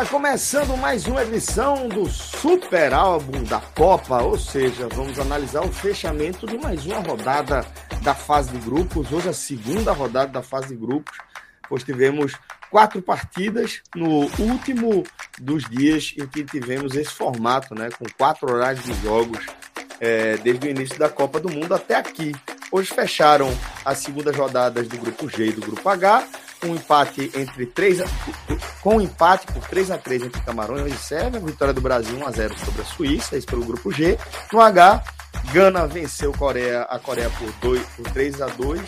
Galera! Começando mais uma edição do Super Álbum da Copa, ou seja, vamos analisar o fechamento de mais uma rodada da fase de grupos. Hoje, a segunda rodada da fase de grupos, pois tivemos quatro partidas no último dos dias em que tivemos esse formato, né, com quatro horários de jogos é, desde o início da Copa do Mundo até aqui. Hoje fecharam as segundas rodadas do grupo G e do grupo H um empate entre 3 a, com um empate por 3 a 3 entre Camarões e Sérvia, vitória do Brasil 1 a 0 sobre a Suíça, isso pelo grupo G. No H, Gana venceu Coreia, a Coreia por, 2, por 3 a 2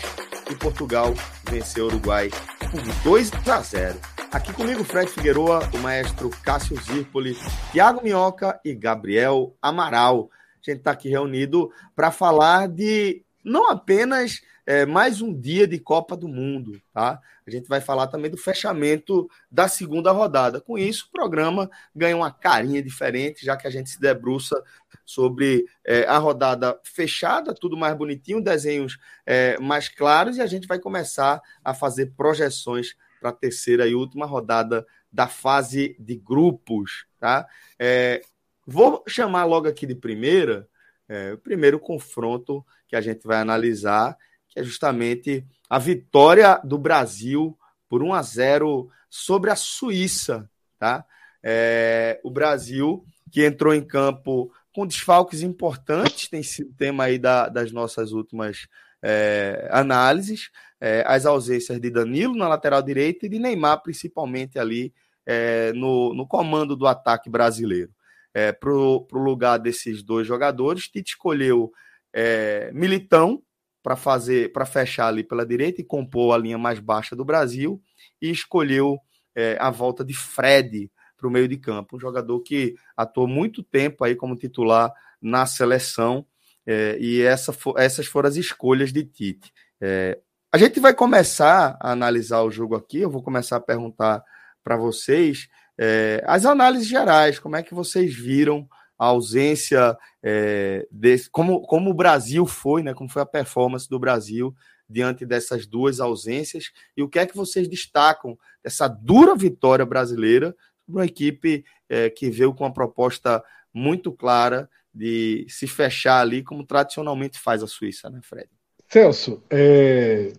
e Portugal venceu o Uruguai por 2 a 0. Aqui comigo Fred Figueroa, o maestro Cássio Zirpoli, Thiago Minhoca e Gabriel Amaral. A gente está aqui reunido para falar de não apenas é, mais um dia de Copa do Mundo, tá? A gente vai falar também do fechamento da segunda rodada. Com isso, o programa ganha uma carinha diferente, já que a gente se debruça sobre é, a rodada fechada, tudo mais bonitinho, desenhos é, mais claros, e a gente vai começar a fazer projeções para a terceira e última rodada da fase de grupos, tá? É, vou chamar logo aqui de primeira é, o primeiro confronto que a gente vai analisar que é justamente a vitória do Brasil por 1 a 0 sobre a Suíça, tá? É, o Brasil que entrou em campo com desfalques importantes, tem sido tema aí da, das nossas últimas é, análises, é, as ausências de Danilo na lateral direita e de Neymar, principalmente ali é, no, no comando do ataque brasileiro. É, Para o lugar desses dois jogadores, Tite escolheu é, Militão, para fazer, para fechar ali pela direita e compor a linha mais baixa do Brasil e escolheu é, a volta de Fred para o meio de campo, um jogador que atuou muito tempo aí como titular na seleção é, e essa, essas foram as escolhas de Tite. É, a gente vai começar a analisar o jogo aqui. Eu vou começar a perguntar para vocês é, as análises gerais, como é que vocês viram a ausência é, desse, como, como o Brasil foi, né? Como foi a performance do Brasil diante dessas duas ausências e o que é que vocês destacam dessa dura vitória brasileira sobre uma equipe é, que veio com uma proposta muito clara de se fechar ali como tradicionalmente faz a Suíça, né, Fred? Celso, é...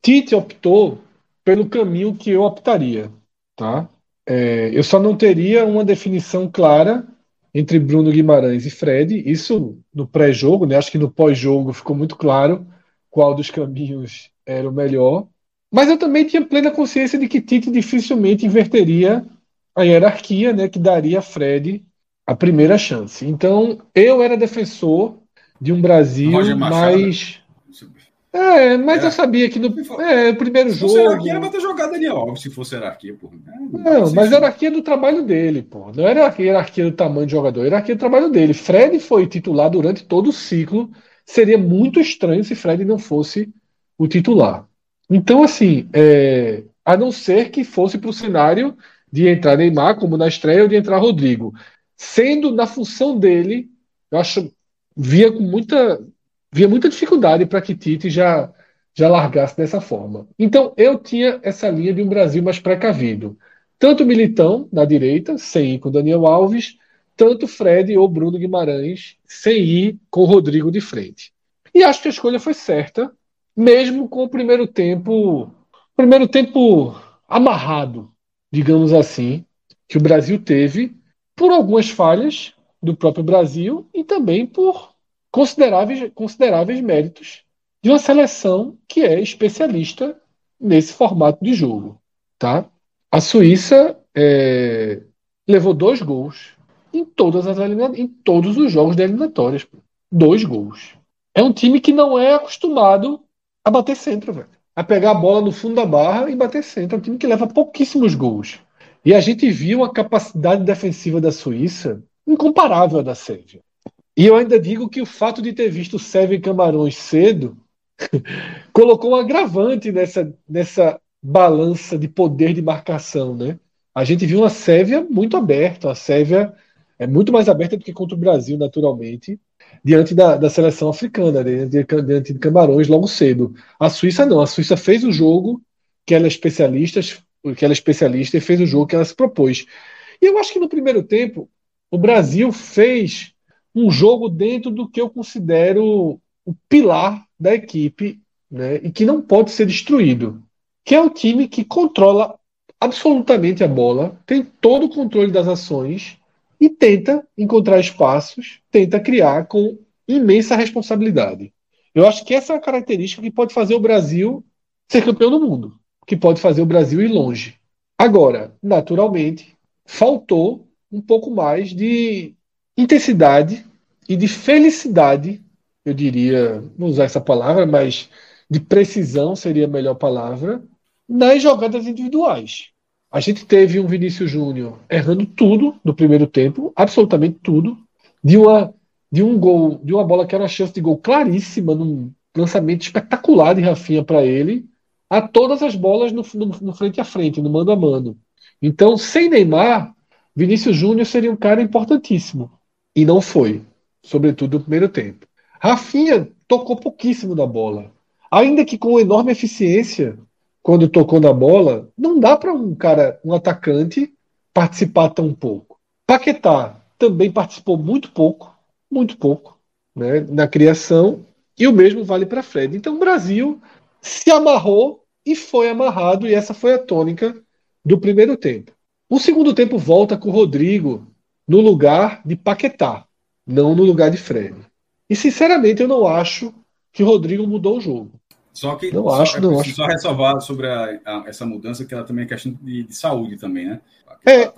Tite optou pelo caminho que eu optaria, tá? É, eu só não teria uma definição clara entre Bruno Guimarães e Fred. Isso no pré-jogo, né? Acho que no pós-jogo ficou muito claro qual dos caminhos era o melhor. Mas eu também tinha plena consciência de que Tite dificilmente inverteria a hierarquia, né? Que daria a Fred a primeira chance. Então eu era defensor de um Brasil mais é, mas é. eu sabia que no é, primeiro se jogo. Se hierarquia, era pra ter jogado Daniel Alves, se fosse hierarquia, pô. Não, não mas a hierarquia do trabalho dele, pô. Não era hierarquia do tamanho do jogador, hierarquia do trabalho dele. Fred foi titular durante todo o ciclo. Seria muito estranho se Fred não fosse o titular. Então, assim, é, a não ser que fosse para o cenário de entrar Neymar, como na estreia, ou de entrar Rodrigo. Sendo na função dele, eu acho, via com muita via muita dificuldade para que Tite já, já largasse dessa forma. Então, eu tinha essa linha de um Brasil mais precavido. Tanto Militão, na direita, sem ir com Daniel Alves, tanto Fred ou Bruno Guimarães, sem ir com Rodrigo de frente. E acho que a escolha foi certa, mesmo com o primeiro tempo, primeiro tempo amarrado, digamos assim, que o Brasil teve por algumas falhas do próprio Brasil e também por consideráveis, consideráveis méritos de uma seleção que é especialista nesse formato de jogo. Tá? A Suíça é, levou dois gols em, todas as em todos os jogos de eliminatórias. Dois gols. É um time que não é acostumado a bater centro, velho. A pegar a bola no fundo da barra e bater centro. É um time que leva pouquíssimos gols. E a gente viu a capacidade defensiva da Suíça incomparável à da Sérvia. E eu ainda digo que o fato de ter visto Sérvia e Camarões cedo colocou um agravante nessa, nessa balança de poder de marcação, né? A gente viu uma Sérvia muito aberta, a Sérvia é muito mais aberta do que contra o Brasil, naturalmente, diante da, da seleção africana, né? diante de Camarões logo cedo. A Suíça não, a Suíça fez o jogo que ela é especialista, que ela é especialista e fez o jogo que ela se propôs. E eu acho que no primeiro tempo o Brasil fez um jogo dentro do que eu considero o pilar da equipe, né? E que não pode ser destruído, que é o time que controla absolutamente a bola, tem todo o controle das ações e tenta encontrar espaços, tenta criar com imensa responsabilidade. Eu acho que essa é a característica que pode fazer o Brasil ser campeão do mundo, que pode fazer o Brasil ir longe. Agora, naturalmente, faltou um pouco mais de intensidade e de felicidade, eu diria, não usar essa palavra, mas de precisão seria a melhor palavra, nas jogadas individuais. A gente teve um Vinícius Júnior errando tudo no primeiro tempo, absolutamente tudo, de uma de um gol, de uma bola que era uma chance de gol claríssima, num lançamento espetacular de Rafinha para ele, a todas as bolas no, no, no, frente a frente, no mano a mano. Então, sem Neymar, Vinícius Júnior seria um cara importantíssimo. E não foi, sobretudo no primeiro tempo. Rafinha tocou pouquíssimo na bola. Ainda que com enorme eficiência, quando tocou na bola, não dá para um cara, um atacante, participar tão pouco. Paquetá também participou muito pouco, muito pouco, né, na criação, e o mesmo vale para Fred. Então o Brasil se amarrou e foi amarrado, e essa foi a tônica do primeiro tempo. O segundo tempo volta com o Rodrigo no lugar de Paquetá, não no lugar de Fred. E sinceramente eu não acho que o Rodrigo mudou o jogo. Só que não só, acho, é não acho. só ressalvar sobre a, a, essa mudança que ela também é questão de, de saúde também, né? É,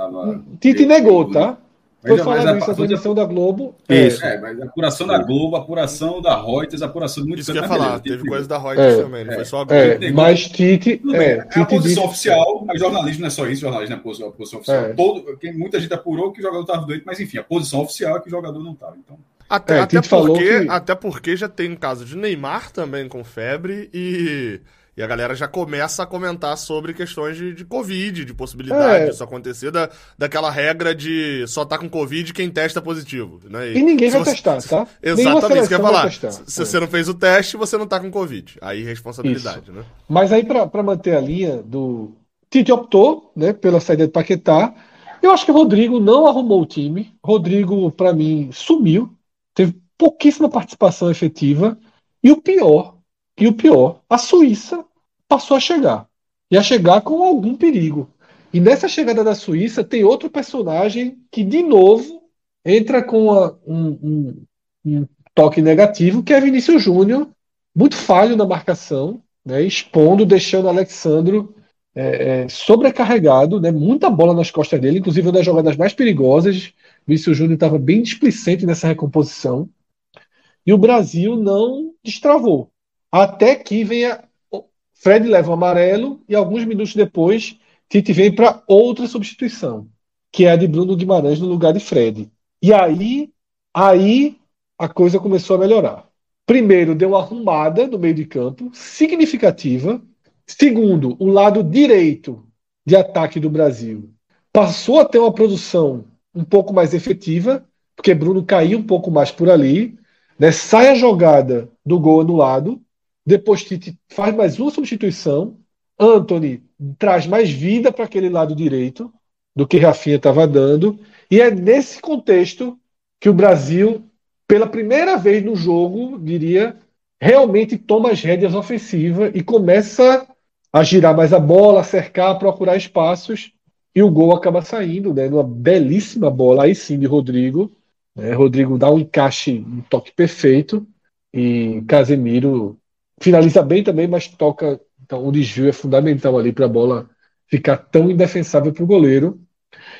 Tite negou, tá? Foi falando isso, a transmissão da Globo. Isso. É, mas a apuração da Globo, a apuração da Reuters, a apuração de muitos Isso que eu ia falar, teve Tite... coisa da Reuters é, também, não é, foi só a Globo. É, mas Tite. É, é, Tite a posição disse... oficial, mas jornalismo não é só isso, jornalismo é a posição, a posição oficial. Todo, muita gente apurou que o jogador estava doente, mas enfim, a posição oficial é que o jogador não estava. Então. Até, é, até, porque, que... até porque já tem um caso de Neymar também com febre e, e a galera já começa a comentar sobre questões de, de Covid, de possibilidade é. disso acontecer, da, daquela regra de só tá com Covid quem testa positivo. Né? E, e ninguém vai você... testar, tá? Exatamente, isso que eu ia falar. Se é. você não fez o teste, você não tá com Covid. Aí responsabilidade, isso. né? Mas aí, para manter a linha do. Tite optou né, pela saída de Paquetá. Eu acho que o Rodrigo não arrumou o time. Rodrigo, para mim, sumiu teve pouquíssima participação efetiva. E o pior, e o pior, a Suíça passou a chegar. E a chegar com algum perigo. E nessa chegada da Suíça tem outro personagem que, de novo, entra com um, um, um, toque negativo, que é Vinícius Júnior, muito falho na marcação, né, expondo, deixando Alexandro é, é, sobrecarregado, né, muita bola nas costas dele, inclusive uma das jogadas mais perigosas. Vinícius Júnior estava bem displicente nessa recomposição. E o Brasil não destravou. Até que venha. Fred leva o amarelo e alguns minutos depois Tite vem para outra substituição, que é a de Bruno Guimarães no lugar de Fred. E aí, aí a coisa começou a melhorar. Primeiro, deu uma arrumada no meio de campo, significativa. Segundo, o lado direito de ataque do Brasil passou a ter uma produção um pouco mais efetiva, porque Bruno caiu um pouco mais por ali, né? sai a jogada do gol anulado, depois Tite faz mais uma substituição, Anthony traz mais vida para aquele lado direito do que Rafinha estava dando, e é nesse contexto que o Brasil, pela primeira vez no jogo, diria, realmente toma as rédeas ofensivas e começa a girar mais a bola, a cercar, a procurar espaços e o gol acaba saindo, né? Numa belíssima bola, aí sim, de Rodrigo, Né? Rodrigo dá um encaixe, um toque perfeito. E Casemiro finaliza bem também, mas toca. Então, o desvio é fundamental ali para a bola ficar tão indefensável para o goleiro.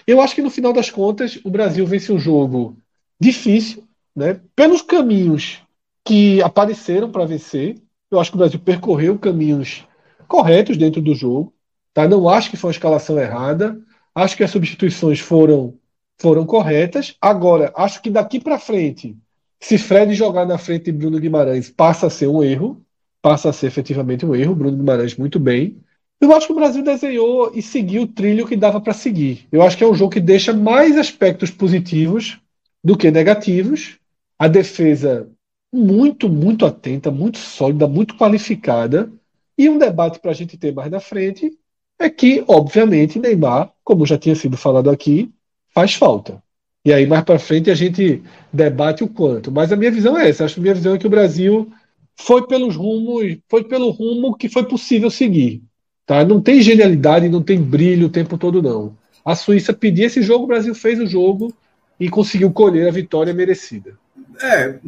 Eu acho que no final das contas, o Brasil vence um jogo difícil, né? pelos caminhos que apareceram para vencer. Eu acho que o Brasil percorreu caminhos corretos dentro do jogo. Tá? Não acho que foi uma escalação errada. Acho que as substituições foram, foram corretas. Agora, acho que daqui para frente, se Fred jogar na frente de Bruno Guimarães, passa a ser um erro. Passa a ser efetivamente um erro. Bruno Guimarães muito bem. Eu acho que o Brasil desenhou e seguiu o trilho que dava para seguir. Eu acho que é um jogo que deixa mais aspectos positivos do que negativos. A defesa muito, muito atenta, muito sólida, muito qualificada. E um debate para a gente ter mais na frente é que, obviamente, Neymar, como já tinha sido falado aqui, faz falta. E aí, mais para frente, a gente debate o quanto. Mas a minha visão é essa. Acho que a minha visão é que o Brasil foi pelos rumos, foi pelo rumo que foi possível seguir. Tá? Não tem genialidade, não tem brilho o tempo todo, não. A Suíça pedia esse jogo, o Brasil fez o jogo e conseguiu colher a vitória merecida. É,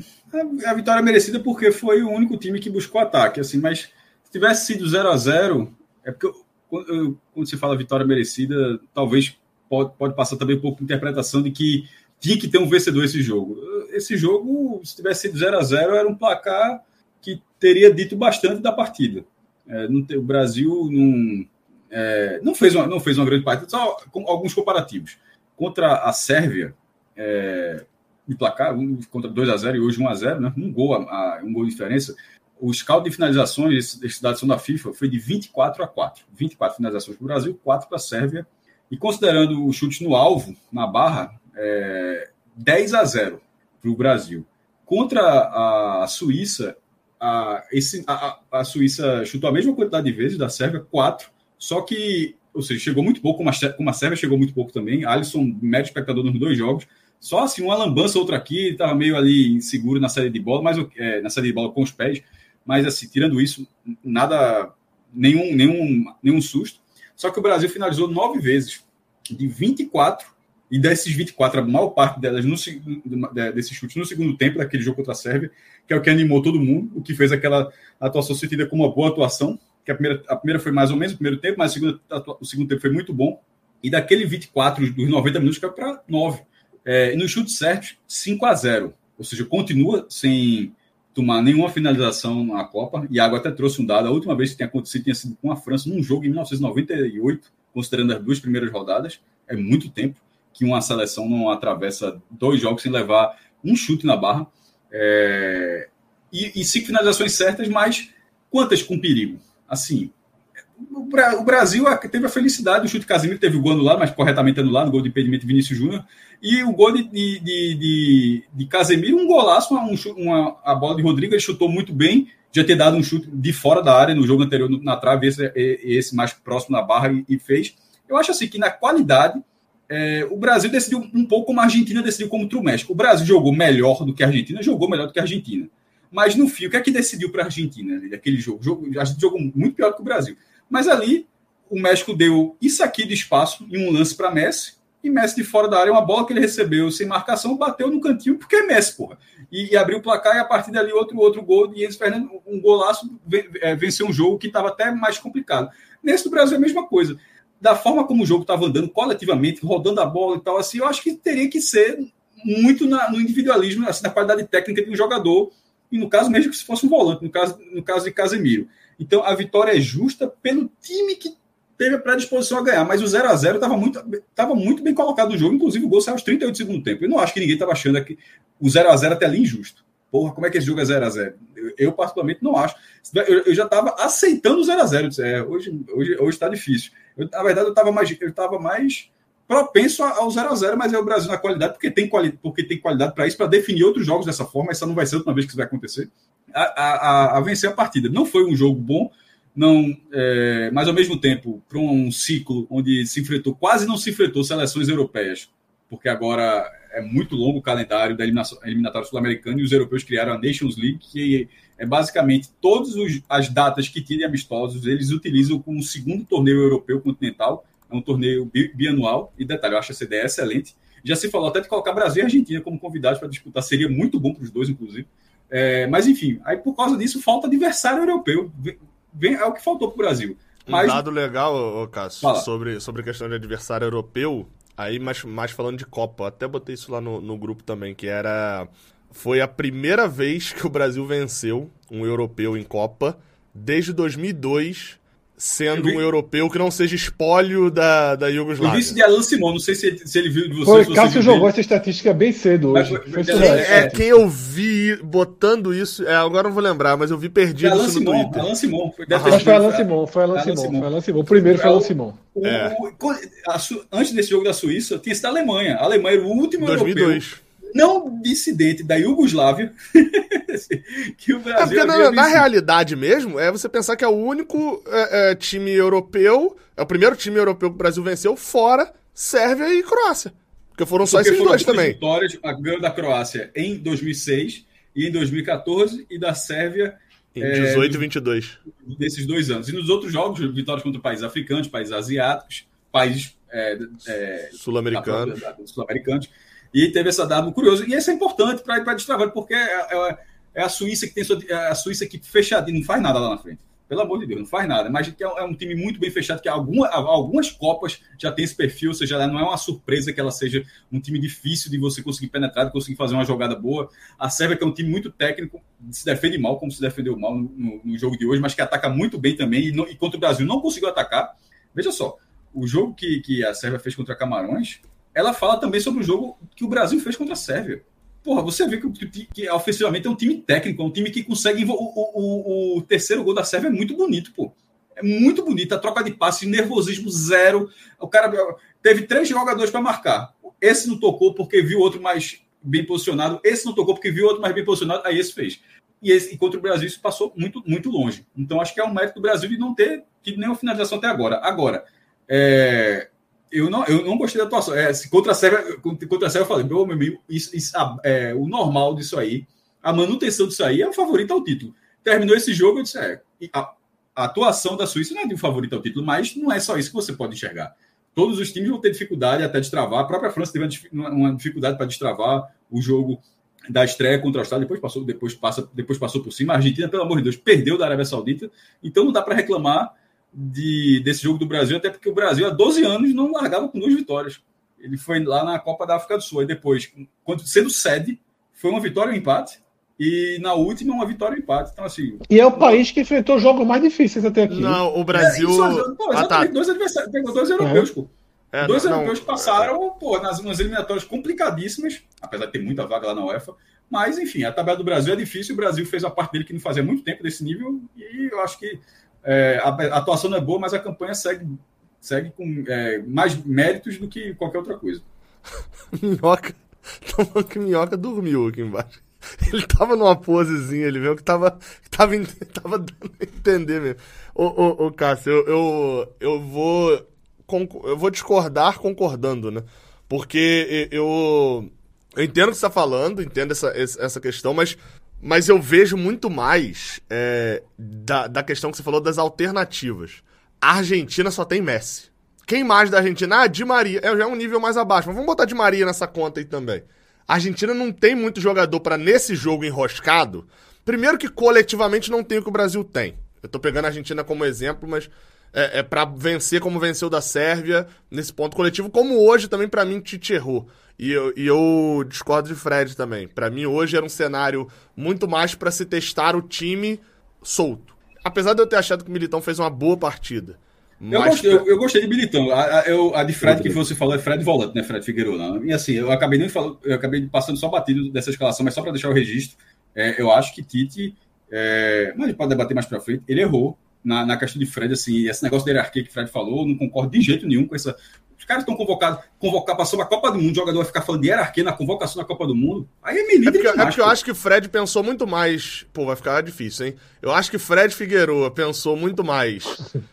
a, vitória merecida porque foi o único time que buscou ataque, assim, mas se tivesse sido 0 a 0 é porque quando se fala vitória merecida, talvez pode, pode passar também um pouco de interpretação de que tinha que ter um vencedor esse jogo. Esse jogo, se tivesse sido 0 a 0 era um placar que teria dito bastante da partida. É, não, o Brasil não, é, não, fez uma, não fez uma grande partida, só com alguns comparativos. Contra a Sérvia, é, de placar, um, contra 2 a 0 e hoje 1 a 0 né? um, gol, a, um gol de diferença. O scout de finalizações da edição da FIFA foi de 24 a 4. 24 finalizações para o Brasil, 4 para a Sérvia. E considerando o chute no alvo, na barra, é, 10 a 0 para o Brasil. Contra a Suíça, a, esse, a, a, Suíça chutou a mesma quantidade de vezes da Sérvia, 4. Só que, ou seja, chegou muito pouco, como a, como a Sérvia chegou muito pouco também. Alisson, médio espectador nos dois jogos. Só assim, uma lambança, outra aqui, estava meio ali inseguro na série de bola, mas é, na série de bola com os pés. Mas assim, tirando isso, nada, nenhum, nenhum, nenhum susto. Só que o Brasil finalizou nove vezes, de 24, e desses 24, a maior parte delas no, desse chute no segundo tempo daquele jogo contra a Sérvia, que é o que animou todo mundo, o que fez aquela atuação sentida como uma boa atuação, que a primeira, a primeira foi mais ou menos o primeiro tempo, mas segundo, o segundo tempo foi muito bom. E daquele 24 dos 90 minutos caiu para 9. É, e no chute certo, 5 a 0 Ou seja, continua sem tomar nenhuma finalização na Copa. E a Água até trouxe um dado. A última vez que tinha acontecido tinha sido com a França, num jogo em 1998, considerando as duas primeiras rodadas. É muito tempo que uma seleção não atravessa dois jogos sem levar um chute na barra. É, e, e cinco finalizações certas, mas quantas com perigo? Assim, o Brasil teve a felicidade, o chute Casimiro teve o gol anulado, mas corretamente anulado, o gol de impedimento de Vinícius Júnior, e o gol de, de, de, de Casemiro, um golaço, uma, a bola de Rodrigo, ele chutou muito bem, já ter dado um chute de fora da área no jogo anterior na trave, esse, esse mais próximo na barra e, e fez. Eu acho assim que na qualidade, é, o Brasil decidiu um pouco como a Argentina decidiu contra o México. O Brasil jogou melhor do que a Argentina, jogou melhor do que a Argentina. Mas no fim, o que é que decidiu para a Argentina aquele jogo? jogo? A gente jogou muito pior que o Brasil. Mas ali, o México deu isso aqui de espaço em um lance para Messi, e Messi de fora da área, uma bola que ele recebeu sem marcação, bateu no cantinho, porque é Messi, porra. E, e abriu o placar, e a partir dali outro, outro gol, e eles Fernando, um golaço, é, venceu um jogo que estava até mais complicado. Nesse do Brasil é a mesma coisa. Da forma como o jogo estava andando coletivamente, rodando a bola e tal, assim, eu acho que teria que ser muito na, no individualismo, assim, na qualidade técnica de um jogador, e no caso mesmo que se fosse um volante, no caso, no caso de Casemiro. Então a vitória é justa pelo time que teve a predisposição a ganhar, mas o 0 a 0 estava muito, tava muito bem colocado no jogo, inclusive o gol saiu aos 38 do segundo tempo. Eu não acho que ninguém estava achando que o 0 a 0 até ali injusto. Porra, como é que esse jogo é 0 a 0 eu, particularmente, não acho. Eu, eu já estava aceitando o 0 a 0 é, Hoje hoje hoje está difícil. Eu, na verdade, eu estava mais, eu mais propenso ao 0 a 0 mas é o Brasil na qualidade, porque tem, quali, porque tem qualidade para isso, para definir outros jogos dessa forma. Essa não vai ser a última vez que isso vai acontecer. A, a, a vencer a partida. Não foi um jogo bom, não, é, mas ao mesmo tempo, para um ciclo onde se enfrentou, quase não se enfrentou seleções europeias, porque agora é muito longo o calendário da eliminatória sul-americana e os europeus criaram a Nations League, que é basicamente todas as datas que tinham amistosos, eles utilizam como um segundo torneio europeu continental, é um torneio bianual, e detalhe, eu acho essa ideia excelente, Já se falou até de colocar Brasil e Argentina como convidados para disputar, seria muito bom para os dois, inclusive. É, mas enfim, aí por causa disso falta adversário europeu. Vem, é o que faltou para o Brasil. Mas... Um dado legal, Cássio, sobre, sobre a questão de adversário europeu, aí mais, mais falando de Copa, até botei isso lá no, no grupo também, que era. Foi a primeira vez que o Brasil venceu um europeu em Copa desde 2002 sendo vi... um europeu que não seja espólio da, da Iugoslávia. Eu vi isso de Alan Simon, não sei se, se ele viu de você. Foi, se Cássio jogou dele. essa estatística bem cedo hoje. Mas, quem, é, é, quem eu vi botando isso, é, agora não vou lembrar, mas eu vi perdido Alan isso no Simon, Twitter. Alan Simon. Foi, mas foi Alan Simon, foi Alan, Simon, Simon. Foi Alan Simon. O primeiro foi Alan Simon. O, é. o, a, antes desse jogo da Suíça, tinha sido a Alemanha. A Alemanha era o último 2002. europeu não dissidente da Iugoslávia que o Brasil. É na, na, realidade mesmo, é você pensar que é o único é, é, time europeu, é o primeiro time europeu que o Brasil venceu fora Sérvia e Croácia. Porque foram só Porque esses dois também. vitórias, a ganho da Croácia em 2006 e em 2014 e da Sérvia em 18 e 22. Desses dois anos. E nos outros jogos, vitórias contra países africanos, países asiáticos, países é, é, sul-americanos. Sul-americanos. E teve essa dado curioso. E isso é importante para destravar, porque é, é, é, a Suíça que tem sua, é a Suíça que fechadinho, não faz nada lá na frente. Pelo amor de Deus, não faz nada. Mas é, é um time muito bem fechado, que alguma, algumas Copas já tem esse perfil, ou seja, não é uma surpresa que ela seja um time difícil de você conseguir penetrar, de conseguir fazer uma jogada boa. A Sérvia, que é um time muito técnico, se defende mal, como se defendeu mal no, no, no jogo de hoje, mas que ataca muito bem também. E, não, e, contra o Brasil não conseguiu atacar. Veja só, o jogo que, que a Sérvia fez contra Camarões, ela fala também sobre o jogo que o Brasil fez contra a Sérvia. Porra, você vê que, que, que ofensivamente é um time técnico, é um time que consegue. O, o, o, terceiro gol da Sérvia é muito bonito, pô. É muito bonito. A troca de passe, nervosismo zero. O cara teve três jogadores para marcar. Esse não tocou porque viu outro mais bem posicionado. Esse não tocou porque viu outro mais bem posicionado. Aí esse fez. E, esse, e contra o Brasil isso passou muito, muito longe. Então acho que é um mérito do Brasil de não ter tido nenhuma finalização até agora. Agora, é, eu não, eu não gostei da atuação. É, contra a Sérvia, contra a Sérvia eu falei, meu amigo, isso, isso, é, o normal disso aí, a manutenção disso aí é o favorito ao título. Terminou esse jogo, eu disse, é, a, a atuação da Suíça não é de um favorito ao título, mas não é só isso que você pode enxergar. Todos os times vão ter dificuldade até destravar. A própria França teve uma dificuldade para destravar o jogo da estreia contra a Austrália, depois passou, depois, passa, depois passou por cima. A Argentina, pelo amor de Deus, perdeu da Arábia Saudita. Então não dá para reclamar de, desse jogo do Brasil, até porque o Brasil há 12 anos não largava com duas vitórias. Ele foi lá na Copa da África do Sul, e depois, quando, sendo sede, foi uma vitória e um empate, e na última uma vitória e um empate. Então, assim. E é o país que enfrentou jogos mais difíceis até aqui. Não, o Brasil. É, pô, ah, tá. Dois adversários, pegou dois europeus, é. pô. É, dois não, europeus que passaram pô, nas, nas eliminatórias complicadíssimas, apesar de ter muita vaga lá na UEFA. Mas, enfim, a tabela do Brasil é difícil. O Brasil fez a parte dele que não fazia muito tempo desse nível. E eu acho que é, a, a, atuação não é boa, mas a campanha segue, segue com é, mais méritos do que qualquer outra coisa. minhoca, tá que minhoca dormiu aqui embaixo. Ele tava numa posezinha, ele viu que tava, tava, tava dando a entender mesmo. Ô, ô, ô Cássio, eu, eu, eu, vou, eu vou discordar concordando, né? Porque eu, eu entendo o que você tá falando, entendo essa, essa questão, mas mas eu vejo muito mais é, da, da questão que você falou das alternativas. A Argentina só tem Messi. Quem mais da Argentina? Ah, Di Maria. É já é um nível mais abaixo. Mas vamos botar Di Maria nessa conta aí também. A Argentina não tem muito jogador para nesse jogo enroscado. Primeiro que coletivamente não tem o que o Brasil tem. Eu tô pegando a Argentina como exemplo, mas é, é para vencer como venceu da Sérvia nesse ponto coletivo, como hoje também para mim Tite errou. E eu, e eu discordo de Fred também. Para mim, hoje era um cenário muito mais para se testar o time solto. Apesar de eu ter achado que o Militão fez uma boa partida. Eu, gostei, eu, eu, gostei de Militão. A, a, eu, a de Fred que você falou é Fred Volante, né? Fred Figueiredo. E assim, eu acabei nem falando, eu acabei passando só batido dessa escalação, mas só para deixar o registro. É, eu acho que Tite, é, mas a gente pode debater mais para frente, ele errou na, na questão de Fred, assim, esse negócio da hierarquia que Fred falou, não concordo de jeito nenhum com essa caras estão convocados, convocar para a Copa do Mundo, o jogador vai ficar falando de hierarquia na convocação da Copa do Mundo. Aí é menino. É porque, é porque eu acho que o Fred pensou muito mais. Pô, vai ficar difícil, hein? Eu acho que Fred Figueroa pensou muito mais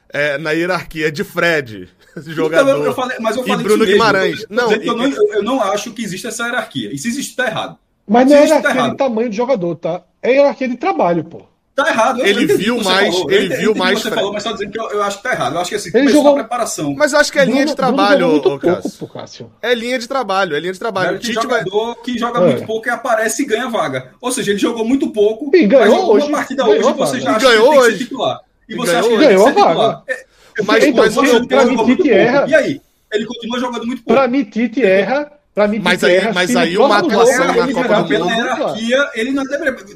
é, na hierarquia de Fred, jogador. Então, eu falei, mas eu falei e Bruno Guimarães. Não, e... eu não, eu não acho que existe essa hierarquia. E se existe, tá errado. Mas não é tá hierarquia tá de tamanho de jogador, tá? É hierarquia de trabalho, pô. Tá errado. Eu ele viu mais, falou. ele viu mais. Você falou, mas só dizendo que eu, eu, acho que tá errado. Eu acho que assim, ele jogou preparação. Mas eu acho que é linha de trabalho, Bruno Cássio. Cássio. É linha de trabalho, é linha de trabalho. É que jogador vai... que joga é. muito pouco e aparece e ganha vaga. Ou seja, ele jogou muito pouco. E ganhou hoje. Uma partida hoje você já acha ganhou que hoje. titular. E você acha que ganhou a vaga. Mas, então, mas, mas, erra. E aí? Ele continua jogando muito pouco. Pra mim, Tite erra Pra mim, mas aí, mas aí uma atuação na Copa do Mundo. hierarquia, ele não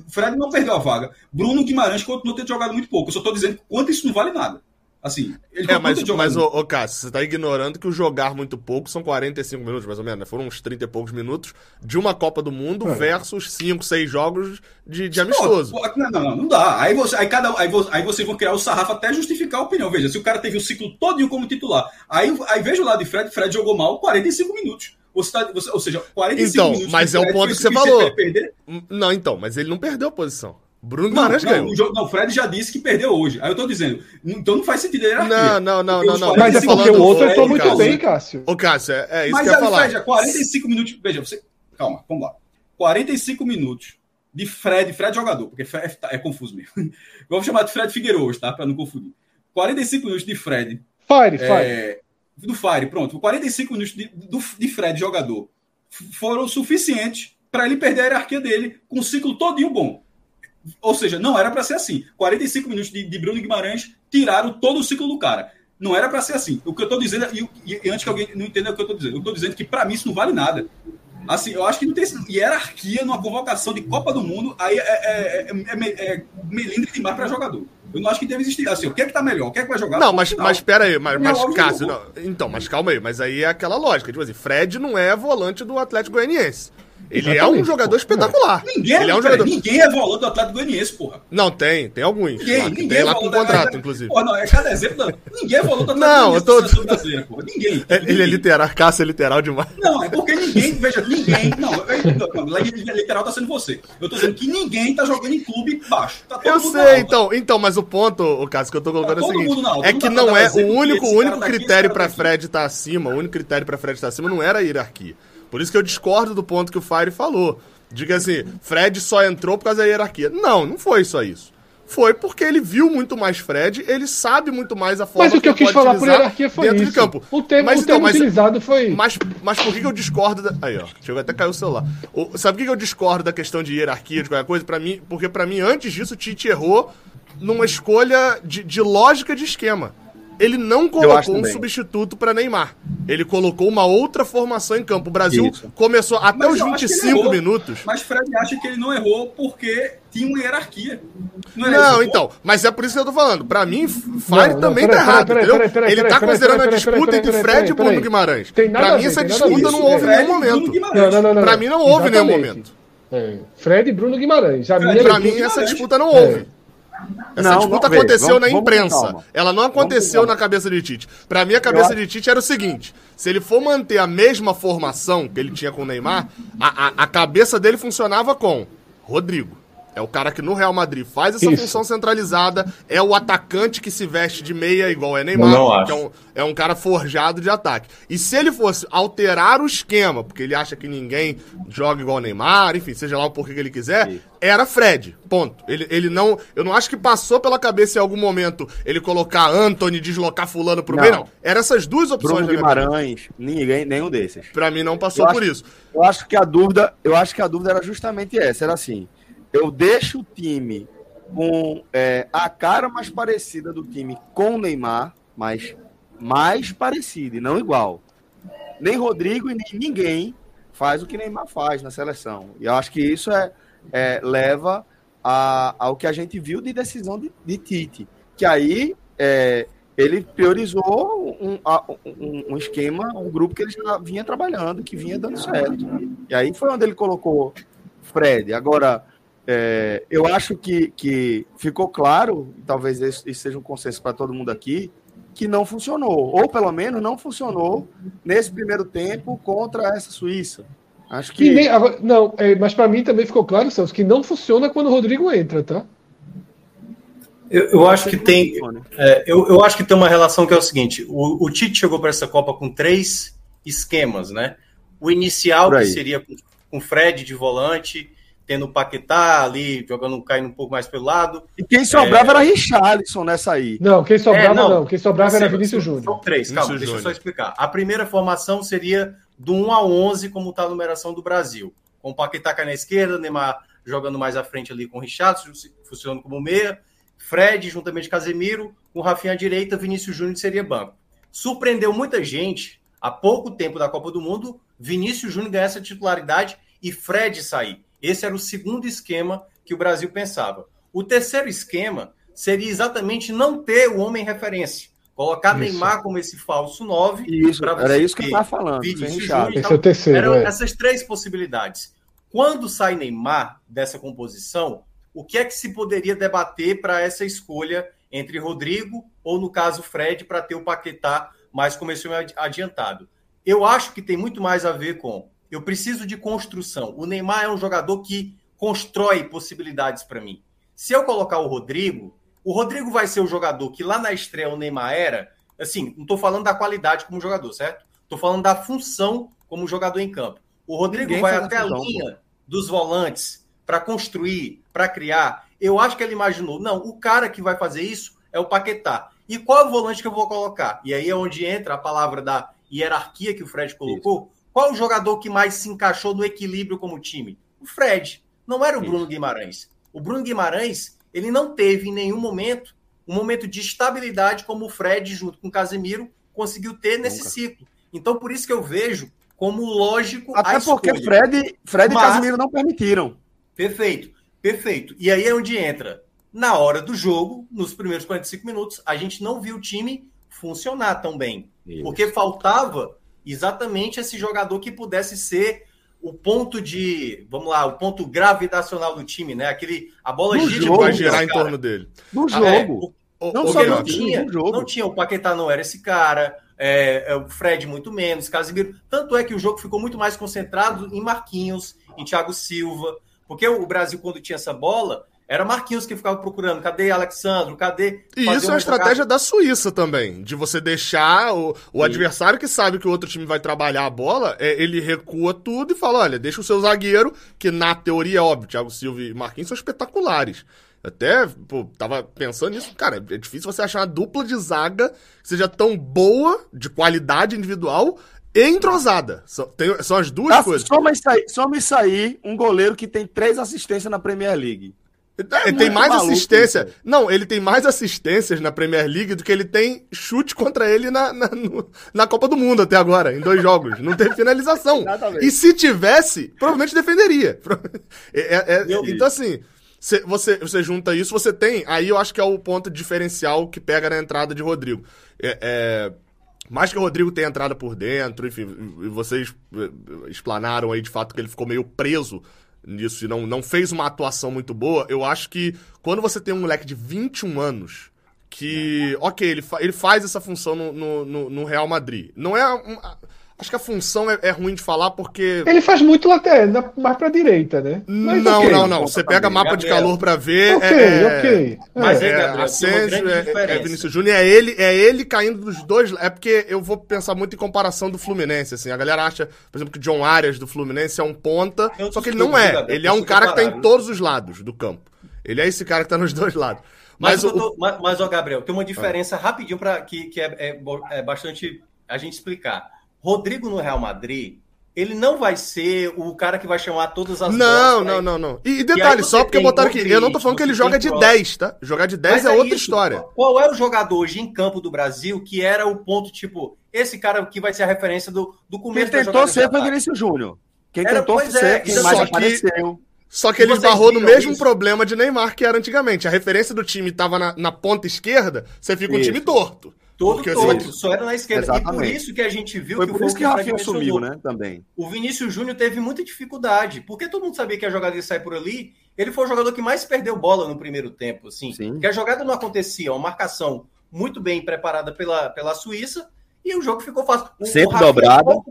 Fred não perdeu a vaga. Bruno Guimarães continuou tendo jogado muito pouco. Eu só tô dizendo quanto isso não vale nada. Assim, ele é, mas, mas ô, ô Cássio, você tá ignorando que o jogar muito pouco são 45 minutos, mais ou menos, né? Foram uns 30 e poucos minutos de uma Copa do Mundo é. versus 5, 6 jogos de, de amistoso. Não, não, não, não dá. Aí você, aí, cada, aí, aí vocês vão criar o sarrafo até justificar a opinião. Veja, se o cara teve o ciclo todo como titular, aí, aí veja o lado de Fred, Fred jogou mal 45 minutos. Você tá, você, ou seja, 45 então, minutos. Mas é o ponto que você falou. Não, então, mas ele não perdeu a posição. Bruno Guimarães ganhou. Não, não, o Fred já disse que perdeu hoje. Aí eu tô dizendo, então não faz sentido a hierarquia. Não, não, não, não, Mas é porque o outro entrou muito Cássio. bem, Cássio. Ô, Cássio, é, é isso mas que eu ia falar. Veja, 45 minutos. Veja, você. Calma, vamos lá. 45 minutos de Fred, Fred jogador, porque Fred é, é confuso mesmo. Vamos chamar de Fred Figueiredo hoje, tá? Pra não confundir. 45 minutos de Fred. Fire, é, Fire. Do Fire, pronto. 45 minutos de, do, de Fred jogador foram suficientes para ele perder a hierarquia dele com um ciclo todinho bom. Ou seja, não era para ser assim. 45 minutos de, de, Bruno Guimarães tiraram todo o ciclo do cara. Não era para ser assim. O que eu estou dizendo, e, e, antes que alguém não entenda o que eu estou dizendo, eu estou dizendo que para mim isso não vale nada. Assim, eu acho que não tem hierarquia numa convocação de Copa do Mundo, aí é, é, é, é melindre demais para jogador. Eu não acho que deve existir. Assim, o que é que tá melhor? O que é que vai jogar? Não, mas, mas pera aí, mas, mas Cássio, não, então, mas calma aí, mas aí é aquela lógica. Tipo assim, Fred não é volante do Atlético Goianiense. Ele Exatamente, é um jogador pô. espetacular. Ninguém, ele é um jogador... ninguém é volante do Atlético Goianiense, porra. Não, tem, tem alguns. Ninguém, lá, ninguém tem é lá com contrato, é, inclusive. Porra, não, é cada exemplo. Não. Ninguém é volante do Atlético não, Goianiense eu tô... brasileira, porra. Ninguém, ninguém. Ele é literal, Cássio é literal demais. Não, é porque ninguém, veja, ninguém. Não, não, literal tá sendo você. Eu tô dizendo que ninguém tá jogando em clube baixo. Tá eu sei, então, então, mas o ponto, o Cássio, que eu tô colocando tá é o seguinte: é que não é o único, o único critério pra Fred estar acima, o único critério pra Fred estar acima não era a hierarquia. Por isso que eu discordo do ponto que o Fire falou. Diga assim, Fred só entrou por causa da hierarquia. Não, não foi só isso. Foi porque ele viu muito mais Fred, ele sabe muito mais a forma Mas o que, que eu quis falar por hierarquia foi dentro isso. de campo. O termo, mas, o termo então, mas, utilizado foi. Mas, mas por que, que eu discordo da. Aí, ó, chegou até caiu o celular. O, sabe por que, que eu discordo da questão de hierarquia, de qualquer coisa? Para mim, porque para mim, antes disso, o Tite errou numa escolha de, de lógica de esquema ele não colocou um substituto para Neymar. Ele colocou uma outra formação em campo. O Brasil Isso. começou até mas os 25 minutos. Mas Fred acha que ele não errou porque tinha uma hierarquia. Não, não então. Mas é por isso que eu tô falando. Para mim, Fire não, também não, tá errado, peraí, entendeu? Peraí, ele tá considerando a disputa entre Fred e Bruno Guimarães. Para mim, essa disputa não houve em nenhum momento. Para mim, não houve em nenhum momento. É. Fred e Bruno Guimarães. Para mim, essa disputa não houve. Essa não, disputa não, aconteceu vamos, na imprensa. Ela não aconteceu na cabeça de Tite. Para mim, a cabeça de Tite era o seguinte: se ele for manter a mesma formação que ele tinha com o Neymar, a, a, a cabeça dele funcionava com Rodrigo. É o cara que no Real Madrid faz essa Isso. função centralizada, é o atacante que se veste de meia igual é Neymar, que é um, é um cara forjado de ataque. E se ele fosse alterar o esquema, porque ele acha que ninguém joga igual Neymar, enfim, seja lá o porquê que ele quiser, Sim. era Fred. Ponto. Ele, ele não. Eu não acho que passou pela cabeça em algum momento ele colocar Anthony, deslocar fulano pro não. meio, não. Era essas duas opções. Bruno Guimarães, ninguém, nenhum desses. Pra mim não passou eu por acho, isso. Eu acho que a dúvida, eu acho que a dúvida era justamente essa, era assim eu deixo o time com é, a cara mais parecida do time com o Neymar, mas mais parecida e não igual. Nem Rodrigo e nem ninguém faz o que Neymar faz na seleção. E eu acho que isso é, é leva a, ao que a gente viu de decisão de, de Tite. Que aí é, ele priorizou um, um, um, esquema, um grupo que ele já vinha trabalhando, que vinha dando certo. E aí foi onde ele colocou Fred. Agora, é, eu acho que, que ficou claro, talvez esse, seja um consenso para todo mundo aqui, que não funcionou, ou pelo menos não funcionou nesse primeiro tempo contra essa Suíça. Acho que. Nem, não, é, mas para mim também ficou claro, Celso, que não funciona quando o Rodrigo entra, tá? Eu, eu acho que tem. É, eu, eu acho que tem uma relação que é o seguinte: o, o Tite chegou para essa Copa com três esquemas, né? O inicial, que seria com, com Fred de volante, tendo o Paquetá ali, jogando, caindo um pouco mais pelo lado. E quem sobrava é... era Richarlison nessa aí. Não, quem sobrava é, não. não. Quem sobrava era Vinícius Júnior. São três, calma, Vinícius deixa Júnior. eu só explicar. A primeira formação seria do 1 a 11, como está a numeração do Brasil. Com o Paquetá caindo na esquerda, Neymar jogando mais à frente ali com o Richardson, funcionando como meia, Fred juntamente com Casemiro, com o Rafinha à direita, Vinícius Júnior seria banco. Surpreendeu muita gente, há pouco tempo da Copa do Mundo, Vinícius Júnior ganhar essa titularidade e Fred sair. Esse era o segundo esquema que o Brasil pensava. O terceiro esquema seria exatamente não ter o homem referência. Colocar isso. Neymar como esse falso 9. Isso, era isso que eu estava falando. Vinícius Júnior, esse é o terceiro. Eram é. essas três possibilidades. Quando sai Neymar dessa composição, o que é que se poderia debater para essa escolha entre Rodrigo ou, no caso, Fred, para ter o Paquetá mais começou adiantado? Eu acho que tem muito mais a ver com eu preciso de construção. O Neymar é um jogador que constrói possibilidades para mim. Se eu colocar o Rodrigo, o Rodrigo vai ser o jogador que lá na estreia o Neymar era. Assim, não estou falando da qualidade como jogador, certo? Estou falando da função como jogador em campo. O Rodrigo Ninguém vai até a linha pô. dos volantes para construir, para criar. Eu acho que ele imaginou, não, o cara que vai fazer isso é o Paquetá. E qual é o volante que eu vou colocar? E aí é onde entra a palavra da hierarquia que o Fred colocou. Isso. Qual o jogador que mais se encaixou no equilíbrio como time? O Fred. Não era o Bruno Guimarães. O Bruno Guimarães, ele não teve em nenhum momento um momento de estabilidade como o Fred, junto com o Casemiro, conseguiu ter nesse Nunca. ciclo. Então, por isso que eu vejo como lógico. Até porque Fred, Fred Mas, e Casemiro não permitiram. Perfeito, perfeito. E aí é onde entra. Na hora do jogo, nos primeiros 45 minutos, a gente não viu o time funcionar tão bem. Isso. Porque faltava exatamente esse jogador que pudesse ser o ponto de, vamos lá, o ponto gravitacional do time, né? Aquele a bola gira jogo, vai girar em torno dele. No ah, jogo. É, o, não o, só não tinha, não tinha o Paquetá não era esse cara, é, é, o Fred muito menos, Casimiro. Tanto é que o jogo ficou muito mais concentrado em Marquinhos, em Thiago Silva, porque o Brasil quando tinha essa bola era Marquinhos que ficava procurando. Cadê Alexandro? Cadê. E isso é uma estratégia da Suíça também. De você deixar o, o adversário que sabe que o outro time vai trabalhar a bola, é, ele recua tudo e fala: olha, deixa o seu zagueiro, que na teoria, é óbvio, Thiago Silva e Marquinhos são espetaculares. Até, pô, tava pensando nisso, cara, é difícil você achar uma dupla de zaga que seja tão boa, de qualidade individual, e entrosada. São, tem, são as duas ah, coisas. Só me, sair, só me sair um goleiro que tem três assistências na Premier League. É, ele tem mais maluco, assistência. Isso. Não, ele tem mais assistências na Premier League do que ele tem chute contra ele na, na, no, na Copa do Mundo até agora, em dois jogos. Não teve finalização. e se tivesse, provavelmente defenderia. É, é, é então, assim, você, você junta isso, você tem. Aí eu acho que é o ponto diferencial que pega na entrada de Rodrigo. É, é, mais que o Rodrigo tenha entrada por dentro, enfim, vocês explanaram aí de fato que ele ficou meio preso nisso e não, não fez uma atuação muito boa, eu acho que quando você tem um moleque de 21 anos que, ok, ele, fa ele faz essa função no, no, no Real Madrid. Não é. Um, acho que a função é, é, ruim de falar porque. Ele faz muito lateral, mais pra direita, né? Mas não, okay. não, não. Você pega mapa de calor pra ver. Ok, é, ok. Mas é, é, Asensio, é, é Vinícius Júnior, é ele, é ele caindo dos dois. É porque eu vou pensar muito em comparação do Fluminense, assim. A galera acha, por exemplo, que John Arias do Fluminense é um ponta, só que ele não é. Ele é um cara que tá em todos os lados do campo. Ele é esse cara que tá nos dois lados. Mas, mas, o, mas, mas ó, Gabriel, tem uma diferença ah. rapidinho para que, que é, é, é, bastante a gente explicar. Rodrigo no Real Madrid, ele não vai ser o cara que vai chamar todas as Não, não, não, não. E, e detalhe, e só porque botaram aqui, eu não tô falando que ele joga de 10, tá? Jogar de 10 é, é, outra isso. história. Qual é o jogador hoje em campo do Brasil que era o ponto, tipo, esse cara que vai ser a referência do, do começo Quem tentou ser foi Vinícius Júnior. Quem era, tentou ser, é, quem mais apareceu. Só que ele esbarrou no mesmo isso? problema de Neymar que era antigamente. A referência do time estava na, na ponta esquerda, você fica isso. um time torto. Todo Porque torto, só era na esquerda. Exatamente. E por isso que a gente viu Foi que por isso que o Rafinha sumiu, né? Também. O Vinícius Júnior teve muita dificuldade, porque todo mundo sabia que a jogada ia sair por ali. Ele foi o jogador que mais perdeu bola no primeiro tempo, assim. Sim. Que a jogada não acontecia, uma marcação muito bem preparada pela, pela Suíça e o jogo ficou fácil. O, Sempre o dobrado.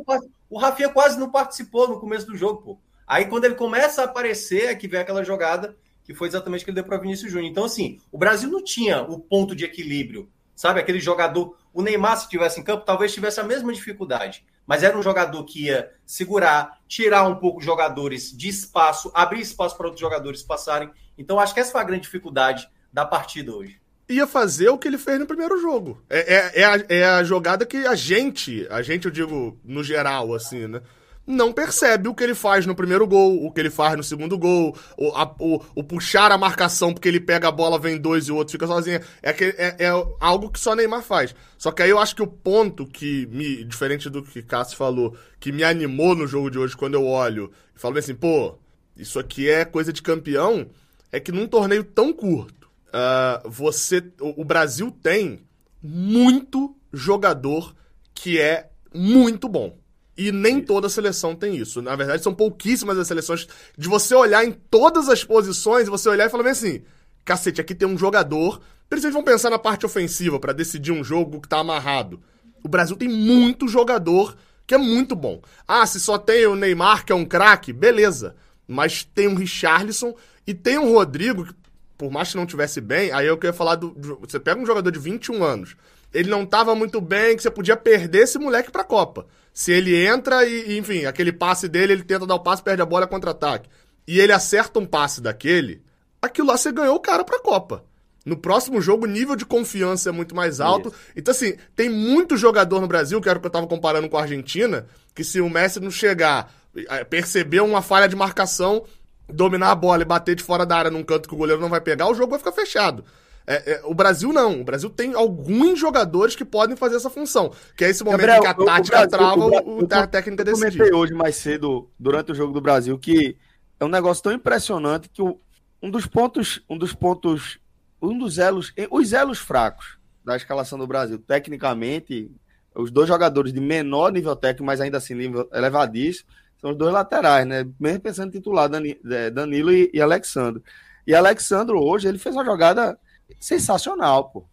O Rafinha quase não participou no começo do jogo, pô. Aí quando ele começa a aparecer, é que vem aquela jogada que foi exatamente que ele deu para Vinícius Júnior. Então, assim, o Brasil não tinha o ponto de equilíbrio, sabe? Aquele jogador. O Neymar, se tivesse em campo, talvez tivesse a mesma dificuldade. mas era um jogador que ia segurar, tirar um pouco os jogadores de espaço, abrir espaço para outros jogadores passarem. Então, acho que essa foi a grande dificuldade da partida hoje. Ia fazer o que ele fez no primeiro jogo. É, é, é, a, é a jogada que a gente, a gente, eu digo no geral, assim, né? Não percebe o que ele faz no primeiro gol, o que ele faz no segundo gol, o, a, o, o, puxar a marcação porque ele pega a bola, vem dois e o outro fica sozinho. É, que, é, é, algo que só Neymar faz. Só que aí eu acho que o ponto que me, diferente do que Cássio falou, que me animou no jogo de hoje quando eu olho e falo assim, pô, isso aqui é coisa de campeão, é que num torneio tão curto, uh, você, o, o Brasil tem muito jogador que é muito bom. E nem toda seleção tem isso. Na verdade, são pouquíssimas as seleções de você olhar em todas as posições, você olhar e falar bem assim: cacete, aqui tem um jogador. Principalmente vão pensar na parte ofensiva para decidir um jogo que tá amarrado. O Brasil tem muito jogador que é muito bom. Ah, se só tem o Neymar, que é um craque, beleza. Mas tem um Richarlison e tem um Rodrigo, que por mais que não tivesse bem, aí eu queria falar do. Você pega um jogador de 21 anos, ele não tava muito bem, que você podia perder esse moleque pra Copa. Se ele entra e, enfim, aquele passe dele, ele tenta dar o passe, perde a bola, contra-ataque. E ele acerta um passe daquele, aquilo lá você ganhou o cara pra Copa. No próximo jogo, o nível de confiança é muito mais alto. Isso. Então, assim, tem muito jogador no Brasil, que era o que eu tava comparando com a Argentina, que se o Messi não chegar, eh, perceber uma falha de marcação, dominar a bola e bater de fora da área num canto que o goleiro não vai pegar, o jogo vai ficar fechado. É, é, o Brasil não. O Brasil tem alguns jogadores que podem fazer essa função. Que é esse momento Gabriel, que a tática Brasil, trava o, o, a técnica decide. Eu comentei hoje mais cedo, durante o jogo do Brasil, que é um negócio tão impressionante que o, um dos pontos, um dos pontos, um dos elos, os elos fracos da escalação do Brasil, tecnicamente, os dois jogadores de menor nível técnico, mas ainda assim nível elevadíssimo, são os dois laterais, né? Mesmo pensando em titular, é, Danilo e, e Alexandre. E Alexandre hoje, ele fez uma jogada sensacional, pô.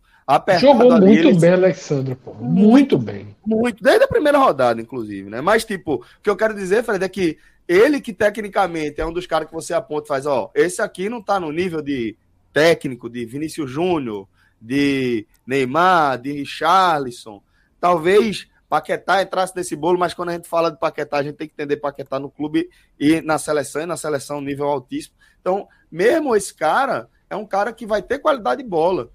Jogou muito ali, bem, Alexandre, pô. Muito, muito, bem. Muito, desde a primeira rodada, inclusive, né? Mas, tipo, o que eu quero dizer, Fred, é que ele que tecnicamente é um dos caras que você aponta e faz, ó, esse aqui não tá no nível de técnico de Vinícius Júnior, de Neymar, de Richarlison. Talvez Paquetá entrasse nesse bolo, mas quando a gente fala de Paquetá, a gente tem que entender Paquetá no clube e na seleção, e na seleção nível altíssimo. Então, mesmo esse cara, é um cara que vai ter qualidade de bola.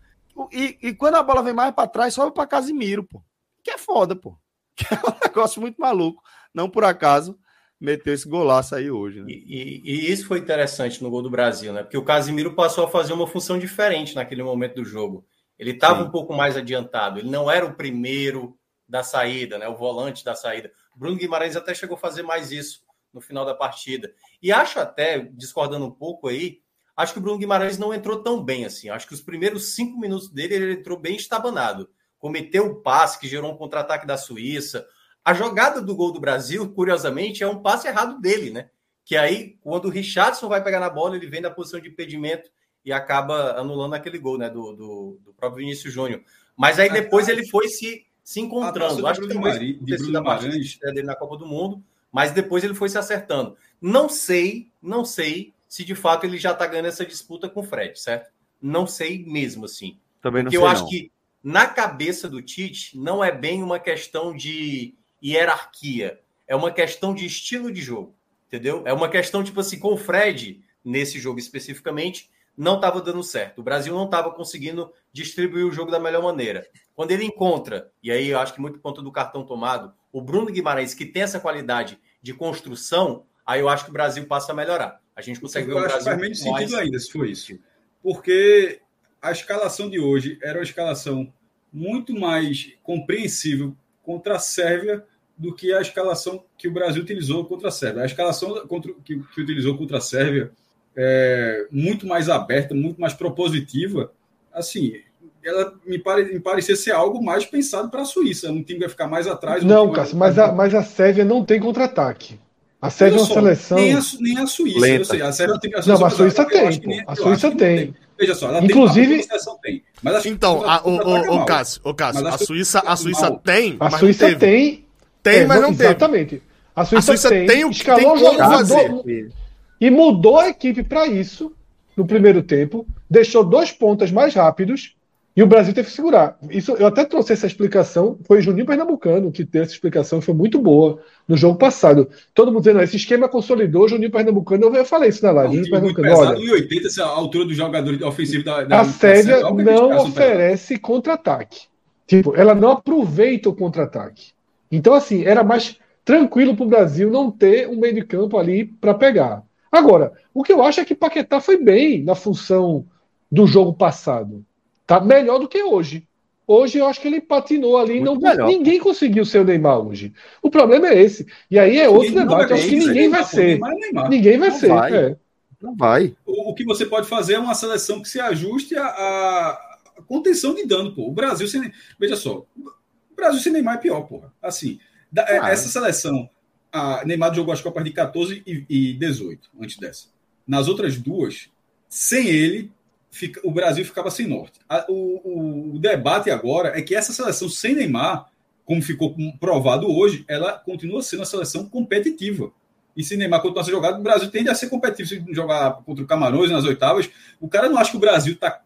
E, e quando a bola vem mais para trás, sobe para Casimiro, pô. Que é foda, pô. Que é um negócio muito maluco. Não por acaso meteu esse golaço aí hoje. Né? E, e, e, isso foi interessante no gol do Brasil, né? Porque o Casimiro passou a fazer uma função diferente naquele momento do jogo. Ele estava um pouco mais adiantado. Ele não era o primeiro da saída, né? O volante da saída. Bruno Guimarães até chegou a fazer mais isso no final da partida. E acho até, discordando um pouco aí, Acho que o Bruno Guimarães não entrou tão bem assim. Acho que os primeiros cinco minutos dele ele entrou bem estabanado. Cometeu o passe que gerou um contra-ataque da Suíça. A jogada do gol do Brasil, curiosamente, é um passe errado dele, né? Que aí, quando o Richardson vai pegar na bola, ele vem da posição de impedimento e acaba anulando aquele gol, né? Do, do, do próprio Vinícius Júnior. Mas aí depois ele foi se, se encontrando. Acho que depois de Bruno da partida dele na Copa do Mundo, mas depois ele foi se acertando. Não sei, não sei se de fato ele já está ganhando essa disputa com o Fred, certo? Não sei mesmo assim. Também não Porque sei. eu acho não. que na cabeça do Tite não é bem uma questão de hierarquia, é uma questão de estilo de jogo, entendeu? É uma questão tipo assim, com o Fred nesse jogo especificamente, não estava dando certo. O Brasil não estava conseguindo distribuir o jogo da melhor maneira. Quando ele encontra, e aí eu acho que muito ponto do cartão tomado, o Bruno Guimarães, que tem essa qualidade de construção, aí eu acho que o Brasil passa a melhorar. A gente consegue ver o Brasil. Faz menos mais... sentido ainda se for isso. Porque a escalação de hoje era uma escalação muito mais compreensível contra a Sérvia do que a escalação que o Brasil utilizou contra a Sérvia. A escalação contra, que, que utilizou contra a Sérvia é muito mais aberta, muito mais propositiva. Assim, ela me, pare, me parecia ser algo mais pensado para a Suíça. Um time vai ficar mais atrás. não, Cássio, mas, a, mas a Sérvia não tem contra-ataque. A Sérvia é uma seleção. Nem a, nem a Suíça. Lenta. Sei, a Sérvia tem a Não, a Suíça tem. Nem, a Suíça tem. Veja só, ela Inclusive, tem. Mas então, a, o, o, o Cássio, o Cássio a, Suíça, a Suíça tem. A Suíça tem. Tem, mas não teve. Exatamente. A Suíça, a Suíça tem, tem o que tem como fazer. E mudou a equipe para isso no primeiro tempo, deixou dois pontas mais rápidos E o Brasil teve que segurar. Isso, eu até trouxe essa explicação. Foi o Juninho Pernambucano que teve essa explicação, foi muito boa no jogo passado. Todo mundo dizendo, esse esquema consolidou, Juninho Pernambucano. Eu falei isso na live. Juninho Pernambucano, olha, 1,80 a altura do jogador ofensivo da. da a Sérvia não oferece contra-ataque. Tipo, ela não aproveita o contra-ataque. Então, assim, era mais tranquilo para o Brasil não ter um meio de campo ali para pegar. Agora, o que eu acho é que Paquetá foi bem na função do jogo passado. Tá melhor do que hoje. Hoje eu acho que ele patinou ali. não, ninguém conseguiu ser o Neymar hoje. O problema é esse. E aí é outro debate. Acho que ninguém vai ser. Ninguém vai ser. É. Não vai. O, o, que você pode fazer é uma seleção que se ajuste à, à contenção de dano. Pô. O Brasil, sem, veja só, o Brasil sem Neymar é pior, porra. Assim, da, ah, essa seleção, a Neymar jogou as Copas de 14 e, e 18, antes dessa. Nas outras duas, sem ele, fica, o Brasil ficava sem norte. A, o, o, debate agora é que essa seleção sem Neymar, como ficou provado hoje, ela continua sendo uma seleção competitiva. E se Neymar continuar ser jogado, o Brasil tende a ser competitivo. Se jogar contra o Camarões nas oitavas, o cara não acha que o Brasil está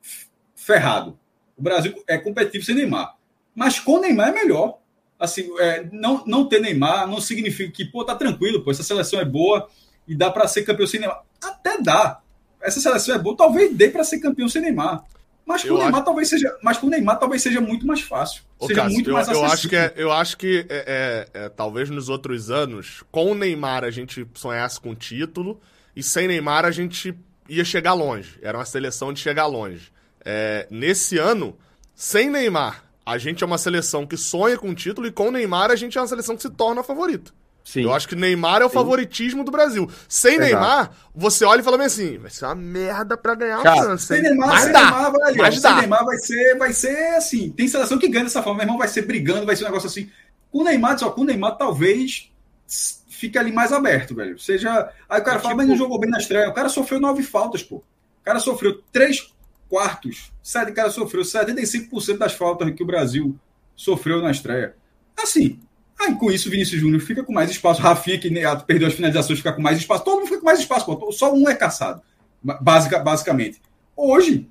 ferrado. O Brasil é competitivo sem Neymar. Mas com Neymar é melhor. Assim, é, não, não ter Neymar não significa que, pô, tá tranquilo, pô, essa seleção é boa e dá para ser campeão sem Neymar. Até dá essa seleção é boa, talvez dê para ser campeão sem Neymar. Mas com o Neymar acho... talvez seja, mas com o Neymar talvez seja muito mais fácil. Ô, seja Cássio, muito eu, mais eu acho que é, eu acho que é, é, é, talvez nos outros anos, com o Neymar a gente sonhasse com título e sem Neymar a gente ia chegar longe. Era uma seleção de chegar longe. É, nesse ano, sem Neymar, a gente é uma seleção que sonha com título e com o Neymar a gente é uma seleção que se torna favorito. Sim. Eu acho que Neymar é o Sim. favoritismo do Brasil. Sem Exato. Neymar, você olha e fala bem assim, vai ser uma merda pra ganhar a França. Sem Neymar, mas sem dá, Neymar, vai, mas sem dá. Neymar vai ser, vai ser assim. Tem seleção que ganha dessa forma, meu irmão vai ser brigando, vai ser um negócio assim. Com o Neymar, só com o Neymar talvez fique ali mais aberto, velho. Seja, aí o cara fala, tipo... mas não jogou bem na estreia. O cara sofreu nove faltas, pô. O cara sofreu três quartos. Sete, o cara sofreu 75% das faltas que o Brasil sofreu na estreia. Assim, Aí com isso, Vinícius Júnior fica com mais espaço. Rafinha, que perdeu as finalizações, fica com mais espaço. Todo mundo fica com mais espaço. Pô. Só um é caçado, basica, basicamente. Hoje,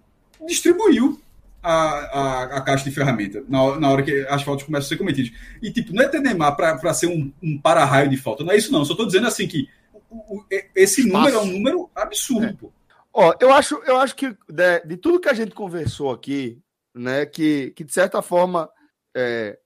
distribuiu a, a, a caixa de ferramenta na, na hora que as faltas começam a ser cometidas. E, tipo, não é ter Neymar para ser um, um para-raio de falta. Não é isso, não. Só estou dizendo assim que o, o, esse espaço. número é um número absurdo, é. pô. Ó, eu acho, eu acho que de, de, tudo que a gente conversou aqui, né, que, que de certa forma é,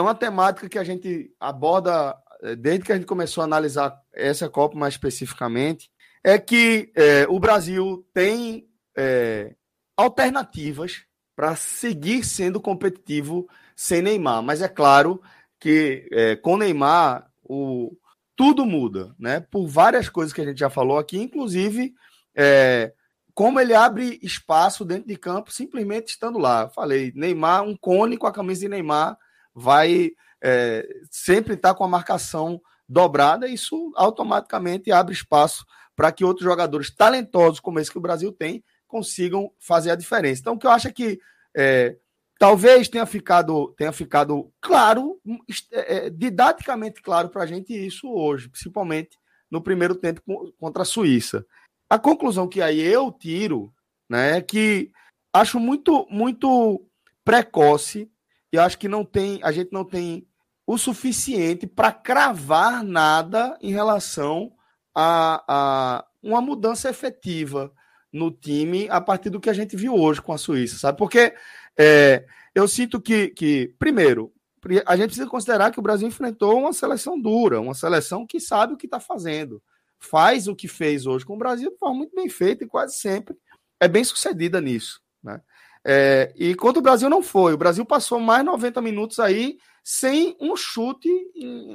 é uma temática que a gente aborda eh, desde que a gente começou a analisar essa Copa mais especificamente, é que é, o Brasil tem é, alternativas para seguir sendo competitivo sem Neymar. Mas é claro que é, com Neymar o, tudo muda, né? Por várias coisas que a gente já falou aqui, inclusive como ele abre espaço dentro de campo simplesmente estando lá. Falei, Neymar, um cone com a camisa de Neymar vai é, sempre estar tá com a marcação dobrada, isso automaticamente abre espaço para que outros jogadores talentosos, como esse que o Brasil tem, consigam fazer a diferença. Então, o que eu acho é que é, talvez tenha ficado, tenha ficado claro, é, é didaticamente claro para a gente isso hoje, principalmente no primeiro tempo contra a Suíça. A conclusão que aí eu tiro né, é que acho muito, muito precoce eu acho que não tem, a gente não tem o suficiente para cravar nada em relação a, a uma mudança efetiva no time a partir do que a gente viu hoje com a Suíça, sabe? Porque é, eu sinto que, que, primeiro, a gente precisa considerar que o Brasil enfrentou uma seleção dura, uma seleção que sabe o que está fazendo, faz o que fez hoje com o Brasil de forma muito bem feita e quase sempre é bem sucedida nisso? É, e contra o Brasil não foi. O Brasil passou mais 90 minutos aí sem um chute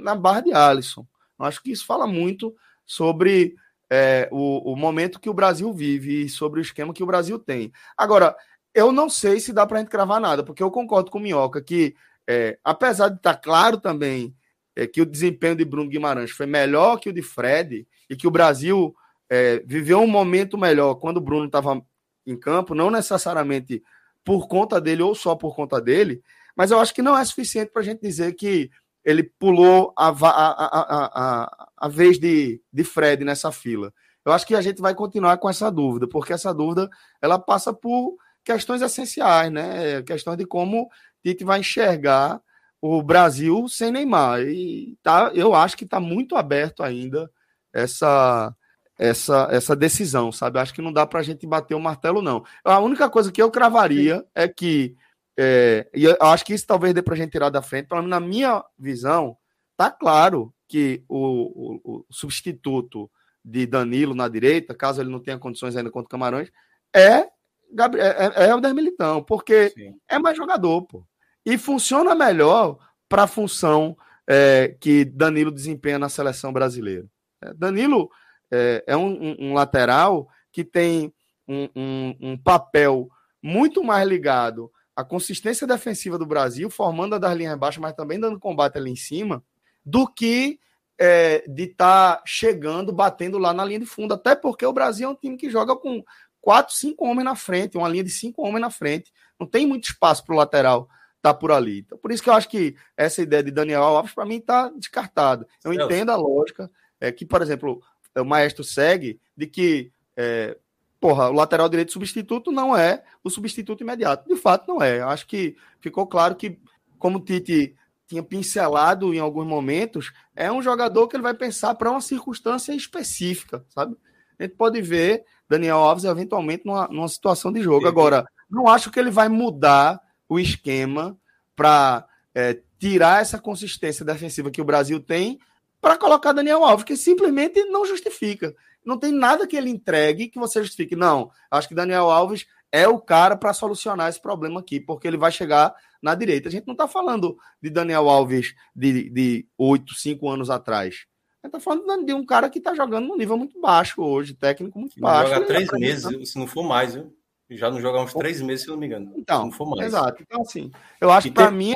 na barra de Alisson. Acho que isso fala muito sobre é, o, o, momento que o Brasil vive e sobre o esquema que o Brasil tem. Agora, eu não sei se dá para a gente cravar nada, porque eu concordo com o Minhoca que, é, apesar de estar tá claro também é, que o desempenho de Bruno Guimarães foi melhor que o de Fred e que o Brasil é, viveu um momento melhor quando o Bruno estava em campo, não necessariamente por conta dele ou só por conta dele, mas eu acho que não é suficiente para a gente dizer que ele pulou a, a, a, a, vez de, de Fred nessa fila. Eu acho que a gente vai continuar com essa dúvida, porque essa dúvida ela passa por questões essenciais, né? Questões de como Tite vai enxergar o Brasil sem Neymar. E tá, eu acho que está muito aberto ainda essa, essa, essa decisão, sabe? Acho que não dá para a gente bater o martelo, não. A única coisa que eu cravaria é que, é, e eu acho que isso talvez dê para a gente tirar da frente, pelo menos na minha visão, tá claro que o, o, o substituto de Danilo na direita, caso ele não tenha condições ainda contra o Camarões, é Gabriel, é, é, é o Militão, porque Sim. é mais jogador, pô e funciona melhor para a função é, que Danilo desempenha na seleção brasileira. É, Danilo é, é um, um, um, lateral que tem um, um, papel muito mais ligado à consistência defensiva do Brasil, formando a das linhas baixas, mas também dando combate ali em cima, do que é, de estar tá chegando, batendo lá na linha de fundo. Até porque o Brasil é um time que joga com quatro, cinco homens na frente, uma linha de cinco homens na frente. Não tem muito espaço para o lateral tá por ali. Então, por isso que eu acho que essa ideia de Daniel Alves, para mim, tá descartada. Eu entendo a lógica, é que, por exemplo, o maestro segue de que, é, porra, o lateral direito substituto não é o substituto imediato. De fato, não é. Acho que ficou claro que, como o Tite tinha pincelado em alguns momentos, é um jogador que ele vai pensar para uma circunstância específica, sabe? A gente pode ver Daniel Alves eventualmente numa, numa situação de jogo. Agora, não acho que ele vai mudar o esquema para é, tirar essa consistência defensiva que o Brasil tem para colocar Daniel Alves, que simplesmente não justifica. Não tem nada que ele entregue que você justifique. Não, acho que Daniel Alves é o cara para solucionar esse problema aqui, porque ele vai chegar na direita. A gente não está falando de Daniel Alves de oito, cinco anos atrás. A gente está falando de um cara que está jogando num nível muito baixo hoje, técnico muito baixo. Joga três meses, se não for mais, viu? Já não joga uns três meses, se não me engano. Então, se não exato. Então, assim, eu acho e que para tem... mim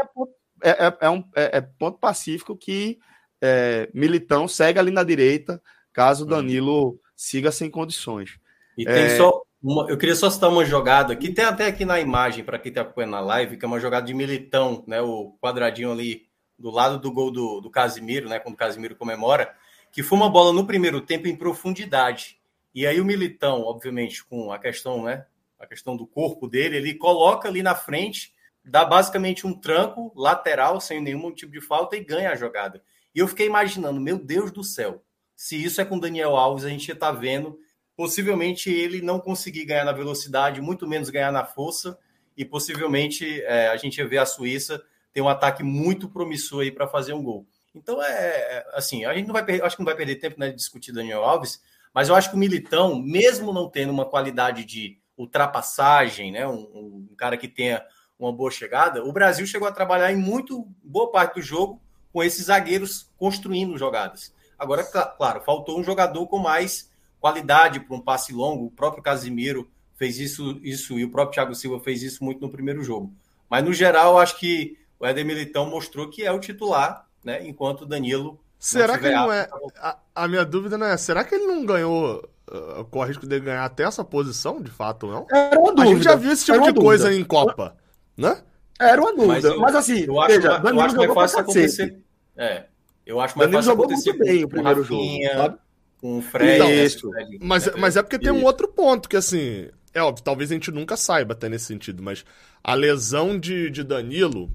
é, é, é, um, é, é, ponto pacífico que é, Militão segue ali na direita, caso uhum. Danilo siga sem condições. E tem é, só uma, eu queria só citar uma jogada que tem até aqui na imagem, para quem está acompanhando na live, que é uma jogada de Militão, né? O quadradinho ali do lado do gol do, do Casimiro, né? Quando o Casimiro comemora, que foi uma bola no primeiro tempo em profundidade. E aí o Militão, obviamente, com a questão né, a questão do corpo dele, ele coloca ali na frente, dá basicamente um tranco lateral, sem nenhum tipo de falta, e ganha a jogada. E eu fiquei imaginando, meu Deus do céu, se isso é com Daniel Alves, a gente está vendo possivelmente ele não conseguir ganhar na velocidade, muito menos ganhar na força, e possivelmente é, a gente vê a Suíça ter um ataque muito promissor aí para fazer um gol. Então é, é assim, a gente não vai perder, acho que não vai perder tempo né, de discutir Daniel Alves, mas eu acho que o Militão, mesmo não tendo uma qualidade de ultrapassagem, né? Um, um, cara que tenha uma boa chegada. O Brasil chegou a trabalhar em muito boa parte do jogo com esses zagueiros construindo jogadas. Agora, claro, faltou um jogador com mais qualidade para um passe longo. O próprio Casimiro fez isso, isso e o próprio Thiago Silva fez isso muito no primeiro jogo. Mas no geral, acho que o Éder Militão mostrou que é o titular, né? Enquanto o Danilo. Será que ele não é? A, a minha dúvida não é. Será que ele não ganhou uh, corre risco de ganhar até essa posição, de fato, não? Era uma dúvida. A gente já viu esse tipo de coisa em Copa, né? Era uma dúvida. Mas, eu, Mas assim, eu acho, veja, eu acho mais fácil acontecer. É, eu acho mais Danilo fácil acontecer muito bem o primeiro Rafinha, jogo, sabe? Com o Fred. Isso. Mas, é, mas é porque tem um outro ponto que, assim, é óbvio, talvez a gente nunca saiba até nesse sentido, mas a lesão de, de Danilo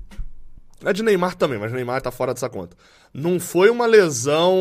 é de Neymar também, mas Neymar tá fora dessa conta. Não foi uma lesão,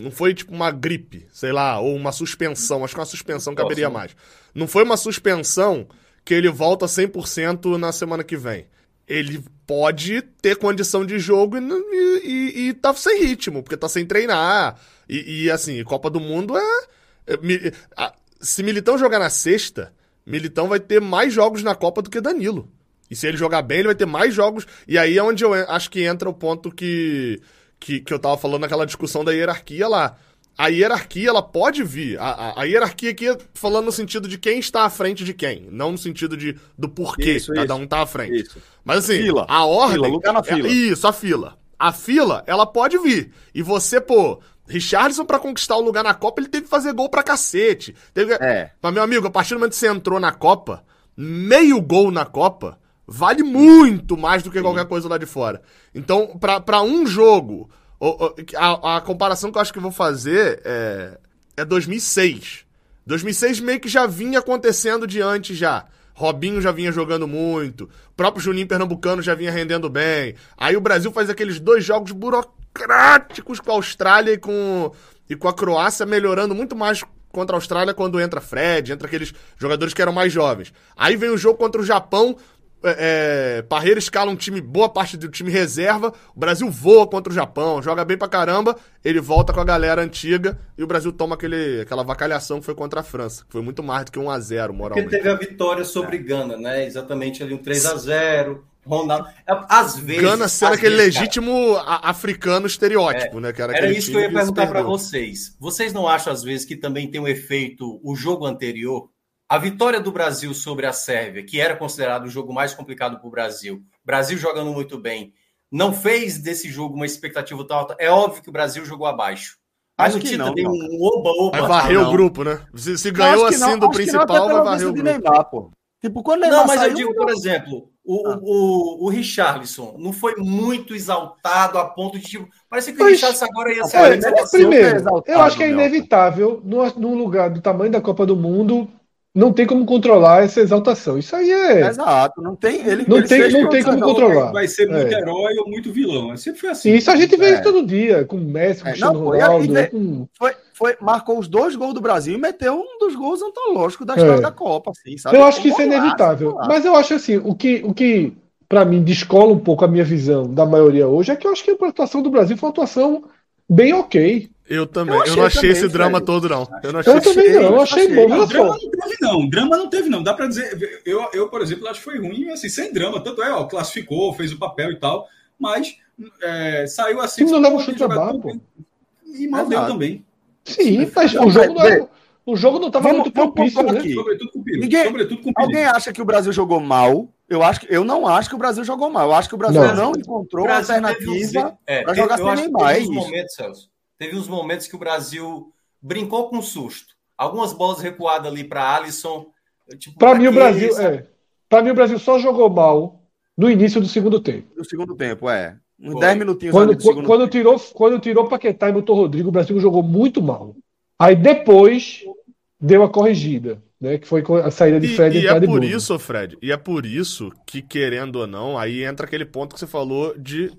não foi tipo uma gripe, sei lá, ou uma suspensão. Acho que uma suspensão caberia mais. Não foi uma suspensão que ele volta 100% na semana que vem. Ele pode ter condição de jogo e, e, e tá sem ritmo, porque tá sem treinar. E, e assim, Copa do Mundo é. é se Militão jogar na sexta, Militão vai ter mais jogos na Copa do que Danilo. E se ele jogar bem, ele vai ter mais jogos. E aí é onde eu acho que entra o ponto que, que, que eu tava falando naquela discussão da hierarquia lá. A hierarquia, ela pode vir. A, a, a, hierarquia aqui falando no sentido de quem está à frente de quem. Não no sentido de, do porquê isso, cada isso, um tá à frente. Isso. Mas assim, fila. a ordem... Fila, lugar na fila. É, isso, a fila. A fila, ela pode vir. E você, pô... Richardson, para conquistar o lugar na Copa, ele teve que fazer gol pra cacete. Teve... É. Mas, meu amigo, a partir do momento que você entrou na Copa, meio gol na Copa vale muito mais do que qualquer coisa lá de fora. Então, para um jogo, a, a, comparação que eu acho que eu vou fazer é, é 2006. 2006 meio que já vinha acontecendo de antes já. Robinho já vinha jogando muito, o próprio Juninho Pernambucano já vinha rendendo bem. Aí o Brasil faz aqueles dois jogos burocráticos com a Austrália e com, e com a Croácia, melhorando muito mais contra a Austrália quando entra Fred, entra aqueles jogadores que eram mais jovens. Aí vem o jogo contra o Japão, é, é, Parreira escala um time, boa parte do time reserva. O Brasil voa contra o Japão, joga bem pra caramba. Ele volta com a galera antiga e o Brasil toma aquele, aquela vacalhação que foi contra a França, que foi muito mais do que 1x0, moralmente. Porque teve a vitória sobre é. Gana, né? Exatamente ali um 3x0. Ronaldo. Às vezes. Gana sendo aquele vezes, legítimo cara, africano estereótipo, é, né? Que era era isso que eu ia perguntar para vocês. Vocês não acham, às vezes, que também tem um efeito o jogo anterior? A vitória do Brasil sobre a Sérvia, que era considerado o jogo mais complicado para o Brasil, Brasil jogando muito bem, não fez desse jogo uma expectativa tão alta. É óbvio que o Brasil jogou abaixo. Mas o Tita tem um oba-oba. Vai varrer o grupo, né? Se, se ganhou assim do principal, vai varrer o grupo. Neymar, pô. Tipo, quando Neymar não, mas saiu, eu digo, por exemplo, o, ah. o, o Richarlison não foi muito exaltado a ponto de tipo. Parece que o Richarlison agora ia ser. É, primeiro, eu acho que é inevitável, num lugar do tamanho da Copa do Mundo, não tem como controlar essa exaltação. Isso aí é. Exato, não tem. Ele, não ele tem, não tem como controlar. Vai ser muito é. herói ou muito vilão. Sempre foi assim. Isso a gente vê é. todo dia, com o Messi, com o é, Cristiano Ronaldo. Foi, com... foi, foi, marcou os dois gols do Brasil e meteu um dos gols antológicos da história é. da Copa. Assim, sabe? Eu acho que isso é inevitável. Mas eu acho assim, o que, o que para mim, descola um pouco a minha visão da maioria hoje é que eu acho que a atuação do Brasil foi uma atuação bem ok. Eu também. Eu, eu não achei também, esse drama todo, não. Eu não achei eu também não. Eu achei, bom. Não, drama não teve, não. Drama não teve, não. Dá pra dizer. Eu, eu, por exemplo, acho que foi ruim, assim, sem drama. Tanto é, ó, classificou, fez o papel e tal. Mas é, saiu assim. Sim, não leva o chute a barra, pô. E mal deu também. Sim, mas o jogo não era. O jogo não estava muito propício, né? Aqui. Sobretudo com o Ninguém, Sobretudo com o Alguém acha que o Brasil jogou mal? Eu acho que eu não acho que o Brasil jogou mal. Eu acho que o Brasil não, não encontrou uma alternativa é, para jogar sem Neymar. É momentos, Celso, teve uns momentos que o Brasil brincou com susto. Algumas bolas recuadas ali para Alisson. Tipo, para mim, o Brasil. É, para mim, o Brasil só jogou mal no início do segundo tempo. No segundo tempo, é. Uns 10 minutinhos quando, quando tempo. tirou Quando tirou Paquetá e botou Rodrigo, o Brasil jogou muito mal. Aí depois deu a corrigida, né? Que foi a saída de Fred e, e é por isso, Fred, e é por isso que, querendo ou não, aí entra aquele ponto que você falou de,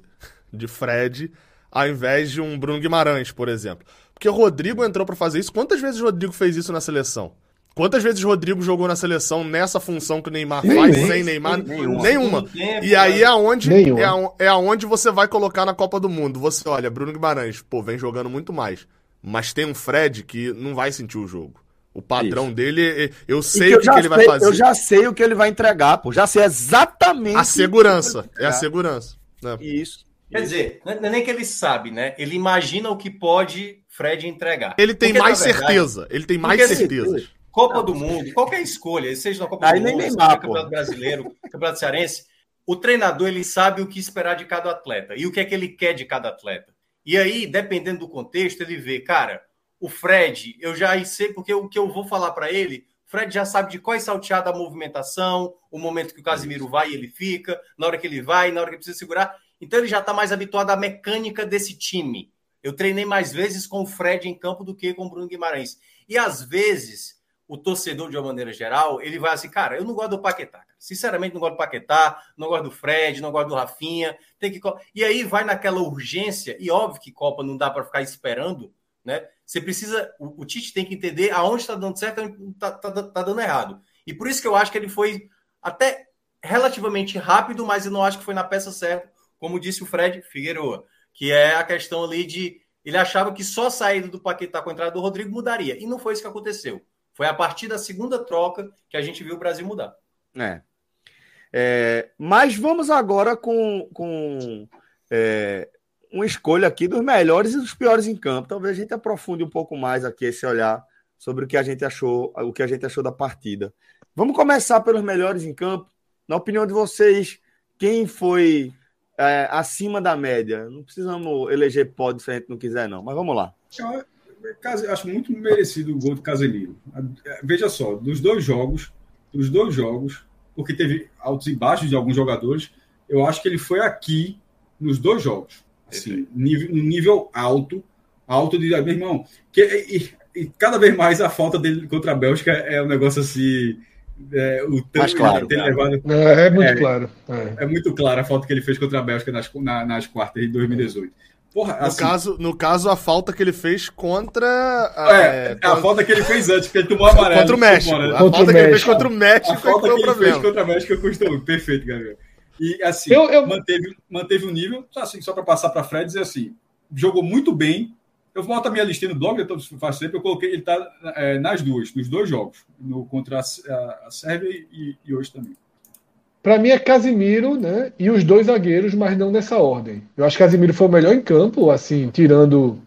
de Fred ao invés de um Bruno Guimarães, por exemplo. Porque o Rodrigo entrou para fazer isso. Quantas vezes o Rodrigo fez isso na seleção? Quantas vezes o Rodrigo jogou na seleção nessa função que o Neymar faz sem Neymar? Nenhuma. Nenhuma. E aí é aonde, é, a, é aonde você vai colocar na Copa do Mundo. Você olha, Bruno Guimarães, pô, vem jogando muito mais. Mas tem um Fred que não vai sentir o jogo. O padrão Isso. dele, eu sei o que, que, ele sei, vai fazer. Eu já sei o que ele vai entregar, pô. Já sei exatamente. A segurança. É a segurança. Né? Isso. Quer dizer, não é nem que ele sabe, né? Ele imagina o que pode Fred entregar. Ele tem porque, mais verdade, certeza. Ele tem mais certeza. Copa não, do Mundo, qualquer escolha, seja na Copa do Mundo, nem seja no Campeonato Brasileiro, Campeonato Cearense, o treinador ele sabe o que esperar de cada atleta e o que é que ele quer de cada atleta. E aí, dependendo do contexto, ele vê, cara, o Fred, eu já sei porque o que eu vou falar para ele, Fred já sabe de qual é salteada a movimentação, o momento que o Casimiro vai e ele fica, na hora que ele vai, na hora que precisa segurar. Então ele já está mais habituado à mecânica desse time. Eu treinei mais vezes com o Fred em campo do que com o Bruno Guimarães. E às vezes, o torcedor, de uma maneira geral, ele vai assim, cara, eu não gosto do Paquetá. Sinceramente, não gosto do Paquetá, não gosto do Fred, não gosto do Rafinha. Tem que... E aí vai naquela urgência, e óbvio que Copa não dá para ficar esperando, né? Você precisa. O, o Tite tem que entender aonde está dando certo e onde está tá, tá dando errado. E por isso que eu acho que ele foi até relativamente rápido, mas eu não acho que foi na peça certa como disse o Fred Figueroa, que é a questão ali de ele achava que só a saída do Paquetá com a entrada do Rodrigo mudaria. E não foi isso que aconteceu. Foi a partir da segunda troca que a gente viu o Brasil mudar. É. é mas vamos agora com, com é, uma escolha aqui dos melhores e dos piores em campo. Talvez a gente aprofunde um pouco mais aqui esse olhar sobre o que a gente achou, o que a gente achou da partida. Vamos começar pelos melhores em campo. Na opinião de vocês, quem foi é, acima da média. Não precisamos eleger pódio se a gente não quiser, não. Mas vamos lá. Eu acho muito merecido o gol do Casemiro. Veja só, dos dois jogos, dos dois jogos, porque teve altos e baixos de alguns jogadores, eu acho que ele foi aqui nos dois jogos. Assim, nível, um nível alto, alto de meu irmão. Que, e, e, cada vez mais a falta dele contra a Bélgica é um negócio assim é, o tanto claro, ter levado. É, é muito é, claro. É. é. muito claro a falta que ele fez contra a Bélgica nas, na, nas quartas de 2018. Porra, no, assim, caso, no caso, a falta que ele fez contra. A, é, é, a falta que ele fez antes, porque ele tomou amarelo. Contra o México. Né? A falta que ele fez contra o México. A falta que ele fez contra o México custou. Perfeito, Gabriel. E assim, eu, eu... Manteve, manteve o nível, assim, só para passar para Fred dizer assim, jogou muito bem. Eu volto a minha listinha no blog, eu faz tempo, eu coloquei, ele está é, nas duas, nos dois jogos, no, contra a, a, a Sérvia e, e hoje também. Para mim é Casimiro, né? E os dois zagueiros, mas não nessa ordem. Eu acho que Casimiro foi o melhor em campo, assim, tirando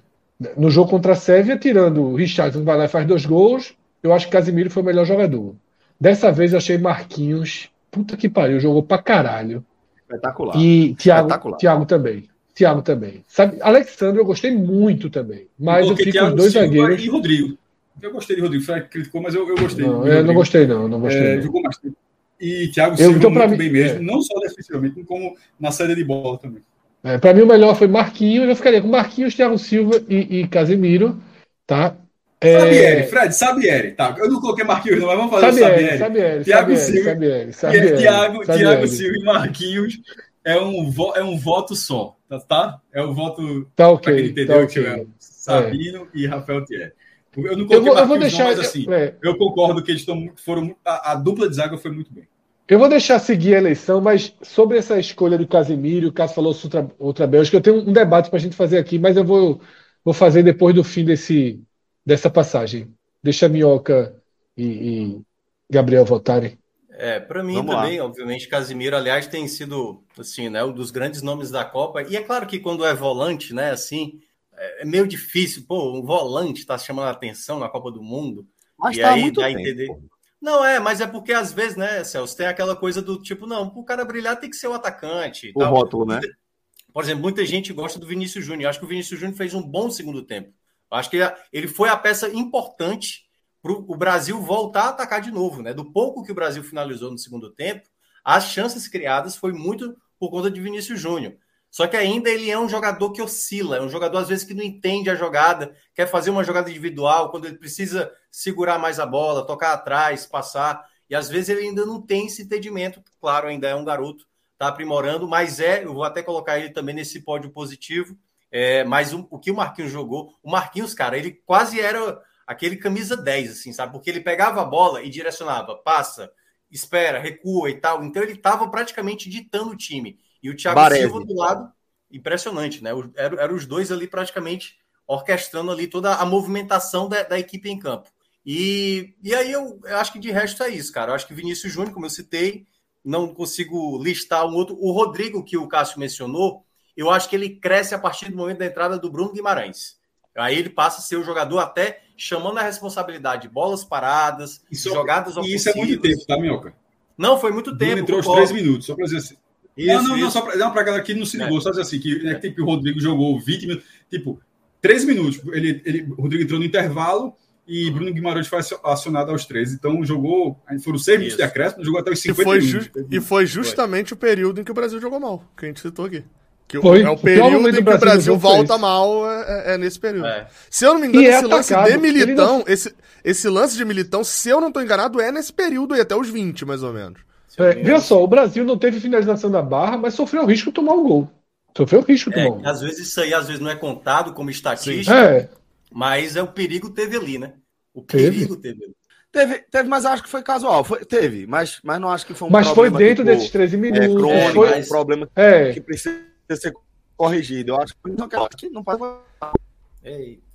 no jogo contra a Sérvia, tirando o Richardson vai lá e faz dois gols. Eu acho que Casimiro foi o melhor jogador. Dessa vez eu achei Marquinhos, puta que pariu, jogou pra caralho. Espetacular. E Thiago, Espetacular. Thiago também. Thiago também. Sabe, Alexandre eu gostei muito também. Mas eu, eu fico com dois Silva zagueiros. E Rodrigo. Eu gostei de Rodrigo. Fred criticou, mas eu, eu gostei. Não, eu não gostei, não. não gostei, é, não. Jogou mais tempo. E Thiago Silva então, muito mim, bem mesmo, é. não só defensivamente, como na saída de bola também. É, para mim o melhor foi Marquinhos, eu ficaria com Marquinhos, Thiago Silva e, e Casemiro, tá? É... Sabieri, Fred, Sabieri, tá? Eu não coloquei Marquinhos, não, mas vamos fazer Sabieri, Sabieri. Sabieri Thiago Silva, Sabieri, Sabieri, Thiago, Thiago Silva e Marquinhos é um, é um voto só, tá? tá? É o voto tá ok, quem entendeu tá okay. que é Sabino é. e Rafael Thierry. Eu não eu vou, eu vou deixar, não, mas assim, eu, é. eu concordo que eles foram a, a dupla de zaga foi muito bem. Eu vou deixar seguir a eleição, mas sobre essa escolha do Casimiro, o Cássio falou outra, outra Bélgica, eu tenho um debate para a gente fazer aqui, mas eu vou, vou fazer depois do fim desse, dessa passagem. Deixa a Minhoca e, e Gabriel votarem. É, para mim Vamos também, lá. obviamente, Casimiro, aliás, tem sido assim, né, um dos grandes nomes da Copa. E é claro que quando é volante, né, assim, é, é meio difícil, pô, um volante está chamando a atenção na Copa do Mundo. Mas e tá aí muito dá entender. Não, é, mas é porque às vezes, né, Celso, tem aquela coisa do tipo, não, para o cara brilhar tem que ser o atacante. O tal. rótulo, né? Por exemplo, muita gente gosta do Vinícius Júnior. Acho que o Vinícius Júnior fez um bom segundo tempo. Acho que ele foi a peça importante para o Brasil voltar a atacar de novo, né? Do pouco que o Brasil finalizou no segundo tempo, as chances criadas foi muito por conta de Vinícius Júnior. Só que ainda ele é um jogador que oscila, é um jogador às vezes que não entende a jogada, quer fazer uma jogada individual, quando ele precisa segurar mais a bola, tocar atrás, passar, e às vezes ele ainda não tem esse entendimento. Claro, ainda é um garoto, está aprimorando, mas é, eu vou até colocar ele também nesse pódio positivo. É, mas o, o que o Marquinhos jogou, o Marquinhos, cara, ele quase era aquele camisa 10, assim, sabe? Porque ele pegava a bola e direcionava, passa, espera, recua e tal. Então ele estava praticamente ditando o time. E o Thiago Baresi. Silva do lado, impressionante, né? Eram era os dois ali praticamente orquestrando ali toda a movimentação da, da equipe em campo. E, e aí eu, eu, acho que de resto é isso, cara. Eu acho que Vinícius Júnior, como eu citei, não consigo listar um outro. O Rodrigo, que o Cássio mencionou, eu acho que ele cresce a partir do momento da entrada do Bruno Guimarães. Aí ele passa a ser o jogador até chamando a responsabilidade, bolas paradas, isso, jogadas ofensivas. E isso é muito tempo, tá, Minhoca? Não, foi muito tempo. Bruno entrou os três minutos, só para dizer assim. Isso, não, não, isso. não, só para não, a galera que não se ligou, é. só dizer assim, que, né, tipo, o Rodrigo jogou 20 minutos, tipo, 13 minutos. Ele, ele, o Rodrigo entrou no intervalo e Bruno Guimarães foi acionado aos 13. Então jogou, foram 6 minutos de acréscimo, jogou até os 50 e foi minutos. E foi justamente foi. o período em que o Brasil jogou mal, que a gente citou aqui. Que foi, é o período em que o Brasil volta mal, é, é, nesse período. É. Se eu não me engano, é esse lance de Militão, não... esse, esse lance de Militão, se eu não estou enganado, é nesse período aí, até os 20, mais ou menos. É, veja só, o Brasil não teve finalização da barra, mas sofreu o risco de tomar o um gol. Sofreu o risco de tomar um gol. Às vezes isso aí às vezes não é contado como estatística, é. mas é o perigo teve ali, né? O perigo teve, teve ali. Teve, teve, mas acho que foi casual. Foi, teve, mas, mas não acho que foi um mas problema. Mas foi dentro tipo, desses 13 minutos. É, crônico, foi... um problema é. que precisa ser corrigido. Eu acho que não pode.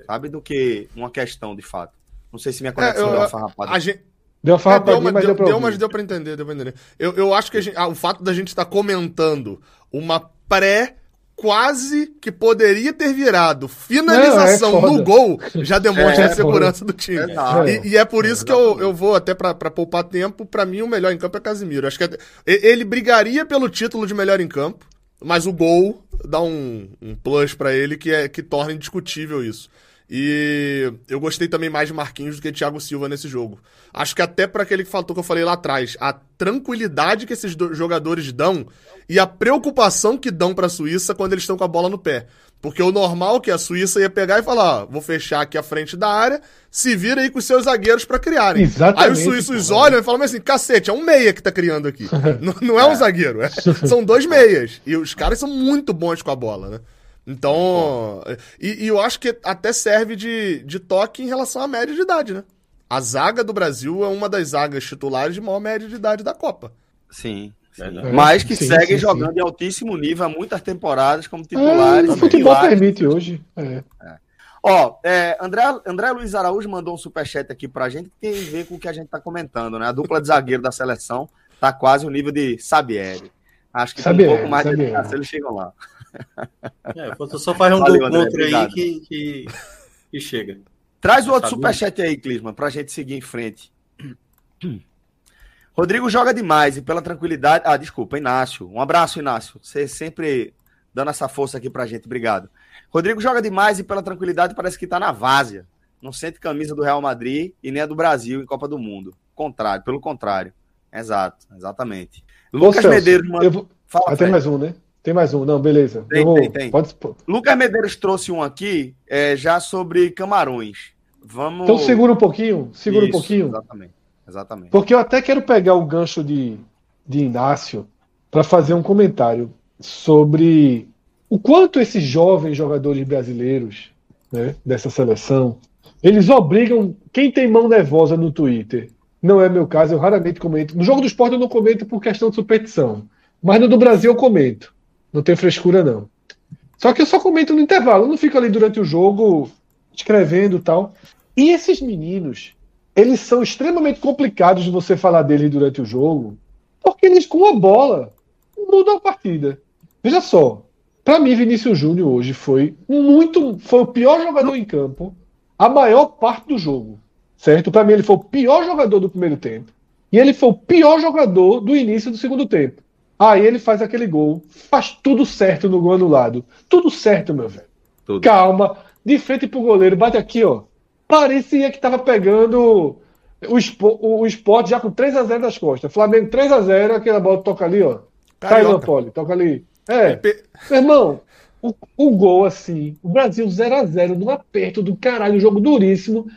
Sabe do que uma questão de fato. Não sei se minha conexão é, eu, deu uma farrapada. A gente, Deu uma é, deu, mas deu, deu, deu, mas deu pra entender, deu pra entender. Eu, eu acho que gente, ah, o fato da gente estar tá comentando uma pré quase que poderia ter virado finalização Não, é no gol já demonstra é, a segurança do time. E, e, é por isso que eu, eu vou até para poupar tempo, para mim o melhor em campo é Casimiro. Acho que é, ele brigaria pelo título de melhor em campo, mas o gol dá um, um plus para ele que é que torna indiscutível isso. E eu gostei também mais de Marquinhos do que Thiago Silva nesse jogo. Acho que até para aquele fator que eu falei lá atrás, a tranquilidade que esses jogadores dão e a preocupação que dão para a Suíça quando eles estão com a bola no pé. Porque o normal é que a Suíça ia pegar e falar, ó, vou fechar aqui a frente da área, se vira aí com os seus zagueiros para criarem. Exatamente, aí os suíços olham e falam assim, cacete, é um meia que tá criando aqui. não, não, é um é. zagueiro, é, são dois meias. E os caras são muito bons com a bola, né? Então, e, e, eu acho que até serve de, de toque em relação à média de idade, né? A zaga do Brasil é uma das zagas titulares de maior média de idade da Copa. Sim. É, mas que sim, seguem sim, jogando sim. em altíssimo nível há muitas temporadas como titulares. É, o futebol permite hoje. É. É. Ó, é, André, André Luiz Araújo mandou um superchat aqui pra gente que tem a ver com o que a gente tá comentando, né? A dupla de zagueiro da seleção tá quase o nível de Sabieri. Acho que Sabieri, um pouco mais Sabieri. de eles chegam lá. É, só faz um Valeu, gol contra aí que, que, que, chega. Traz o outro superchat aí, Clisman, pra gente seguir em frente. Rodrigo joga demais e pela tranquilidade. Ah, desculpa, Inácio. Um abraço, Inácio. Você sempre dando essa força aqui pra gente. Obrigado. Rodrigo joga demais e pela tranquilidade parece que tá na várzea. Não sente camisa do Real Madrid e nem a do Brasil em Copa do Mundo. Contrário, pelo contrário. Exato, exatamente. Lucas Medeiros manda... vou... Fala, ah, tem mais um, né? Tem mais um, não, beleza. Tem, vou... tem, tem. Pode... Lucas Medeiros trouxe um aqui é, já sobre camarões. Vamos. Então segura um pouquinho, segura Isso, um pouquinho. Exatamente. Exatamente. Porque eu até quero pegar o gancho de, de Inácio para fazer um comentário sobre o quanto esses jovens jogadores brasileiros né, dessa seleção eles obrigam quem tem mão nervosa no Twitter. Não é meu caso, eu raramente comento. No jogo do esporte eu não comento por questão de superstição. Mas no do Brasil eu comento. Não tem frescura, não. Só que eu só comento no intervalo. Eu não fico ali durante o jogo escrevendo tal. E esses meninos, eles são extremamente complicados de você falar deles durante o jogo, porque eles com a bola mudam a partida. Veja só, para mim Vinícius Júnior hoje foi muito, foi o pior jogador em campo a maior parte do jogo, certo? Para mim ele foi o pior jogador do primeiro tempo e ele foi o pior jogador do início do segundo tempo. Aí ele faz aquele gol, faz tudo certo no gol anulado, tudo certo, meu velho. Tudo. Calma, de frente pro goleiro, bate aqui, ó parecia que estava pegando o, Spo, o esporte já com 3 a 0 nas costas. Flamengo 3 a 0 aquela bola toca ali, ó. Cailan Poli, toca ali. É, é meu irmão, o, o, gol assim, o Brasil 0 a 0 no aperto do caralho, um jogo duríssimo.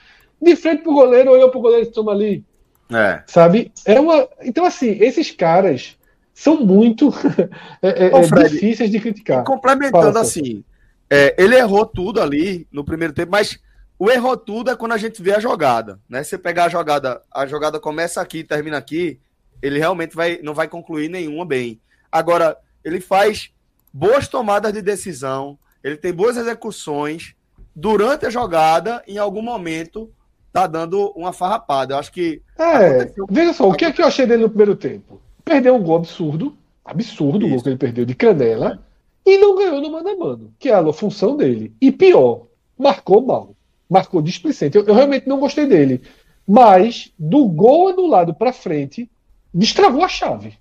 De frente pro goleiro, olhou pro goleiro e toma ali. É. Sabe? É uma. Então, assim, esses caras são muito é, é, Ô, Fred, difíceis de criticar. complementando Fala, assim, é, ele errou tudo ali no primeiro tempo, mas o erro tudo é quando a gente vê a jogada, né? Você pegar a jogada, a jogada começa aqui e termina aqui, ele realmente vai, não vai concluir nenhuma bem. Agora, ele faz boas tomadas de decisão, ele tem boas execuções durante a jogada, em algum momento tá dando uma farrapada. Eu acho que É, veja só, o que é que eu achei dele no primeiro tempo? Perdeu um gol absurdo, absurdo o gol que ele perdeu de canela, e não ganhou no mano a mano, que é a função dele. E pior, marcou mal marcou displicente. Eu, eu, realmente não gostei dele. Mas, do gol anulado para frente, destravou a chave.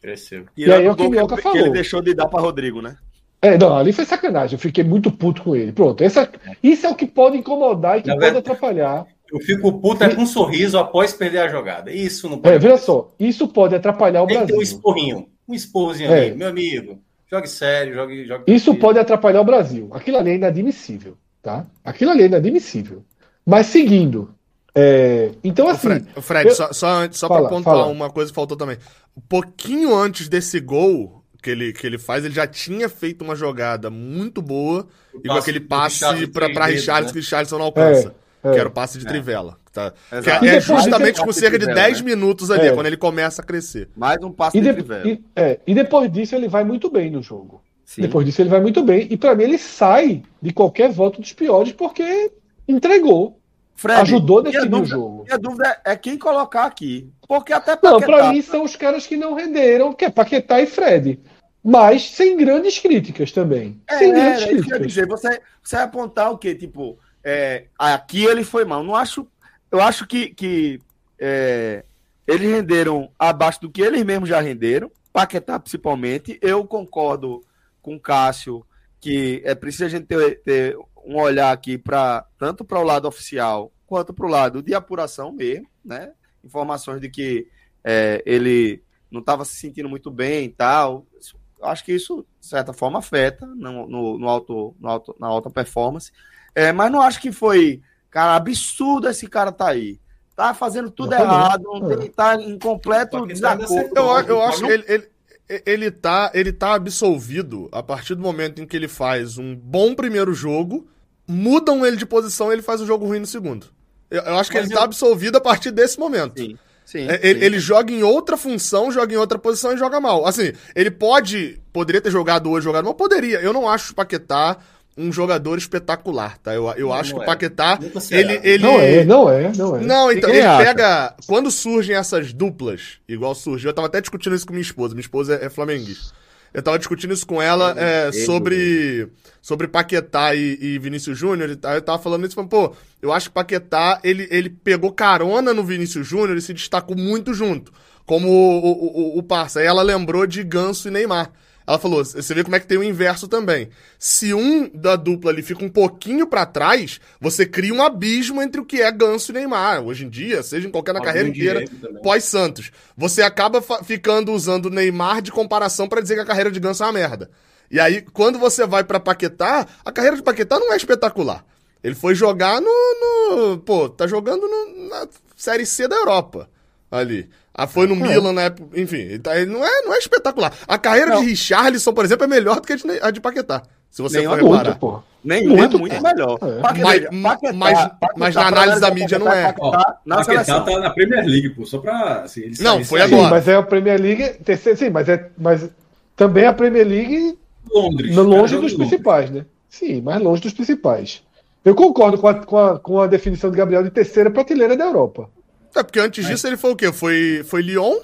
Cresceu. E, e aí é o que o Minhoca falou. Que ele deixou de dar para Rodrigo, né? É, não, ali foi sacanagem. Eu fiquei muito puto com ele. Pronto, essa, isso é o que pode incomodar e que pode atrapalhar. Eu fico puto é com um sorriso após perder a jogada. Isso não pode. É, veja só, isso pode atrapalhar o Tem Brasil. Tem um esporrinho, um esporzinho é. ali, meu amigo. Jogue sério, jogue. jogue isso pode atrapalhar o Brasil. Aquilo ali é inadmissível. Tá? Aquilo ali é inadmissível. Mas seguindo. É... Então, assim. O Fred, o Fred eu... só, só, só para pontuar fala. uma coisa que faltou também. Um pouquinho antes desse gol que ele, que ele faz, ele já tinha feito uma jogada muito boa e com aquele passe para Richarlison que o Richarlison não alcança. É, é, que era o passe de é. Trivela. Tá? Que é, justamente com cerca de 10 né? minutos ali, é. quando ele começa a crescer. Mais um passe e de, de Trivela. E, é, e depois disso ele vai muito bem no jogo. Sim. Depois disso ele vai muito bem. E para mim ele sai de qualquer voto dos piores porque entregou. Fred, ajudou nesse dúvida, jogo. Minha dúvida é quem colocar aqui. Porque até Paquetá... Não, para mim são os caras que não renderam, que é Paquetá e Fred. Mas sem grandes críticas também. É, sem grandes é, críticas. Dizer, você, você vai apontar o quê? Tipo, é, aqui ele foi mal. Não acho. Eu acho que, que é, eles renderam abaixo do que eles mesmos já renderam. Paquetá, principalmente. Eu concordo com o Cássio que é preciso a gente ter, ter um olhar aqui para tanto para o lado oficial quanto para o lado de apuração mesmo, né? Informações de que é, ele não estava se sentindo muito bem e tal. Acho que isso, de certa forma, afeta no, no, no alto, no alto, na alta performance. É, mas não acho que foi, cara, absurdo esse cara tá aí. Tá fazendo tudo errado, é. tá em completo desacordo. Eu, eu acho que ele, ele, ele, tá, ele tá absolvido a partir do momento em que ele faz um bom primeiro jogo, mudam ele de posição e ele faz um jogo ruim no segundo. Eu, eu acho que Mas ele eu... tá absolvido a partir desse momento. Sim. Sim, é, ele, sim. ele, joga em outra função, joga em outra posição e joga mal. Assim, ele pode. Poderia ter jogado hoje, jogado mal? Poderia. Eu não acho o Paquetá um jogador espetacular, tá? Eu, eu não, acho não que o é. Paquetá. Ele, ele... Não é, não é, não é. Não, então, ele acha? pega. Quando surgem essas duplas, igual surgiu, eu tava até discutindo isso com minha esposa. Minha esposa é, é flamenguista. Eu tava discutindo isso com ela é, sobre, sobre Paquetá e, e Vinícius Júnior. Eu tava falando isso, falando, pô, eu acho que Paquetá, ele, ele pegou carona no Vinícius Júnior e se destacou muito junto. Como o, o, o, o Parça. Aí ela lembrou de Ganso e Neymar. Ela falou: você vê como é que tem o inverso também. Se um da dupla ali fica um pouquinho para trás, você cria um abismo entre o que é Ganso e Neymar. Hoje em dia, seja em qualquer na carreira inteira, pós-Santos. Você acaba ficando usando Neymar de comparação para dizer que a carreira de Ganso é uma merda. E aí, quando você vai para Paquetá, a carreira de Paquetá não é espetacular. Ele foi jogar no. no pô, tá jogando no, na Série C da Europa ali. Ah, foi no é. Milan na época. Enfim, ele tá, não, é, não é espetacular. A carreira não. de Richarlison, por exemplo, é melhor do que a de Paquetá. Se você for reparar. Pô. Nenhum muito, é muito melhor. É. Paquetá, mas, mas, Paquetá, mas na análise da mídia não é. Paquetá, na Paquetá tá na Premier League, pô, só pra. Assim, não, foi agora. Sim, mas é a Premier League. Sim, mas, é, mas também a Premier League. Londres. Longe dos principais, né? Sim, mais longe dos principais. Eu concordo com a, com a, com a definição de Gabriel de terceira prateleira da Europa. É, porque antes disso ele foi o quê? Foi, foi Lyon,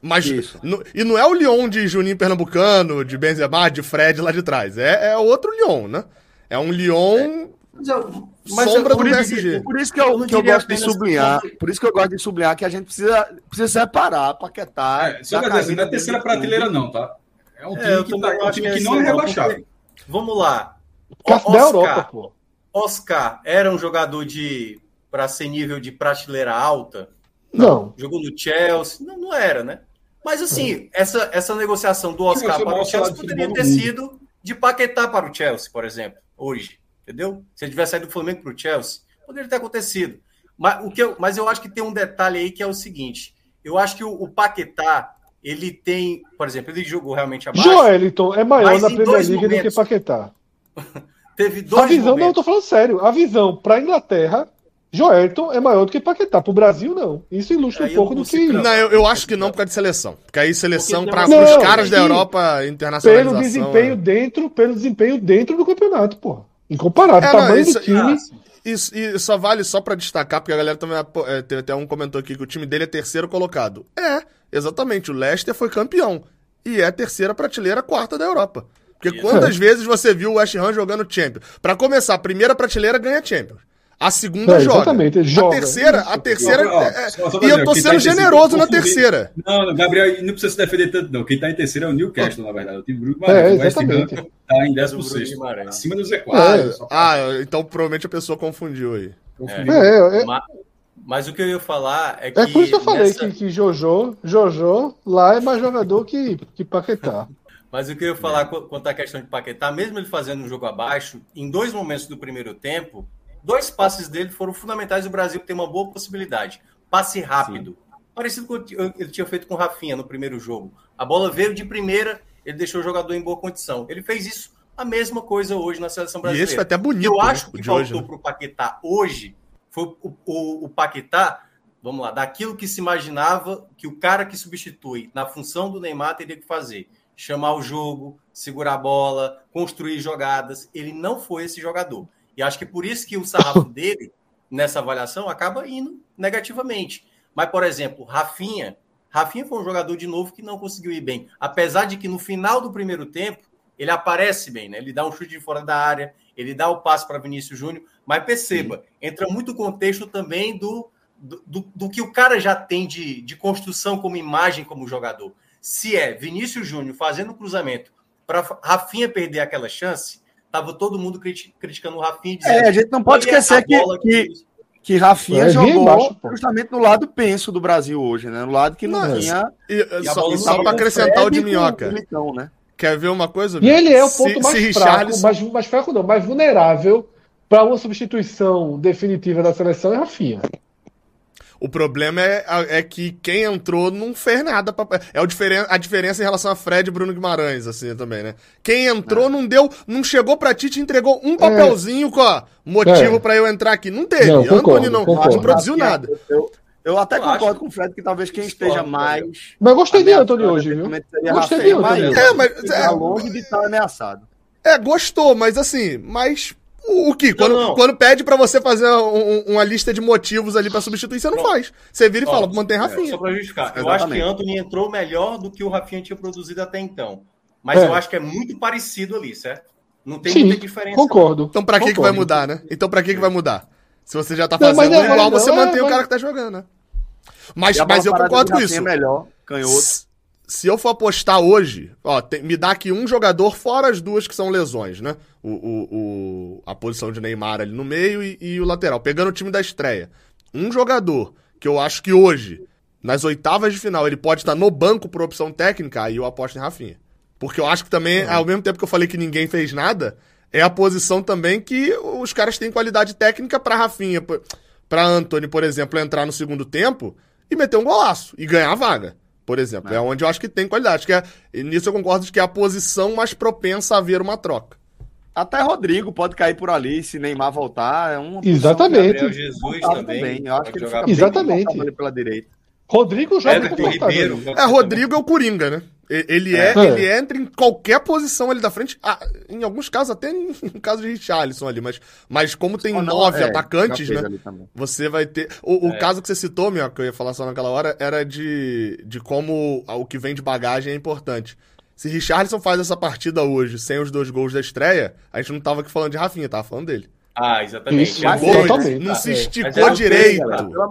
mas. No, e não é o Lyon de Juninho Pernambucano, de Benzema, de Fred lá de trás. É, é outro Lyon, né? É um Lyon. É. Mas eu, mas sombra eu, do PSG. Por isso que eu, que eu gosto de sublinhar. Por isso que eu gosto de sublinhar que a gente precisa, precisa separar, paquetar. É, só pra dizer, não é terceira prateleira, não, tá? É um é, time, é, que, tá, um time que, não é rebaixável. Vamos lá. Oscar, da Europa, pô. Oscar era um jogador de para ser nível de prateleira alta? Não. Jogou no Chelsea? Não, não era, né? Mas assim, essa, essa negociação do Oscar para o Chelsea poderia ter sido de Paquetá para o Chelsea, por exemplo, hoje. Entendeu? Se ele tivesse saído do Flamengo para o Chelsea, poderia ter acontecido. Mas, o que eu, mas eu acho que tem um detalhe aí que é o seguinte: eu acho que o, o Paquetá, ele tem, por exemplo, ele jogou realmente abaixo. Joeliton é maior na Premier League momentos, do que Paquetá. teve dois A visão, momentos. não, eu tô falando sério. A visão para a Inglaterra Joelton é maior do que Paquetá. Pro Brasil, não. Isso ilustra aí um pouco do que. Não, eu, eu, acho que não por causa de seleção. Porque aí seleção para os caras da Europa internacionalização. Pelo desempenho é. dentro, pelo desempenho dentro do campeonato, porra. Incomparável. É, tamanho isso, do time. Isso, e só vale só para destacar, porque a galera também. É, teve até um comentou aqui que o time dele é terceiro colocado. É, exatamente. O Leicester foi campeão. E é terceira prateleira, quarta da Europa. Porque quantas é. vezes você viu o West Ham jogando Champions? Para começar, a primeira prateleira ganha Champions. A segunda é, joga. Exatamente, joga. A terceira, a terceira. Não, é, só, só e eu tô sendo tá generoso na terceira. Não, Gabriel, não precisa se defender tanto, não. Quem tá em terceira é o Newcastle, na verdade. O time Bruno É, exatamente. tá em 16. Acima do Z4. É. Ah, então provavelmente a pessoa confundiu aí. Confundiu. É, é, mas, mas, o que eu ia falar é que. É por isso que eu falei nessa... que, que Jojo, Jojo lá é mais jogador que, que Paquetá. Mas o que eu ia falar quanto à questão de Paquetá, mesmo ele fazendo um jogo abaixo, em dois momentos do primeiro tempo, dois passes dele foram fundamentais. O Brasil tem uma boa possibilidade. Passe rápido. Sim. Parecido com o que ele tinha feito com o Rafinha no primeiro jogo. A bola veio de primeira, ele deixou o jogador em boa condição. Ele fez isso a mesma coisa hoje na seleção brasileira. E esse foi até bonito. Eu acho que faltou para o Paquetá hoje foi o, o, o Paquetá, vamos lá, daquilo que se imaginava que o cara que substitui na função do Neymar teria que fazer. Chamar o jogo, segurar a bola, construir jogadas. Ele não foi esse jogador. E acho que por isso que o sarrafo dele, nessa avaliação, acaba indo negativamente. Mas, por exemplo, Rafinha, Rafinha foi um jogador de novo que não conseguiu ir bem. Apesar de que no final do primeiro tempo, ele aparece bem, né? Ele dá um chute de fora da área, ele dá o passe para Vinícius Júnior, mas perceba, Sim. entra muito contexto também do, do, do, do, que o cara já tem de, de construção como imagem como jogador. Se é Vinícius Júnior fazendo cruzamento para Rafinha perder aquela chance, tava todo mundo criticando o Rafinha. Dizendo, é, a gente não pode esquecer que, que, que Rafinha jogou embaixo, justamente no lado penso do Brasil hoje, né? No lado que não, não tinha. E, e só só para acrescentar o de minhoca. Então, né? Quer ver uma coisa? E ele é o ponto se, mais se fraco, Richarlison... mais, mais fraco não, mais vulnerável para uma substituição definitiva da seleção é Rafinha. O problema é, é que quem entrou não fez nada. Pra, é o diferen, a diferença em relação a Fred e Bruno Guimarães, assim, também, né? Quem entrou é. não deu, não chegou pra ti, te entregou um papelzinho é. com ó, motivo é. para eu entrar aqui. Não teve. Não, concordo, Anthony não, não produziu nada. Eu, eu até eu concordo acho... com o Fred que talvez quem esteja mais. Mas gostei de Anthony hoje, viu? Gostei de Anthony. É, mas. É, longe de estar ameaçado. É, gostou, mas assim, mas o que? Quando, não, não. quando pede para você fazer um, uma lista de motivos ali para substituir, você não Pronto. faz. Você vira e fala, mantém Rafinha. É, só pra justificar. Exatamente. Eu acho que Anthony entrou melhor do que o Rafinha tinha produzido até então. Mas é. eu acho que é muito parecido ali, certo? Não tem Sim, muita diferença. Concordo. Então pra que, que vai mudar, né? Então pra que, que vai mudar? Se você já tá fazendo não, é, igual, você é, mantém o cara que tá jogando, né? Mas, mas eu concordo com isso. É melhor, canhoto se eu for apostar hoje, ó, tem, me dá aqui um jogador fora as duas que são lesões, né? O, o, o a posição de Neymar ali no meio e, e, o lateral. Pegando o time da estreia. Um jogador que eu acho que hoje, nas oitavas de final, ele pode estar no banco por opção técnica, aí eu aposto em Rafinha. Porque eu acho que também, uhum. ao mesmo tempo que eu falei que ninguém fez nada, é a posição também que os caras têm qualidade técnica para Rafinha, para Anthony, por exemplo, entrar no segundo tempo e meter um golaço e ganhar a vaga por exemplo. É. é onde eu acho que tem qualidade. Que é, nisso eu concordo que é a posição mais propensa a haver uma troca. Até Rodrigo pode cair por ali se Neymar voltar. É um Exatamente. Gabriel Jesus também. também. Eu acho que ele fica Exatamente. ali pela direita. Rodrigo joga com Ribeiro. É, Rodrigo é o Coringa, né? Ele é, é, ele entra em qualquer posição ali da frente. Ah, em alguns casos, até em, em caso de Richarlison ali, mas, mas como tem oh, nove é, atacantes, né? Você vai ter. O, o é. caso que você citou, meu, que eu ia falar só naquela hora, era de, de como o que vem de bagagem é importante. Se Richarlison faz essa partida hoje sem os dois gols da estreia, a gente não tava aqui falando de Rafinha, tava falando dele. Ah, exatamente. Isso, não se esticou direito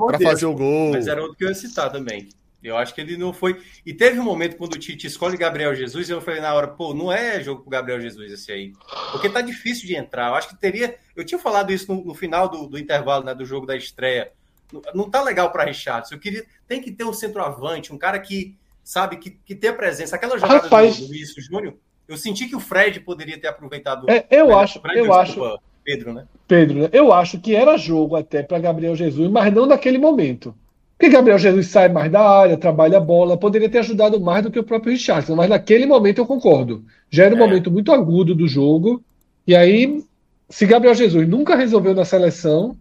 para fazer o gol. Mas era outro que eu ia citar também. Eu acho que ele não foi. E teve um momento quando o Tite escolhe Gabriel Jesus, e eu falei na hora, pô, não é jogo pro Gabriel Jesus esse aí. Porque tá difícil de entrar. Eu acho que teria. Eu tinha falado isso no, no final do, do, intervalo, né, do jogo da estreia. Não, não tá legal para Richardson. Eu queria. Tem que ter um centroavante, um cara que, sabe, que, que tenha presença. Aquela jogada Rapaz, do, Vinícius Júnior, eu senti que o Fred poderia ter aproveitado. É, eu acho, Fred, eu desculpa, acho. Pedro, né? Pedro, né? eu acho que era jogo até para Gabriel Jesus, mas não naquele momento. Porque Gabriel Jesus sai mais da área, trabalha a bola, poderia ter ajudado mais do que o próprio Richardson, mas naquele momento eu concordo. Já era um é. momento muito agudo do jogo, e aí, se Gabriel Jesus nunca resolveu na seleção.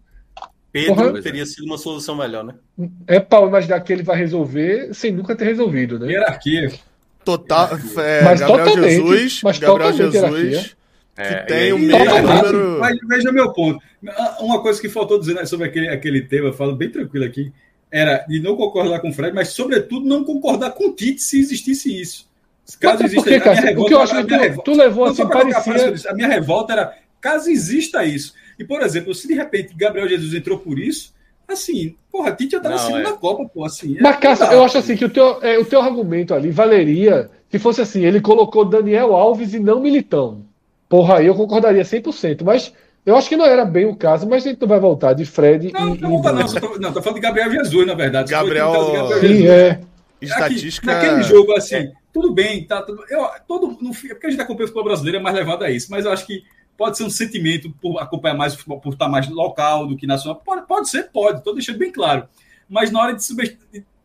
Pedro porra, teria sido uma solução melhor, né? É para imaginar que ele vai resolver sem nunca ter resolvido, né? Hierarquia. Total. É, mas Gabriel totalmente, Jesus. Mas Gabriel Jesus. Que é, tem o mesmo número. Mas veja meu ponto. Uma coisa que faltou dizer né, sobre aquele, aquele tema, falo bem tranquilo aqui era de não concordar com o Fred, mas, sobretudo, não concordar com o Tite se existisse isso. Caso exista porque, a minha revolta, que eu acho que tu, revolta, tu levou assim, parecia... A minha revolta era, caso exista isso. E, por exemplo, se de repente Gabriel Jesus entrou por isso, assim, porra, Tite já estava segundo é. na Copa, pô, assim. É Mas, Cássio, eu acho assim que o teu, é, o teu argumento ali valeria se fosse assim, ele colocou Daniel Alves e não Militão. Porra, aí eu concordaria 100%, mas eu acho que não era bem o caso, mas a gente não vai voltar de Fred não, e. Não, não, não, tô, não, tô falando de Gabriel Jesus, na verdade. Gabriel. Gabriel Sim, é. Estatística. Aqui, naquele jogo, assim, é. tudo bem, tá. Tudo, eu, todo, no, é porque a gente acompanha o futebol brasileiro, é mais levado a isso, mas eu acho que pode ser um sentimento por acompanhar mais o futebol, por estar mais local do que nacional. Pode, pode ser, pode, estou deixando bem claro. Mas na hora de subir,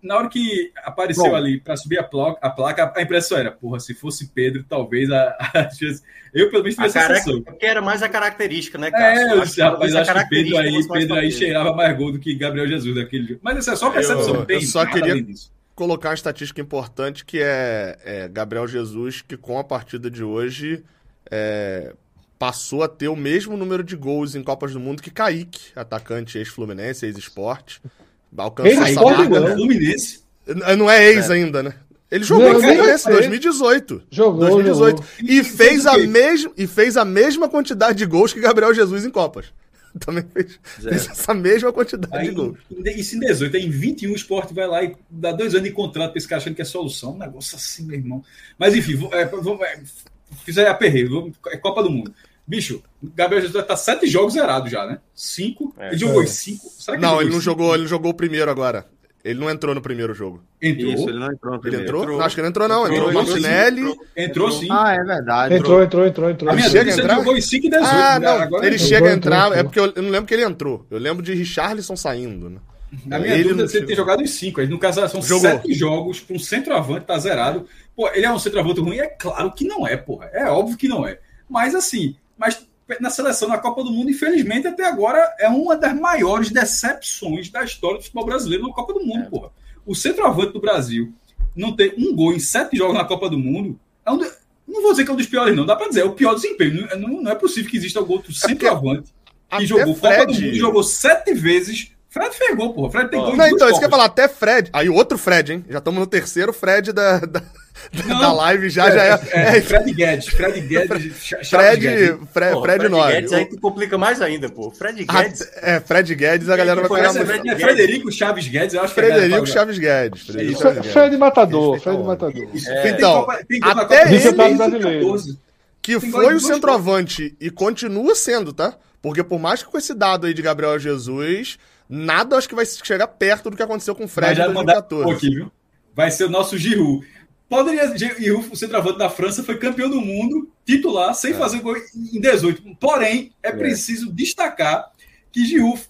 na hora que apareceu Bom, ali para subir a placa, a placa, a impressão era, porra, se fosse Pedro, talvez a, a eu pelo menos tive essa sensação. Porque era mais a característica, né, cara? É, eu, acho, rapaz, acho que Pedro aí, Pedro aí cheirava mais gol do que Gabriel Jesus naquele jogo. Mas isso é só percepção. Eu, eu só queria colocar uma estatística importante que é, é, Gabriel Jesus, que com a partida de hoje é, passou a ter o mesmo número de gols em Copas do Mundo que Kaique, atacante ex-Fluminense, ex-esporte. Alcançou essa marca. Né? Fluminense. Não é ex é. ainda, né? Ele jogou no Fluminense em 2018. Jogou, 2018. Jogou. E, fez a mesma, e fez a mesma quantidade de gols que Gabriel Jesus em Copas. Também fez, fez essa mesma quantidade Aí, de gols. Isso em 18. Em 21 o Sport vai lá e dá dois anos de contrato para esse cara achando que é solução. Um negócio assim, meu irmão. Mas enfim, é, vou, é, fizer aperreio. É Copa do Mundo. Bicho, Gabriel Jesus tá sete jogos zerados já, né? Cinco. É, ele jogou é. cinco. não, ele não jogou, ele jogou o primeiro agora. Ele não entrou no primeiro jogo. Entrou? Isso, ele não entrou no primeiro. Ele entrou? entrou. Não, acho que ele entrou, não. Entrou, entrou o Martinelli. Entrou, entrou, sim. Ah, é verdade. Entrou, entrou, entrou. entrou. A minha chega a entrar? jogou em 5 e 18. Ah, não. Agora ele chega a entrar. É porque eu, eu, não lembro que ele entrou. Eu lembro de Richarlison saindo, né? Na minha ele dúvida, é ele tem jogado em 5. No caso, são Jogou. sete jogos com um centroavante, tá zerado. Pô, ele é um centroavante ruim? É claro que não é, porra. É óbvio que não é. Mas assim, mas na seleção na Copa do Mundo, infelizmente, até agora é uma das maiores decepções da história do futebol brasileiro na Copa do Mundo, é. porra. O centroavante do Brasil não ter um gol em sete jogos na Copa do Mundo é um de... não vou dizer que é um dos piores, não. Dá para dizer, é o pior desempenho. Não, não é possível que exista algum outro é centroavante que jogou Fred... Copa do Mundo, jogou sete vezes Fred fez gol, porra. Fred tem gol. Não, então, isso que eu ia falar, até Fred. Aí outro Fred, hein? Já estamos no terceiro Fred da, da, não, da live, já, é, já é. é, é Fred Guedes. Fred Guedes. Fred, Guedes. Fred, pô, Fred, Fred 9. Guedes aí tu complica mais ainda, pô. Fred Guedes. Ah, é, Fred Guedes, a galera vai pegar. Fred, é Frederico Chaves Guedes, eu acho que é Frederico Chaves Guedes. Frederico Chaves Guedes. Fred Matador. Fred Matador. Então, até ele. Que foi o centroavante e continua sendo, tá? Porque por mais que com esse dado aí de Gabriel Jesus, nada acho que vai chegar perto do que aconteceu com o Fred em 2014. Aqui, viu? Vai ser o nosso Giroud. Poderia. Giroud, o centroavante da França, foi campeão do mundo, titular, sem é. fazer gol em 18. Porém, é, é. preciso destacar que Giroud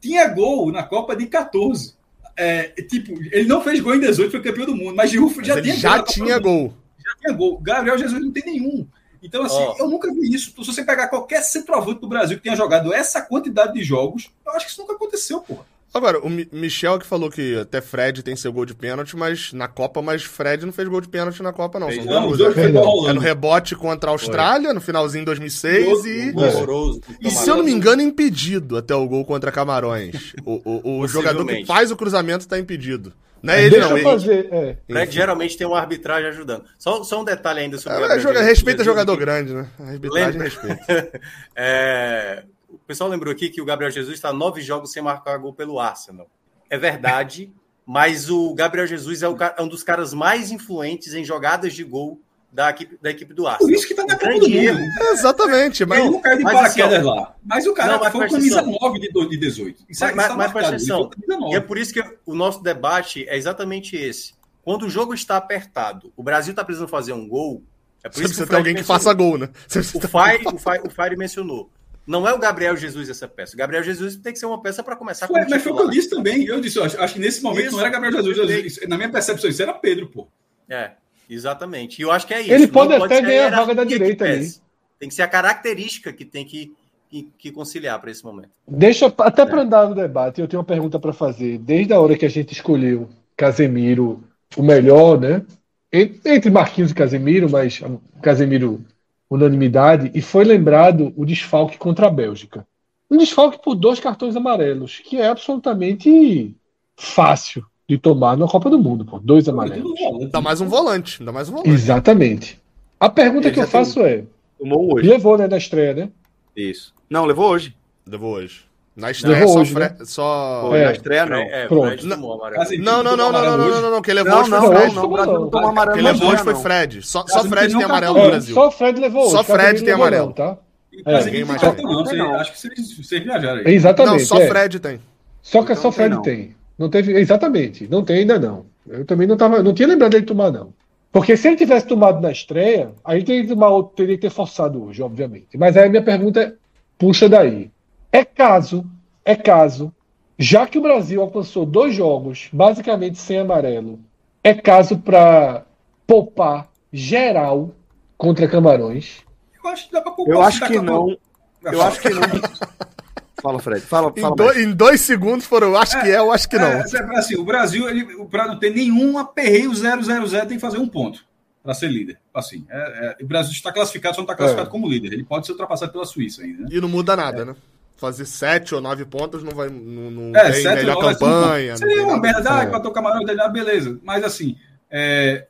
tinha gol na Copa de 14. É, tipo, ele não fez gol em 18, foi campeão do mundo, mas Giroud já tinha já tinha gol. Já tinha gol. Gabriel Jesus não tem nenhum. Então, assim, oh. eu nunca vi isso. Se você pegar qualquer centroavante do Brasil que tenha jogado essa quantidade de jogos, eu acho que isso nunca aconteceu, porra. Agora, o Michel que falou que até Fred tem seu gol de pênalti, mas na Copa, mas Fred não fez gol de pênalti na Copa, não. não, os dois foi é no rebote contra a Austrália, foi. no finalzinho de 2006 e. Horroroso. E se eu não me engano, impedido até o gol contra Camarões. o, o, o jogador que faz o cruzamento está impedido. Não é ele, Deixa não. Eu fazer, é. Fred geralmente tem uma arbitragem ajudando. Só, só um detalhe ainda sobre. É, joga, respeita jogador grande, né? A arbitragem respeita. é, o pessoal lembrou aqui que o Gabriel Jesus está nove jogos sem marcar gol pelo Arsenal. É verdade, mas o Gabriel Jesus é, o, é um dos caras mais influentes em jogadas de gol da equipe, da equipe do Arsenal. Por isso que tá na Copa do Mundo. Exatamente. Mas ele não cai de paraquedas assim, lá. Mas o cara não, foi camisa 9 de, de 18. Isso mas, mas, mas presta atenção. E é por isso que o nosso debate é exatamente esse. Quando o jogo está apertado, o Brasil está precisando fazer um gol. É por Você isso que tem alguém que faça gol, né? O Fire, o, Fire, o Fire mencionou. Não é o Gabriel Jesus essa peça. O Gabriel Jesus tem que ser uma peça para começar com Mas foi o que eu disse também. Eu disse, eu acho, acho que nesse momento isso, não era Gabriel Jesus. Na minha percepção, isso era Pedro, pô. É. Exatamente. E eu acho que é isso. Ele pode até pode ganhar a vaga da direita ali. Tem que ser a característica que tem que, que, que conciliar para esse momento. Deixa, até é. para andar no debate, eu tenho uma pergunta para fazer. Desde a hora que a gente escolheu Casemiro o melhor, né? Entre Marquinhos e Casemiro, mas Casemiro unanimidade, e foi lembrado o desfalque contra a Bélgica. Um desfalque por dois cartões amarelos, que é absolutamente fácil de tomar na Copa do Mundo, pô. Dois amarelos. Dá mais um volante, dá mais um volante. Exatamente. A pergunta Ele que eu faço tem... é: Tomou hoje. Levou, né, na estreia, né? Isso. Não, levou hoje. Levou hoje. Na estreia levou só, hoje, né? só... É. Na estreia não. É, Pronto. Não, não, não, não, não, não, não, não, não, quem levou hoje foi Fred. Não, não, não, tomou amarelo. Quem levou hoje foi Fred. Só, só Fred tem amarelo no Brasil. Só Fred levou hoje. Só Fred tem amarelo, tá? É, ninguém mais não, Acho que vocês viajaram aí. Exatamente. Não, só Fred tem. Só que só Fred tem. Não teve, exatamente, não tem ainda não. Eu também não tava, não tinha lembrado dele tomar não. Porque se ele tivesse tomado na estreia, aí teria que, tomar, teria que ter forçado hoje, obviamente. Mas aí a minha pergunta é, puxa daí. É caso, é caso, já que o Brasil alcançou dois jogos, basicamente sem amarelo, é caso para poupar geral contra Camarões? Eu acho que dá pra poupar. Eu acho que não. Eu acho que não. Fala, Fred. Fala, fala em, do, em, dois segundos foram, eu acho é, que é, eu acho que não. É, é assim, o Brasil, ele, para não ter nenhum aperreio 0-0-0, tem que fazer um ponto para ser líder. Assim, é, é, o Brasil está classificado, só não está classificado é. como líder. Ele pode ser ultrapassado pela Suíça ainda. Né? E não muda nada, né? Fazer sete ou nove pontos não vai. Não, não é, tem melhor campanha. Seria uma verdade, para o camarão dele, beleza. Mas assim,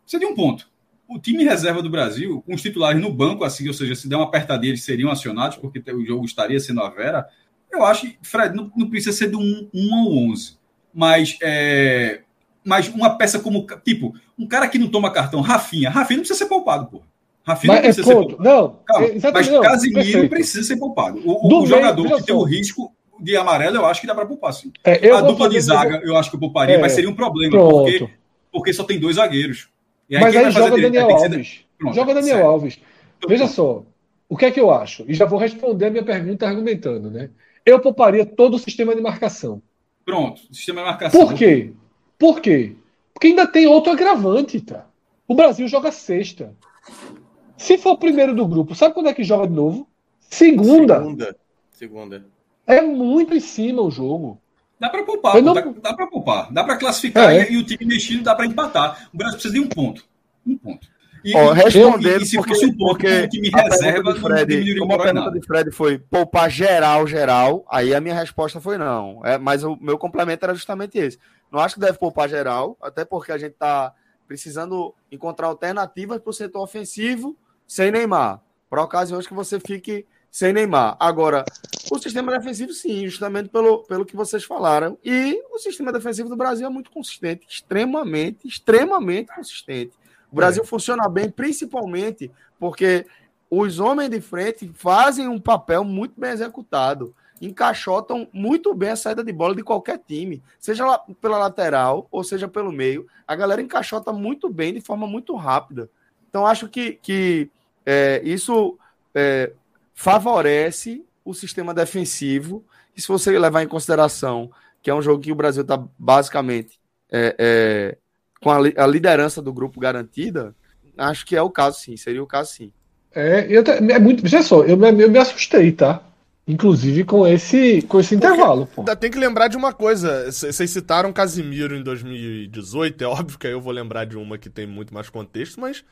seria um ponto. O time reserva do Brasil, com os titulares no banco, assim, ou seja, se der uma apertadinha, eles seriam acionados, porque o jogo estaria sendo a Vera eu acho que, Fred, não, não precisa ser do 1, 1 ao 11. Mas, é, mas uma peça como. Tipo, um cara que não toma cartão, Rafinha. Rafinha não precisa ser poupado, pô. Rafinha mas, precisa é, ser poupado. Não, Calma, mas não, Casimiro perfeito. precisa ser poupado. O, o jogador que tem o risco de amarelo, eu acho que dá para poupar, sim. É, a dupla de zaga, eu acho que eu pouparia, é, mas seria um problema, porque, porque só tem dois zagueiros. Aí, mas aí joga Daniel Alves. Pronto, joga Daniel certo. Alves. Veja só, o que é que eu acho? E já vou responder a minha pergunta argumentando, né? Eu pouparia todo o sistema de marcação. Pronto, sistema de marcação. Por quê? Por quê? Porque ainda tem outro agravante, tá? O Brasil joga sexta. Se for o primeiro do grupo, sabe quando é que joga de novo? Segunda. Segunda. Segunda. É muito em cima o jogo. Dá para poupar, não... dá, dá para poupar. Dá para classificar é. e, e, o time mexido dá para empatar. O Brasil precisa de um ponto. Um ponto. E, oh, respondendo, e, e se porque, fosse um ponto, porque o time reserva, de Fred, como a pergunta de Fred foi poupar geral, geral, aí a minha resposta foi não. É, mas o meu complemento era justamente esse. Não acho que deve poupar geral, até porque a gente está precisando encontrar alternativas para o setor ofensivo sem Neymar, para ocasiões que você fique sem Neymar. Agora, o sistema defensivo, sim, justamente pelo, pelo que vocês falaram. E o sistema defensivo do Brasil é muito consistente, extremamente, extremamente consistente. O Brasil é. funciona bem, principalmente porque os homens de frente fazem um papel muito bem executado. Encaixotam muito bem a saída de bola de qualquer time, seja pela lateral ou seja pelo meio. A galera encaixota muito bem, de forma muito rápida. Então, acho que, que é, isso é, favorece o sistema defensivo. E se você levar em consideração que é um jogo que o Brasil está basicamente é, é, com a, a, liderança do grupo garantida, acho que é o caso sim, seria o caso sim. É, eu, é muito, veja só, eu, eu me assustei, tá? Inclusive com esse, com esse intervalo. Pô. Tem que lembrar de uma coisa. Vocês citaram Casimiro em 2018. É óbvio que aí eu vou lembrar de uma que tem muito mais contexto, mas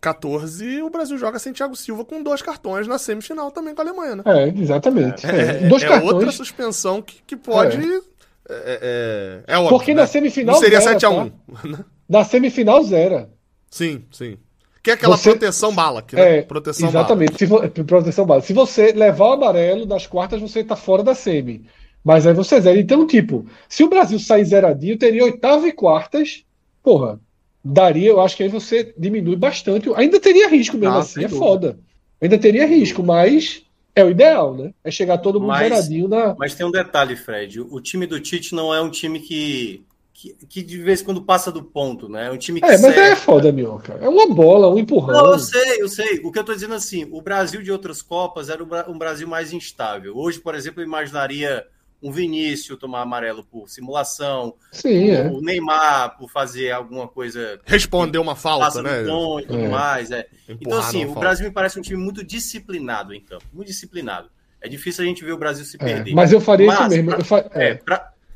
14, o Brasil joga sem Thiago Silva com dois cartões na semifinal também com a Alemanha, né? É, exatamente. É, é, dois é cartões... outra suspensão que, que pode. É, é, é, é óbvio. Porque né? na semifinal. Não seria 7x1. Tá? Na semifinal, zero. Sim, sim. Que é aquela você... proteção bala. Que, né? é, proteção exatamente. Bala. Se proteção bala. Se você levar o amarelo das quartas, você tá fora da semi. Mas aí você zera. Então, tipo, se o Brasil sair zeradinho, teria oitava e quartas. Porra, daria, eu acho que aí você diminui bastante. Ainda teria risco mesmo ah, assim, é dúvida. foda. Ainda teria risco, mas é o ideal, né? É chegar todo mundo mas, zeradinho na. Mas tem um detalhe, Fred. O time do Tite não é um time que, que, que de vez em quando passa do ponto, né? É um time que. É, mas é foda, Minhoca. É uma bola, um empurrão. Não, eu sei, eu sei. O que eu tô dizendo assim, o Brasil de outras Copas era um Brasil mais instável. Hoje, por exemplo, eu imaginaria um Vinícius tomar amarelo por simulação, Sim, é. o Neymar por fazer alguma coisa. Responder uma falta, né? e tudo é. mais. É. Então, assim, o falta. Brasil me parece um time muito disciplinado em campo, muito disciplinado. É difícil a gente ver o Brasil se é, perder. mas eu faria mas, isso mesmo. Fa... É,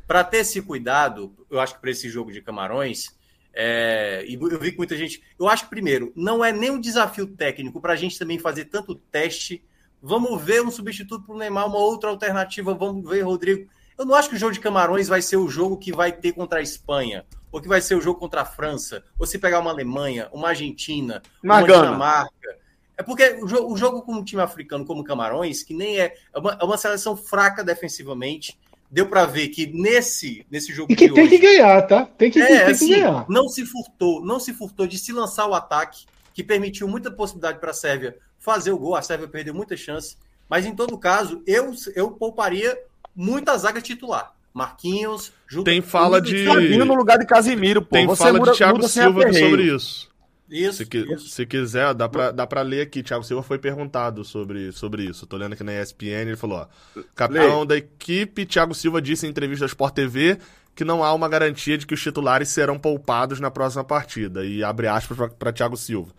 para ter esse cuidado, eu acho que para esse jogo de Camarões, é, e eu vi que muita gente. Eu acho que, primeiro, não é nem um desafio técnico para a gente também fazer tanto teste Vamos ver um substituto para o Neymar, uma outra alternativa. Vamos ver, Rodrigo. Eu não acho que o jogo de Camarões vai ser o jogo que vai ter contra a Espanha, ou que vai ser o jogo contra a França, ou se pegar uma Alemanha, uma Argentina, uma Dinamarca. É porque o jogo, o jogo com um time africano como Camarões, que nem é, é uma, é uma seleção fraca defensivamente, deu para ver que nesse, nesse jogo e que tem hoje, que ganhar, tá? Tem que, é, tem assim, que ganhar. Não se furtou, não se furtou de se lançar o ataque, que permitiu muita possibilidade para a Sérvia fazer o gol. A Sérvia perdeu muita chance. Mas em todo caso, eu, eu pouparia muita zaga titular. Marquinhos, junto Tem fala de. no lugar de Casimiro, pô. Tem Você fala muda, de Thiago Silva sobre isso. Isso se, isso. se, quiser, dá pra, dá pra ler aqui. Thiago Silva foi perguntado sobre, sobre isso. Tô lendo aqui na ESPN, ele falou: ó, capitão Lê. da equipe, Thiago Silva disse em entrevista ao Sport TV que não há uma garantia de que os titulares serão poupados na próxima partida. E abre aspas para Thiago Silva.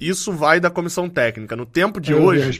Isso vai da comissão técnica. No tempo de Eu hoje,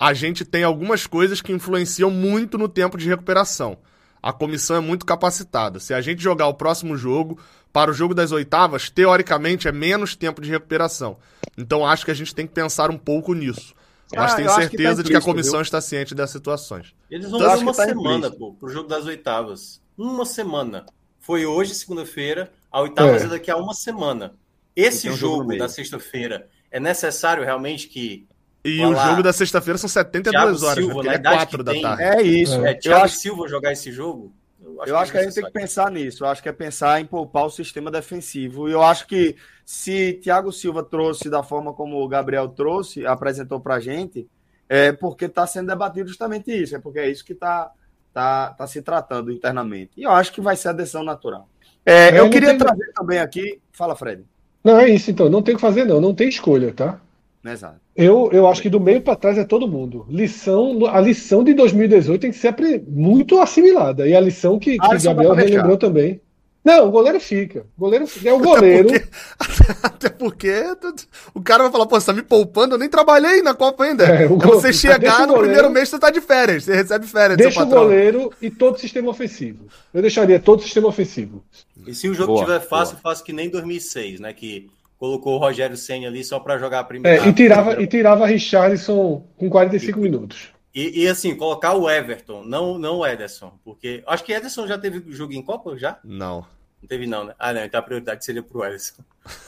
a, a gente tem algumas coisas que influenciam muito no tempo de recuperação. A comissão é muito capacitada. Se a gente jogar o próximo jogo para o jogo das oitavas, teoricamente é menos tempo de recuperação. Então acho que a gente tem que pensar um pouco nisso. Mas ah, tenho certeza que tá de que a comissão viu? está ciente das situações. Eles vão então, dar uma tá semana, pô, pro jogo das oitavas. Uma semana. Foi hoje, segunda-feira. A oitavas é. é daqui a uma semana. Esse jogo da sexta-feira é necessário realmente que. E o jogo da sexta-feira são 72 Thiago horas, Silva, né? é 4 da tem, tarde. É isso. É, Thiago acho... Silva jogar esse jogo, Acho eu acho que, que a gente tem que pensar nisso. Eu acho que é pensar em poupar o sistema defensivo. E eu acho que se Thiago Silva trouxe da forma como o Gabriel trouxe, apresentou para a gente, é porque está sendo debatido justamente isso. É porque é isso que está tá, tá se tratando internamente. E eu acho que vai ser a decisão natural. É, eu, eu queria trazer também aqui. Fala, Fred. Não, é isso então. Não tem o que fazer, não. Não tem escolha, tá? Exato. Eu, eu acho que do meio para trás é todo mundo. Lição, a lição de 2018 tem que ser muito assimilada. E a lição que, ah, que Gabriel relembrou também. Não, o goleiro fica. O goleiro é o goleiro. Até porque, até porque o cara vai falar, pô, você tá me poupando, eu nem trabalhei na Copa ainda. É, é você chegar no goleiro, primeiro mês, você tá de férias, você recebe férias. Deixa o goleiro e todo o sistema ofensivo. Eu deixaria todo o sistema ofensivo. E se o jogo boa, tiver fácil, boa. faço que nem 2006, né? Que colocou o Rogério Senna ali só para jogar a primeira. É, e tirava, e tirava Richarlison com 45 e, minutos. E, e, assim, colocar o Everton, não, não o Ederson, porque acho que Ederson já teve jogo em Copa já? Não. Não teve não, né? Ah, não, então a prioridade seria pro Ederson.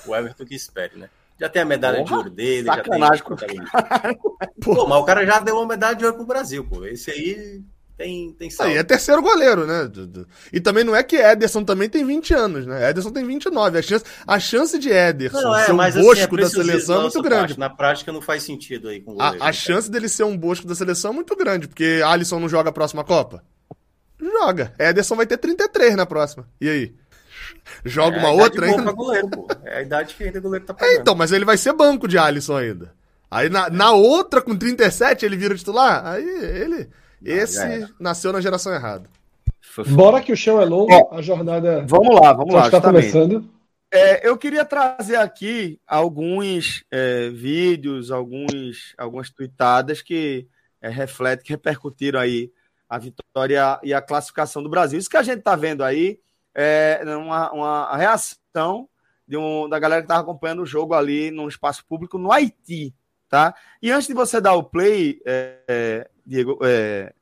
O Everton que espere, né? Já tem a medalha Porra, de ouro dele, já tem. Pô, mas o cara já deu uma medalha de ouro pro Brasil, pô. Esse aí tem, tem saldo. Aí é terceiro goleiro, né? E também não é que Ederson também tem 20 anos, né? Ederson tem 29. A chance, a chance de Ederson não, é, ser um bosco assim, da seleção é muito grande. Na prática não faz sentido aí com o goleiro, A, a né? chance dele ser um bosco da seleção é muito grande, porque Alisson não joga a próxima Copa? Joga. Ederson vai ter 33 na próxima. E aí? Joga é uma outra ainda? Goleiro. É a idade que ainda o goleiro tá pegando. É, então, mas ele vai ser banco de Alisson ainda. Aí na, na outra, com 37, ele vira titular? Aí ele esse nasceu na geração errada. Bora que o chão é longo, é, a jornada. Vamos lá, vamos lá. Está começando. É, eu queria trazer aqui alguns é, vídeos, alguns, algumas tweetadas que é, refletem, que repercutiram aí a vitória e a classificação do Brasil. Isso que a gente está vendo aí é uma, uma reação de um, da galera que estava acompanhando o jogo ali no espaço público no Haiti, tá? E antes de você dar o play, é, é Diego, é,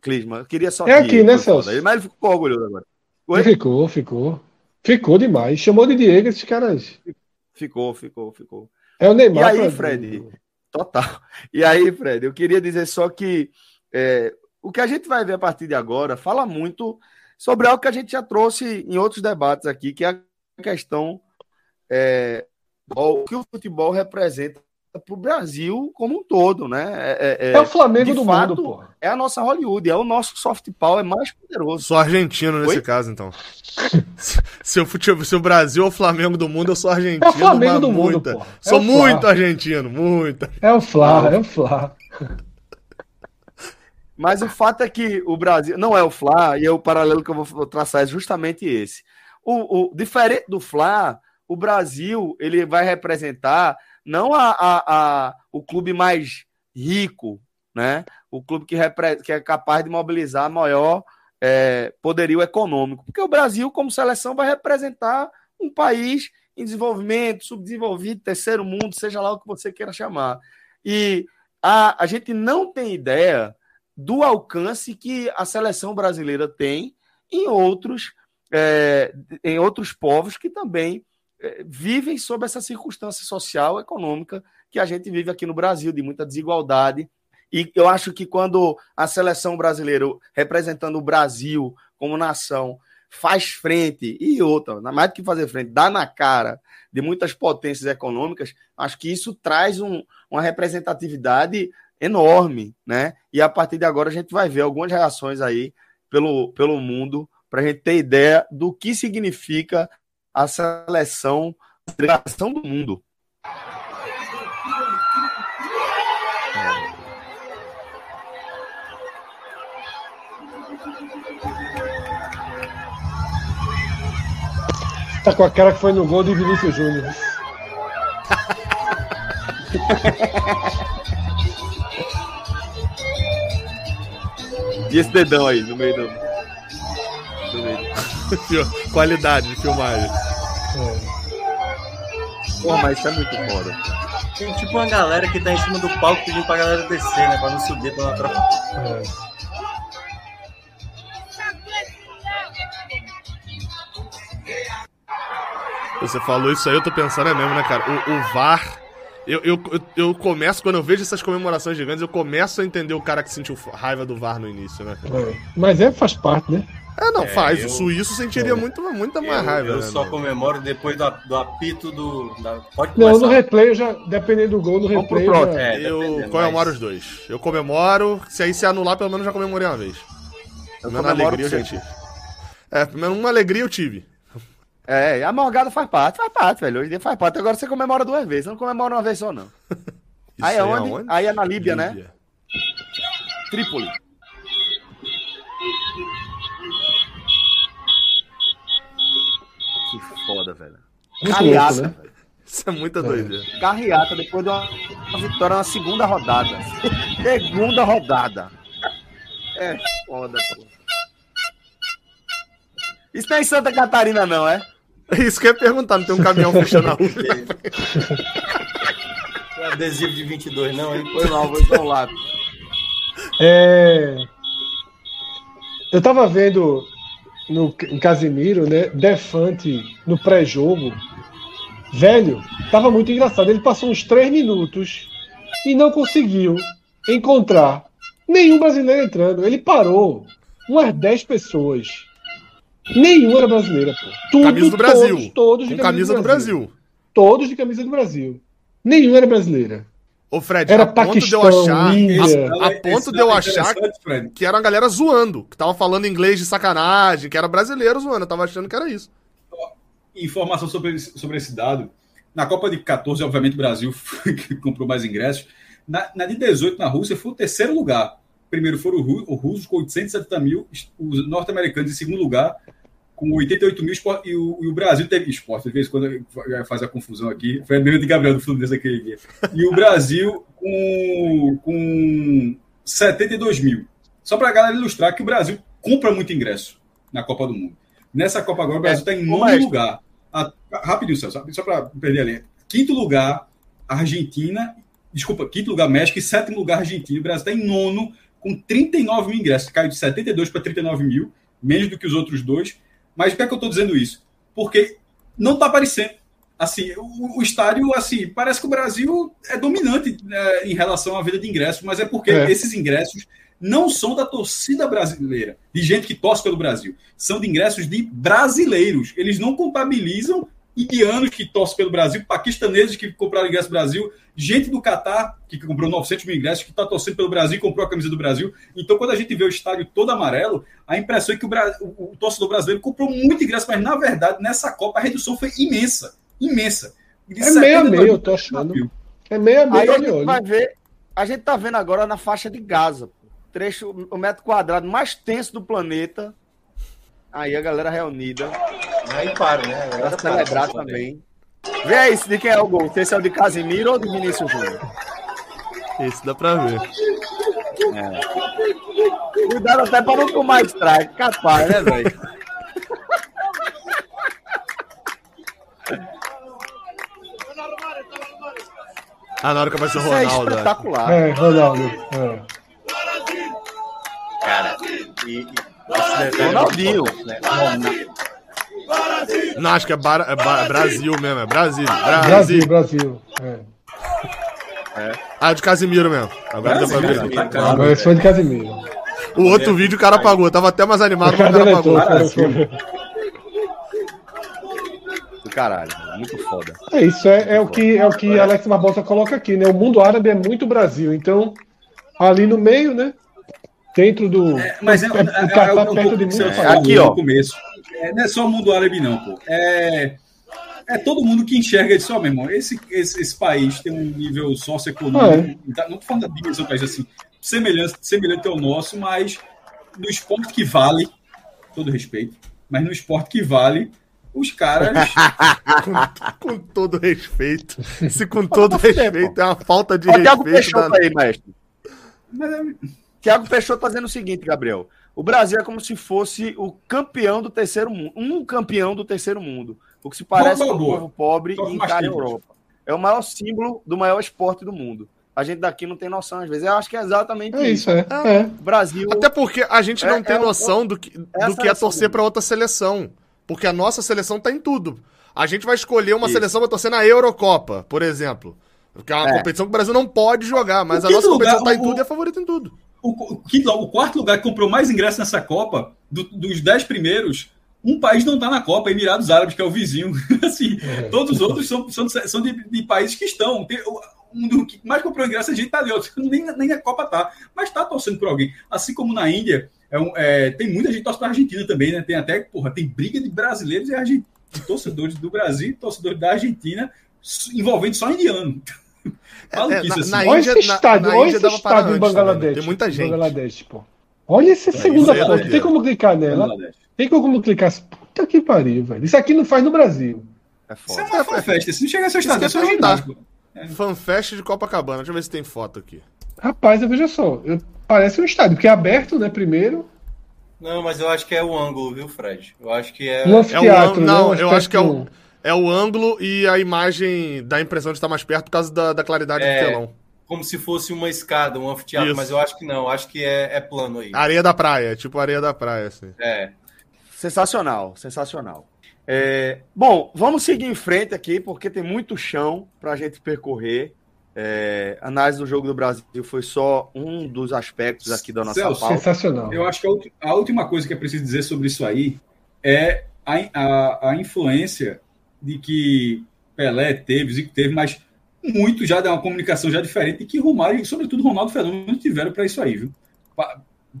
Clisman, eu queria só. É aqui, né, Celso? Mas ele ficou orgulhoso agora. Oi? Ficou, ficou. Ficou demais. Chamou de Diego esses caras. Ficou, ficou, ficou. É o Neymar. E aí, Fred? Total. E aí, Fred, eu queria dizer só que é, o que a gente vai ver a partir de agora fala muito sobre algo que a gente já trouxe em outros debates aqui, que é a questão é, o que o futebol representa para o Brasil como um todo, né? É, é, é o Flamengo do fato, mundo, pô. É a nossa Hollywood, é o nosso soft power é mais poderoso. Sou argentino nesse Oi? caso, então. se, eu, se o Brasil é o Flamengo do mundo, eu sou argentino. É o Flamengo do mundo, pô. É sou muito argentino, muito. É o Flá, é o Flá. Mas o fato é que o Brasil não é o Fla, e é o paralelo que eu vou traçar é justamente esse. O, o diferente do Fla, o Brasil ele vai representar não a, a, a, o clube mais rico, né? O clube que, que é capaz de mobilizar maior é, poderio econômico. Porque o Brasil, como seleção, vai representar um país em desenvolvimento, subdesenvolvido, terceiro mundo, seja lá o que você queira chamar. E a, a gente não tem ideia do alcance que a seleção brasileira tem em outros, é, em outros povos que também vivem sob essa circunstância social, econômica que a gente vive aqui no Brasil, de muita desigualdade. E eu acho que quando a seleção brasileira, representando o Brasil como nação, faz frente, e outra, mais do que fazer frente, dá na cara de muitas potências econômicas, acho que isso traz um, uma representatividade enorme, né? E a partir de agora a gente vai ver algumas reações aí pelo, pelo mundo para a gente ter ideia do que significa a seleção, a seleção do mundo. Tá com a cara que foi no gol de Vinícius Júnior. e esse dedão aí no meio do. Qualidade de filmagem. Porra, mas isso é muito foda. Tem tipo uma galera que tá em cima do palco pedindo pra galera descer, né? Pra não subir, pra não atrapalhar. É. Você falou isso aí, eu tô pensando é mesmo, né, cara? O, o VAR. Eu, eu, eu, começo, quando eu vejo essas comemorações gigantes, eu começo a entender o cara que sentiu raiva do VAR no início, né? É. Mas é, faz parte, né? É, não, é, faz. Eu... O suíço sentiria é. muito, muita mais eu, raiva. Eu né, só comemoro depois do, do apito do. Da... Pode começar. Não, no replay já, dependendo do gol, no Vamos replay. Já... É, eu comemoro mas... os dois. Eu comemoro. Se aí se anular, pelo menos já comemorei uma vez. Eu comemoro alegria eu já tive. É, pelo menos uma alegria eu tive. É, a morgada faz parte, faz parte, velho. Hoje em dia faz parte. Agora você comemora duas vezes, não comemora uma vez só, não. aí é onde? onde? Aí é na Líbia, né? Líbia. né? Trípoli. Foda, velho. Carreata, né? Isso é muita é. doideira. Carreata depois de uma, vitória na segunda rodada. segunda rodada. É foda, pô. Isso não é em Santa Catarina, não, é? Isso que eu ia perguntar, não tem um caminhão fechando a rua. Tem adesivo de 22, não, hein? Foi mal, vou dar um lápis. É... Eu tava vendo no, em Casimiro, né? Defante no pré-jogo. Velho, tava muito engraçado. Ele passou uns três minutos e não conseguiu encontrar nenhum brasileiro entrando. Ele parou umas 10 pessoas. Nenhuma era brasileira, pô. Tudo, camisa do Brasil. Todos, todos de camisa, camisa do, Brasil. do Brasil. Todos de camisa do Brasil. Nenhuma era brasileira. Ô, Fred, era a ponto de eu achar, a, a, ponto de eu achar que era a galera zoando, que tava falando inglês de sacanagem, que era brasileiro zoando, eu tava achando que era isso. Informação sobre, sobre esse dado. Na Copa de 14, obviamente, o Brasil comprou mais ingressos. Na, na, de 18, na Rússia, foi o terceiro lugar. Primeiro foram o Russo com 870 mil, os norte-americanos em segundo lugar, com 88 mil, e o, e o Brasil teve esporte, de vez em quando faz a confusão aqui, foi a mesma de Gabriel do Fluminense aquele dia. E o Brasil com, com 72 mil. Só para a galera ilustrar que o Brasil compra muito ingresso na Copa do Mundo. Nessa Copa agora, o Brasil está é, em nono lugar. A, rapidinho, Celso, só para perder a linha. Quinto lugar, Argentina. Desculpa, quinto lugar, México e sétimo lugar, Argentina. O Brasil está em nono, com 39 mil ingressos. Caiu de 72 para 39 mil, menos do que os outros dois. Mas por que, é que eu estou dizendo isso? Porque não está aparecendo. Assim, o, o, estádio, assim, parece que o Brasil é dominante é, em relação à venda de ingressos, mas é porque é. esses ingressos não são da torcida brasileira, de gente que torce pelo Brasil. São de ingressos de brasileiros. Eles não contabilizam indianos que torcem pelo Brasil, paquistaneses que compraram ingresso no Brasil, gente do Catar que comprou 900 mil ingressos, que está torcendo pelo Brasil e comprou a camisa do Brasil. Então, quando a gente vê o estádio todo amarelo, a impressão é que o, o, o torcedor brasileiro comprou muito ingresso, mas na verdade, nessa Copa, a redução foi imensa. Imensa. é meio a meio, eu tô achando. É meio a meio. Aí a gente vai ver, a gente tá vendo agora na faixa de Gaza, trecho, o metro quadrado mais tenso do planeta. Aí a galera reunida. Aí para, né? Pra celebrar também. Vê aí de quem é o gol. Se esse é o de Casimiro ou de Vinícius Júnior? Esse dá pra ver. É. Cuidado até pra não tomar strike. Capaz, né, velho? Ah, na hora que vai ser o Ronaldo. é espetacular. É, Ronaldo. É. Cara, e, e Ronaldinho. Não, acho que é, bar, é bar, Brasil mesmo, é Brasil. Brasil, Brasil. Brasil. É. É. Ah, de Casimiro mesmo. Agora dá pra ver. Agora foi de Casimiro. O outro vídeo o cara apagou. Tava até mais animado, mas o cara apagou. Caralho, muito foda. É isso, é, é o que, é o que Alex Barbosa coloca aqui, né? O mundo árabe é muito Brasil. Então, ali no meio, né? Dentro do. É, mas é, é, é, é, é, um pouco de é, aqui, ó. no começo. É, não é só o mundo árabe, não, pô. É, é todo mundo que enxerga isso, ó, meu irmão. Esse, esse, esse país tem um nível socioeconômico. Ah, é. Não estou falando da dimensão do país assim, semelhante, semelhante ao nosso, mas no esporte que vale, todo respeito, mas no esporte que vale, os caras. com, com, todo respeito. Se com todo respeito é uma falta de respeito. Da... aí, mestre. Mas, Tiago Peixoto está dizendo o seguinte, Gabriel. O Brasil é como se fosse o campeão do terceiro mundo. Um campeão do terceiro mundo. O que se parece com o povo pobre e encara a Europa. É o maior símbolo do maior esporte do mundo. A gente daqui não tem noção, às vezes. Eu acho que é exatamente é isso. É. é. Brasil. Até porque a gente não é, tem é noção do que, do que é torcer para outra seleção. Porque a nossa seleção tá em tudo. A gente vai escolher uma isso. seleção para torcer na Eurocopa, por exemplo. Que é uma é. competição que o Brasil não pode jogar, mas a nossa competição lugar, tá em o, tudo e é favorita em tudo. O, o, o, quarto lugar que comprou mais ingressos nessa Copa, do, dos dez primeiros, um país não está na Copa, Emirados Árabes, que é o vizinho. assim, é. Todos os outros são, são, são de, de países que estão. Um do que mais comprou ingresso é de italiano, nem, nem a Copa tá, mas está torcendo por alguém. Assim como na Índia, é um, é, tem muita gente torcendo para a Argentina também, né? Tem até, porra, tem briga de brasileiros e de torcedores do Brasil e torcedores da Argentina envolvendo só indiano. Fala é, na, assim. na olha Índia, esse estádio, na, na olha esse estádio em Bangladesh. Tem muita gente. Bangladesh, pô. Olha essa é, segunda é foto, tem como clicar nela? Tem como clicar? Puta que pariu, velho. Isso aqui não faz no Brasil. É foda. Isso é uma fanfest. Se não chegar a ser estádio, é ginásio. É. Fanfest de Copacabana. Deixa eu ver se tem foto aqui. Rapaz, eu veja só. Eu, parece um estádio, porque é aberto, né? Primeiro. Não, mas eu acho que é o ângulo, viu, Fred? Eu acho que é. Um anfiteatro, é o, não, né? eu acho que é o, é o ângulo e a imagem dá a impressão de estar mais perto por causa da, da claridade é, do telão. Como se fosse uma escada, um anfiteatro, Isso. mas eu acho que não, acho que é, é plano aí. Areia da praia, tipo areia da praia, assim. É. Sensacional, sensacional. É, bom, vamos seguir em frente aqui, porque tem muito chão para a gente percorrer. É, análise do jogo do Brasil foi só um dos aspectos aqui da nossa Celso, pauta. Sensacional. Eu acho que a, última coisa que é preciso dizer sobre isso aí é a, a, a influência de que Pelé teve, Zico teve, mas muito já dá uma comunicação já diferente e que Romário e, sobretudo, Ronaldo Fenômeno tiveram para isso aí, viu?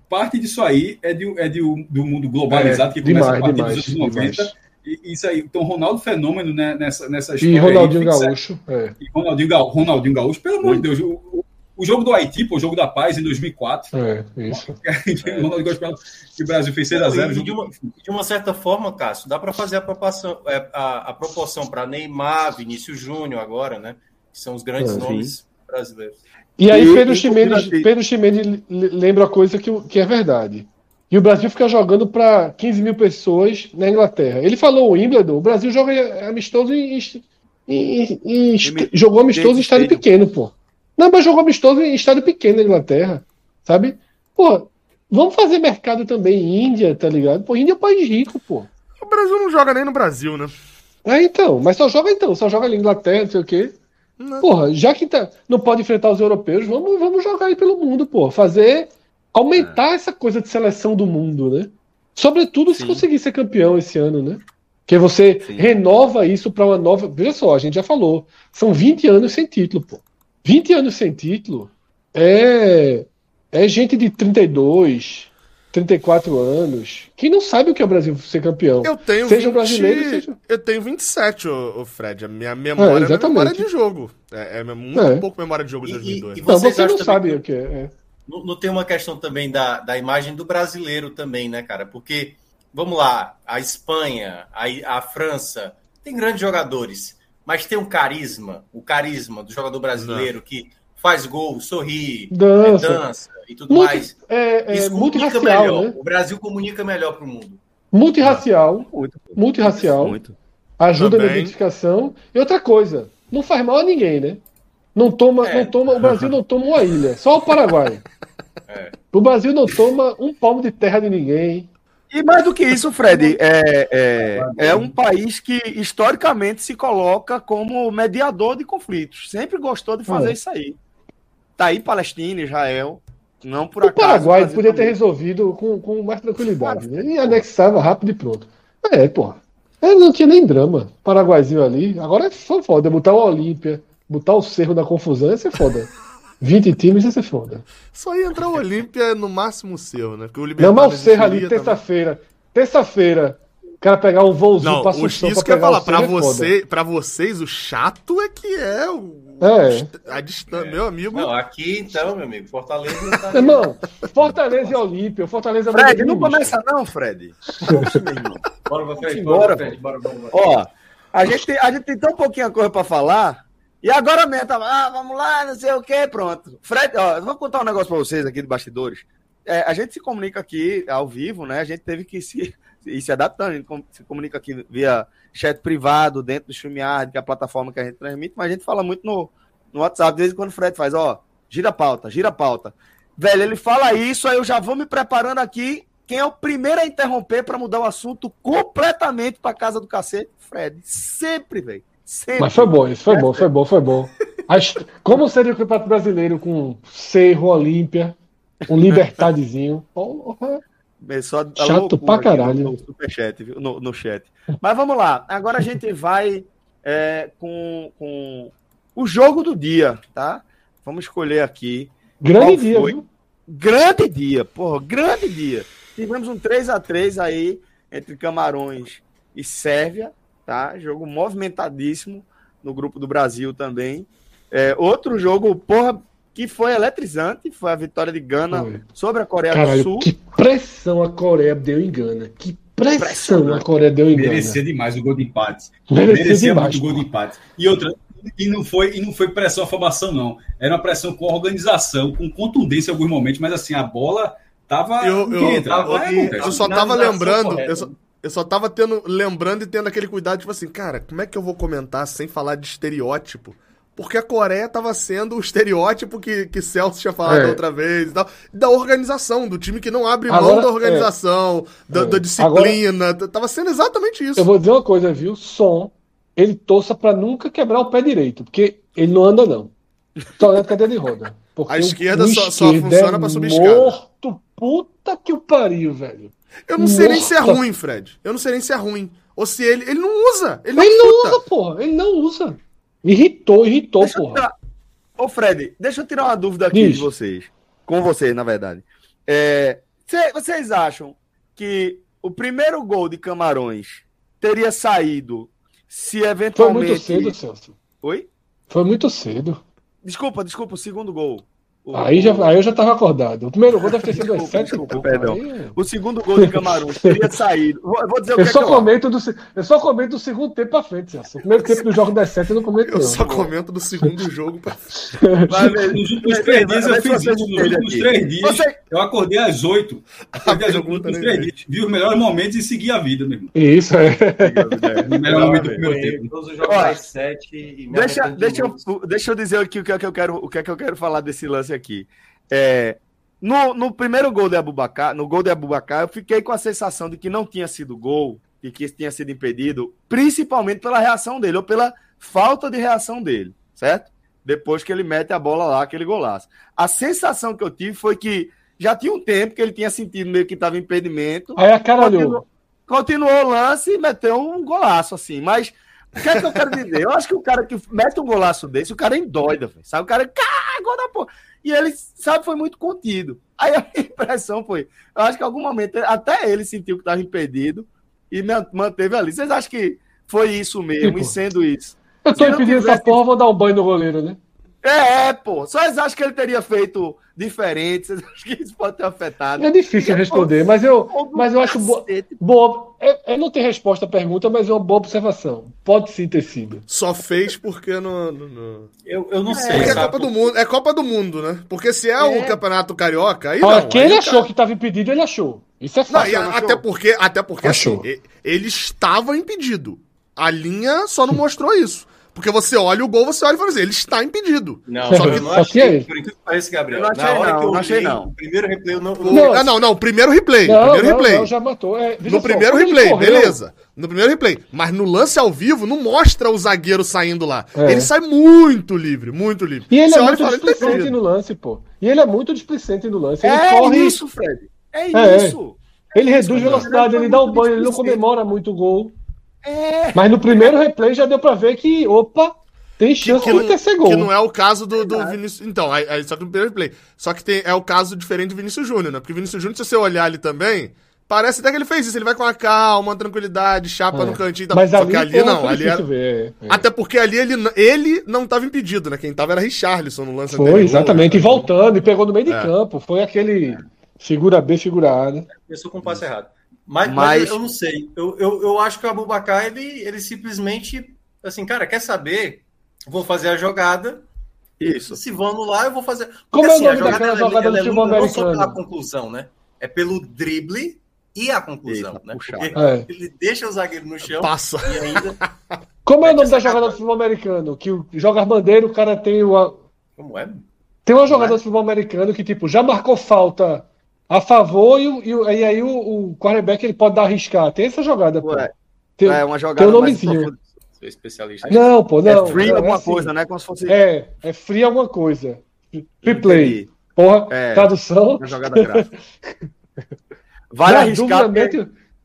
Parte disso aí é, de, é de, do mundo globalizado é, que começa demais, a partir demais, dos anos 90. Demais. Isso aí, então Ronaldo Fenômeno né, nessa, nessa história. E Ronaldinho aí, Gaúcho. É. E Ronaldinho, Gaúcho, Ronaldinho Gaúcho, pelo amor de Deus, o, o jogo do Haiti, pô, o jogo da paz em 2004. É, isso. que o Brasil fez 6x0. De, uma, de uma certa forma, Cássio, dá para fazer a proporção, é, a, a proporção para Neymar, Vinícius Júnior agora, né? Que são os grandes é, nomes brasileiros. E aí, e, Pedro, Ximenes, Pedro Ximenes lembra a coisa que, que é verdade. E o Brasil fica jogando para 15 mil pessoas na Inglaterra. Ele falou o Wimbledon, o Brasil joga amistoso em, em, em, em jogou amistoso em estádio pequeno, pô. Não, mas jogou amistoso em estádio pequeno na Inglaterra, sabe? Pô, vamos fazer mercado também em Índia, tá ligado? Pô, Índia é um país rico, pô. O Brasil não joga nem no Brasil, né? É, então, mas só joga então, só joga ali Inglaterra, não sei o quê. Não. Porra, já que tá, não pode enfrentar os europeus, vamos, vamos jogar aí pelo mundo, pô. Fazer. Aumentar é. essa coisa de seleção do mundo, né? Sobretudo Sim. se conseguir ser campeão esse ano, né? Que você Sim. renova isso para uma nova. Veja só, a gente já falou. São 20 anos sem título, pô. 20 anos sem título é, é gente de 32, 34 anos que não sabe o que é o Brasil ser campeão. Eu tenho seja 20, brasileiro, seja... Eu tenho 27, o, Fred. A minha memória é, é memória de jogo. É, é muito é. pouco memória de jogo de 2002. E, e, e não, você não sabe o que é. é. Não, não, tem uma questão também da, da imagem do brasileiro também, né, cara? Porque, vamos lá, a Espanha, a, a França, tem grandes jogadores mas tem um carisma, o carisma do jogador brasileiro Não. que faz gol, sorri, dança, é, dança e tudo Multi, mais. É, é, Isso multirracial, melhor. Né? O Brasil comunica melhor para o mundo. Multirracial, muito, multirracial, muito. ajuda Também. na identificação. E outra coisa, não faz mal a ninguém, né? Não toma, é. não toma, o Brasil não toma uma ilha, só o Paraguai. É. O Brasil não toma um palmo de terra de ninguém. E mais do que isso, Fred, é, é, é, um país que historicamente se coloca como mediador de conflitos. Sempre gostou de fazer é. isso aí. Tá aí Palestina, Israel. Não por o acaso. Paraguai podia ter resolvido com, com mais tranquilidade. Né? E anexava rápido e pronto. É, porra. É, não tinha nem drama. Paraguaizinho ali. Agora é foda. Botar o Olímpia, botar o Cerro da Confusão, ia ser foda. 20 times ia ser foda. Só ia entrar o Olímpia no máximo seu, né? Porque o Não, mas o Serra ali, terça-feira. Terça-feira, o cara pegar um voozinho não, pra Assunção isso que eu ia falar, pra, é você, pra vocês, o chato é que é o. É. A distância, é. meu amigo. Não, aqui então, meu amigo, Fortaleza. Tá Irmão, Fortaleza e Olímpia. Fortaleza é Fred, não começa não, Fred. bora, Fred, bora, Fred, bora, bora, bora. Ó, a gente, a gente tem tão pouquinha coisa pra falar e agora mesmo, tava, ah, vamos lá, não sei o que, pronto. Fred, ó, vou contar um negócio para vocês aqui de bastidores. É, a gente se comunica aqui ao vivo, né? A gente teve que se, ir se adaptando, a gente se comunica aqui via chat privado, dentro do StreamYard, que é a plataforma que a gente transmite, mas a gente fala muito no, no WhatsApp, de vez em quando o Fred faz, ó, gira a pauta, gira a pauta. Velho, ele fala isso, aí eu já vou me preparando aqui. Quem é o primeiro a interromper para mudar o assunto completamente para casa do cacete? Fred. Sempre, velho. Sempre. Mas foi bom, isso foi bom, foi bom, foi bom. Como seria o Campeonato Brasileiro com Cerro, Olímpia? Um libertadezinho. Porra. Chato pra caralho. No, superchat, no, no chat. Mas vamos lá. Agora a gente vai é, com, com o jogo do dia, tá? Vamos escolher aqui. Grande dia, foi. viu? Grande dia, porra, grande dia. Tivemos um 3 a 3 aí entre Camarões e Sérvia, tá? Jogo movimentadíssimo no grupo do Brasil também. É, outro jogo, porra, que foi eletrizante, foi a vitória de Gana foi. sobre a Coreia Caralho, do Sul. Que pressão a Coreia deu em Gana. Que pressão a Coreia deu em Gana. Merecia demais o gol de empate. Merecia, Merecia demais, muito o gol de empate. E outra, e não foi e não foi pressão afobação não. Era uma pressão com organização, com contundência em alguns momentos, mas assim a bola tava eu, eu, tava, eu, eu só tava lembrando, eu só, eu só tava tendo lembrando e tendo aquele cuidado tipo assim, cara, como é que eu vou comentar sem falar de estereótipo? Porque a Coreia estava sendo o estereótipo que, que Celso tinha falado é. outra vez e tal, da organização, do time que não abre mão Agora, da organização, é. Da, da, disciplina. Agora, tava sendo exatamente isso. Eu vou dizer uma coisa, viu? Som ele torça para nunca quebrar o pé direito, porque ele não anda, não. Só anda cadeira de roda. A esquerda só, só funciona é para subir escada. Morto, puta que o pariu, velho. Eu não sei nem se é ruim, Fred. Eu não sei nem se é ruim. Ou se ele. Ele não usa. Ele não, ele não usa, porra. Ele não usa. Irritou, irritou, deixa porra. Tirar... Ô, Fred, deixa eu tirar uma dúvida aqui Diz. de vocês. Com vocês, na verdade. É... Vocês acham que o primeiro gol de Camarões teria saído se eventualmente. Foi muito cedo, Celso. Oi? Foi muito cedo. Desculpa, desculpa, o segundo gol. O, aí, já, aí eu já estava acordado. O primeiro gol deve ter sido às 7 desculpa, perdão. Aí... O segundo gol de Camarões teria saído. Eu vou dizer o eu que, só é que comento do, Eu só comento do segundo tempo para frente, Celso. O primeiro tempo do jogo das 7 eu não comento. Eu não. só comento do segundo jogo para frente. Nos últimos três dias eu fiz isso. Nos últimos três dias eu acordei às 8. Acordei às 8 nos últimos três dias. Vi os melhores momentos e segui a vida, mesmo. Isso, é. O melhor momento do primeiro tempo. Todos os jogos das 7 deixa, deixa, eu, deixa eu dizer aqui o que é que eu quero, o que é que eu quero falar desse lance aqui. É, no, no primeiro gol de Abubacar, no gol de Abubacar, eu fiquei com a sensação de que não tinha sido gol e que tinha sido impedido, principalmente pela reação dele, ou pela falta de reação dele, certo? Depois que ele mete a bola lá, aquele golaço. A sensação que eu tive foi que já tinha um tempo que ele tinha sentido meio que estava impedimento. Aí a cara continuou, continuou o lance e meteu um golaço, assim. Mas o que é que eu quero dizer? Eu acho que o cara que mete um golaço desse, o cara é endoida, sabe? O cara, cara, gol da porra. E ele, sabe, foi muito contido. Aí a impressão foi, eu acho que em algum momento até ele sentiu que estava impedido e manteve ali. Vocês acham que foi isso mesmo? Tipo, e sendo isso? Eu tô impedindo essa porra, vou dar um banho no goleiro, né? É, é, pô. Só eles acham que ele teria feito diferente. Vocês acham que isso pode ter afetado? É difícil responder, mas eu, mas eu acho boa. Bo... Eu não tenho resposta à pergunta, mas é uma boa observação. Pode sim ter sido. Só fez porque no. no, no... Eu, eu não é, sei. é Copa do Mundo. É Copa do Mundo, né? Porque se é, é. o Campeonato Carioca, aí ah, não. Quem ele achou cara... que estava impedido, ele achou. Isso é fácil. Não, até porque, até porque assim, ele estava impedido. A linha só não mostrou isso. Porque você olha o gol, você olha e fala assim, ele está impedido. Não, Só que... eu não achei, por incrível que pareça, Gabriel. Achei, na hora não, que eu não achei, não. o primeiro replay, eu não... não. Ah, não, não, primeiro replay, não, primeiro não, replay. Não, já matou. É, no só, primeiro replay, beleza. No primeiro replay. Mas no lance ao vivo, não mostra o zagueiro saindo lá. É. Ele sai muito livre, muito livre. E ele você é muito fala, displicente no lance, pô. E ele é muito displicente no lance. Ele é corre... isso, Fred. É, é isso. Ele reduz velocidade, ele dá o banho, ele não comemora muito o gol. É. Mas no primeiro replay já deu pra ver que, opa, tem chance que, de terceiro gol. Que não é o caso do, do Vinícius. Então, aí, aí, só que no primeiro play. Só que tem, é o caso diferente do Vinícius Júnior, né? Porque o Vinícius Júnior, se você olhar ali também, parece até que ele fez isso. Ele vai com a calma, uma tranquilidade, chapa é. no cantinho. Tá... Mas Só ali, que ali não, ali era... ver, é. Até porque ali ele, ele não estava impedido, né? Quem tava era Richarlison no lance Foi, anterior, exatamente. Né? E voltando, e pegou no meio de é. campo. Foi aquele figura B, figura A, né? Começou com o passe errado. Mas, mas... mas, eu não sei. Eu, eu, eu acho que o Abubacar, ele, ele simplesmente, assim, cara, quer saber vou fazer a jogada. Isso. Se vamos lá, eu vou fazer. Porque, Como assim, é o assim, nome daquela jogada do futebol americano? Não só pela conclusão, né? É pelo drible e a conclusão, Eita, né? Porque é. ele deixa o zagueiro no chão Passa. e ainda. Como é o nome da jogada do futebol americano? Que o joga bandeira, o cara tem o. Como é? Tem uma jogada é? do futebol americano que, tipo, já marcou falta a favor e, e, e aí o, o quarterback ele pode dar arriscar. Tem essa jogada, pô. Tem, é uma jogada tem um nomezinho sou especialista. Não, pô, não. É free não, alguma é assim. coisa, né? Como se fosse. É, é free alguma coisa. Free play. Porra, é, tradução. Jogada gráfica. Vale arriscar.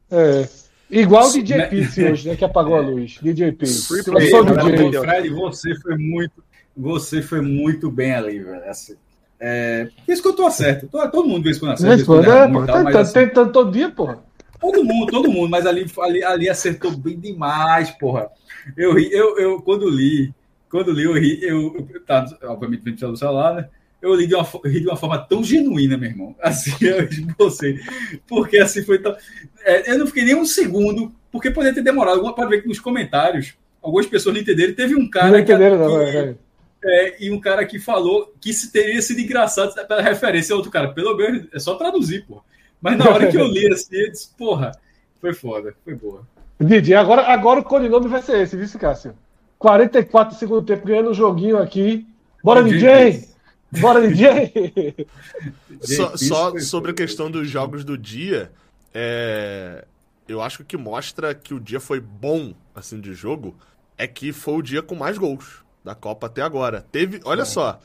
É. Igual o DJ Pizzi hoje, né? Que apagou a luz. DJ Pizzi. Fred, você foi muito. Você foi muito bem ali, velho. Assim, é, isso que eu tô acerto. Todo mundo vê isso quando acerta. É, pô. Tá, tá, assim, tentando todo dia, porra. Todo mundo, todo mundo, mas ali, ali, ali acertou bem demais, porra. Eu ri, eu, eu quando li, quando li, eu ri, eu, eu tá, obviamente, frente ao celular, né? Eu li de, uma, ri de uma forma tão genuína, meu irmão. Assim, eu você. Porque assim foi tão. É, eu não fiquei nem um segundo, porque poderia ter demorado. Pode ver que nos comentários, algumas pessoas não entenderam. Teve um cara. Não entenderam, que, não, é, é, e um cara que falou que se teria sido engraçado pela referência a outro cara. Pelo menos é só traduzir, pô. Mas na hora que eu li assim, eu disse, porra, foi foda, foi boa. Didi, agora, agora o codinome vai ser esse, viu, Cássio? 44 do segundo tempo, ganhando um joguinho aqui. Bora, DJ! Bora, DJ! só, só sobre a questão dos jogos do dia, é... eu acho que o que mostra que o dia foi bom, assim, de jogo, é que foi o dia com mais gols da Copa até agora. Teve, olha só,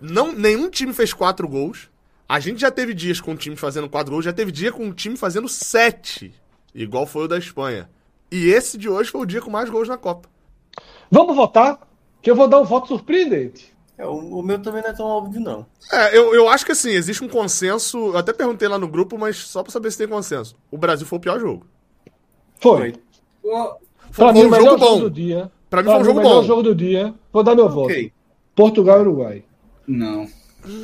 não, nenhum time fez quatro gols. A gente já teve dias com o time fazendo quatro gols, já teve dia com o time fazendo sete, igual foi o da Espanha. E esse de hoje foi o dia com mais gols na Copa. Vamos votar? Que eu vou dar um voto surpreendente. É, o, o, meu também não é tão óbvio, não. É, eu, eu acho que assim, existe um consenso. Eu até perguntei lá no grupo, mas só pra saber se tem consenso. O Brasil foi o pior jogo. Foi. Foi, foi, foi um jogo bom. Do dia. Pra mim foi um jogo bom. jogo do dia. Vou dar meu okay. voto. Portugal e Uruguai. Não.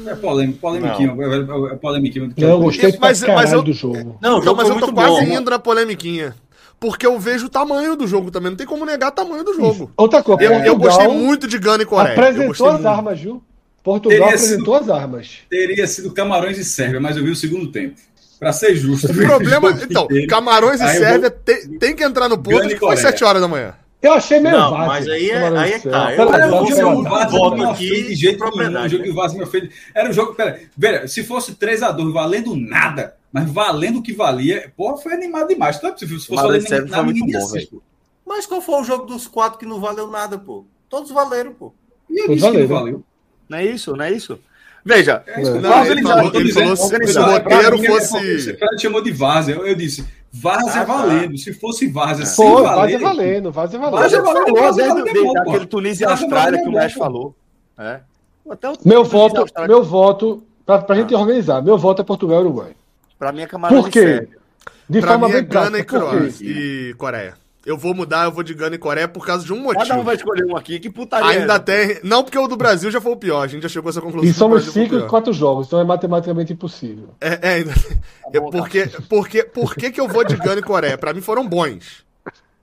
É polêmico, polemiquinho. É, é polemiquinho. Não, eu gostei mas, mas eu, do jogo. Não, então, mas eu tô quase bom, indo na polemiquinha. Porque eu vejo o tamanho do jogo também. Não tem como negar o tamanho do jogo. Outra coisa, eu, eu gostei muito de Gana e Coreia. Apresentou as muito. armas, viu? Portugal teria apresentou sido, as armas. Teria sido Camarões e Sérvia, mas eu vi o segundo tempo. Pra ser justo. O problema. Então, Camarões e Sérvia vou... tem, tem que entrar no ponto que foi 7 horas da manhã. Eu achei meio Não, mas aí é, aí é tá. Eu, eu, eu, eu, voto aqui de jeito nenhum. O jogo que o Vasco me ofende. Era um jogo. Pera, pera, se fosse 3x2 valendo nada, mas valendo o que valia, pô, foi animado demais. Não é possível. Se fosse valendo nada, ninguém ia assistir. Mas qual foi o jogo dos quatro que não valeu nada, pô? Todos valeram, pô. E eu disse que não valeu. Não é isso, não é isso? Veja, é, não, ele falou, ele falou se o roteiro fosse. O cara chamou de Vaza. Eu, eu disse, Vaza ah, valendo. Tá. Se fosse Vaza, sem Pô, valer. Vaza valendo, Vaza valendo. Vaza valendo, Vaza valendo. Aquele Tunísia e Austrália que o Mesh falou. É. meu voto, meu voto, pra, pra ah. gente organizar, meu voto é Portugal e Uruguai. Pra mim é Camarões Por quê? De pra forma mim é Gana e, e Coreia. Eu vou mudar, eu vou de Gana e Coreia por causa de um motivo. Cada um vai escolher um aqui, que putaria. Ainda é tem. Não, porque o do Brasil já foi o pior, a gente já chegou a essa conclusão. E somos cinco e quatro jogos, então é matematicamente impossível. É, é ainda. Tá porque, tá. porque, por que, que eu vou de Gana e Coreia? Pra mim foram bons.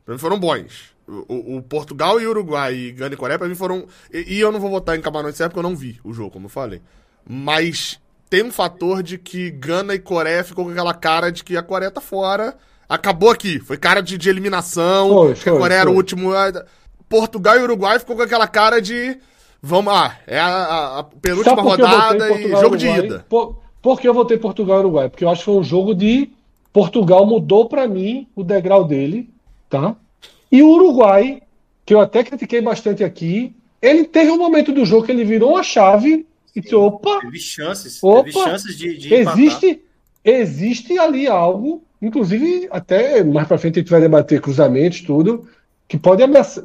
Pra mim foram bons. O, o, Portugal e Uruguai e Gana e Coreia, pra mim foram. E, e eu não vou votar em Camarões Serra porque eu não vi o jogo, como eu falei. Mas tem um fator de que Gana e Coreia ficou com aquela cara de que a Coreia tá fora Acabou aqui. Foi cara de, de eliminação. Foi, foi, a Coreia foi. era o último. Portugal e Uruguai ficou com aquela cara de. Vamos lá, é a, a, a penúltima rodada e jogo de ida. Por, por que eu votei Portugal e Uruguai? Porque eu acho que foi um jogo de. Portugal mudou para mim o degrau dele, tá? E o Uruguai, que eu até critiquei bastante aqui, ele teve um momento do jogo que ele virou uma chave e disse: opa! Teve chances, opa, teve chances de, de existe, existe ali algo Inclusive, até mais para frente a gente vai debater cruzamentos, tudo, que pode ameaçar,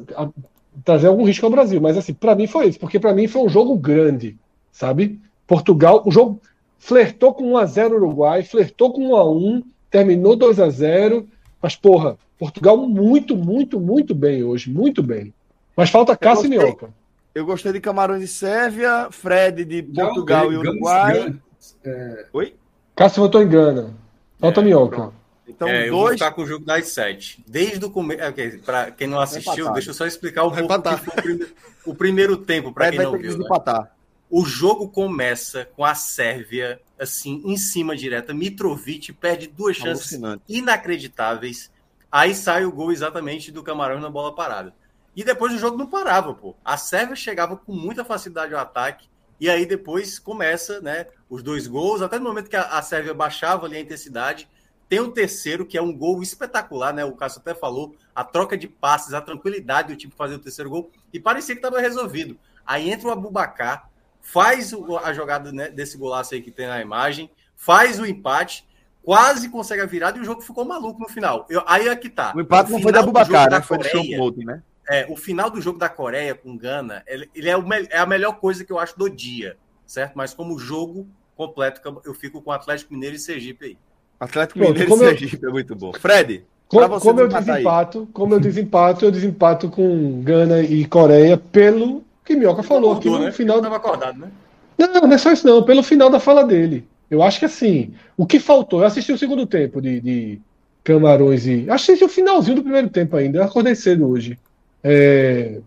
trazer algum risco ao Brasil. Mas, assim, para mim foi isso, porque para mim foi um jogo grande, sabe? Portugal, o jogo flertou com 1x0 Uruguai, flertou com 1x1, terminou 2x0. Mas, porra, Portugal muito, muito, muito bem hoje, muito bem. Mas falta Cássio e Minhoca. Eu gostei de Camarões de Sérvia, Fred de Portugal e Uruguai. É... Oi? Cássio votou em Gana. Falta é, Minhoca. Então, é, dois... eu vou ficar com o jogo das sete. Desde o começo. Okay, para quem não assistiu, deixa eu só explicar um pouco o, prime... o primeiro tempo, para quem não viu. Né? O jogo começa com a Sérvia, assim, em cima direta. Mitrovic perde duas chances inacreditáveis. Aí sai o gol exatamente do Camarão na bola parada. E depois o jogo não parava, pô. A Sérvia chegava com muita facilidade ao ataque. E aí depois começa, né? Os dois gols, até no momento que a, a Sérvia baixava ali a intensidade tem um terceiro, que é um gol espetacular, né? O Cássio até falou, a troca de passes, a tranquilidade do time fazer o terceiro gol, e parecia que estava resolvido. Aí entra o Abubacar, faz a jogada né, desse golaço aí que tem na imagem, faz o empate, quase consegue a virada e o jogo ficou maluco no final. Eu, aí é que tá. O empate o não foi da Bubacar, né? Foi do né? É, o final do jogo da Coreia com Gana, ele, ele é, o, é a melhor coisa que eu acho do dia, certo? Mas como jogo completo, eu fico com Atlético Mineiro e Sergipe aí. Atlético Pronto, Mineiro e Sergipe eu... é muito bom. Fred, como, como eu desempato, aí. como eu desempato, eu desempato com Gana e Coreia pelo que Mioca falou aqui no né? final. Tava acordado, né? Não, não é só isso não, pelo final da fala dele. Eu acho que assim, o que faltou, eu assisti o segundo tempo de, de Camarões e. Assisti o finalzinho do primeiro tempo ainda, eu acordei cedo hoje. É...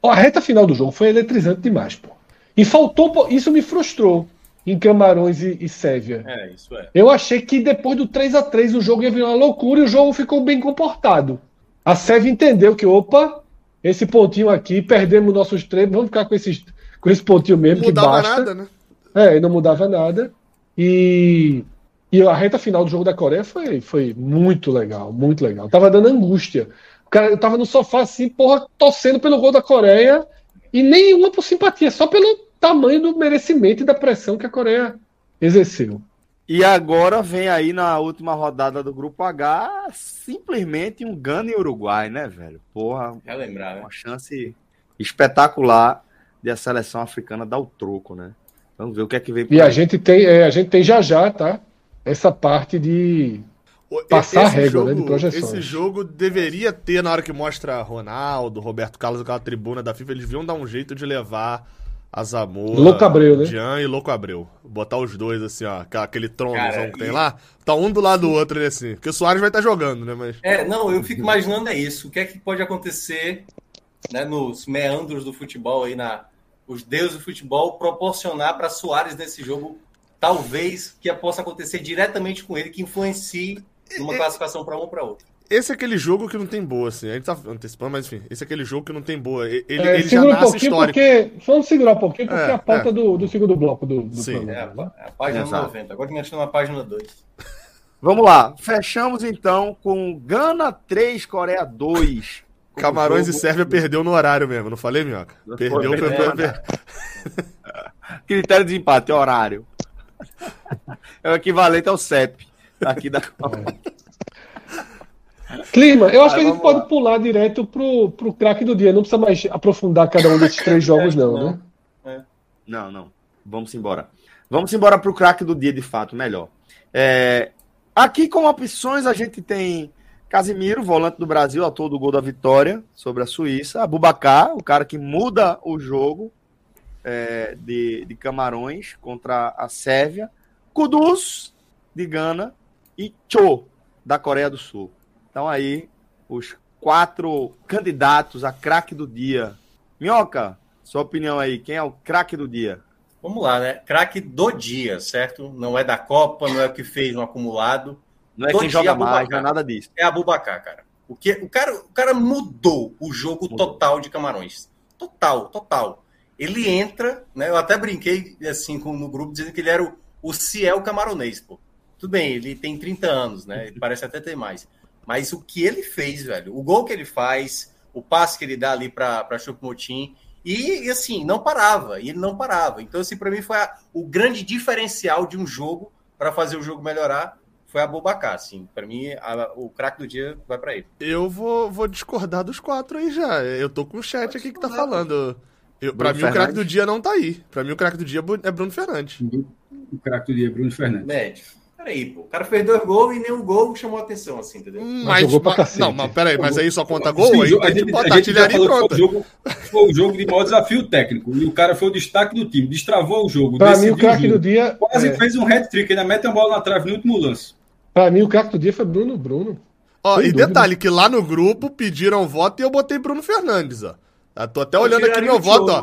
A reta final do jogo foi eletrizante demais, pô. E faltou, isso me frustrou em Camarões e, e Sérvia. É, isso é. Eu achei que depois do 3 a 3 o jogo ia virar uma loucura e o jogo ficou bem comportado. A Sérvia entendeu que, opa, esse pontinho aqui, perdemos nossos treinos, vamos ficar com, esses, com esse pontinho mesmo, não que basta. Nada, né? É, não mudava nada. E, e a reta final do jogo da Coreia foi, foi muito legal, muito legal. Tava dando angústia. O cara, eu tava no sofá assim, porra, torcendo pelo gol da Coreia e nenhuma por simpatia, só pelo tamanho do merecimento e da pressão que a Coreia exerceu. E agora vem aí na última rodada do Grupo H simplesmente um Gana e Uruguai, né, velho? Porra, é lembrar, uma né? chance espetacular de a seleção africana dar o troco, né? Vamos ver o que é que vem. E a gente tem, é, a gente tem já já, tá? Essa parte de passar esse a régua, jogo, né, de projeção. Esse jogo deveria ter, na hora que mostra Ronaldo, Roberto Carlos, aquela tribuna da FIFA, eles deviam dar um jeito de levar a Zamora, Louco Abreu, né? Jean e Louco Abreu. Botar os dois, assim, ó, aquele trono que tem lá, tá um do lado do outro ali, assim. Porque o Soares vai estar tá jogando, né? Mas... É, não, eu fico imaginando é isso. O que é que pode acontecer né, nos meandros do futebol aí, na, os deuses do futebol proporcionar para Soares nesse jogo, talvez que possa acontecer diretamente com ele, que influencie numa classificação para um ou para outro. Esse é aquele jogo que não tem boa, assim. A gente tá antecipando, mas enfim, esse é aquele jogo que não tem boa. Ele, é, ele já nasce um histórico. Porque, vamos segurar um pouquinho, porque é, a pauta é. do, do segundo bloco do, do Sim. É, a, a página Exato. 90. Agora a gente na página 2. Vamos lá. Fechamos então com Gana 3, Coreia 2. Camarões jogo... e Sérvia perdeu no horário mesmo, não falei, Minhoca? Perdeu, perdeu, perdeu. Critério de empate, horário. É o equivalente ao CEP aqui da Copa. Clima, eu acho Aí, que a gente pode lá. pular direto pro, pro craque do dia. Não precisa mais aprofundar cada um desses três jogos, não, não, né? É. Não, não. Vamos embora. Vamos embora pro craque do dia, de fato, melhor. É, aqui, como opções, a gente tem Casimiro, volante do Brasil, autor do gol da vitória sobre a Suíça. Abubacar, o cara que muda o jogo é, de, de Camarões contra a Sérvia. Kudus, de Gana. E Cho, da Coreia do Sul. Então aí, os quatro candidatos a craque do dia. Minhoca, sua opinião aí, quem é o craque do dia? Vamos lá, né? Craque do dia, certo? Não é da Copa, não é o que fez um acumulado. Não é do quem dia, joga mais, não é nada disso. É a Bubacar, cara. O, que, o, cara, o cara mudou o jogo mudou. total de Camarões. Total, total. Ele entra, né? Eu até brinquei assim no grupo dizendo que ele era o, o Ciel camaronês, pô. Tudo bem, ele tem 30 anos, né? Ele parece até ter mais. Mas o que ele fez, velho, o gol que ele faz, o passe que ele dá ali para Choupo-Moting, e, e, assim, não parava, e ele não parava. Então, assim, para mim foi a, o grande diferencial de um jogo para fazer o jogo melhorar foi a Bobacar, assim. Para mim, a, o craque do dia vai para ele. Eu vou, vou discordar dos quatro aí já. Eu tô com o chat aqui que tá falando. Eu, pra mim, Fernandes. o craque do dia não tá aí. Pra mim, o craque do dia é Bruno Fernandes. O craque do dia é Bruno Fernandes. Médio. Peraí, pô. O cara fez dois gols e nenhum gol chamou atenção, assim, entendeu? Mas, mas jogou pra cacete. Não, mas peraí, mas aí só conta gol? Sim, aí a gente, bota a artilharia pronta. Foi o, jogo, foi o jogo de maior desafio técnico. E o cara foi o destaque do time. Destravou o jogo. Pra mim, o craque do dia. Quase é... fez um hat-trick. Ainda mete a bola na trave no último lance. Pra mim, o craque do dia foi Bruno Bruno. Ó, e dúvida. detalhe, que lá no grupo pediram voto e eu botei Bruno Fernandes, ó. Eu tô até olhando aqui meu voto, ó.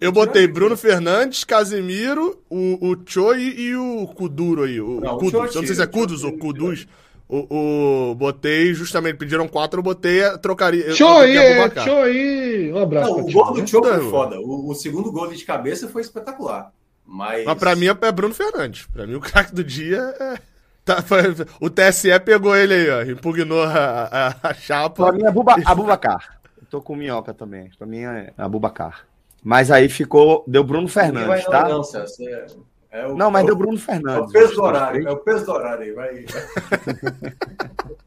Eu botei Bruno Fernandes, Casimiro, o, o Choi e o Kuduro aí. O não, Kudus. Eu não sei se é Kudus ou Kudus. O, o, botei, justamente, pediram quatro, eu botei, trocaria. Choi, Choi. Um abraço. Não, o gol do Choi foi foda. O, o, segundo gol de cabeça foi espetacular. Mas, mas pra mim é, Bruno Fernandes. Pra mim o craque do dia é. Tá, foi, o TSE pegou ele aí, ó. Impugnou a, a, a chapa. Pra mim é Buba, Abubacar tô com minhoca também. Pra mim é Abubacar. Mas aí ficou. Deu Bruno Fernandes, tá? Não, Celso. É, é o, não, mas é deu Bruno Fernandes. É o peso do horário. É o peso do horário aí. Vai.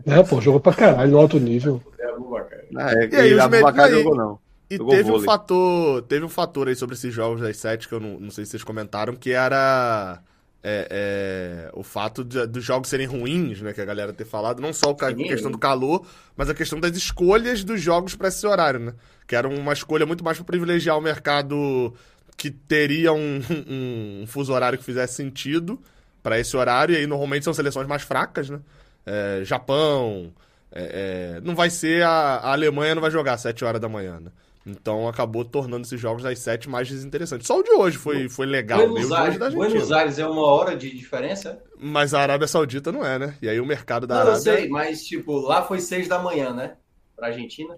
é, pô, jogou pra caralho no alto nível. É, é, e aí, os Abubacar jogou não. E teve um fator, teve um fator aí sobre esses jogos das sete que eu não, não sei se vocês comentaram, que era é, é, o fato dos jogos serem ruins, né? Que a galera ter falado, não só a questão do calor, mas a questão das escolhas dos jogos para esse horário, né? Que era uma escolha muito mais para privilegiar o mercado que teria um, um, um, fuso horário que fizesse sentido para esse horário, e aí normalmente são seleções mais fracas, né? É, Japão, é, é, não vai ser a, a Alemanha não vai jogar às 7 horas da manhã, né? Então acabou tornando esses jogos das sete mais desinteressantes. Só o de hoje foi, foi legal. Buenos, Aires, da Buenos Aires é uma hora de diferença? Mas a Arábia Saudita não é, né? E aí o mercado da não, Arábia. Eu sei, mas tipo, lá foi seis da manhã, né? Pra Argentina.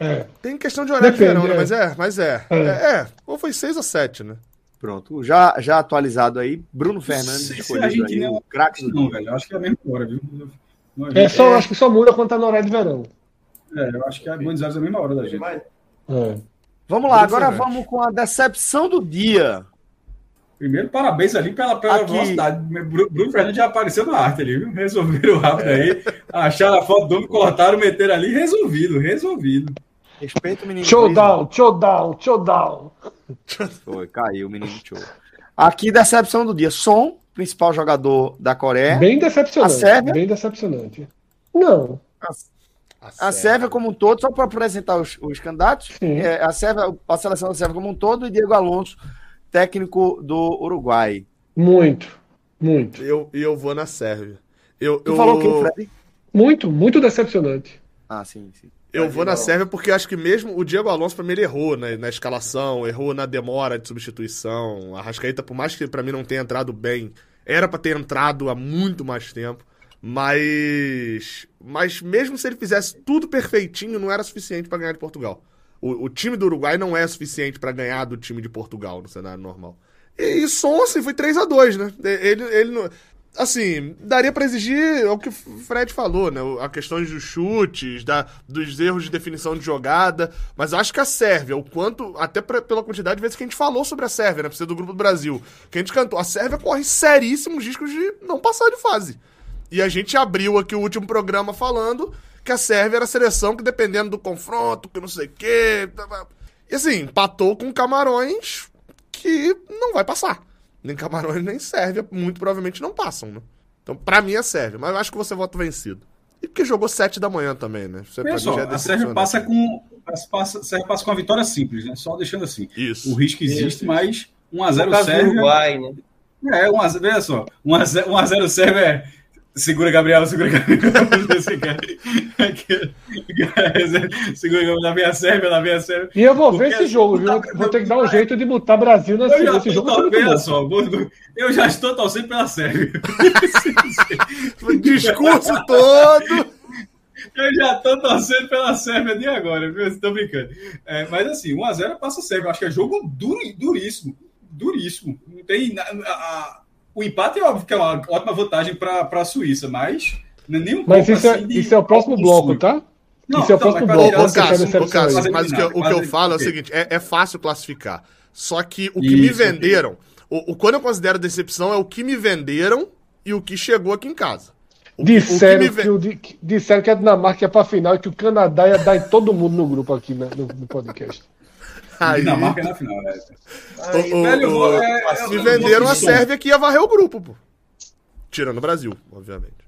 É. Tem questão de horário Depende, de verão, né? Mas é, mas é. É. é. é. Ou foi seis ou sete, né? Pronto, já, já atualizado aí, Bruno Fernandes se, se a Argentina aí, é craque não, velho. Acho que é a mesma hora, viu? É, só, acho que só muda quando tá no horário de verão. É, eu acho que a Buenos Aires é a mesma hora da gente. É. Vamos lá, agora vamos com a decepção do dia. Primeiro, parabéns ali pela, pela Aqui. velocidade. Bruno Fernandes já apareceu na arte ali, viu? Resolveram rápido aí. Acharam a foto do homem, colocaram, meteram ali, resolvido, resolvido. Respeito o menino. Showdown, showdown, showdown. Foi, caiu o menino show. Aqui, decepção do dia. Som, principal jogador da Coreia. Bem decepcionante. A Sérvia. Bem decepcionante. Não. A a, a Sérvia como um todo, só para apresentar os, os candidatos, é, a, Sérvia, a seleção da Sérvia como um todo e Diego Alonso, técnico do Uruguai. Muito, muito. E eu, eu vou na Sérvia. Eu, tu eu... falou quem, Fred? Muito, muito decepcionante. Ah, sim, sim. Eu vou na Sérvia porque acho que mesmo o Diego Alonso, para mim, ele errou na, na escalação, errou na demora de substituição. A Rascaeta, por mais que para mim não tenha entrado bem, era para ter entrado há muito mais tempo. Mas. Mas mesmo se ele fizesse tudo perfeitinho, não era suficiente para ganhar de Portugal. O, o, time do Uruguai não é suficiente para ganhar do time de Portugal no cenário normal. E, e som, assim, foi 3 a 2 né? Ele, ele não. Assim, daria para exigir o que o Fred falou, né? A questão dos chutes, da, dos erros de definição de jogada. Mas eu acho que a Sérvia, o quanto, até pra, pela quantidade de vezes que a gente falou sobre a Sérvia, né? Ser do grupo do Brasil, que a gente cantou, a Sérvia corre seríssimos riscos de não passar de fase. E a gente abriu aqui o último programa falando que a Sérvia era a seleção que, dependendo do confronto, que não sei o quê. E assim, empatou com Camarões que não vai passar. Nem Camarões nem Sérvia, muito provavelmente não passam, né? Então, pra mim é Sérvia, mas eu acho que você vota vencido. E porque jogou 7 da manhã também, né? Você, só, é a Sérvia passa com. Passa, Sérvia passa com a vitória simples, né? Só deixando assim. Isso. O risco existe, Isso. mas 1x0 Sérvia. Uruguai, né? É, 1x0, veja só. 1x0 Sérvia é Segura, Gabriel, segura, Gabriel. segura, Gabriel, na minha Sérvia, na minha Sérvia. E eu vou ver esse jogo, viu? Vou ter que dar um jeito de mutar Brasil nesse, nesse jogo. Tô, só, eu já estou torcendo pela Sérvia. o discurso todo. Eu já estou torcendo pela Sérvia de agora, viu? Estou brincando. É, mas assim, 1x0 passa a Sérvia. Acho que é jogo duríssimo. Duríssimo. Não tem. A, a, o empate é óbvio que é uma ótima vantagem para a Suíça, mas não é nem um Mas isso, é, de... isso é o próximo bloco, tá? Não, isso é o próximo bloco. Ô, Cássio, Cássio, mas o que, o que eu falo é o seguinte: é, é fácil classificar. Só que o que isso, me venderam, o, o quando eu considero decepção é o que me venderam e o que chegou aqui em casa. O, disseram, o que, me... que o, disseram que a Dinamarca ia para a final e que o Canadá ia dar em todo mundo no grupo aqui né, no, no podcast. Aí, Dinamarca é na final, né? Aí, o, velho, o, é, se é, venderam a Sérvia que ia varrer o grupo, pô. Tirando o Brasil, obviamente.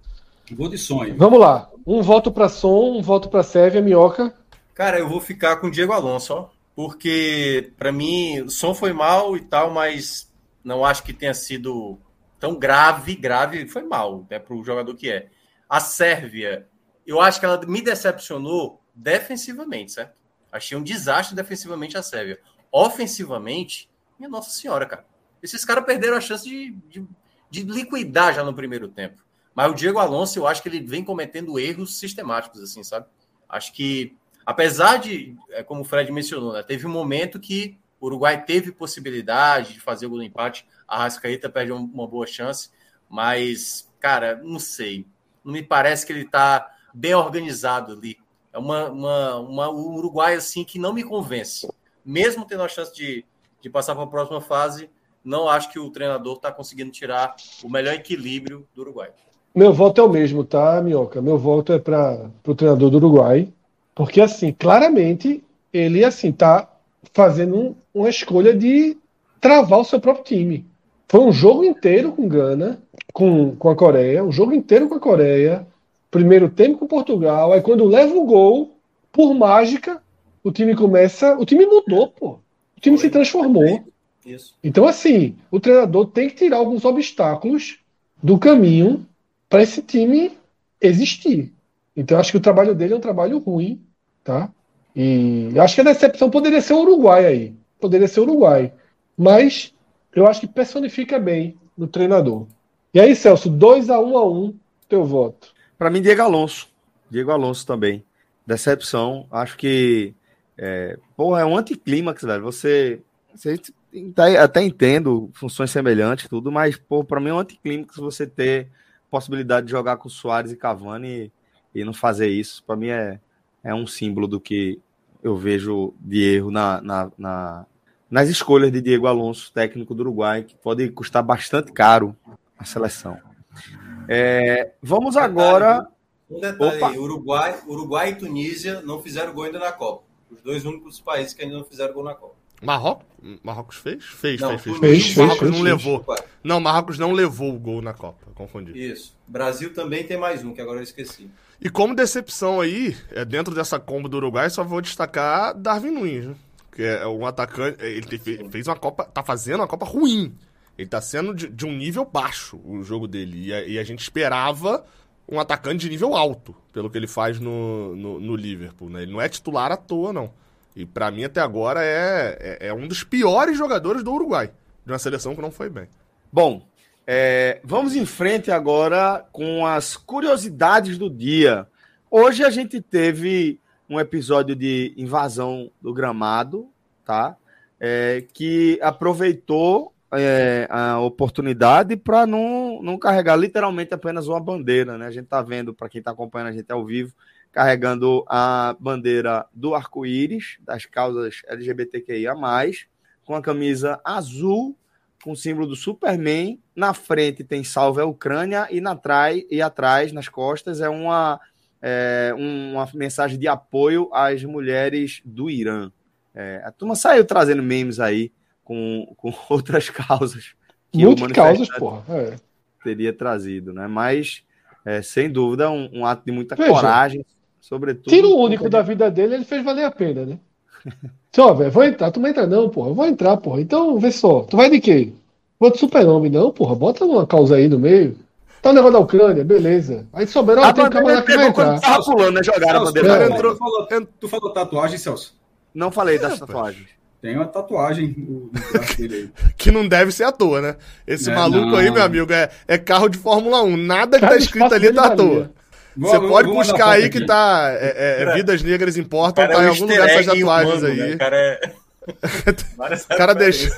Vou de sonho. Vamos lá. Um voto para som, um voto para Sérvia, Minhoca. Cara, eu vou ficar com o Diego Alonso, ó. Porque, para mim, o som foi mal e tal, mas não acho que tenha sido tão grave. Grave foi mal, é né, para o jogador que é. A Sérvia, eu acho que ela me decepcionou defensivamente, certo? Achei um desastre defensivamente a Sérvia. Ofensivamente, minha Nossa Senhora, cara. Esses caras perderam a chance de, de, de, liquidar já no primeiro tempo. Mas o Diego Alonso, eu acho que ele vem cometendo erros sistemáticos, assim, sabe? Acho que, apesar de, é, como o Fred mencionou, né, teve um momento que o Uruguai teve possibilidade de fazer o gol empate, a Rascaeta perde uma boa chance, mas, cara, não sei. Não me parece que ele tá bem organizado ali é uma, uma, uma, um Uruguai assim que não me convence. Mesmo tendo a chance de, de passar para a próxima fase. Não acho que o treinador está conseguindo tirar o melhor equilíbrio do Uruguai. Meu voto é o mesmo, tá, Minhoca? Meu voto é para o treinador do Uruguai, porque assim, claramente ele assim tá fazendo um, uma escolha de travar o seu próprio time. Foi um jogo inteiro com Gana, com, com a Coreia, um jogo inteiro com a Coreia, primeiro tempo com Portugal, aí quando leva o gol, por mágica, o time começa. O time mudou, pô. O time Foi. se transformou. Isso. Então, assim, o treinador tem que tirar alguns obstáculos do caminho para esse time existir. Então, acho que o trabalho dele é um trabalho ruim, tá? E acho que a decepção poderia ser o Uruguai aí. Poderia ser o Uruguai. Mas eu acho que personifica bem no treinador. E aí, Celso, 2 a 1 um a 1 um, teu voto. Para mim, Diego Alonso. Diego Alonso também. Decepção. Acho que. É, porra, é um anticlímax, velho. Você. você tá, até entendo funções semelhantes, tudo, mas, pô, para mim é um anticlímax você ter possibilidade de jogar com Soares e Cavani e, e não fazer isso. Para mim é, é um símbolo do que eu vejo de erro na, na, na, nas escolhas de Diego Alonso, técnico do Uruguai, que pode custar bastante caro a seleção. É, vamos agora. Um detalhe, Uruguai, Uruguai e Tunísia não fizeram gol ainda na Copa. Os dois únicos países que ainda não fizeram gol na Copa. Marrocos? Marrocos fez? Fez, não, fez, fez. fez, fez Marrocos fez, não levou. Não, Marrocos não levou o gol na Copa. Confundi. Isso. Brasil também tem mais um, que agora eu esqueci. E como decepção aí, é dentro dessa combo do Uruguai, só vou destacar Darwin Nunes, né? Que é um atacante. Ele fez uma Copa. Tá fazendo uma Copa ruim. Ele tá sendo de, de um nível baixo o jogo dele. E a, e a, gente esperava um atacante de nível alto, pelo que ele faz no, no, no Liverpool. Né? Ele não é titular à toa, não. E para mim, até agora, é, é, é, um dos piores jogadores do Uruguai. De uma seleção que não foi bem. Bom, é, vamos em frente agora com as curiosidades do dia. Hoje a gente teve um episódio de invasão do gramado, tá? É, que aproveitou é, a oportunidade para não, não carregar literalmente apenas uma bandeira, né? A gente está vendo, para quem está acompanhando a gente ao vivo, carregando a bandeira do arco-íris, das causas LGBTQIA, com a camisa azul, com o símbolo do Superman. Na frente tem Salve a Ucrânia e, na trai, e atrás, nas costas, é uma, é, uma mensagem de apoio às mulheres do Irã. É, a turma saiu trazendo memes aí com, com outras causas. Que Muitas causas, porra. É. Teria trazido, né? Mas, é, sem dúvida, um, um, ato de muita Veja, coragem, sobretudo. Tiro único da vida dele, ele fez valer a pena, né? Só, velho, vou entrar. Tu não entra, não, porra. Eu vou entrar, porra. Então, vê só. Tu vai de quê? Vou de super-homem, não, porra. Bota uma causa aí no meio. Tá o negócio da Ucrânia, beleza. Aí souberam, ah, tem um camarada que vai entrar. Tava pulando, né? Jogaram a bandeira. É. Tu, falou, tu falou tatuagem, Celso? Não falei das tatuagens. Tem uma tatuagem no, braço dele aí. que não deve ser à toa, né? Esse é, maluco não. aí, meu amigo, é, é carro de Fórmula 1. Nada que tá escrito ali tá à toa. Você pode buscar aí que tá. É, é, Vidas Negras Importam, tá em algum lugar essas tatuagens humano, aí. Né? O cara é. o cara deixa.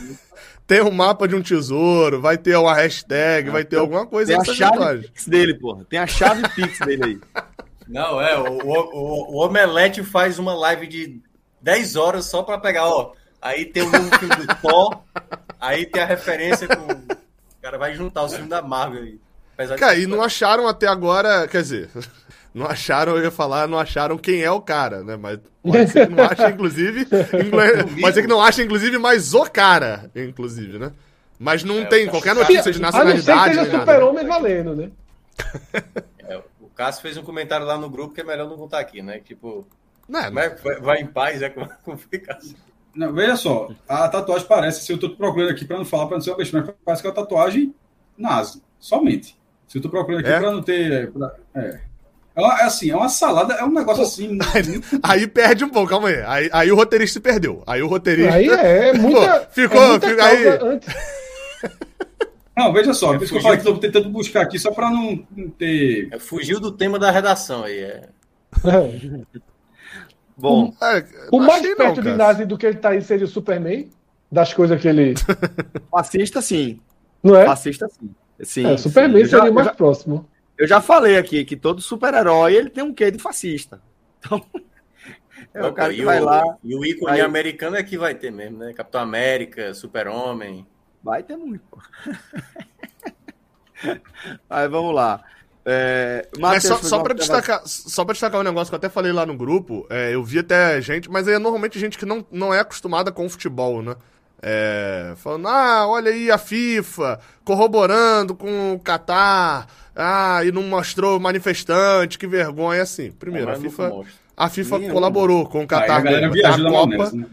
Tem um mapa de um tesouro, vai ter uma hashtag, vai ter alguma coisa Tem a chave Pix dele, porra. Tem a chave Pix dele aí. Não, é, o, o, o Omelete faz uma live de 10 horas só pra pegar, ó. Aí tem o novo filme do Thor, aí tem a referência com. O cara vai juntar os filmes da Marvel aí. Apesar cara, de... e não acharam até agora, quer dizer, não acharam, eu ia falar, não acharam quem é o cara, né? Mas pode ser que não ache, inclusive. pode ser que não ache, inclusive, mais o cara, inclusive, né? Mas não é, tem qualquer notícia de nacionalidade. A não ser que seja super-homem né? valendo, né? É, o Cássio fez um comentário lá no grupo que é melhor não contar aqui, né? Tipo, não, é, vai, vai, em paz, é assim. Não, veja só, a tatuagem parece, se eu estou procurando aqui para não falar, para não ser uma besteira, mas parece que é uma tatuagem nazi, somente. Se eu estou procurando aqui é? para não ter. É, pra, é. É, uma, é, assim, é uma salada, é um negócio Pô, assim. Aí, aí, perde um pouco, calma aí. aí. Aí o roteirista se perdeu. Aí o roteirista. Aí é, é muita. Pô, ficou, é muita aí. Antes... Não, veja só, é, por isso que eu falei que estou tentando buscar aqui, só para não, não, ter. É, fugiu do tema da redação aí. É. Bom, o, é, o mais perto não, de Nazi do que ele tá aí seria o Superman, das coisas que ele. Fascista, sim. Não é? Fascista, sim. sim é, Superman sim. seria o mais já, próximo. Eu já falei aqui que todo super-herói ele tem um quê de fascista. Então, É o cara que vai lá. E o ícone aí... americano é que vai ter mesmo, né? Capitão América, Super-Homem. Vai ter muito. Aí vamos lá. É, mas só, só para destacar, só para destacar um negócio que eu até falei lá no grupo, é, eu vi até gente, mas é normalmente gente que não, não é acostumada com o futebol, né? É, falando, ah, olha aí a FIFA corroborando com o Qatar, ah, e não mostrou manifestante, que vergonha, assim. Primeiro, a FIFA. A FIFA Nenhum. colaborou com o Qatar. Ah, a, a Copa. Né?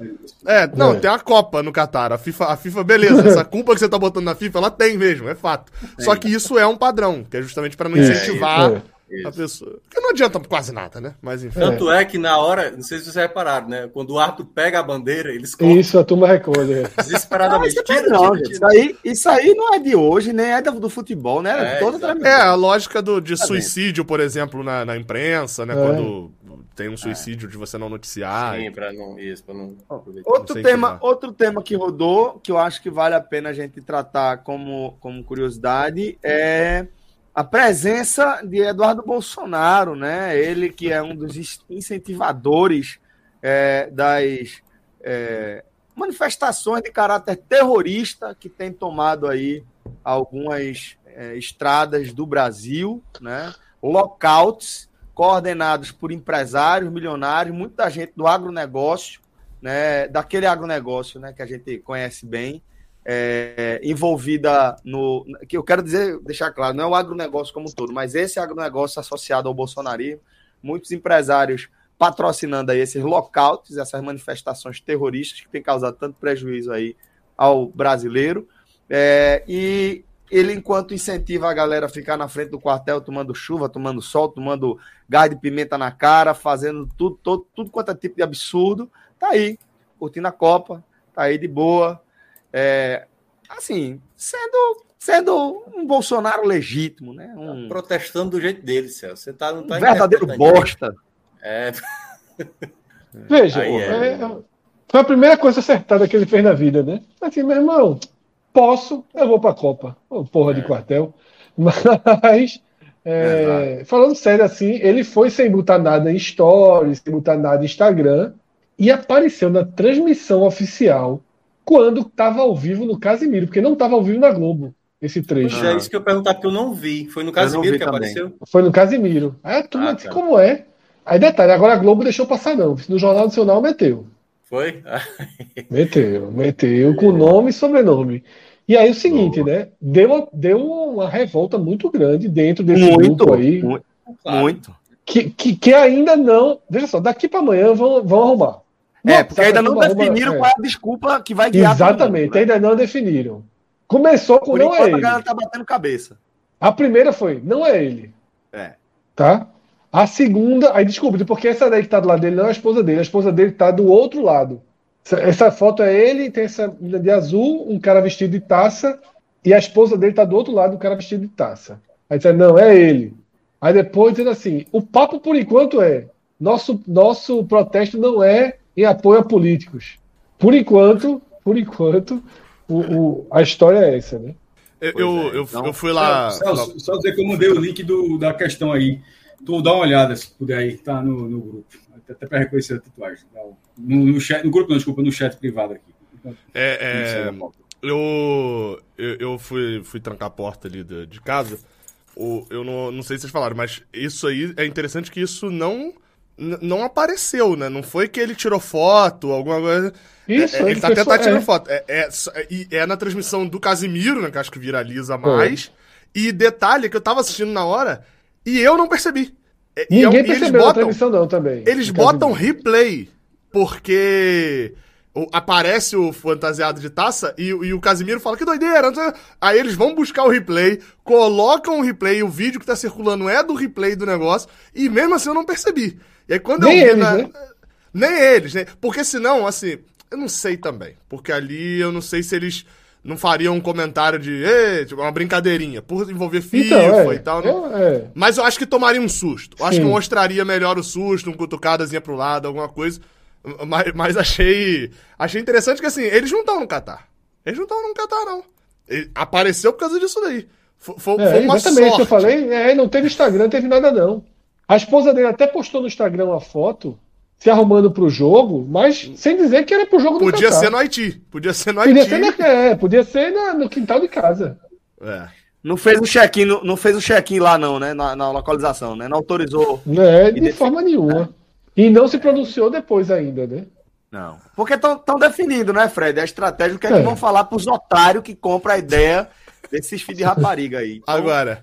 É, não, é. tem a Copa no Qatar. A FIFA, a FIFA, beleza, essa culpa que você tá botando na FIFA, ela tem mesmo, é fato. Só que isso é um padrão, que é justamente para não incentivar é, isso. a pessoa. Que não adianta quase nada, né? Mas enfim. Tanto é que na hora, não sei se vocês repararam, né? Quando o Arthur pega a bandeira, eles cortam. Isso, a turma recolhe. É. Desesperadamente. Não, tira, não, tira, tira. Isso, aí, isso aí não é de hoje, nem é do futebol, né? É, Toda é a lógica do, de tá suicídio, por exemplo, na, na imprensa, né? É. Quando tem um suicídio é. de você não noticiar. Sim, para não isso, para não. Outro tema, outro tema que rodou que eu acho que vale a pena a gente tratar como, como curiosidade é a presença de Eduardo Bolsonaro, né? Ele que é um dos incentivadores é, das é, manifestações de caráter terrorista que tem tomado aí algumas é, estradas do Brasil, né? Lockouts coordenados por empresários, milionários, muita gente do agronegócio, né, daquele agronegócio né, que a gente conhece bem, é, envolvida no. que eu quero dizer, deixar claro, não é o agronegócio como um todo, mas esse agronegócio associado ao bolsonarismo, muitos empresários patrocinando aí esses lockouts, essas manifestações terroristas que têm causado tanto prejuízo aí ao brasileiro. É, e ele, enquanto incentiva a galera a ficar na frente do quartel tomando chuva, tomando sol, tomando gás de pimenta na cara, fazendo tudo, todo, tudo quanto é tipo de absurdo, tá aí, curtindo a Copa, tá aí de boa. É, assim, sendo, sendo um Bolsonaro legítimo, né? Um... Protestando do jeito dele, Celso. Você tá, não tá um verdadeiro bosta. É. Veja, é... É, foi a primeira coisa acertada que ele fez na vida, né? Assim, meu irmão, Posso, eu vou para a Copa. Oh, porra é. de quartel. Mas, é, é, falando sério assim, ele foi sem botar nada em stories, sem botar nada em Instagram, e apareceu na transmissão oficial quando estava ao vivo no Casimiro, porque não estava ao vivo na Globo esse trecho. Pois é isso que eu perguntar, porque eu não vi. Foi no Casimiro que também. apareceu? Foi no Casimiro. Aí a turma ah, tá. como é? Aí detalhe, agora a Globo deixou passar não. No Jornal Nacional meteu. Foi? meteu, meteu com nome e sobrenome. E aí o seguinte, Boa. né? Deu, deu uma revolta muito grande dentro desse muito, grupo aí. Muito. muito. Que, que, que, ainda não. Veja só, daqui para amanhã vão, vão arrumar. É, porque ainda não definiram qual é a desculpa que vai guiar. Exatamente, mundo, né? ainda não definiram. Começou com Por não é ele. A galera tá batendo cabeça. A primeira foi, não é ele. É. Tá? A segunda, aí desculpe, porque essa daí que tá do lado dele não é a esposa dele, a esposa dele tá do outro lado. Essa foto é ele, tem essa de azul, um cara vestido de taça, e a esposa dele tá do outro lado, um cara vestido de taça. Aí diz, não, é ele. Aí depois dizendo assim, o papo por enquanto é, nosso, nosso protesto não é em apoio a políticos. Por enquanto, por enquanto, o, o a história é essa, né? Eu, é, eu, então, eu, fui lá. Celso, só dizer que eu mandei o link do, da questão aí. Tu dá uma olhada, se puder aí, tá no, no grupo. Até para reconhecer a tatuagem. No, no, chat, no grupo, não, desculpa, no chat privado aqui. É, é eu, eu, eu, fui, fui trancar a porta ali de, de casa. O, eu não, não sei se vocês falaram, mas isso aí é interessante que isso não não apareceu, né? Não foi que ele tirou foto, alguma coisa. Isso, é, ele, ele tá até tá tirando é. foto. É, é, é, na transmissão do Casimiro, né? Que acho que viraliza mais. E detalhe que eu tava assistindo na hora e eu não percebi. É, Ninguém e, percebeu botam, a transmissão, não, também. Eles botam replay, porque aparece o fantasiado de taça e, e, o Casimiro fala que doideira. Aí eles vão buscar o replay, colocam o replay, o vídeo que tá circulando é do replay do negócio, e mesmo assim eu não percebi. E aí quando Nem eu vi eles, na... né? Nem eles, né? Porque senão, assim, eu não sei também. Porque ali eu não sei se eles não faria um comentário de tipo, uma brincadeirinha, por envolver FIFA então, é, e tal. Né? É. Mas eu acho que tomaria um susto. Eu acho que mostraria melhor o susto, um cutucadazinha pro lado, alguma coisa. Mas, mas achei achei interessante que assim, eles não estão no Catar. Eles não estão no Catar, não. Ele apareceu por causa disso daí. Foi, foi, é, foi uma exatamente sorte. eu falei. É, não teve Instagram, não teve nada, não. A esposa dele até postou no Instagram uma foto se arrumando para o jogo, mas sem dizer que era para o jogo do Podia Catar. ser no Haiti. Podia ser no Haiti. Podia ser, na, é, podia ser na, no quintal de casa. É. Não fez o check-in, não fez o check-in lá não, né? Na, na, localização, né? Não autorizou. Não é de forma nenhuma. E não se pronunciou depois ainda, né? Não. Porque estão tão definido, né, Fred? A estratégia, o que é, é. que vão falar para os otários que compram a ideia desses filhos de rapariga aí. Então, Agora.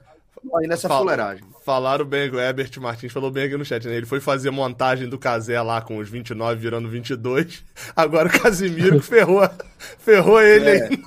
Aí nessa fuleiragem. Falaram bem, o Herbert Martins falou bem aqui no chat, né? Ele foi fazer montagem do Casé lá com os 29 virando 22. Agora o Casimiro ferrou, ferrou ele é. aí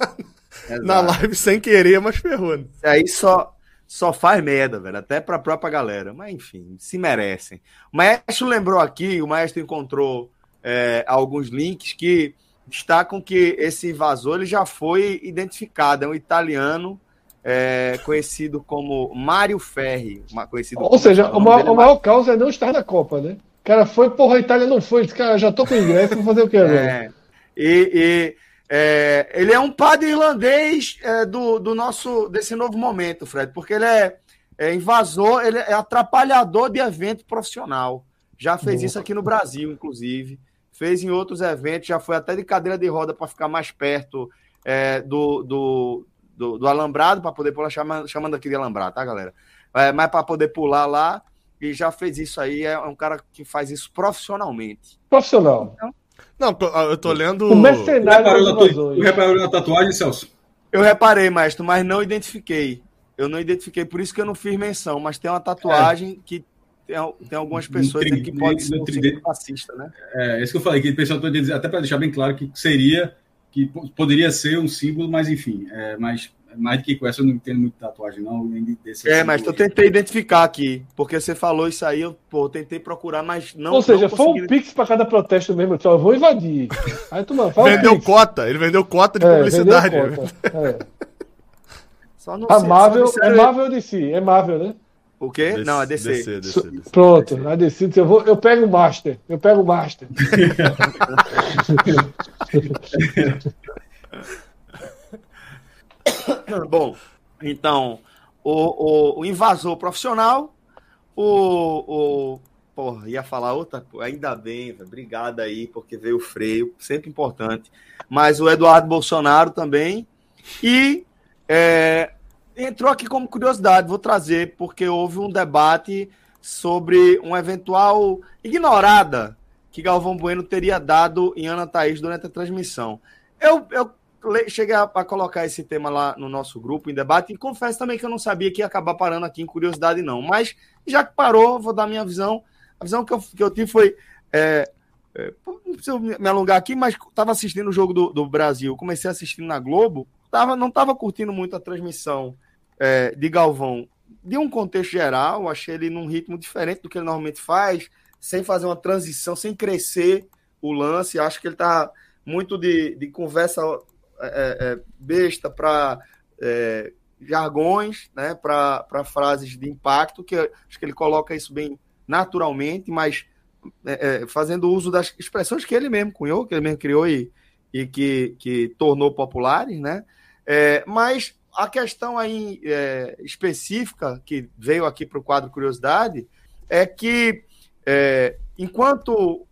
na, na, live sem querer, mas ferrou. Né? Aí só, só faz merda, velho. Até pra própria galera. Mas enfim, se merecem. O Maestro lembrou aqui, o Maestro encontrou é, alguns links que destacam que esse invasor ele já foi identificado. É um italiano é, conhecido como Mário Ferri. Conhecido Ou seja, o, maior, o maior causa é não estar na Copa, né? O cara foi, porra, a Itália não foi. Esse cara já tô com ingresso, vou fazer o quê agora? É, e, e é, ele é um padre irlandês é, do, do nosso desse novo momento, Fred, porque ele é, é invasor, ele é atrapalhador de evento profissional. Já fez Nossa. isso aqui no Brasil, inclusive. Fez em outros eventos, já foi até de cadeira de roda para ficar mais perto é, do, do, do, do alambrado para poder pular, chamando, chamando aqui de alambrado, tá, galera? É, mas para poder pular lá, e já fez isso aí, é um cara que faz isso profissionalmente. Profissional. Então, não, eu tô lendo. O mercenário reparou, na, reparou na tatuagem, Celso? Eu reparei, mestre, mas não identifiquei. Eu não identifiquei, por isso que eu não fiz menção, mas tem uma tatuagem é. que tem, tem, algumas pessoas tri, que pode ser um fascista, né? É, isso que eu falei, que o pessoal todo dizer, até para deixar bem claro que seria que poderia ser um símbolo, mas enfim, é, mas mais do que com essa eu não entendo muito tatuagem, não. Nem desse é, mas eu tentei identificar aqui, porque você falou isso aí, eu pô, tentei procurar, mas não. Ou seja, não foi um pix para cada protesto mesmo, só eu vou invadir. Aí tu, mano, vendeu cota, ele vendeu cota de é, publicidade. Cota, é. Só não Amável, sei, é Marvel ou DC? É Marvel, né? O quê? Des, não, é DC. DC, DC, DC Pronto, a DC. Eu, vou, eu pego o Master. Eu pego o Master. Bom, então, o, o, o, invasor profissional, o, o. Porra, ia falar outra coisa. Ainda bem, véio, obrigado aí, porque veio o freio, sempre importante. Mas o Eduardo Bolsonaro também. E é, entrou aqui como curiosidade, vou trazer, porque houve um debate sobre uma eventual ignorada que Galvão Bueno teria dado em Ana Thaís durante a transmissão. Eu, eu cheguei a, a, colocar esse tema lá no nosso grupo em debate e confesso também que eu não sabia que ia acabar parando aqui em curiosidade, não. Mas já que parou, vou dar minha visão. A visão que eu, que eu tive foi. É, é, não preciso me alongar aqui, mas estava assistindo o jogo do, do Brasil, comecei assistindo na Globo, tava, não estava curtindo muito a transmissão é, de Galvão de um contexto geral, achei ele num ritmo diferente do que ele normalmente faz, sem fazer uma transição, sem crescer o lance. Acho que ele está muito de, de conversa é, é, é besta para é, jargões, né, para frases de impacto, que acho que ele coloca isso bem naturalmente, mas é, é, fazendo uso das expressões que ele mesmo cunhou, que ele mesmo criou e, e que, que tornou populares, né? mas a questão aí é, específica que veio aqui para o quadro Curiosidade é que é, enquanto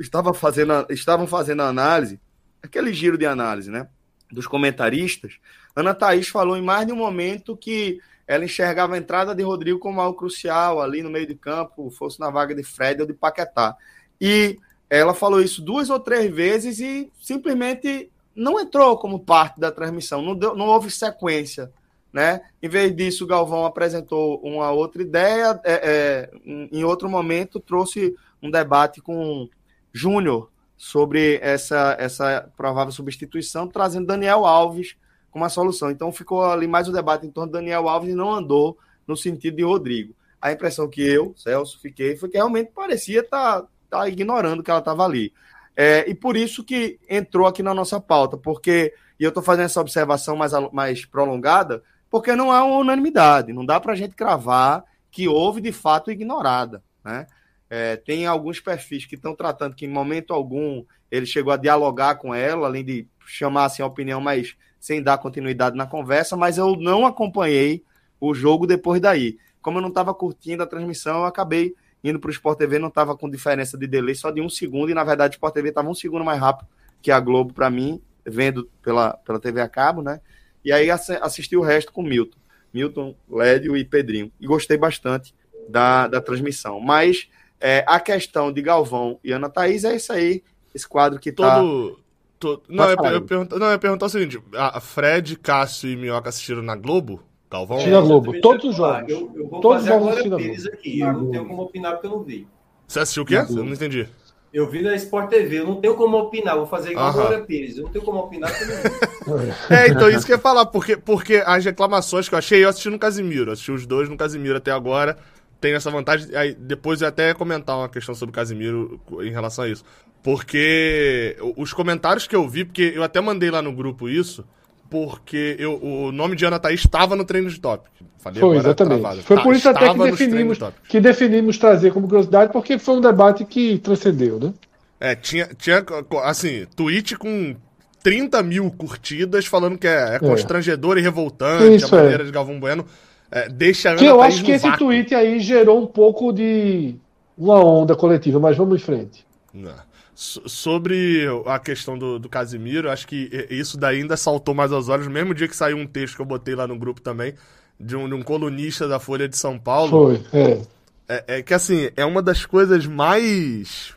estava fazendo estavam fazendo a análise, aquele giro de análise, né, dos comentaristas, Ana Thaís falou em mais de um momento que ela enxergava a entrada de Rodrigo como algo crucial ali no meio de campo, fosse na vaga de Fred ou de Paquetá. E ela falou isso duas ou três vezes e simplesmente não entrou como parte da transmissão, não, deu, não houve sequência. Né? Em vez disso, o Galvão apresentou uma outra ideia, é, é, em outro momento trouxe um debate com Júnior sobre essa, essa provável substituição, trazendo Daniel Alves como a solução. Então ficou ali mais o debate em torno de Daniel Alves e não andou no sentido de Rodrigo. A impressão que eu, Celso, fiquei foi que realmente parecia estar tá, tá ignorando que ela estava ali. É, e por isso que entrou aqui na nossa pauta, porque, e eu estou fazendo essa observação mais, mais prolongada, porque não há uma unanimidade, não dá para a gente cravar que houve de fato ignorada. Né? É, tem alguns perfis que estão tratando que em momento algum ele chegou a dialogar com ela, além de chamar assim, a opinião, mas sem dar continuidade na conversa, mas eu não acompanhei o jogo depois daí. Como eu não estava curtindo a transmissão, eu acabei indo para o Sport TV não estava com diferença de delay só de um segundo, e na verdade o Sport TV estava um segundo mais rápido que a Globo para mim, vendo pela, pela TV a cabo, né? E aí assisti o resto com Milton. Milton, Lédio e Pedrinho. E gostei bastante da, da transmissão. Mas é, a questão de Galvão e Ana Thaís é isso aí, esse quadro que tá Todo... tá... Todo... Não, eu, eu, pergunto, não, eu ia perguntar o seguinte: a Fred, Cássio e Minhoca assistiram na Globo? Galvão? Assisti Globo, todos os jogos. Eu, eu vou todos fazer agora Pires aqui. Eu não tenho como opinar porque eu não vi. Você assistiu o quê? Eu não entendi. Eu vi na Sport TV, eu não tenho como opinar, vou fazer igual a Glória Pires, eu não tenho como opinar É, então isso que eu ia falar, porque, porque as reclamações que eu achei, eu assisti no Casimiro, assisti os dois no Casimiro até agora, tenho essa vantagem, aí depois eu até comentar uma questão sobre o Casimiro em relação a isso. Porque os comentários que eu vi, porque eu até mandei lá no grupo isso, porque eu, o nome de Ana Thaís estava no treino de top. Falei foi, exatamente. Travado. Foi tá, por isso até que definimos, que definimos trazer como curiosidade, porque foi um debate que transcendeu, né? É, tinha, tinha assim, tweet com 30 mil curtidas falando que é, é, é. constrangedor e revoltante isso, a maneira é. de Galvão Bueno. É, deixa a Ana que eu Thaís acho que esse vácuo. tweet aí gerou um pouco de uma onda coletiva, mas vamos em frente. Não sobre a questão do, do Casimiro, acho que isso daí ainda saltou mais aos olhos. No mesmo dia que saiu um texto que eu botei lá no grupo também, de um, de um colunista da Folha de São Paulo. Foi, é. é. É, que assim, é uma das coisas mais.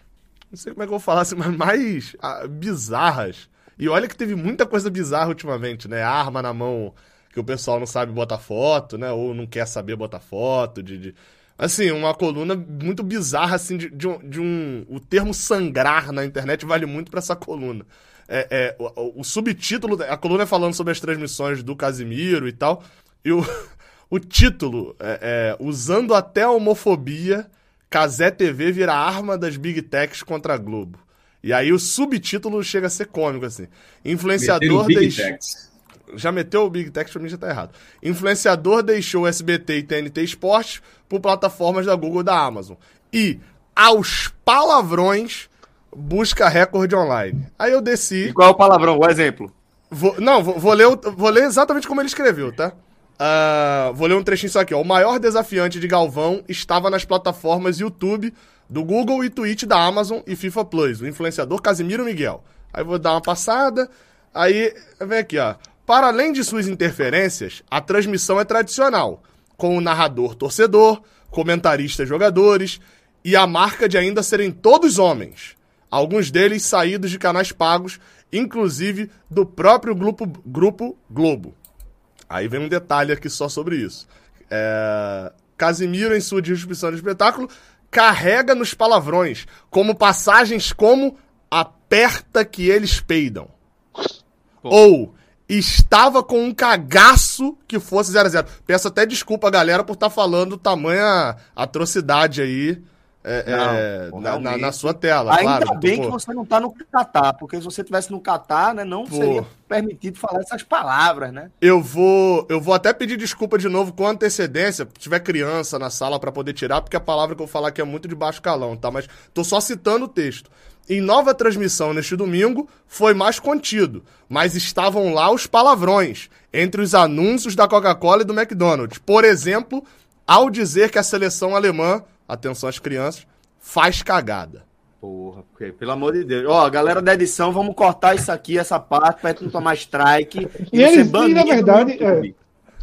Não sei como é que eu vou falar assim, mas mais ah, bizarras. E olha que teve muita coisa bizarra ultimamente, né? Arma na mão que o pessoal não sabe botar foto, né? Ou não quer saber botar foto, de, de Assim, uma coluna muito bizarra, assim, de, de, um, de um. O termo sangrar na internet vale muito para essa coluna. É, é o, o, subtítulo, a coluna é falando sobre as transmissões do Casimiro e tal. E o, o título é, é Usando até a homofobia, Casé TV vira arma das Big Techs contra a Globo. E aí o subtítulo chega a ser cômico, assim. Influenciador deixa já meteu o Big Tech, pra mim já tá errado. Influenciador deixou SBT e TNT Esportes por plataformas da Google e da Amazon. E, aos palavrões, busca recorde online. Aí eu desci. E qual é o palavrão? O exemplo? Vou, não, vou, vou, ler, vou ler exatamente como ele escreveu, tá? Uh, vou ler um trechinho só aqui. Ó. O maior desafiante de Galvão estava nas plataformas YouTube do Google e Twitch da Amazon e FIFA Plus, o influenciador Casimiro Miguel. Aí vou dar uma passada. Aí, vem aqui, ó. Para além de suas interferências, a transmissão é tradicional, com o narrador torcedor, comentaristas jogadores e a marca de ainda serem todos homens, alguns deles saídos de canais pagos, inclusive do próprio grupo, grupo Globo. Aí vem um detalhe aqui só sobre isso. É... Casimiro, em sua distribuição de espetáculo, carrega nos palavrões, como passagens como aperta que eles peidam. Pô. Ou estava com um cagaço que fosse 0 a 0 Peço até desculpa, galera, por estar tá falando tamanha atrocidade aí é, não, é, na, na, na, sua tela. Ainda claro, bem que você não está no Catar, porque se você tivesse no Catar, né, não pô. seria permitido falar essas palavras, né? Eu vou, eu vou até pedir desculpa de novo com antecedência, se tiver criança na sala para poder tirar, porque a palavra que eu falar aqui é muito de baixo calão, tá? Mas tô só citando o texto. Em nova transmissão neste domingo, foi mais contido, mas estavam lá os palavrões entre os anúncios da Coca-Cola e do McDonald's. Por exemplo, ao dizer que a seleção alemã, atenção às crianças, faz cagada. Porra, porque, pelo amor de Deus. Ó, galera da edição, vamos cortar isso aqui, essa parte, pra gente não tomar strike. E, e eles, e, na verdade, é,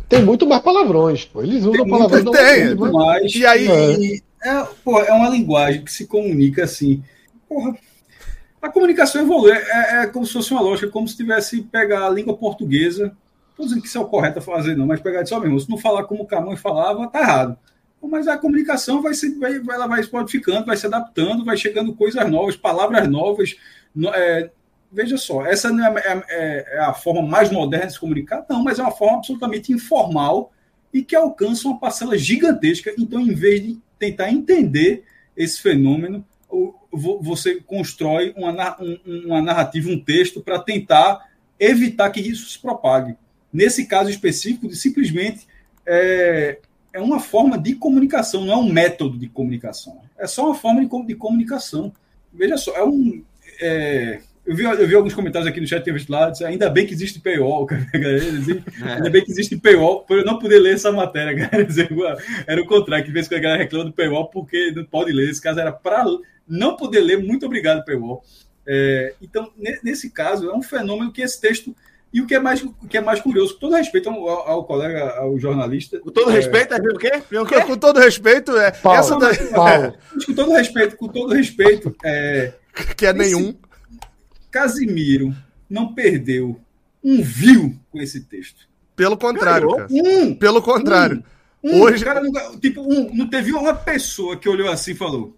tem muito mais palavrões, pô. Eles usam tem palavrões. Muito, tem, mais. E aí, é. É, porra, é uma linguagem que se comunica assim. Porra, a comunicação evolui, é, é, como se fosse uma lógica, como se tivesse pegar a língua portuguesa, estou dizendo que isso é o correto a fazer, não, mas pegar só mesmo, se não falar como o Camões falava, tá errado. Mas a comunicação vai ser, vai, ela vai se modificando, vai se adaptando, vai chegando coisas novas, palavras novas. É, veja só, essa não é, é, é, é, a forma mais moderna de se comunicar, não, mas é uma forma absolutamente informal e que alcança uma parcela gigantesca. Então, em vez de tentar entender esse fenômeno, você constrói uma, uma narrativa, um texto para tentar evitar que isso se propague. Nesse caso específico, de simplesmente é, é uma forma de comunicação, não é um método de comunicação. É só uma forma de, de comunicação. Veja só, é um. É, eu vi, eu vi alguns comentários aqui no chat que visto lá, ainda bem que existe paywall, cara. Ainda bem que existe paywall, por eu não poder ler essa matéria, cara. Era o contrário, que vez que a galera reclama do paywall porque não pode ler. Esse caso era para não poder ler. Muito obrigado, paywall. É, então, nesse caso, é um fenômeno que esse texto. E o que é mais, o que é mais curioso, com todo respeito ao, ao colega, ao jornalista. Com todo é... respeito, é o quê? O quê? Com todo respeito, é. Paulo, essa da... Paulo. Com todo respeito, com todo respeito. É, que é nenhum. Casimiro não perdeu um view com esse texto. Pelo contrário, cara. Um, Pelo contrário. Um, um, Hoje... Cara, tipo, um, não teve uma pessoa que olhou assim e falou: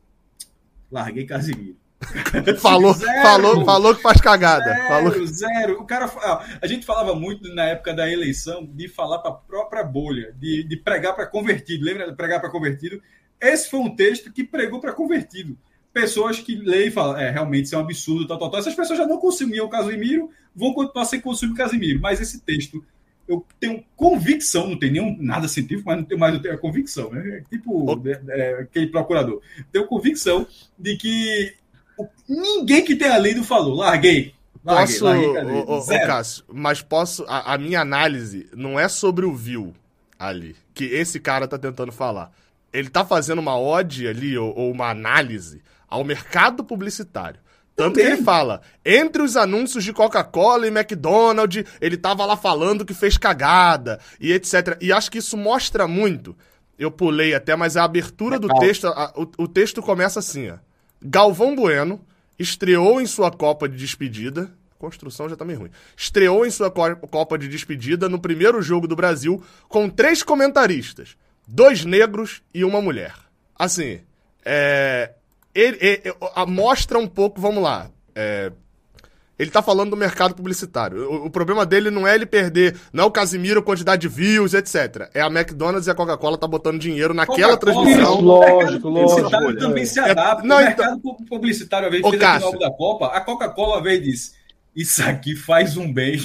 larguei Casimiro. falou, falou, falou que faz cagada. Zero, falou... zero. O cara, a gente falava muito na época da eleição de falar para a própria bolha, de, de pregar para convertido. Lembra de pregar para convertido? Esse foi um texto que pregou para convertido pessoas que leem e falam, é, realmente isso é um absurdo, tal, tal, tal. Essas pessoas já não consumiam o Casimiro, vão continuar sem consumir o Casimiro. Mas esse texto, eu tenho convicção, não tem nenhum nada científico, mas não tenho mais eu tenho a convicção, né? É tipo é, é, aquele procurador. Tenho convicção de que ninguém que tenha lido falou, larguei. larguei posso, larguei, ô, ô, Cássio, mas posso. A, a minha análise não é sobre o view ali, que esse cara tá tentando falar. Ele tá fazendo uma ode ali, ou, ou uma análise ao mercado publicitário. Tanto Também. que ele fala, entre os anúncios de Coca-Cola e McDonald's, ele tava lá falando que fez cagada e etc. E acho que isso mostra muito. Eu pulei até, mas a abertura do texto, a, o, o texto começa assim, ó. Galvão Bueno estreou em sua Copa de despedida. Construção já tá meio ruim. Estreou em sua Copa de despedida no primeiro jogo do Brasil com três comentaristas: dois negros e uma mulher. Assim, é, ele, ele, ele, mostra um pouco, vamos lá. É, ele tá falando do mercado publicitário. O, o, problema dele não é ele perder, não é o Casimiro, quantidade de views, etc. É a McDonald's e a Coca-Cola tá botando dinheiro naquela transmissão. Lógico, lógico. O também se adapta. É, não, o mercado então... publicitário, às vezes, fez aqui da Copa, a Coca-Cola, às vezes, disse isso aqui faz um bem.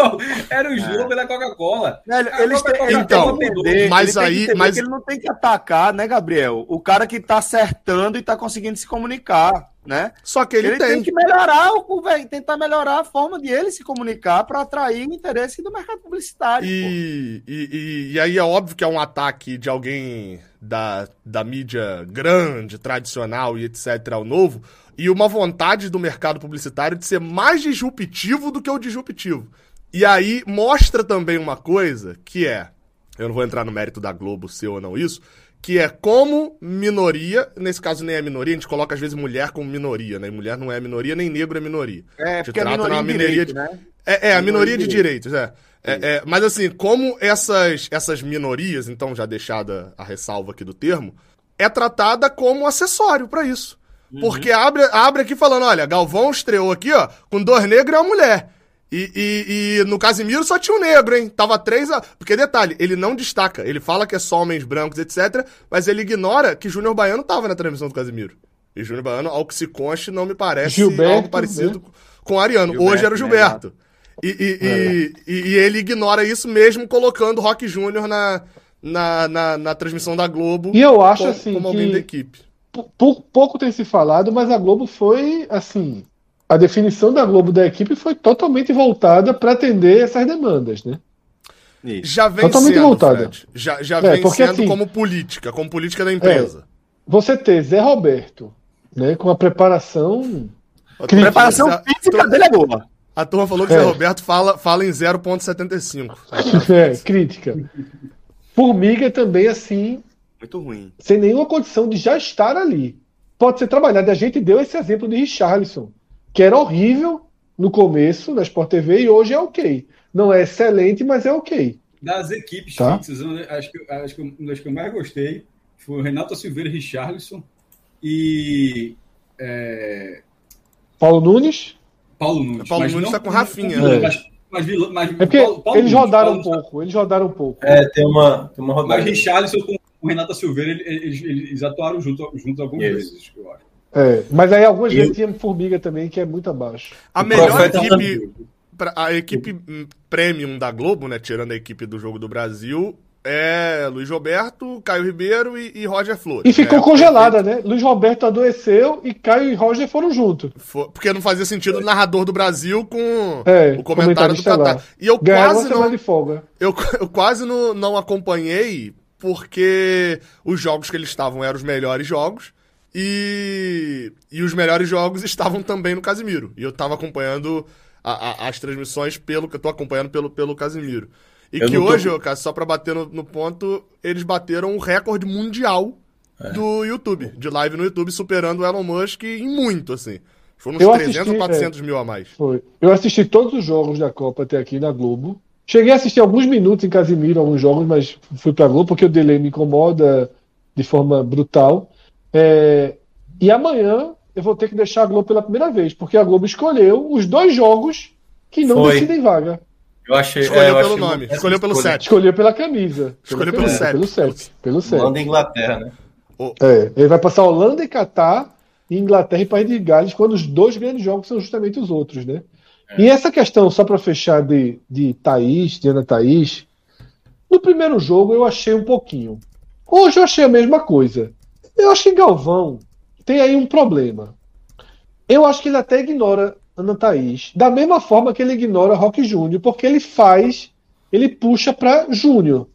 Era o é. jogo é. da Coca-Cola. Eles têm então, entender, mas aí, mas ele não tem que atacar, né, Gabriel? O cara que tá acertando e tá conseguindo se comunicar, né? Só que ele, ele tem. tem que melhorar o tentar melhorar a forma de ele se comunicar para atrair o interesse do mercado publicitário. E, e, e, e aí é óbvio que é um ataque de alguém da, da mídia grande, tradicional e etc ao novo e uma vontade do mercado publicitário de ser mais disruptivo do que o disruptivo. E aí mostra também uma coisa que é, eu não vou entrar no mérito da Globo, ser ou não isso, que é como minoria, nesse caso nem é minoria, a gente coloca às vezes mulher como minoria, né? Mulher não é minoria, nem negro é minoria. É, porque trata é minoria, minoria direito, de... né? É, é a minoria, de, de direitos, é. É, é. Mas assim, como essas, essas minorias, então já deixada a ressalva aqui do termo, é tratada como acessório para isso. Uhum. Porque abre, abre aqui falando: olha, Galvão estreou aqui, ó, com dois negros e uma mulher. E, e, e, no Casimiro só tinha um negro, hein? Tava três. A... Porque detalhe, ele não destaca. Ele fala que é só homens brancos, etc. Mas ele ignora que Júnior Baiano tava na transmissão do Casimiro. E Júnior Baiano, ao que se conste, não me parece Gilberto, algo parecido né? com Ariano. Gilberto, Hoje era o Gilberto. Né? E, e, e, e, ele ignora isso mesmo colocando Rock Júnior na, na, na, na, transmissão da Globo. E eu acho como, assim. Como alguém da equipe pouco, pouco tem se falado, mas a Globo foi assim. A definição da Globo da equipe foi totalmente voltada para atender essas demandas, né? Isso. Já vem totalmente sendo, voltada. Fred. Já, já é, vem porque, sendo assim, como política, como política da empresa. É, você ter Zé Roberto, né, com a preparação. A preparação física dele é boa. A turma falou que é. Zé Roberto fala, fala em 0,75. É, crítica. Formiga também, assim, muito ruim. Sem nenhuma condição de já estar ali. Pode ser trabalhado. A gente deu esse exemplo de Richarlison, que era horrível no começo da Sport TV e hoje é ok. Não é excelente, mas é ok. Das equipes tá? fixas, acho que, acho que uma das que eu mais gostei foi o Renato Silveira Richarlison e. É... Paulo Nunes? Paulo Nunes. Paulo Nunes está com Rafinha. Né? Mas, mas, mas, é porque Paulo, Paulo eles Nunes, rodaram Paulo... um pouco. Eles rodaram um pouco. É, tem uma, tem uma rodada. Mas Richarlison com o Renata Silveira, eles, eles atuaram juntos junto algumas yes. vezes, eu acho. É, mas aí algumas vezes tinha Formiga também, que é muito abaixo. A o melhor equipe, a equipe premium da Globo, né, tirando a equipe do Jogo do Brasil, É, Luiz Roberto, Caio Ribeiro e, e Roger Flores. E ficou é, congelada, né? Luiz Roberto adoeceu e Caio e Roger foram juntos. Porque não fazia sentido o narrador do Brasil com é, o comentário do Catar. E eu quase não. De folga. Eu, eu quase não, não acompanhei, porque os jogos que eles estavam eram os melhores jogos. E, e os melhores jogos estavam também no Casimiro. E eu tava acompanhando a, a, as transmissões pelo que eu tô acompanhando pelo, pelo Casimiro. E eu que hoje, tô... cara, só pra bater no, no, ponto, eles bateram um recorde mundial é. do YouTube, de live no YouTube, superando o Elon Musk em muito, assim. Foram uns eu 300 assisti, ou 400 é, mil a mais. Foi. Eu assisti todos os jogos da Copa até aqui na Globo. Cheguei a assistir alguns minutos em Casimiro, alguns jogos, mas fui pra Globo porque o delay me incomoda de forma brutal. É, e amanhã eu vou ter que deixar a Globo pela primeira vez, porque a Globo escolheu os dois jogos que não Foi. decidem vaga. Eu achei. Escolheu é, pelo nome, escolheu pelo set. Escolheu pela camisa. Escolheu pelo, set. Pelo set. Pelo set. Holanda e Inglaterra, né? É, ele vai passar Holanda e Catar, e Inglaterra e País de Gales, quando os dois grandes jogos são justamente os outros, né? É. E essa questão, só para fechar, de, de Thaís, de Ana Thaís, no primeiro jogo eu achei um pouquinho. Hoje eu achei a mesma coisa. Eu acho que Galvão tem aí um problema. Eu acho que ele até ignora Ana Thaís, da mesma forma que ele ignora Rock Júnior, porque ele faz, ele puxa para Júnior.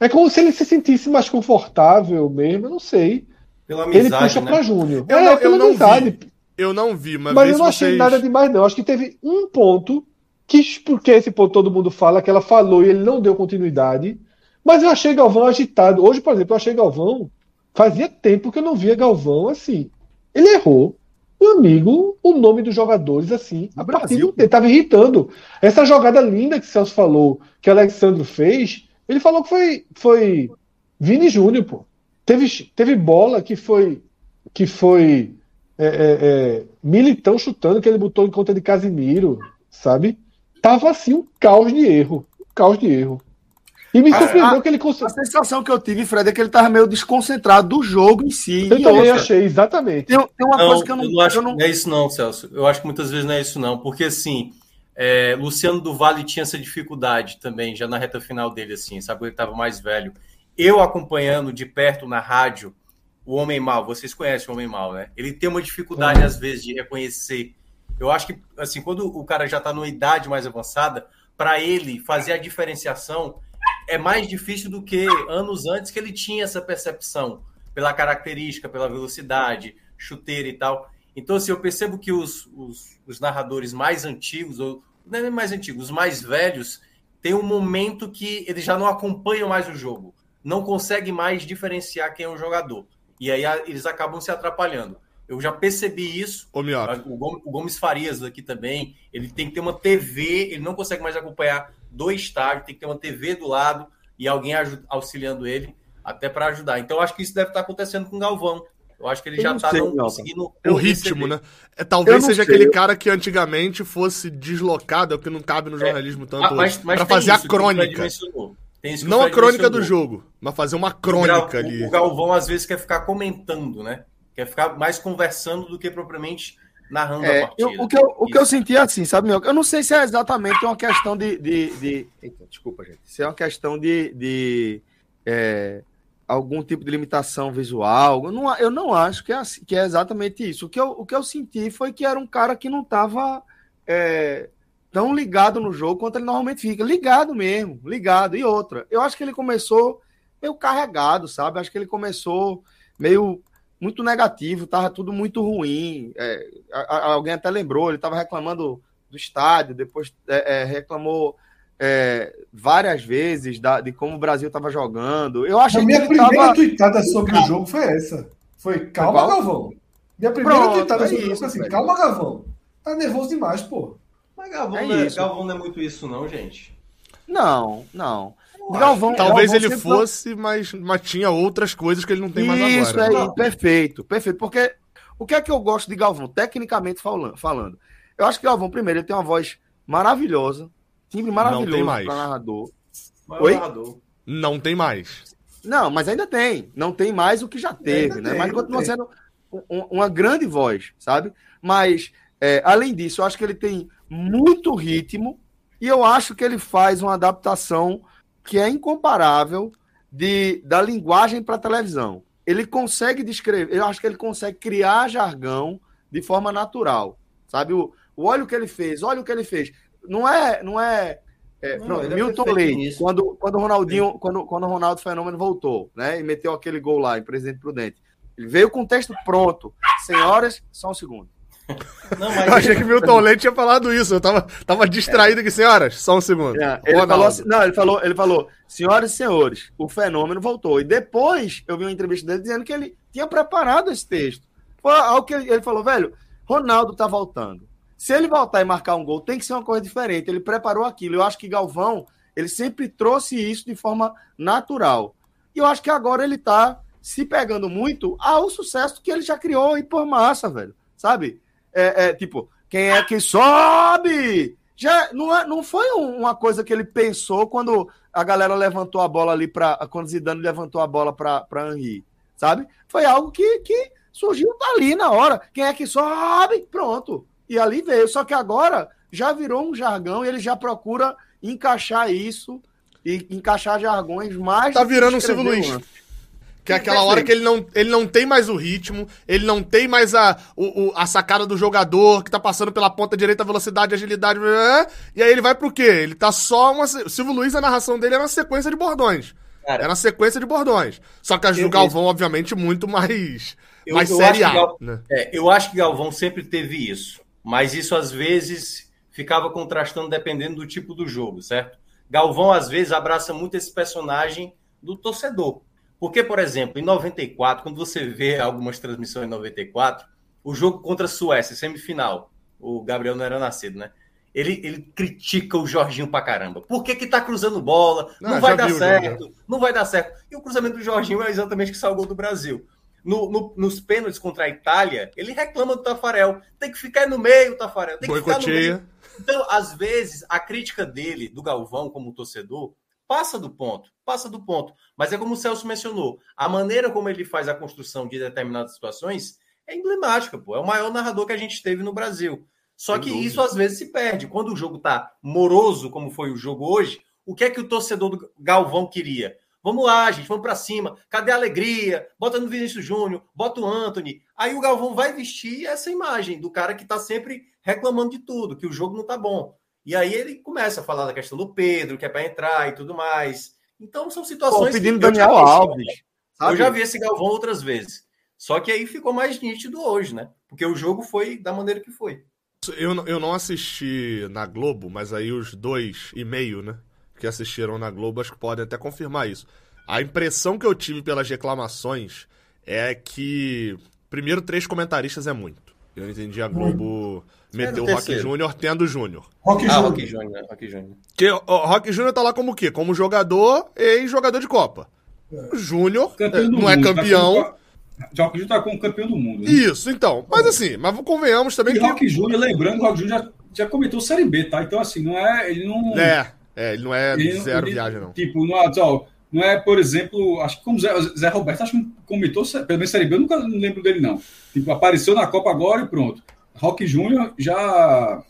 É como se ele se sentisse mais confortável mesmo, eu não sei. Pela amizade, ele puxa né? para Júnior. Eu, é, não, eu não vi. Eu não vi, mas, mas eu não achei vocês... nada demais, não. Acho que teve um ponto que, porque esse ponto todo mundo fala, que ela falou e ele não deu continuidade. Mas eu achei Galvão agitado. Hoje, por exemplo, eu achei Galvão. Fazia tempo que eu não via Galvão assim. Ele errou. Meu amigo, o nome dos jogadores, assim, a partir do estava irritando. Essa jogada linda que o Celso falou, que o Alexandre fez, ele falou que foi, foi Vini Júnior, pô. Teve, teve bola que foi que foi é, é, é, Militão chutando, que ele botou em conta de Casimiro, sabe? Tava assim um caos de erro. Um caos de erro. E me surpreendeu a, que ele conseguiu. A sensação que eu tive, Fred, é que ele estava meio desconcentrado do jogo em si. Eu também outra. achei, exatamente. Tem, tem uma não, coisa que eu não, eu não acho. Eu não... é isso, não, Celso. Eu acho que muitas vezes não é isso, não. Porque assim. É, Luciano do Vale tinha essa dificuldade também, já na reta final dele, assim, sabe? Ele estava mais velho. Eu acompanhando de perto na rádio o Homem Mal, vocês conhecem o Homem Mal, né? Ele tem uma dificuldade, uhum. às vezes, de reconhecer. Eu acho que, assim, quando o cara já está numa idade mais avançada, para ele fazer a diferenciação, é mais difícil do que anos antes que ele tinha essa percepção pela característica, pela velocidade, chuteira e tal. Então, assim, eu percebo que os, os, os narradores mais antigos, ou não é mais antigos, os mais velhos, tem um momento que eles já não acompanham mais o jogo, não conseguem mais diferenciar quem é o jogador. E aí eles acabam se atrapalhando. Eu já percebi isso. Ô, o Gomes Farias aqui também. Ele tem que ter uma TV, ele não consegue mais acompanhar do estádio, tem que ter uma TV do lado e alguém auxiliando ele até para ajudar. Então, eu acho que isso deve estar acontecendo com o Galvão. Eu acho que ele eu já está conseguindo. É o ritmo, né? É, talvez seja sei. aquele cara que antigamente fosse deslocado, é o que não cabe no é, jornalismo é, tanto para fazer a crônica. Não a crônica do jogo, mas fazer uma crônica o, ali. O Galvão às vezes quer ficar comentando, né? Quer ficar mais conversando do que propriamente narrando é, a partida. Eu, o, que eu, o que eu senti é assim, sabe, meu? Eu não sei se é exatamente uma questão de. de, de... Eita, desculpa, gente. Se é uma questão de. de é, algum tipo de limitação visual. Eu não, eu não acho que é, assim, que é exatamente isso. O que, eu, o que eu senti foi que era um cara que não estava é, tão ligado no jogo quanto ele normalmente fica. Ligado mesmo, ligado. E outra, eu acho que ele começou meio carregado, sabe? Acho que ele começou meio muito negativo, tava tudo muito ruim. É, a, a, alguém até lembrou, ele estava reclamando do estádio, depois é, é, reclamou é, várias vezes da, de como o Brasil estava jogando. Eu acho a minha primeira tava... tweetada sobre o jogo foi essa. Foi calma, Galvão. Minha primeira Pronto, tweetada sobre o jogo foi assim: calma, Galvão. Tá nervoso demais, pô. Mas Galvão, é não é, Galvão não é muito isso, não, gente. Não, não. Galvão, Talvez Galvão ele fosse, mas, mas tinha outras coisas que ele não tem mais agora. Isso aí, não. perfeito, perfeito. Porque o que é que eu gosto de Galvão, tecnicamente falando? Eu acho que Galvão, primeiro, ele tem uma voz maravilhosa, timbre maravilhoso para narrador. Oi? Narrador. Não tem mais. Não, mas ainda tem. Não tem mais o que já teve, ainda né? Tem, mas continua tem. sendo uma grande voz, sabe? Mas, é, além disso, eu acho que ele tem muito ritmo e eu acho que ele faz uma adaptação que é incomparável de, da linguagem para televisão. Ele consegue descrever, eu acho que ele consegue criar jargão de forma natural. Sabe? O, o olha o que ele fez, olha o que ele fez. Não é, não é, é não, pronto, é Milton é Leite, quando, quando o Ronaldinho, quando, quando o Ronaldo Fenômeno voltou, né, e meteu aquele gol lá em Presidente Prudente. Ele veio com o texto pronto. Senhoras, só um segundo. Não, mas... Eu achei que Milton Leite tinha falado isso. Eu tava, tava distraído aqui, senhoras. Só um segundo. É, ele falou assim, não, ele falou, ele falou, senhoras e senhores, o fenômeno voltou. E depois eu vi uma entrevista dele dizendo que ele tinha preparado esse texto. Foi algo que ele, ele falou, velho, Ronaldo tá voltando. Se ele voltar e marcar um gol, tem que ser uma coisa diferente. Ele preparou aquilo. Eu acho que Galvão, ele sempre trouxe isso de forma natural. E eu acho que agora ele tá se pegando muito ao sucesso que ele já criou e por massa, velho. Sabe? É, é, tipo, quem é que sobe? Já não, é, não foi uma coisa que ele pensou quando a galera levantou a bola ali para quando Zidane levantou a bola para Henri, sabe? Foi algo que, que surgiu dali na hora. Quem é que sobe? Pronto. E ali veio. Só que agora já virou um jargão e ele já procura encaixar isso e encaixar jargões mais. Tá virando um Silvio Luiz. Antes. Que é aquela hora que ele não, ele não tem mais o ritmo, ele não tem mais a, o, o, a sacada do jogador que tá passando pela ponta direita, velocidade, agilidade. E aí ele vai pro quê? Ele tá só uma. O Silvio Luiz, a narração dele era uma sequência de bordões. Cara, era uma sequência de bordões. Só que a do Galvão, obviamente, muito mais. Eu, mais eu série A. Gal... Né? É, eu acho que Galvão sempre teve isso. Mas isso às vezes ficava contrastando dependendo do tipo do jogo, certo? Galvão às vezes abraça muito esse personagem do torcedor. Porque, por exemplo, em 94, quando você vê algumas transmissões em 94, o jogo contra a Suécia, semifinal, o Gabriel não era nascido, né? Ele, ele critica o Jorginho pra caramba. Por que que tá cruzando bola? Não, não vai dar certo. Não vai dar certo. E o cruzamento do Jorginho é exatamente o que salvou do Brasil. No, no, nos pênaltis contra a Itália, ele reclama do Tafarel. Tem que ficar no meio, Tafarel. Tem que ficar no meio. Então, às vezes, a crítica dele, do Galvão, como torcedor, passa do ponto, passa do ponto. Mas é como o Celso mencionou, a maneira como ele faz a construção de determinadas situações é emblemática, pô. É o maior narrador que a gente teve no Brasil. Só que isso às vezes se perde. Quando o jogo tá moroso, como foi o jogo hoje, o que é que o torcedor do Galvão queria? Vamos lá, gente, vamos para cima. Cadê a alegria? Bota no Vinícius Júnior, bota o Anthony. Aí o Galvão vai vestir essa imagem do cara que tá sempre reclamando de tudo, que o jogo não tá bom. E aí ele começa a falar da questão do Pedro, que é para entrar e tudo mais. Então são situações. Pô, pedindo Daniel Alves. Sabe? Eu já vi esse Galvão outras vezes. Só que aí ficou mais nítido hoje, né? Porque o jogo foi da maneira que foi. Eu, eu não assisti na Globo, mas aí os dois e meio, né? Que assistiram na Globo, acho que podem até confirmar isso. A impressão que eu tive pelas reclamações é que, primeiro, três comentaristas é muito. Eu entendi a Globo meteu o Rock Júnior tendo Júnior. Rock ah, Rock Júnior, Rock Júnior. Que o Rock Júnior tá lá como o quê? Como jogador e jogador de Copa. É. Júnior não é tá campeão. Tá com... Rock Júnior tá como campeão do mundo. Né? Isso, então. Mas assim, mas convenhamos também e que. Rock Júnior, lembrando, o Rock Júnior já, já comentou Série B, tá? Então, assim, não é. Ele não. É, é ele não é ele zero ele, viagem, não. Tipo, não, é, ó, não é, por exemplo, acho que como Zé, Zé Roberto, acho que comentou, pelo menos Série B, eu nunca lembro dele, não. Tipo, apareceu na Copa agora e pronto. Rock Júnior já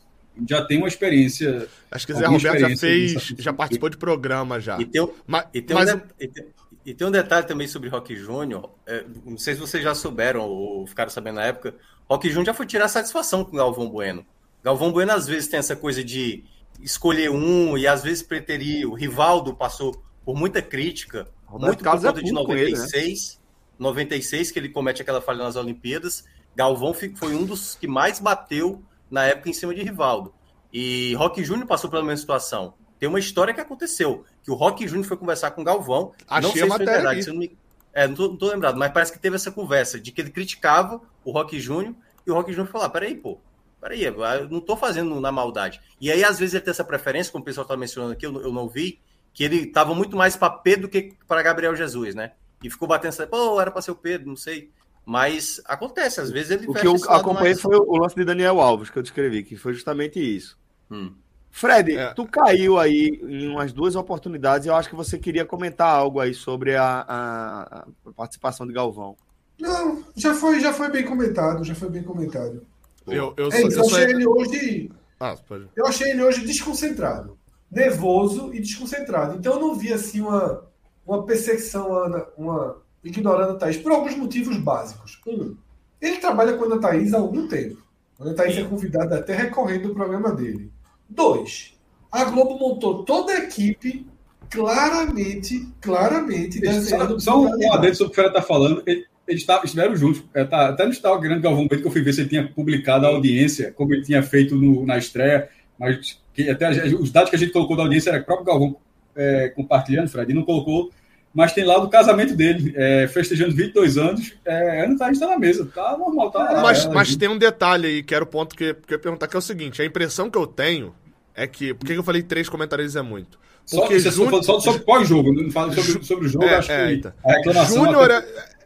já tem uma experiência. Acho que o Zé Roberto já fez, já participou de programa já. E tem, mas, e tem, mas... um, de, e tem, e tem um detalhe também sobre Rock Júnior. É, não sei se vocês já souberam ou ficaram sabendo na época. Rock Júnior já foi tirar satisfação com o Galvão Bueno. Galvão Bueno às vezes tem essa coisa de escolher um e às vezes preterir. O Rivaldo passou por muita crítica, Roberto muito por conta é de 96, ele, né? 96 que ele comete aquela falha nas Olimpíadas. Galvão foi um dos que mais bateu na época em cima de Rivaldo. E Rock Júnior passou pela mesma situação. Tem uma história que aconteceu, que o Rock Júnior foi conversar com o Galvão. Achei não sei se foi verdade, não me... É, não tô, não tô, lembrado, mas parece que teve essa conversa de que ele criticava o Rock Júnior e o Rock Júnior falou: ah, peraí, pô, peraí, eu não tô fazendo na maldade. E aí, às vezes, ele tem essa preferência, como o pessoal tá mencionando aqui, eu, eu não vi, que ele tava muito mais para Pedro do que para Gabriel Jesus, né? E ficou batendo, pô, era para ser o Pedro, não sei. Mas acontece, às vezes ele O que eu acompanhei mais... foi o lance de Daniel Alves, que eu descrevi, que foi justamente isso. Hum. Fred, é. tu caiu aí em umas duas oportunidades e eu acho que você queria comentar algo aí sobre a, a, a participação de Galvão. Não, já foi, já foi bem comentado, já foi bem comentado. Eu, eu, é, eu, eu achei ele hoje. Ah, eu achei ele hoje desconcentrado. Nervoso e desconcentrado. Então eu não vi assim uma, uma perseguição, Ana, uma ignorando a Thaís, por alguns motivos básicos. Um, ele trabalha com a Thaís há algum tempo. A Thaís é convidada até recorrendo do programa dele. Dois, a Globo montou toda a equipe claramente, claramente desenhando. Só, só um adendo sobre o que o Fera está falando. Ele, eles estiveram juntos. É, tá, até no Instagram do Galvão Brito que eu fui ver se ele tinha publicado a audiência, como ele tinha feito no, na estreia, mas que até os dados que a gente colocou da audiência era o próprio Galvão é, compartilhando, Fred, e não colocou, mas tem lá do casamento dele, é, festejando 22 anos, é, Ana Thaís está na mesa, tá normal, tá Mas, mas tem um detalhe aí, que era o ponto que, que eu ia perguntar, que é o seguinte, a impressão que eu tenho é que, por que eu falei três comentários é muito? Porque só, Júnior... só sobre pós-jogo, não fala sobre, sobre o jogo, é, acho é, que então. a reclamação... Júnior é,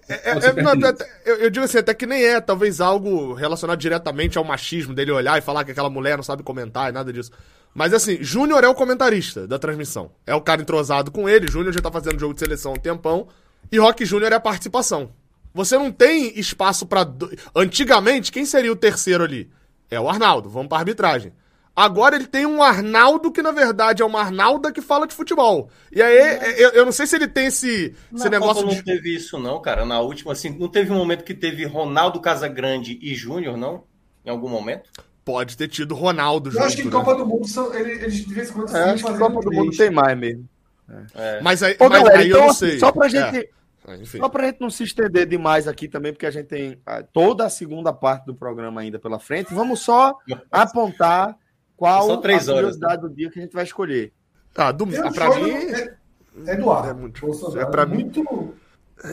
é, é, não, eu, eu, digo assim, até que nem é, talvez algo relacionado diretamente ao machismo dele olhar e falar que aquela mulher não sabe comentar e nada disso. Mas assim, Júnior é o comentarista da transmissão. É o cara entrosado com ele, Júnior já tá fazendo jogo de seleção há um tempão. E Rock Júnior é a participação. Você não tem espaço para do... Antigamente, quem seria o terceiro ali? É o Arnaldo, vamos pra arbitragem. Agora ele tem um Arnaldo que, na verdade, é uma Arnalda que fala de futebol. E aí, eu, eu não sei se ele tem esse, esse negócio. Copa não teve isso, não, cara. Na última, assim, não teve um momento que teve Ronaldo Casagrande e Júnior, não? Em algum momento? Pode ter tido Ronaldo Eu acho que em né? Copa do Mundo são, eles, de vez em quando é, acho que Copa do Mundo tem mais mesmo. É. Mas aí, Ô, mas galera, aí então, eu não sei. Só pra gente. É. Só pra gente não se estender demais aqui também, porque a gente tem ah, toda a segunda parte do programa ainda pela frente. Vamos só apontar qual São três a curiosidade horas, né? do dia que a gente vai escolher? Ah, do, pra mim. É, Eduardo. É muito. É pra muito... mim.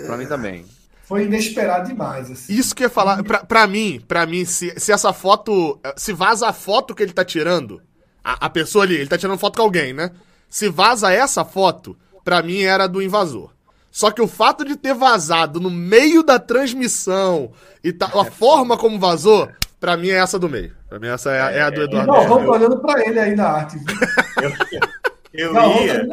Pra mim também. Foi inesperado demais. Assim. Isso que eu ia falar. Pra, pra mim, pra mim, se, se essa foto. Se vaza a foto que ele tá tirando. A, a pessoa ali, ele tá tirando foto com alguém, né? Se vaza essa foto, pra mim era do invasor. Só que o fato de ter vazado no meio da transmissão e tá, a forma como vazou, Pra mim é essa do meio. Pra mim essa é, a, é a do é, Eduardo. Não, vamos olhando pra ele aí na arte. Eu, eu não, ia.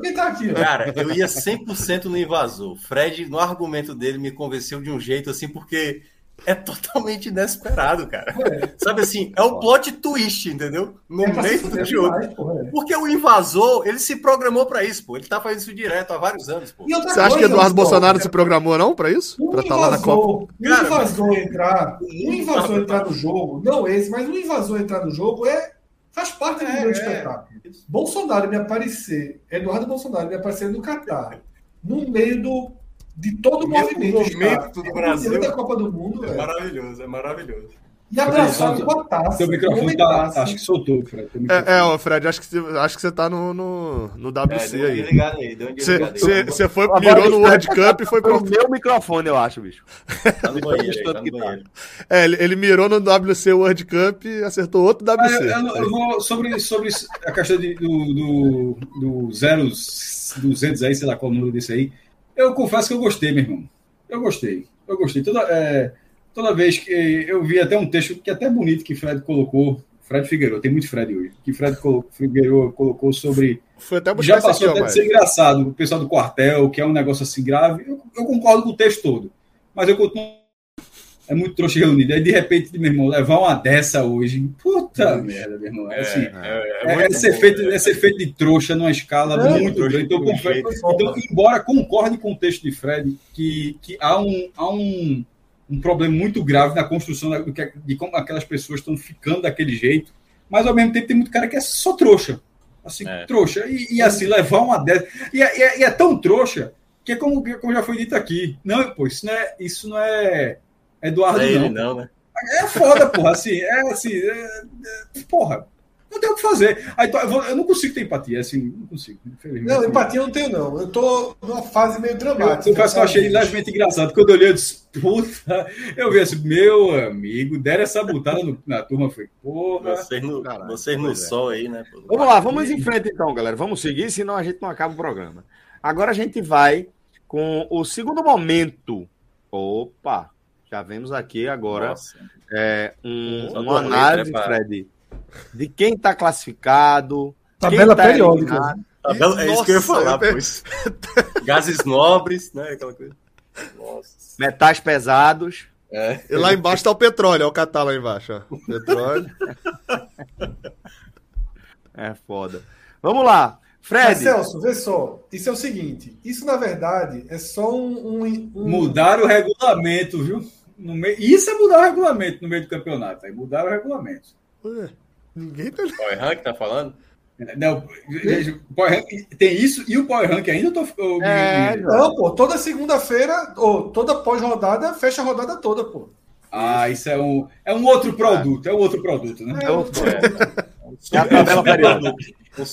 Quem tá aqui, cara, eu ia 100% no invasor. Fred, no argumento dele, me convenceu de um jeito assim, porque é totalmente inesperado, cara. É. Sabe assim, é o plot twist, entendeu? No é meio do jogo. Demais, é. Porque o invasor, ele se programou para isso, pô. Ele tá fazendo isso direto há vários anos, pô. Você coisa, acha que Eduardo Bolsonaro cara, se programou não para isso? Para estar tá lá na Copa? O invasor entrar, o invasor entrar no jogo, não esse, mas o invasor entrar no jogo é faz parte do é, grande é. espetáculo. Bolsonaro me aparecer, Eduardo Bolsonaro me aparecer no Catar, no meio do de todo o movimento. Movimento do Brasil. da Copa do Mundo. É, é maravilhoso, é maravilhoso. E abraçado com a taça. Seu microfone tá, acho que soltou, Fred. É, é, Fred, acho que, acho que você tá no, no, no WC é, aí. Você foi, mirou no World Cup e foi pro. meu microfone, eu acho, bicho. Tá no banheiro, tá no banheiro. É, ele, ele mirou no WC World Cup e acertou outro WC. Ah, eu, eu, vou sobre, sobre a questão de, do, do, do zeros 200 aí, sei lá qual o número desse aí. Eu confesso que eu gostei, meu irmão. Eu gostei. Eu gostei. Toda, é, toda vez que eu vi até um texto que é até bonito que Fred colocou. Fred Figueiredo, tem muito Fred hoje. Que Fred Figueiredo colocou sobre. Foi até Já passou aqui, até de ser engraçado, o pessoal do quartel, que é um negócio assim grave. Eu, eu concordo com o texto todo. Mas eu continuo é muito trouxa reunido. Aí, de repente, meu irmão, levar uma dessa hoje. Puta é, merda, meu irmão. É, assim, é, é, é, esse, efeito, esse efeito de trouxa numa escala muito grande. Então, então, embora concorde com o texto de Fred, que, que há, um, há um, um problema muito grave na construção que, de como aquelas pessoas estão ficando daquele jeito, mas ao mesmo tempo tem muito cara que é só trouxa. Assim, trouxa. E, e, assim, levar uma dessa. E, e, e, é tão trouxa que é como, como já foi dito aqui. Não, pô, isso não é. Isso não é Eduardo é não. não né? É foda, porra. Assim, é assim. É, é, porra, não tem o que fazer. Aí, eu não consigo ter empatia, assim, não consigo. Não, empatia eu não tenho, não. Eu tô numa fase meio dramática. Eu confesso que eu achei levemente engraçado. Quando eu olhei, eu disse, puta, eu vi assim, meu amigo, deram essa butada no, na turma, foi, porra. Vocês no, vocês no é. sol aí, né? Vamos lá, vamos em frente então, galera. Vamos seguir, senão a gente não acaba o programa. Agora a gente vai com o segundo momento. Opa! Já vemos aqui agora é, um, uma análise, Fred, de quem está classificado. Tabela tá periódica. Tabela, é isso que eu ia falar, pois. Gases nobres, né? Aquela coisa. Nossa. Metais pesados. É. E lá embaixo está o petróleo, olha o catar lá embaixo. Ó. Petróleo. é foda. Vamos lá. Fred. Mas, Celso, vê só. Isso é o seguinte: isso na verdade é só um. um, um... Mudar o regulamento, viu? No meio... Isso é mudar o regulamento no meio do campeonato. Aí mudar o regulamento. Ué, ninguém tá. Power Rank tá falando? Não, tem isso e o Power Rank ainda tô. É, não, pô, toda segunda-feira, ou toda pós-rodada, fecha a rodada toda, pô. Ah, isso é um, é um outro produto, é um outro produto, né? É outro produto. É, a tabela.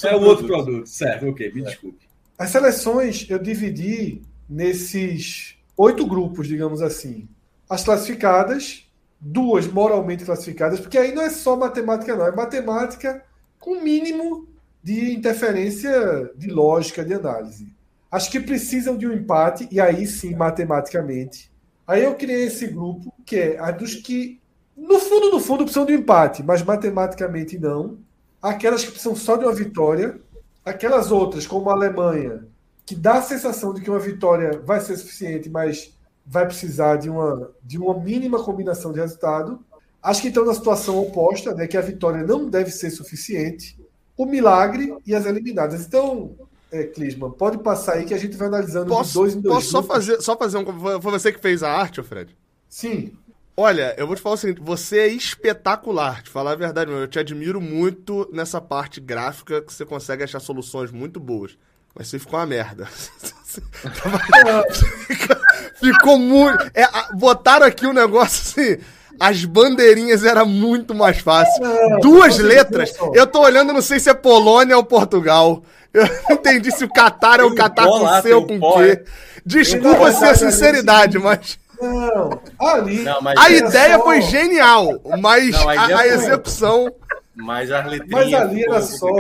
É um outro produto, certo, ok, me desculpe. As seleções eu dividi nesses oito grupos, digamos assim. As classificadas, duas moralmente classificadas, porque aí não é só matemática, não, é matemática com mínimo de interferência de lógica, de análise. Acho que precisam de um empate, e aí sim, matematicamente. Aí eu criei esse grupo, que é a dos que, no fundo, no fundo, precisam de um empate, mas matematicamente não. Aquelas que precisam só de uma vitória. Aquelas outras, como a Alemanha, que dá a sensação de que uma vitória vai ser suficiente, mas vai precisar de uma, de uma mínima combinação de resultado. Acho que estão na situação oposta, né, que a vitória não deve ser suficiente o milagre e as eliminadas. Então, é, Clisman, pode passar aí que a gente vai analisando posso, de dois em dois. Posso só fazer, só fazer um. Foi você que fez a arte, Fred? Sim. Olha, eu vou te falar o seguinte: você é espetacular, te falar a verdade, meu. Eu te admiro muito nessa parte gráfica que você consegue achar soluções muito boas. Mas você ficou uma merda. ficou muito. É, botaram aqui um negócio assim as bandeirinhas era muito mais fácil. Não, Duas letras. Eu tô olhando, não sei se é Polônia ou Portugal. Eu não entendi se o Qatar é o Qatar com C ou com Q. Desculpa se a sinceridade, mas. Não, ali. Não, a ideia só... foi genial, mas não, a, a, a execução. Mas as letrinhas. Mas ali era só.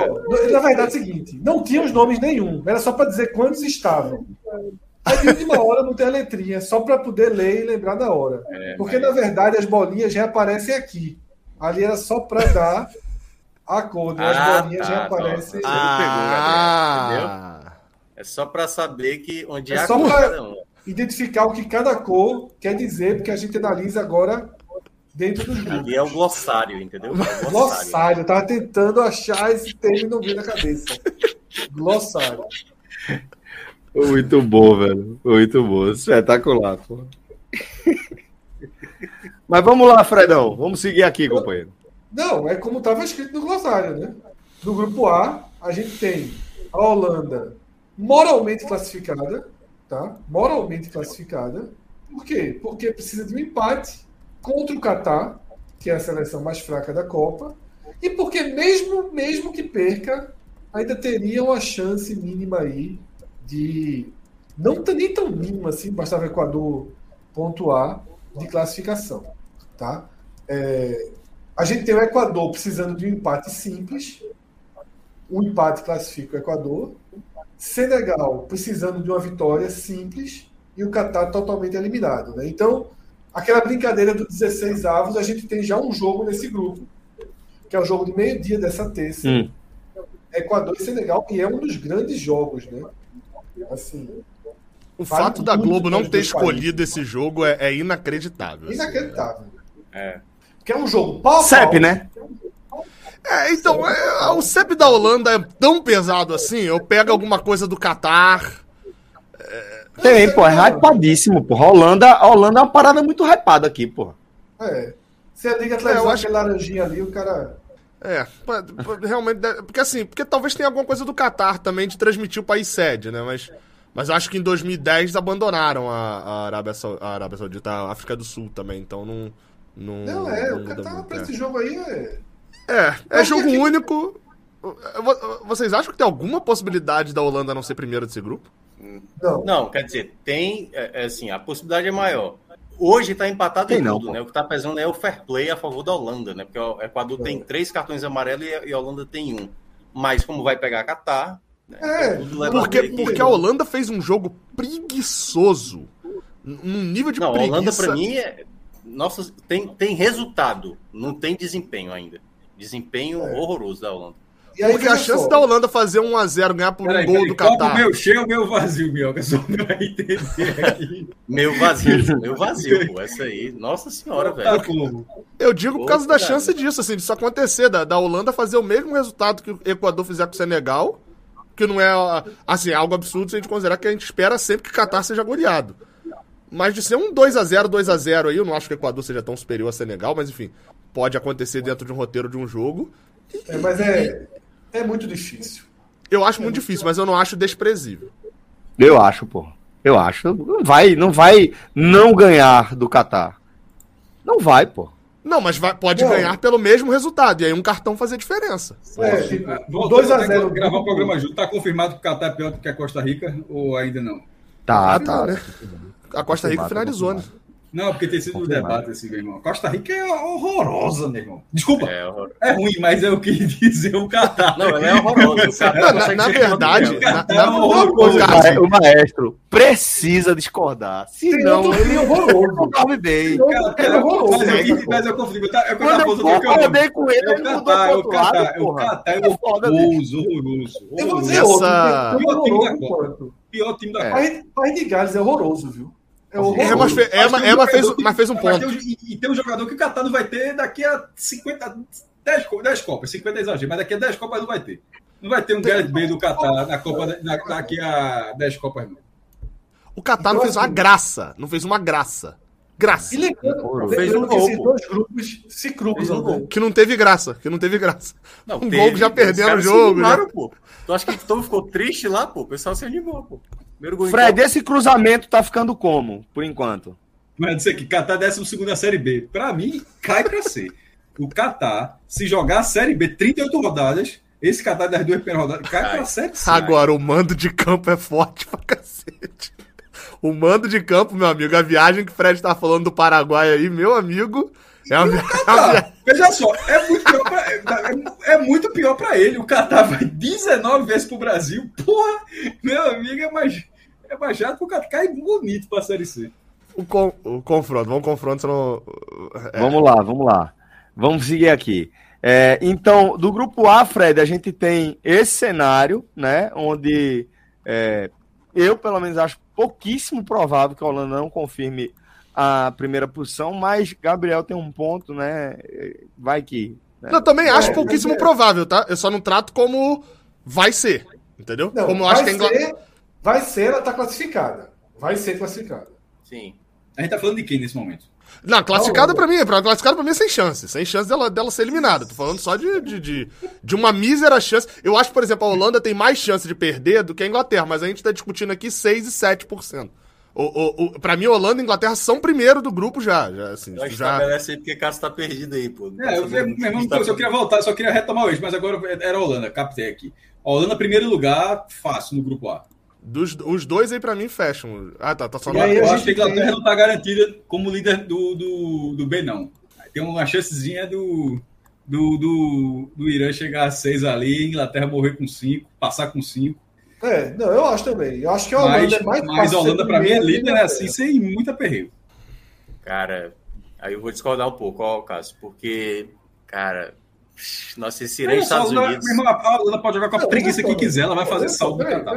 Na verdade é o seguinte: não tinha os nomes nenhum. Era só para dizer quantos estavam. Aí de última hora não tem a letrinha, só para poder ler e lembrar da hora. É, Porque, mas... na verdade, as bolinhas já aparecem aqui. Ali era só para dar a cor, né? As ah, bolinhas tá, já aparecem. Ah, pegou, É só para saber que onde é, é a só para identificar o que cada cor quer dizer, porque a gente analisa agora dentro dos grupos. Ali é o glossário, entendeu? É o glossário. glossário. Eu tava tentando achar esse termo e não vi na cabeça. Glossário. Muito bom, velho. Muito bom. Espetacular, pô. Mas vamos lá, Fredão. Vamos seguir aqui, companheiro. Não, é como estava escrito no glossário, né? No grupo A, a gente tem a Holanda moralmente classificada, tá? Moralmente classificada. Por quê? Porque precisa de um empate contra o Catar, que é a seleção mais fraca da Copa, e porque mesmo mesmo que perca, ainda teria uma chance mínima aí de. Não nem tão mínimo assim, bastava o Equador pontuar de classificação. Tá? É, a gente tem o Equador precisando de um empate simples. Um empate classifica o Equador. Senegal precisando de uma vitória simples e o Catar totalmente eliminado. Né? Então, aquela brincadeira do 16 avos, a gente tem já um jogo nesse grupo, que é o jogo de meio-dia dessa terça. Hum. Equador e Senegal, que é um dos grandes jogos, né? Assim, o fato da Globo não ter escolhido país. esse jogo é, é inacreditável. Assim. Inacreditável. É. Porque é um jogo pau CEP, né? É, então, é, o CEP da Holanda é tão pesado assim. Eu pego alguma coisa do Catar. É... Tem, pô, é hypadíssimo, pô. A Holanda, a Holanda é uma parada muito hypada aqui, pô. É. Você liga a televisão, é, acho... laranjinha ali, o cara. É, realmente. Porque assim, porque talvez tenha alguma coisa do Qatar também de transmitir o país sede, né? Mas, mas acho que em 2010 abandonaram a, a, Arábia, a Arábia Saudita, a África do Sul também, então não. Não, não é, não o Qatar pra é. esse jogo aí é. É, é jogo que... único. Vocês acham que tem alguma possibilidade da Holanda não ser primeira desse grupo? Não. Não, quer dizer, tem. É, é assim, a possibilidade é maior. Hoje está empatado tem em tudo, né? O que está pesando é o fair play a favor da Holanda, né? Porque o Equador tem três cartões amarelos e a Holanda tem um. Mas como vai pegar a Catar, né? é, porque, porque a Holanda fez um jogo preguiçoso. Num nível de não, preguiça... a Holanda, para mim, é... Nossa, tem, tem resultado, não tem desempenho ainda. Desempenho é. horroroso da Holanda. Aí, Porque a chance só. da Holanda fazer 1x0, ganhar por pera um gol do Catar. meu cheio meu vazio, Mioca? Só pra entender aqui. meu vazio, meu vazio, pô. Essa aí. Nossa senhora, tá velho. Eu digo por causa da chance disso, assim, disso acontecer, da, da Holanda fazer o mesmo resultado que o Equador fizer com o Senegal, que não é, assim, algo absurdo se a gente considerar que a gente espera sempre que o Catar seja goleado. Mas de ser um 2x0, 2x0 aí, eu não acho que o Equador seja tão superior a Senegal, mas enfim, pode acontecer dentro de um roteiro de um jogo. É, mas é, é muito difícil. Eu acho é muito difícil, mas eu não acho desprezível. Eu acho, pô. Eu acho. Não vai, não vai não ganhar do Catar. Não vai, pô. Não, mas vai, pode ganhar pelo mesmo resultado. E aí um cartão fazer diferença. É, 2x0. Gravar o programa junto. Tá confirmado que o Catar é pior do que a Costa Rica ou ainda não? Tá, tá. Né? A Costa Rica finalizou, né? Não, porque tem sido um debate assim, meu irmão. Costa Rica é horrorosa, meu irmão. Desculpa. É, é ruim, mas eu quis dizer o Catar. Não, ela é horrorosa. na, na, na verdade, na, na, é horroroso, o, o maestro precisa discordar. Senão ele é horroroso. Não dorme bem. É horroroso. Mas eu confundi. É o Catar. Eu concordei com ele, ele mudou pro outro lado. O Catar é horroroso, horroroso. Eu vou dizer outro. Pior time da Copa. País de Gales é horroroso, viu? É, é, mas, fez, é, mas, é, mas, fez, mas fez um ponto. e, e, tem um jogador que o Catar não vai ter daqui a 50, 10, 10 Copas, 50 exagero, mas daqui a 10 Copas não vai ter. Não vai ter um Gareth Bale do Catar na Copa na, daqui a 10 Copas, não. O Catar não fez uma graça, não fez uma graça. Graça. E lembrando, fez um que esses dois grupos se cruzam. Que não teve graça, que não teve graça. Não, um teve, gol já perdendo o jogo. Animaram, já. pô. Tu acha que todo ficou triste lá, pô? O pessoal se animou, pô. Fred, esse cruzamento tá ficando como, por enquanto? Mas dizer que Catar 12 da Série B. Para mim, cai para C. O Catar, se jogar a Série B 38 rodadas, esse Catar das duas primeiras rodadas cai para C. Agora, o mando de campo é forte pra cacete. O mando de campo, meu amigo, a viagem que o Fred tá falando do Paraguai aí, meu amigo. É uma, Catar, Veja só, é muito pior pra, é, é muito pior pra ele. O Catar vai 19 vezes pro Brasil. Porra, meu amigo, é mais, é mais chato pro Catar. Cai bonito pra Série C. O, con, o confronto, vamos confronto, senão... É. Vamos lá, vamos lá. Vamos seguir aqui. É, então, do grupo A, Fred, a gente tem esse cenário, né? Onde é, eu, pelo menos, acho pouquíssimo provável que a Holanda não confirme a primeira posição, mas Gabriel tem um ponto, né? Vai que. Né? Eu também acho é, pouquíssimo é. provável, tá? Eu só não trato como vai ser, entendeu? Não, como eu acho que a Inglaterra. Vai ser, ela tá classificada. Vai ser classificada. Sim. A gente tá falando de quem nesse momento? Não, classificada para mim, pra, classificada pra mim é sem chance. Sem chance dela, dela ser eliminada. Tô falando só de, de, de, de, uma mísera chance. Eu acho, por exemplo, a Holanda tem mais chance de perder do que a Inglaterra, mas a gente tá discutindo aqui 6 e 7%. O, o, o, pra mim, Holanda e Inglaterra são primeiro do grupo já. já, assim, eu já... estabelece aí porque Cássio tá perdido aí, pô. É, eu, eu, eu, tá eu, só queria voltar, só queria retomar hoje, mas agora era a Holanda, captei aqui. A Holanda, primeiro lugar, fácil no grupo A. Dos, os dois aí pra mim fecham. Ah, tá, tá só no Eu acho que a Inglaterra não tá garantida como líder do, do, do B, não. Tem uma chancezinha do, do, do, do Irã chegar a seis ali, Inglaterra morrer com cinco, passar com cinco. É, não, eu acho também. Eu acho que a Holanda mas, é mais Mas a Holanda, para mim, é líder, né? Assim, sem muita perreio. Cara, aí eu vou discordar um pouco, ó, Cássio, porque, cara, nossa, esse Irã Estados Unidos. Irmão, a Holanda pode jogar com a não, preguiça que quiser, ela vai fazer saldo do Catar.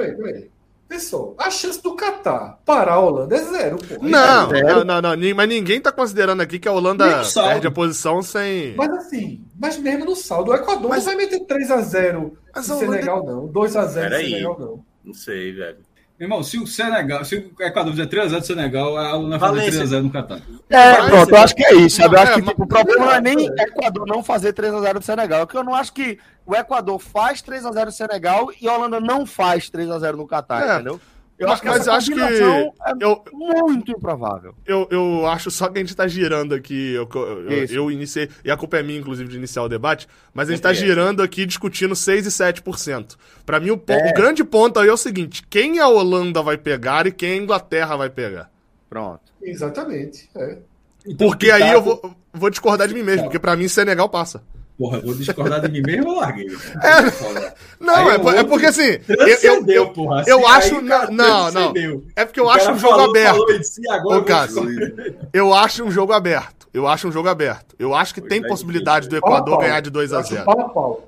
Pessoal, a chance do Catar parar a Holanda é zero, pô. Não, é zero. não, não, não, mas ninguém tá considerando aqui que a Holanda perde a posição sem. Mas assim, mas mesmo no saldo, o Equador mas... não vai meter 3x0 mas no Senegal, não. 2x0 no Senegal, não. Não sei, velho. Irmão, se o Senegal, se o Equador fizer 3x0 do Senegal, a Holanda vai fazer 3x0 no Catar. É, pronto, eu acho que é isso, sabe? Eu acho que tipo, o problema não é nem Equador não fazer 3x0 do Senegal, porque eu não acho que o Equador faz 3x0 do Senegal e a Holanda não faz 3x0 no Catar, é. entendeu? Eu mas, acho que, mas acho que é eu, muito improvável. Eu, eu acho só que a gente está girando aqui. Eu, eu, eu, iniciei, e a culpa é minha, inclusive, de iniciar o debate, mas a gente está é. girando aqui discutindo 6 e 7%. Para mim, o, é. o grande ponto aí é o seguinte: quem a Holanda vai pegar e quem a Inglaterra vai pegar. Pronto. Exatamente. É. Então, porque aí eu vou, vou discordar de mim mesmo, porque para mim Senegal passa. Porra, vou discordar de mim mesmo ou larguei? É, não, é, é, porque assim. Eu, eu, porra, assim, eu acho. Não, não, não. É porque eu acho um jogo falou, aberto. Falou si, agora eu, eu acho um jogo aberto. Eu acho um jogo aberto. Eu acho que tem é possibilidade do Equador ganhar de 2 a 0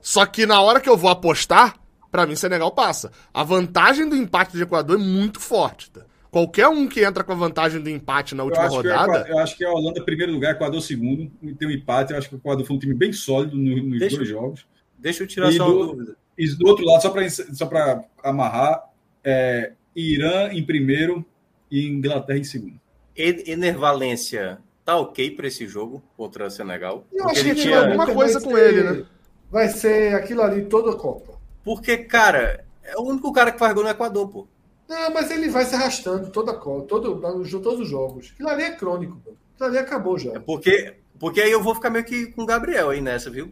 Só que na hora que eu vou apostar, para mim Senegal passa. A vantagem do empate do Equador é muito forte. Tá? Qualquer um que entra com a vantagem do empate na última eu rodada. eu acho que a Holanda primeiro lugar, Equador segundo, e tem um empate. Eu acho que o Equador foi um time bem sólido nos deixa, dois jogos. Deixa eu tirar e só do, uma dúvida. E do outro lado, só para amarrar, é, Irã em primeiro e Inglaterra em segundo. Enervalência tá ok para esse jogo contra o Senegal? Eu acho que tinha alguma coisa com ele, né? Vai ser aquilo ali toda a Copa. Porque, cara, é o único cara que faz gol no Equador, pô. Não, mas ele vai se arrastando toda todo, todos os jogos. Aquilo ali é crônico, pô. Aquilo ali acabou já. É porque, porque aí eu vou ficar meio que com o Gabriel aí nessa, viu?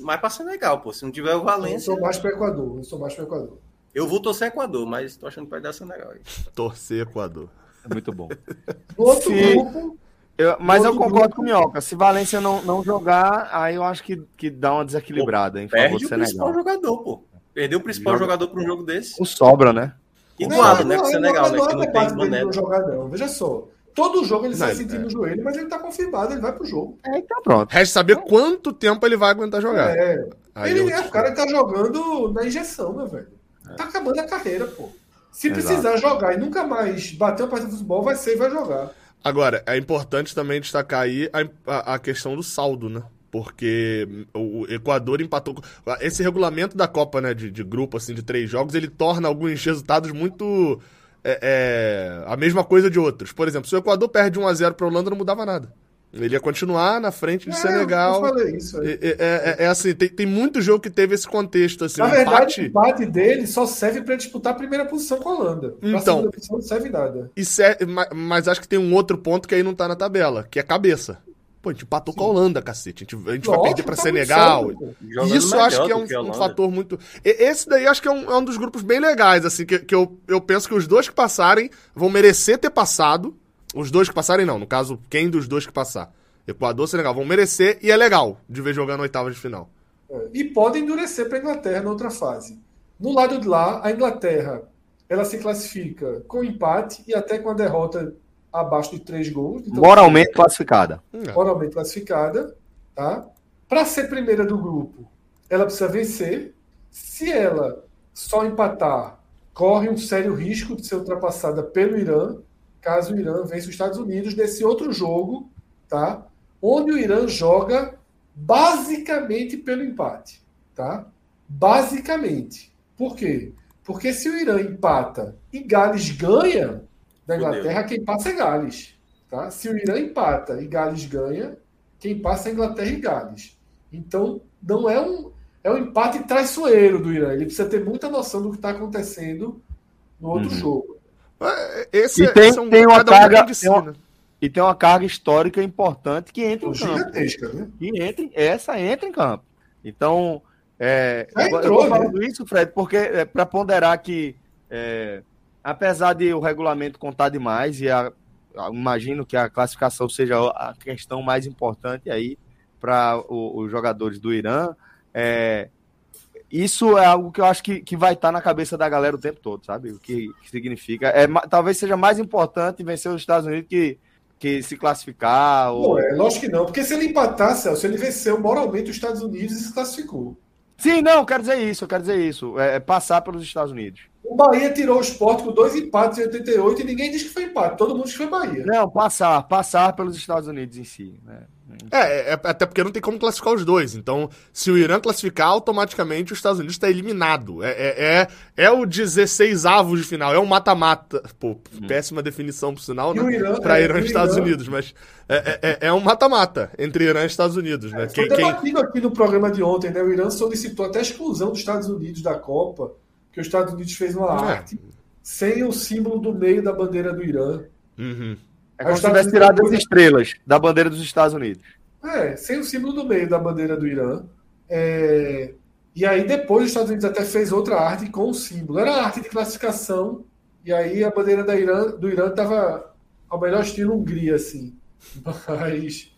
Mais pra Senegal, pô. Se não tiver o Valência. Eu sou mais pro Equador, eu sou mais pro Equador. Eu vou torcer Equador, mas tô achando que vai dar Senegal aí. Torcer Equador. É muito bom. No outro Se... grupo. Eu, mas eu concordo grupo. com o Minhoca. Se Valência não, não jogar, aí eu acho que, que dá uma desequilibrada pô, em favor do Senegal. Perde o principal jogador, pô. Perdeu o principal Joga... jogador para um jogo desse. O sobra, né? Igual, né? Com o Senegal, né? Que não tem maneira. Jogador. Veja só. Todo jogo ele sai sentindo é. o joelho, mas ele tá confirmado, ele vai pro jogo. É, então pronto. Resta saber então, quanto tempo ele vai aguentar jogar. É. ele, é, o cara tá jogando na injeção, meu velho. É. Tá acabando a carreira, pô. Se Exato. precisar jogar e nunca mais bater uma partida de futebol, vai ser e vai jogar. Agora, é importante também destacar aí a, a, a questão do saldo, né? Porque o Equador empatou. Esse regulamento da Copa, né, de, de grupo, assim, de três jogos, ele torna alguns resultados muito. É, é, a mesma coisa de outros. Por exemplo, se o Equador perde 1 a 0 para a Holanda, não mudava nada. Ele ia continuar na frente de é, Senegal. Eu falei isso aí. É, é, é, assim, tem, tem muito jogo que teve esse contexto. Assim, na um verdade, empate... o empate dele só serve para disputar a primeira posição com a Holanda. Então, posição não serve nada. E serve, mas acho que tem um outro ponto que aí não tá na tabela, que é cabeça. Pô, a gente empatou Sim. com a Holanda, cacete. A gente, a gente vai perder pra tá Senegal. Isso acho que é um, um, fator muito. Esse daí acho que é um, é um dos grupos bem legais, assim, que, que eu, eu penso que os dois que passarem vão merecer ter passado. Os dois que passarem, não. No caso, quem dos dois que passar? Equador, Senegal, vão merecer e é legal de ver jogando oitavas de final. É, e pode endurecer para a Inglaterra na outra fase. No lado de lá, a Inglaterra ela se classifica com empate e até com a derrota abaixo de três gols. Então, moralmente classificada. Moralmente classificada. Tá? Para ser primeira do grupo, ela precisa vencer. Se ela só empatar, corre um sério risco de ser ultrapassada pelo Irã, caso o Irã vença os Estados Unidos nesse outro jogo, tá? Onde o Irã joga basicamente pelo empate, tá? Basicamente. Por quê? Porque se o Irã empata e Gales ganha, da Inglaterra, quem passa é Gales. Tá? Se o Irã empata e Gales ganha, quem passa é Inglaterra e Gales. Então, não é um, é um empate traiçoeiro do Irã. Ele precisa ter muita noção do que está acontecendo no outro uhum. jogo. Esse, e tem, esse é um, tem uma carga, um tem uma, e tem uma carga histórica importante que entra em campo. Gigantesca, né? Que entra, essa entra em campo. Então, é, entrou, eu estou falando né? isso, Fred, porque é, para ponderar que é, apesar de o regulamento contar demais, e a, imagino que a classificação seja a questão mais importante aí para os jogadores do Irã, é, isso é algo que eu acho que, que vai estar tá na cabeça da galera o tempo todo, sabe? O que, que significa. É, talvez seja mais importante vencer os Estados Unidos que, que se classificar. Ou... É, lógico que não, porque se ele empatar, Celso, ele venceu moralmente os Estados Unidos e se classificou. Sim, não, quero dizer isso, eu quero dizer isso. É, é passar pelos Estados Unidos. O Bahia tirou o esporte com dois empates em 88 e ninguém diz que foi empate, todo mundo diz que foi Bahia. Não, passar, passar pelos Estados Unidos em si. Né? É, é, é, até porque não tem como classificar os dois. Então, se o Irã classificar, automaticamente os Estados Unidos está eliminado. É, é, é, é o 16 avos de final, é um mata-mata. Pô, hum. péssima definição, por sinal, né? Para é, Irã e Estados Irã... Unidos, mas é, é, é um mata-mata entre Irã e Estados Unidos. Né? É, foi quem, debatido quem... aqui no programa de ontem, né? O Irã solicitou até a exclusão dos Estados Unidos da Copa, que os Estados Unidos fez uma arte sem o símbolo do meio da bandeira do Irã. Uhum. É como se tivesse tirado as estrelas da bandeira dos Estados Unidos. É, sem o símbolo do meio da bandeira do Irã. É... E aí depois os Estados Unidos até fez outra arte com o símbolo. Era a arte de classificação. E aí a bandeira da Irã, do Irã estava ao melhor estilo Hungria, assim. Mas.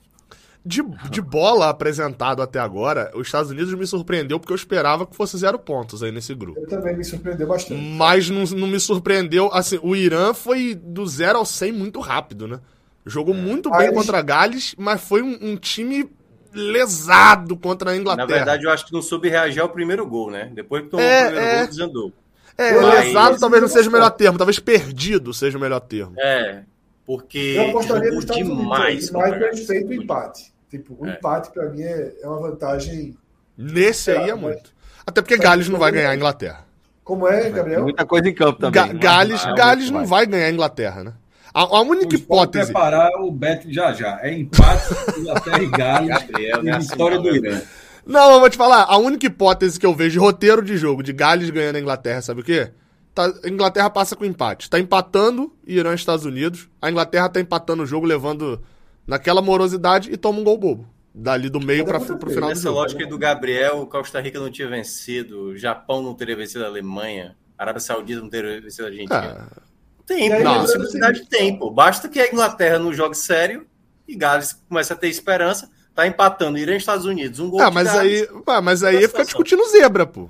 De, de bola apresentado até agora, os Estados Unidos me surpreendeu porque eu esperava que fosse zero pontos aí nesse grupo. Eu também me surpreendeu bastante. Mas não, não me surpreendeu. Assim, o Irã foi do zero ao 100 muito rápido, né? Jogou muito bem contra Gales, mas foi um, um, time lesado contra a Inglaterra. Na verdade, eu acho que não soube reagir ao primeiro gol, né? Depois que tomou é, o primeiro é... gol, desandou. É, mas... lesado talvez não seja o melhor termo, talvez perdido seja o melhor termo. É, porque eu apostaria nos Estados demais. mais respeito o empate. Tipo, o é. empate para mim é, é uma vantagem. Nesse aí é muito. Até porque Gales não vai ganhar a Inglaterra. Como é, Gabriel? Muita coisa em campo também. Ga Gales, Gales não vai ganhar a Inglaterra, né? A, a única hipótese. preparar o Beto já já. É empate, Inglaterra e Gales. Gabriel, e vitória do Irã. Não, eu vou te falar. A única hipótese que eu vejo de roteiro de jogo de Gales ganhando a Inglaterra, sabe o quê? Tá, a Inglaterra passa com empate. Tá empatando Irã e Estados Unidos. A Inglaterra tá empatando o jogo, levando naquela morosidade e toma um gol bobo. Dali do meio para pro final do jogo. lógica do Gabriel, Costa Rica não tinha vencido, Japão não teria vencido a Alemanha, Arábia Saudita não teria vencido a Argentina. Ah. Tem, aí, não, possibilidade tem, pô. Basta que a Inglaterra não jogue sério e Gales comece a ter esperança. Tá empatando Irã e Estados Unidos. Um gol ah, mas aí, ah, mas aí fica discutindo zebra, pô.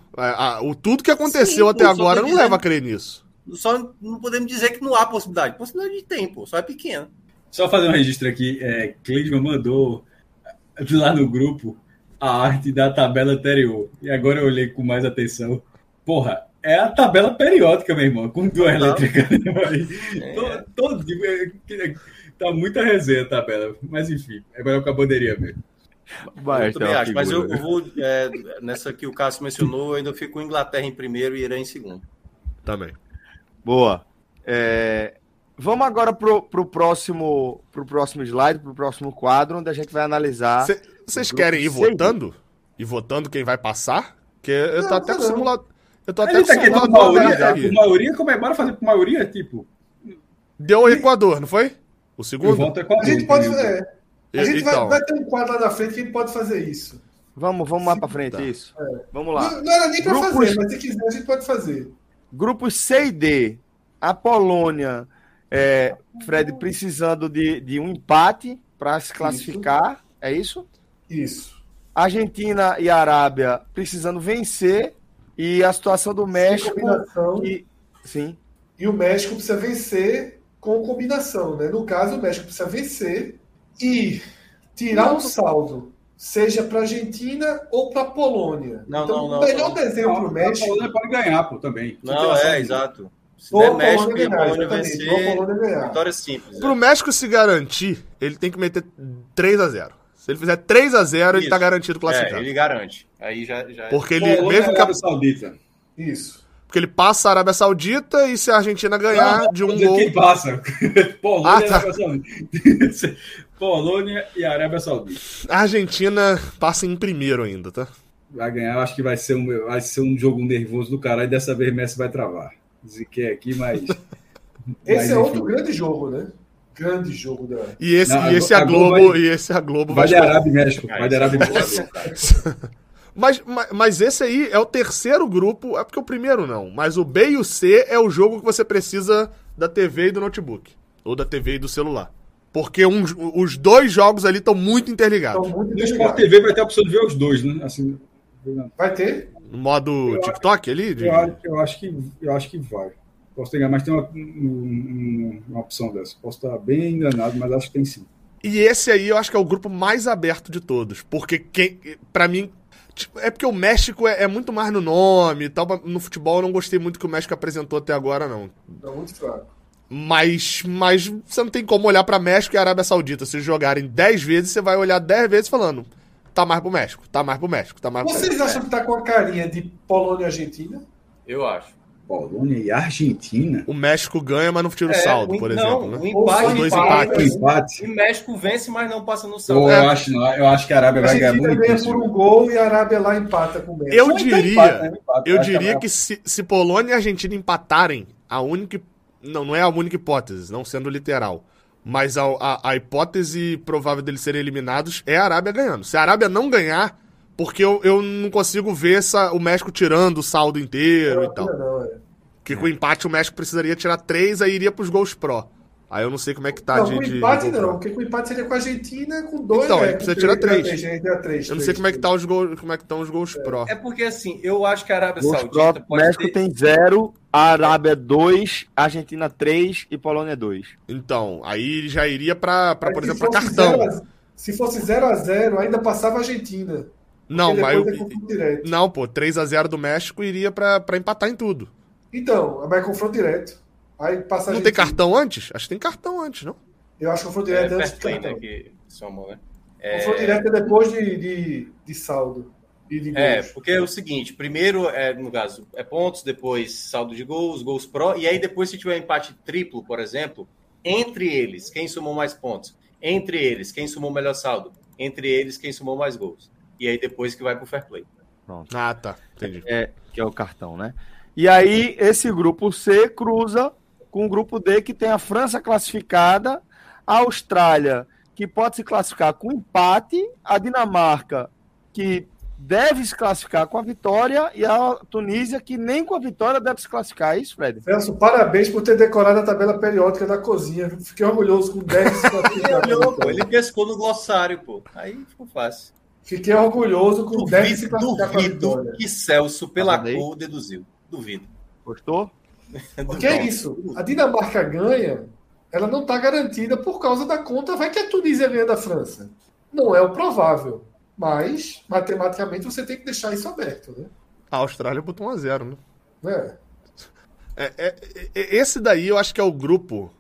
o tudo que aconteceu Sim, até pô, agora não leva a crer nisso. Só não podemos dizer que não há possibilidade. Possibilidade de tempo, só é pequena. Só fazer um registro aqui. É, Cleidman mandou lá no grupo a arte da tabela anterior. E agora eu olhei com mais atenção. Porra, é a tabela periódica, meu irmão, com duas letras. É. Todo, todo, é, tá muita resenha a tabela. Mas enfim, agora é com a bandeirinha mesmo. Vai, eu também acho, mas eu, eu vou. É, nessa que o Cássio mencionou, eu ainda fico com Inglaterra em primeiro e Irã em segundo. Também. Boa. É, Vamos agora pro, pro, próximo, pro próximo slide, pro próximo quadro, onde a gente vai analisar. Vocês querem ir votando? Ir votando quem vai passar? Porque eu tô não, até com o simulador. Eu tô até com o simulador. Maioria, maioria, como é? Bora fazer por maioria, tipo. Deu o Equador, não foi? O segundo? Equador, a gente pode fazer. A gente então. vai, vai, ter um quadro lá na frente que a gente pode fazer isso. Vamos, vamos lá para frente, tá. isso. É. Vamos lá. Não, não era nem para fazer, mas se quiser a gente pode fazer. Grupos C e D. A Polônia é, Fred precisando de, de um empate para se classificar, isso. é isso? Isso. Argentina e Arábia precisando vencer e a situação do México. E, sim. E o México precisa vencer com combinação, né? No caso, o México precisa vencer e tirar não, um saldo, seja para a Argentina ou para a Polônia. Não, então, não, não, o melhor não, desenho para o México. A Polônia pode ganhar, pô, também. Não, é, exato. Se der México e a Polônia vencer, vitória simples. Pro é. México se garantir, ele tem que meter 3 a 0 Se ele fizer 3 a 0 Isso. ele tá garantido classificado. É, ele garante. Aí já, já... Porque ele, Polônia mesmo que a... Saudita. Isso. Porque ele passa a Arábia Saudita e se a Argentina ganhar não, de um gol. Quem passa? Polônia, ah, tá. Polônia e Arábia Saudita. A Argentina passa em primeiro ainda, tá? Vai ganhar, acho que vai ser um, vai ser um jogo nervoso do cara e dessa vez Messi vai travar ziquei aqui, mas. esse mas, é outro grande jogo, né? Grande jogo da. E esse, Não, e esse a, a Globo, Globo vai... e esse a Globo vai. Vai de Arábia e México. Vai de Arábia e México. Mas, mas, mas, esse aí é o terceiro grupo, é porque o primeiro não. Mas o B e o C é o jogo que você precisa da TV e do notebook. Ou da TV e do celular. Porque um, os dois jogos ali estão muito interligados. Estão muito interligados. No TV vai ter a opção de ver os dois, né? Assim, vai ter? No modo eu TikTok acho, ali? De... Eu, acho, eu, acho que, eu acho que vai. Posso ter, mas tem uma, uma, uma, opção dessa. Posso estar bem enganado, mas acho que tem sim. E esse aí eu acho que é o grupo mais aberto de todos. Porque quem. para mim. Tipo, é porque o México é, é, muito mais no nome e tal. No futebol eu não gostei muito que o México apresentou até agora, não. Tá muito fraco. Mas, mas você não tem como olhar para México e Arábia Saudita. Se jogarem 10 vezes, você vai olhar 10 vezes falando tá mais pro México, tá mais pro México, tá mais pro Vocês México. acham que tá com a carinha de Polônia e Argentina? Eu acho. Polônia e Argentina? O México ganha, mas não tira o é, saldo, por exemplo. Não, né? o empate, Os dois empates. Empate. O México vence, mas não passa no saldo. eu, acho, eu acho que a Arábia a vai ganhar muito. ganha por um gol e a Arábia lá empata com o México. Eu diria, empate, né? empate, eu diria que se, se Polônia e Argentina empatarem, a única. Não, não é a única hipótese, não sendo literal. Mas a, a, a, hipótese provável deles serem eliminados é a Arábia ganhando. Se a Arábia não ganhar, porque eu, eu não consigo ver essa, o México tirando o saldo inteiro não, e tal. Não, é. Que com o empate o México precisaria tirar três, aí iria pros gols pró. Aí eu não sei como é que tá não, de. Com empate de não, porque com empate seria com a Argentina com dois. Então, né, precisa tirar três. três. Eu não sei como é que tá os gols, como é que estão os gols é. pró. É porque assim, eu acho que a Arábia gols Saudita pró, México ter... tem zero, Arábia 2, Argentina 3 e Polônia 2. Então, aí já iria para, por exemplo, para cartão. A, se fosse 0 a 0 ainda passava a Argentina. Não, mas. É não, pô, 3 a 0 do México iria para empatar em tudo. Então, mas é confronto direto. Aí passa Não tem cartão antes? Acho que tem cartão antes, não? Eu acho que confronto direto é, antes do cartão. Que somam, né? É... Confronto direto é depois de, de, de saldo. É, porque é o seguinte: primeiro, é, no caso, é pontos, depois saldo de gols, gols pró, e aí depois, se tiver empate triplo, por exemplo, entre eles, quem somou mais pontos? Entre eles, quem somou melhor saldo? Entre eles, quem somou mais gols? E aí depois que vai pro fair play. Pronto. Ah, tá. Entendi. É, que é o cartão, né? E aí, esse grupo C cruza com o grupo D, que tem a França classificada, a Austrália, que pode se classificar com empate, a Dinamarca, que deve se classificar com a vitória e a Tunísia, que nem com a vitória deve se classificar. É isso, Fred? Celso, parabéns por ter decorado a tabela periódica da cozinha. Fiquei orgulhoso com 10 Ele Ele pescou no glossário, pô. Aí ficou fácil. Fiquei orgulhoso com duvido, 10 se Duvido que Celso, pela cor, deduziu. Duvido. Gostou? Porque é isso. A Dinamarca ganha, ela não está garantida por causa da conta. Vai que a Tunísia ganha da França. Não é o provável. Mas, matematicamente, você tem que deixar isso aberto, né? A Austrália botou 1 a 0 né? É. É, é, é. Esse daí eu acho que é o grupo.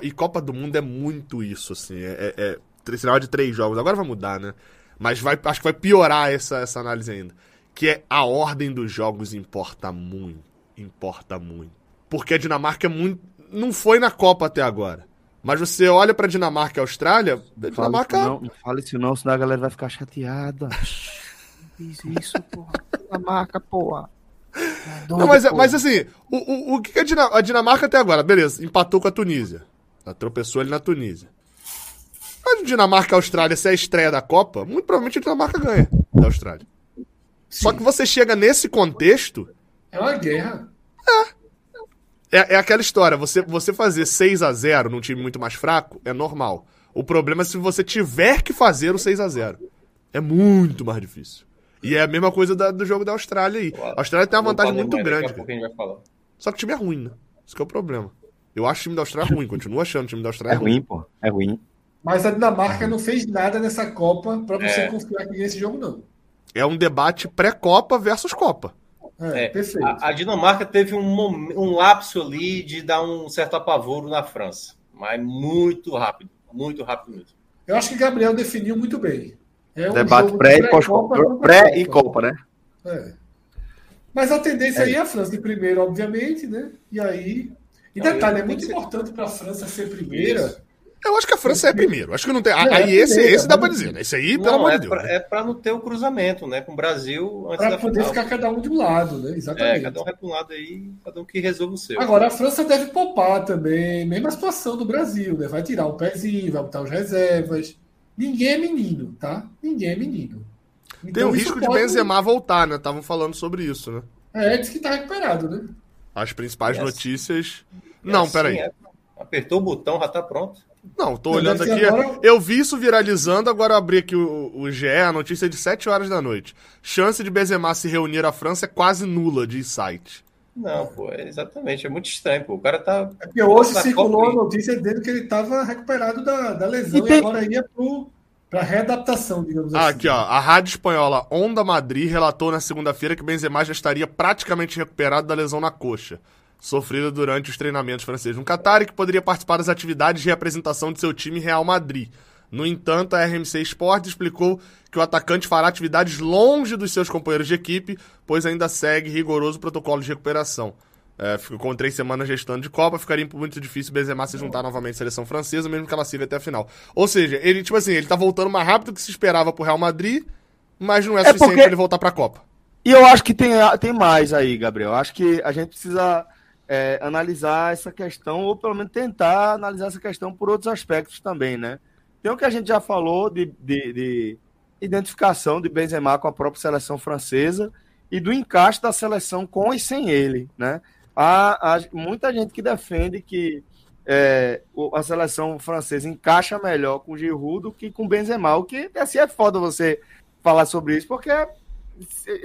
E Copa do Mundo é muito isso, assim. É, é, é sinal de três jogos. Agora vai mudar, né? Mas vai, acho que vai piorar essa, essa análise ainda. Que é a ordem dos jogos importa muito. Importa muito. Porque a Dinamarca é muito. Não foi na Copa até agora. Mas você olha pra Dinamarca e Austrália, não Dinamarca. Fala não, não fala isso não, senão a galera vai ficar chateada. Fiz isso, porra. Dinamarca, porra. É não, mas, mas assim, o, o, o que a Dinamarca, a Dinamarca até agora? Beleza, empatou com a Tunísia. Ela tropeçou ali na Tunísia. Mas a Dinamarca e a Austrália, se é a estreia da Copa, muito provavelmente a Dinamarca ganha da Austrália. Sim. Só que você chega nesse contexto. É uma guerra. É. É, é aquela história, você, você fazer 6 a 0 num time muito mais fraco é normal. O problema é se você tiver que fazer o 6 a 0 É muito mais difícil. E é a mesma coisa da, do jogo da Austrália aí. A Austrália tem uma vantagem muito grande. Só que o time é ruim, né? Isso é o problema. Eu acho o time da Austrália ruim, continuo achando o time da Austrália é ruim. pô. É ruim. Mas a Dinamarca não fez nada nessa Copa para você é. confiar nesse jogo, não. É um debate pré-Copa versus Copa. É, é, perfeito. A, a, Dinamarca teve um, um lapso ali de dar um certo apavoro na França, mas muito rápido, muito rápido mesmo. Eu acho que Gabriel definiu muito bem. É um Debate pré, e pós-copa, pré e Copa, né? É. Mas a tendência é. aí é a França de primeiro, obviamente, né? E aí. E detalhe, é muito importante para a França ser primeira. Eu acho que a França é primeiro. Acho que não tem. Não, aí é esse, esse dá pra dizer, né? Esse aí, pelo não, amor é de Deus. Pra, né? É pra não ter o cruzamento, né? Com o Brasil antes pra poder final. ficar cada um de um lado, né? Exatamente. É, cada um vai pra um lado aí, cada um que resolve o seu. Agora, a França deve poupar também. Mesma situação do Brasil, né? Vai tirar um pezinho, vai botar os reservas. Ninguém é menino, tá? Ninguém é menino. Então, tem o risco de Benzema voltar, né? Estavam falando sobre isso, né? É, disse que tá recuperado, né? As principais assim, notícias. Não, assim, peraí. É. Apertou o botão, já tá pronto. Não, tô olhando aqui. Agora... Eu vi isso viralizando, agora eu abri aqui o, o GE, a notícia é de 7 horas da noite. Chance de Benzema se reunir à França é quase nula, de site. Não, pô, é exatamente, é muito estranho, pô. O cara tá. É porque hoje circulou a notícia dele que ele tava recuperado da, da lesão e, tem... e agora ia pro, pra readaptação, digamos ah, assim. Aqui, ó, a rádio espanhola Onda Madrid relatou na segunda-feira que Benzema já estaria praticamente recuperado da lesão na coxa sofrida durante os treinamentos franceses no Qatar e que poderia participar das atividades de representação de seu time Real Madrid. No entanto, a RMC Sport explicou que o atacante fará atividades longe dos seus companheiros de equipe, pois ainda segue rigoroso protocolo de recuperação. É, ficou com três semanas gestando de Copa, ficaria muito difícil Benzema se juntar novamente à seleção francesa, mesmo que ela siga até a final. Ou seja, ele, tipo assim, ele tá voltando mais rápido do que se esperava pro Real Madrid, mas não é, é suficiente porque... para ele voltar pra Copa. E eu acho que tem, tem mais aí, Gabriel. Acho que a gente precisa é, analisar essa questão, ou pelo menos tentar analisar essa questão por outros aspectos também, né? Tem o que a gente já falou de, de, de identificação de Benzema com a própria seleção francesa e do encaixe da seleção com e sem ele, né? Há, há muita gente que defende que é, a seleção francesa encaixa melhor com Giroud do que com Benzema, o que assim é foda você falar sobre isso, porque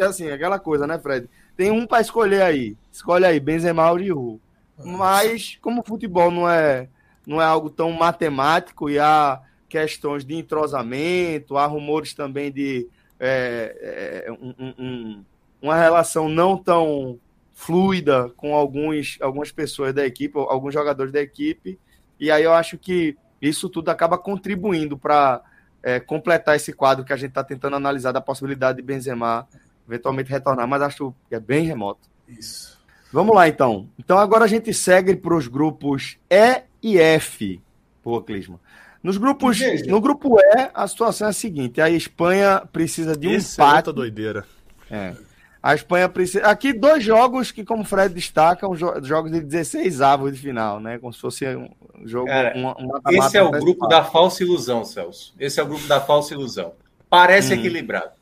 assim, aquela coisa, né, Fred? Tem um para escolher aí. Escolhe aí, Benzema ou Giroud. Mas, como o futebol não é, não é algo tão matemático e há questões de entrosamento, há rumores também de é, é, um, um, uma relação não tão fluida com alguns, algumas pessoas da equipe, alguns jogadores da equipe. E aí eu acho que isso tudo acaba contribuindo para é, completar esse quadro que a gente está tentando analisar da possibilidade de Benzema eventualmente retornar, mas acho que é bem remoto. Isso. Vamos lá, então. Então agora a gente segue para os grupos E e F. Pô, Clisma. Nos grupos, no grupo E, a situação é a seguinte: a Espanha precisa de um Esse empate. É doideira. É. A Espanha precisa. Aqui, dois jogos que, como o Fred destaca, são jogos de 16 avos de final, né? Como se fosse um jogo. Cara, um, um esse é o grupo da falsa ilusão, Celso. Esse é o grupo da falsa ilusão. Parece hum. equilibrado.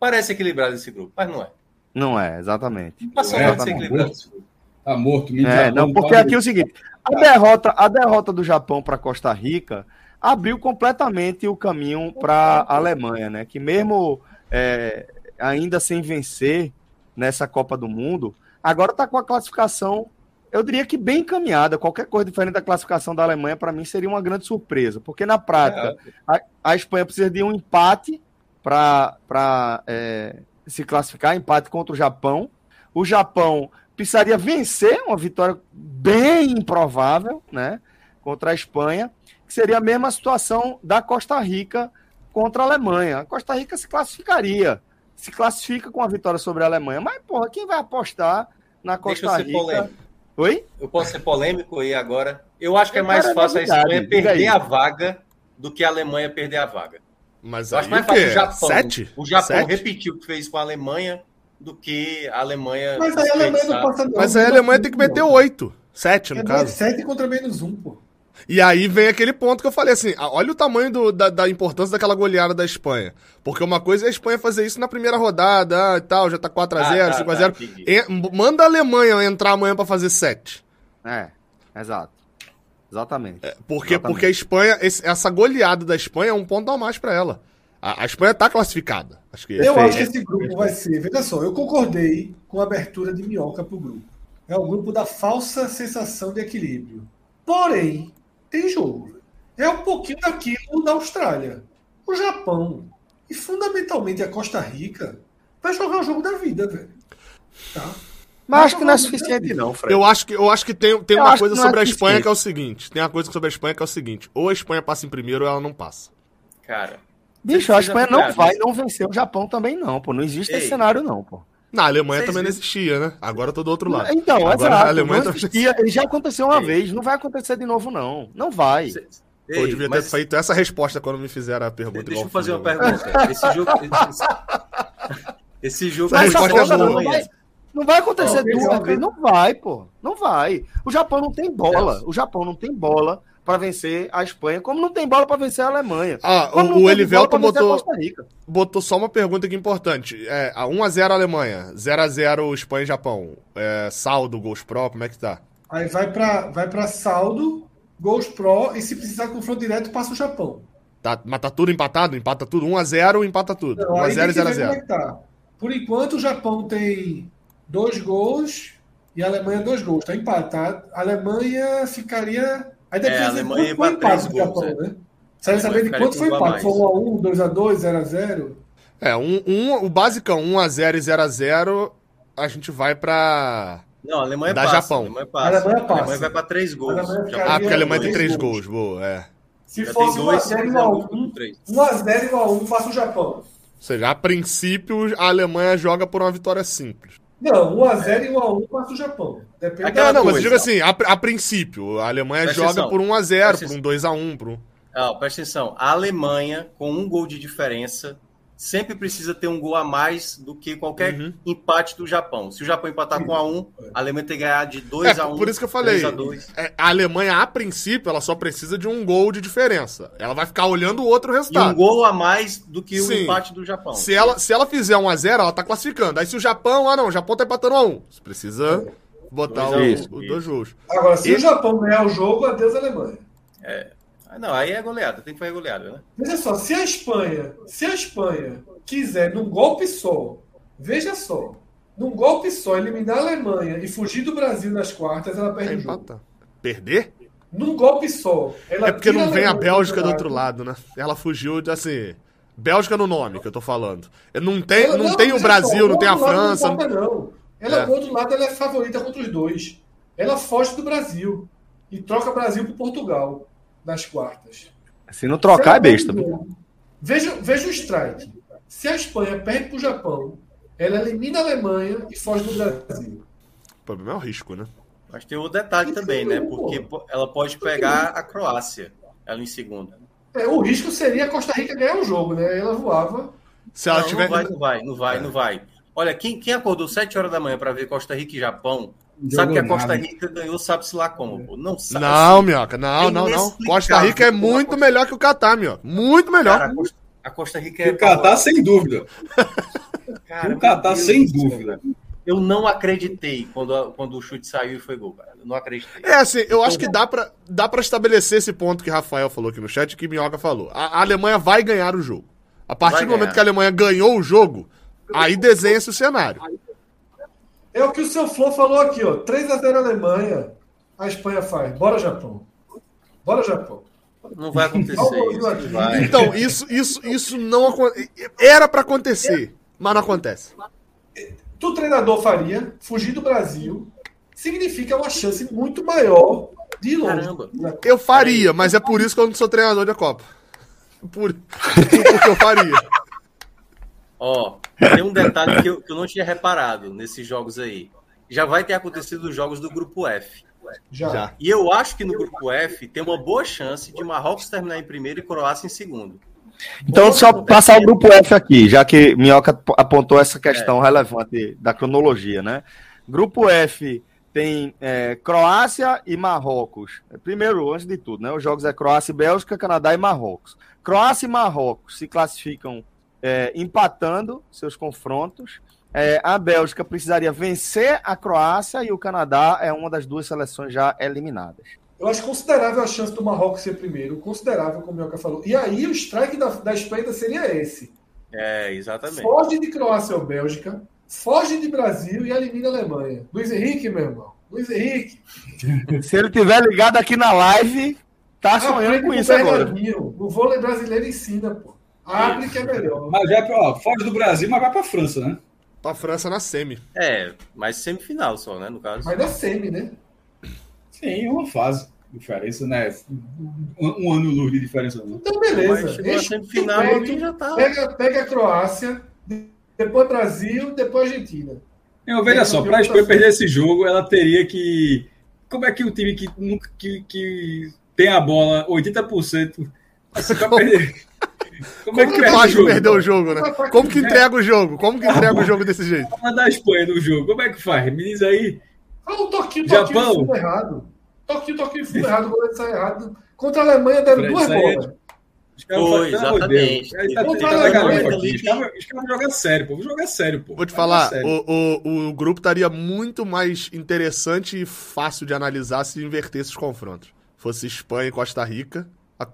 Parece equilibrado esse grupo, mas não é. Não é, exatamente. É, tá equilibrado. Tá morto, é, não, porque aqui é o seguinte: a derrota, a derrota do Japão para Costa Rica abriu completamente o caminho para a Alemanha, né? Que mesmo é, ainda sem vencer nessa Copa do Mundo, agora está com a classificação, eu diria que bem encaminhada. Qualquer coisa diferente da classificação da Alemanha, para mim, seria uma grande surpresa, porque na prática, a, a Espanha precisa de um empate para é, se classificar empate contra o Japão. O Japão precisaria vencer uma vitória bem improvável, né? Contra a Espanha, que seria a mesma situação da Costa Rica contra a Alemanha. A Costa Rica se classificaria se classifica com a vitória sobre a Alemanha. Mas, porra, quem vai apostar na Costa Deixa eu Rica? Polêmico. Oi? Eu posso ser polêmico aí agora. Eu acho que é mais fácil a Espanha perder a vaga do que a Alemanha perder a vaga. Mas eu acho mais fácil o Japão. Sete? O Japão Sete? repetiu o que fez com a Alemanha do que a Alemanha. Mas aí a Alemanha não passa não. Mas aí a Alemanha tem que meter oito. Sete, no é caso. Sete contra menos um, pô. E aí vem aquele ponto que eu falei assim: olha o tamanho do, da, da, importância daquela goleada da Espanha. Porque uma coisa é a Espanha fazer isso na primeira rodada ah, e tal, já tá 4x0, ah, tá, 5x0. Tá, manda a Alemanha entrar amanhã para fazer 7. É, exato. Exatamente. É, porque, Exatamente. porque a Espanha, esse, essa goleada da Espanha é um ponto a mais para ela. A, a, Espanha tá classificada. Acho que eu acho que esse grupo vai ser. Veja só, eu concordei com a abertura de minhoca pro grupo. É o grupo da falsa sensação de equilíbrio. Porém, tem jogo. É um pouquinho daquilo da Austrália. O Japão e fundamentalmente a Costa Rica vai jogar o jogo da vida, velho. Tá? Mas acho que não é suficiente, não, Fred. Eu acho que, eu acho que tem, tem uma coisa sobre é a Espanha que é o seguinte: tem uma coisa sobre a Espanha que é o seguinte: ou a Espanha passa em primeiro ou ela não passa. Cara. Bicho, a Espanha não vai não vencer o Japão também, não, pô. Não existe Ei. esse cenário, não, pô. Na Alemanha também não existia, né? Agora tô do outro lado. Então, Agora, exato. A Alemanha não existia. Ele já aconteceu uma Ei. vez. Não vai acontecer de novo, não. Não vai. Ei, eu devia mas... ter feito essa resposta quando me fizeram a pergunta. Deixa eu fazer uma pergunta. Esse jogo. Esse jogo. Essa resposta é boa. Não vai, não vai acontecer duas vezes. Não vai, pô. Não vai. O Japão não tem bola. O Japão não tem bola para vencer a Espanha, como não tem bola para vencer a Alemanha. Ah, o, o Elivelton botou, botou só uma pergunta aqui importante. É, 1x0 Alemanha, 0x0 Espanha e Japão. É, saldo, gols pro, como é que tá? Aí vai para vai pra saldo, gols pro, e se precisar confronto direto, passa o Japão. Tá, mas tá tudo empatado? Empata tudo? 1x0, empata tudo. 1x0 e 0x0. É tá. Por enquanto, o Japão tem dois gols e a Alemanha dois gols. Tá empatado. A Alemanha ficaria Aí depende é, a Alemanha foi empate do Japão, é. né? Você vai saber de quanto foi empate? Foi 1x1, 2x2, 0x0? É, um, um, o basicão 1x0 e 0x0, a gente vai pra. Não, a Alemanha da passa. Japão. A Alemanha passa. A Alemanha, passa. A Alemanha vai pra 3 gols. Ah, porque a Alemanha tem 3 gols. gols, boa, é. Se Já fosse 1x0 igual 1, 1x0 igual 1, passa o Japão. Ou seja, a princípio, a Alemanha joga por uma vitória simples. Não, 1x0 e 1x1 passa o Japão. Depende Aquela não, mas eu digo assim, a, a princípio, a Alemanha presta joga atenção. por 1x0, por um 2x1. Por um... Não, presta atenção. A Alemanha, com um gol de diferença, sempre precisa ter um gol a mais do que qualquer uhum. empate do Japão. Se o Japão empatar com a 1, a Alemanha tem que ganhar de 2 é, a 1. Por isso que eu falei. A, é, a, Alemanha, a princípio, ela só precisa de um gol de diferença. Ela vai ficar olhando o outro resultado. E um gol a mais do que Sim. o empate do Japão. Se ela, se ela fizer 1 a 0, ela tá classificando. Aí se o Japão, ah não, o Japão tá empatando a 1. Você precisa botar dois o, o, dois gols. Agora, se e... o Japão ganhar o jogo, adeus Alemanha. É. Ah, não, aí é goleada, tem que fazer goleada, né? Veja só, se a Espanha, se a Espanha quiser num golpe só, veja só, num golpe só, eliminar a Alemanha e fugir do Brasil nas quartas, ela perde é o jogo. Perder? Num golpe só. é porque não vem a, a Bélgica do outro lado, né? Ela fugiu de assim. Bélgica no nome que eu tô falando. Não tem, ela, não, não tem o Brasil, não tem a França. Não, importa, não. Ela, é. do outro lado, ela é favorita contra os dois. Ela foge do Brasil e troca Brasil por Portugal nas quartas. Se não trocar, Se é besta. Veja, veja o strike. Se a Espanha perde para o Japão, ela elimina a Alemanha e foge do Brasil. O problema é o risco, né? Mas tem outro detalhe também, né? Porque ela pode pegar a Croácia, ela em segunda. É, o risco seria a Costa Rica ganhar o jogo, né? Ela voava. Se ela não, tiver... não vai, não vai, não vai, é. não vai. Olha, quem, quem acordou 7 horas da manhã para ver Costa Rica e Japão, sabe que a Costa Rica ganhou, sabe-se lá como, pô. Não sabe. Não, Minhoca, não, não, não. Costa Rica é muito melhor que o Catar, Minhoca. Muito melhor. Cara, a, Costa, a Costa Rica é. O Catar, sem dúvida. Cara, o Catar, sem dúvida. Eu não acreditei quando, quando o chute saiu e foi gol, cara. Eu não acreditei. É assim, eu acho que dá pra, dá pra estabelecer esse ponto que Rafael falou aqui no chat que Minhoca falou. A, a Alemanha vai ganhar o jogo. A partir vai do momento ganhar. que a Alemanha ganhou o jogo, aí desenha-se o cenário. É o que o seu Flo falou aqui, ó. 3x0 Alemanha, a Espanha faz. Bora, Japão. Bora, Japão. Não vai acontecer isso. Vai. Então, isso, isso, isso não era para acontecer, mas não acontece. Tu treinador faria fugir do Brasil significa uma chance muito maior de ir longe. Caramba. Eu faria, mas é por isso que eu não sou treinador da Copa. Por, porque eu faria. Ó, tem um detalhe que eu, que eu não tinha reparado nesses jogos aí. Já vai ter acontecido os jogos do grupo F. Já. Já. E eu acho que no grupo F tem uma boa chance de Marrocos terminar em primeiro e Croácia em segundo. Então, só passar o grupo F aqui, já que Minhoca apontou essa questão é. relevante da cronologia, né? Grupo F tem é, Croácia e Marrocos. Primeiro, antes de tudo, né? Os jogos é Croácia e Bélgica, Canadá e Marrocos. Croácia e Marrocos se classificam é, empatando seus confrontos. É, a Bélgica precisaria vencer a Croácia e o Canadá é uma das duas seleções já eliminadas. Eu acho considerável a chance do Marrocos ser primeiro, considerável, como o Mioca falou. E aí o strike da, da Espanha seria esse. É, exatamente. Foge de Croácia ou Bélgica, foge de Brasil e elimina a Alemanha. Luiz Henrique, meu irmão. Luiz Henrique. Se ele tiver ligado aqui na live, tá sonhando com isso agora. O vôlei brasileiro ensina, pô. Abre que é melhor. Mas já, ó, foge do Brasil, mas vai pra França, né? Pra França na semi. É, mas semifinal só, né, no caso. Mas na semi, né? Sim, uma fase. Diferença, né? Um, um ano luz de diferença. Não. Então, beleza. Mas semifinal pega, já tá... pega, pega a Croácia, depois Brasil, depois Argentina. Eu, veja só, para a Espanha perder esse jogo, ela teria que. Como é que o time que, que, que tem a bola 80% assim, para perder. Como, é que, que faz perder o jogo, né? Como que entrega o jogo? Como que entrega o jogo desse jeito? da Espanha no jogo, como é que faz? Me diz aí. Ah, o toquinho, Japão. toquinho errado. Toquinho, toquinho, fundo errado, o goleiro sai errado. Contra a Alemanha deram duas bolas. Foi, exatamente. Os caras vão jogar sério, pô. Vou jogar sério, pô. Vou te falar, o, o, o grupo estaria muito mais interessante e fácil de analisar se invertesse os confrontos. Fosse Espanha e Costa Rica,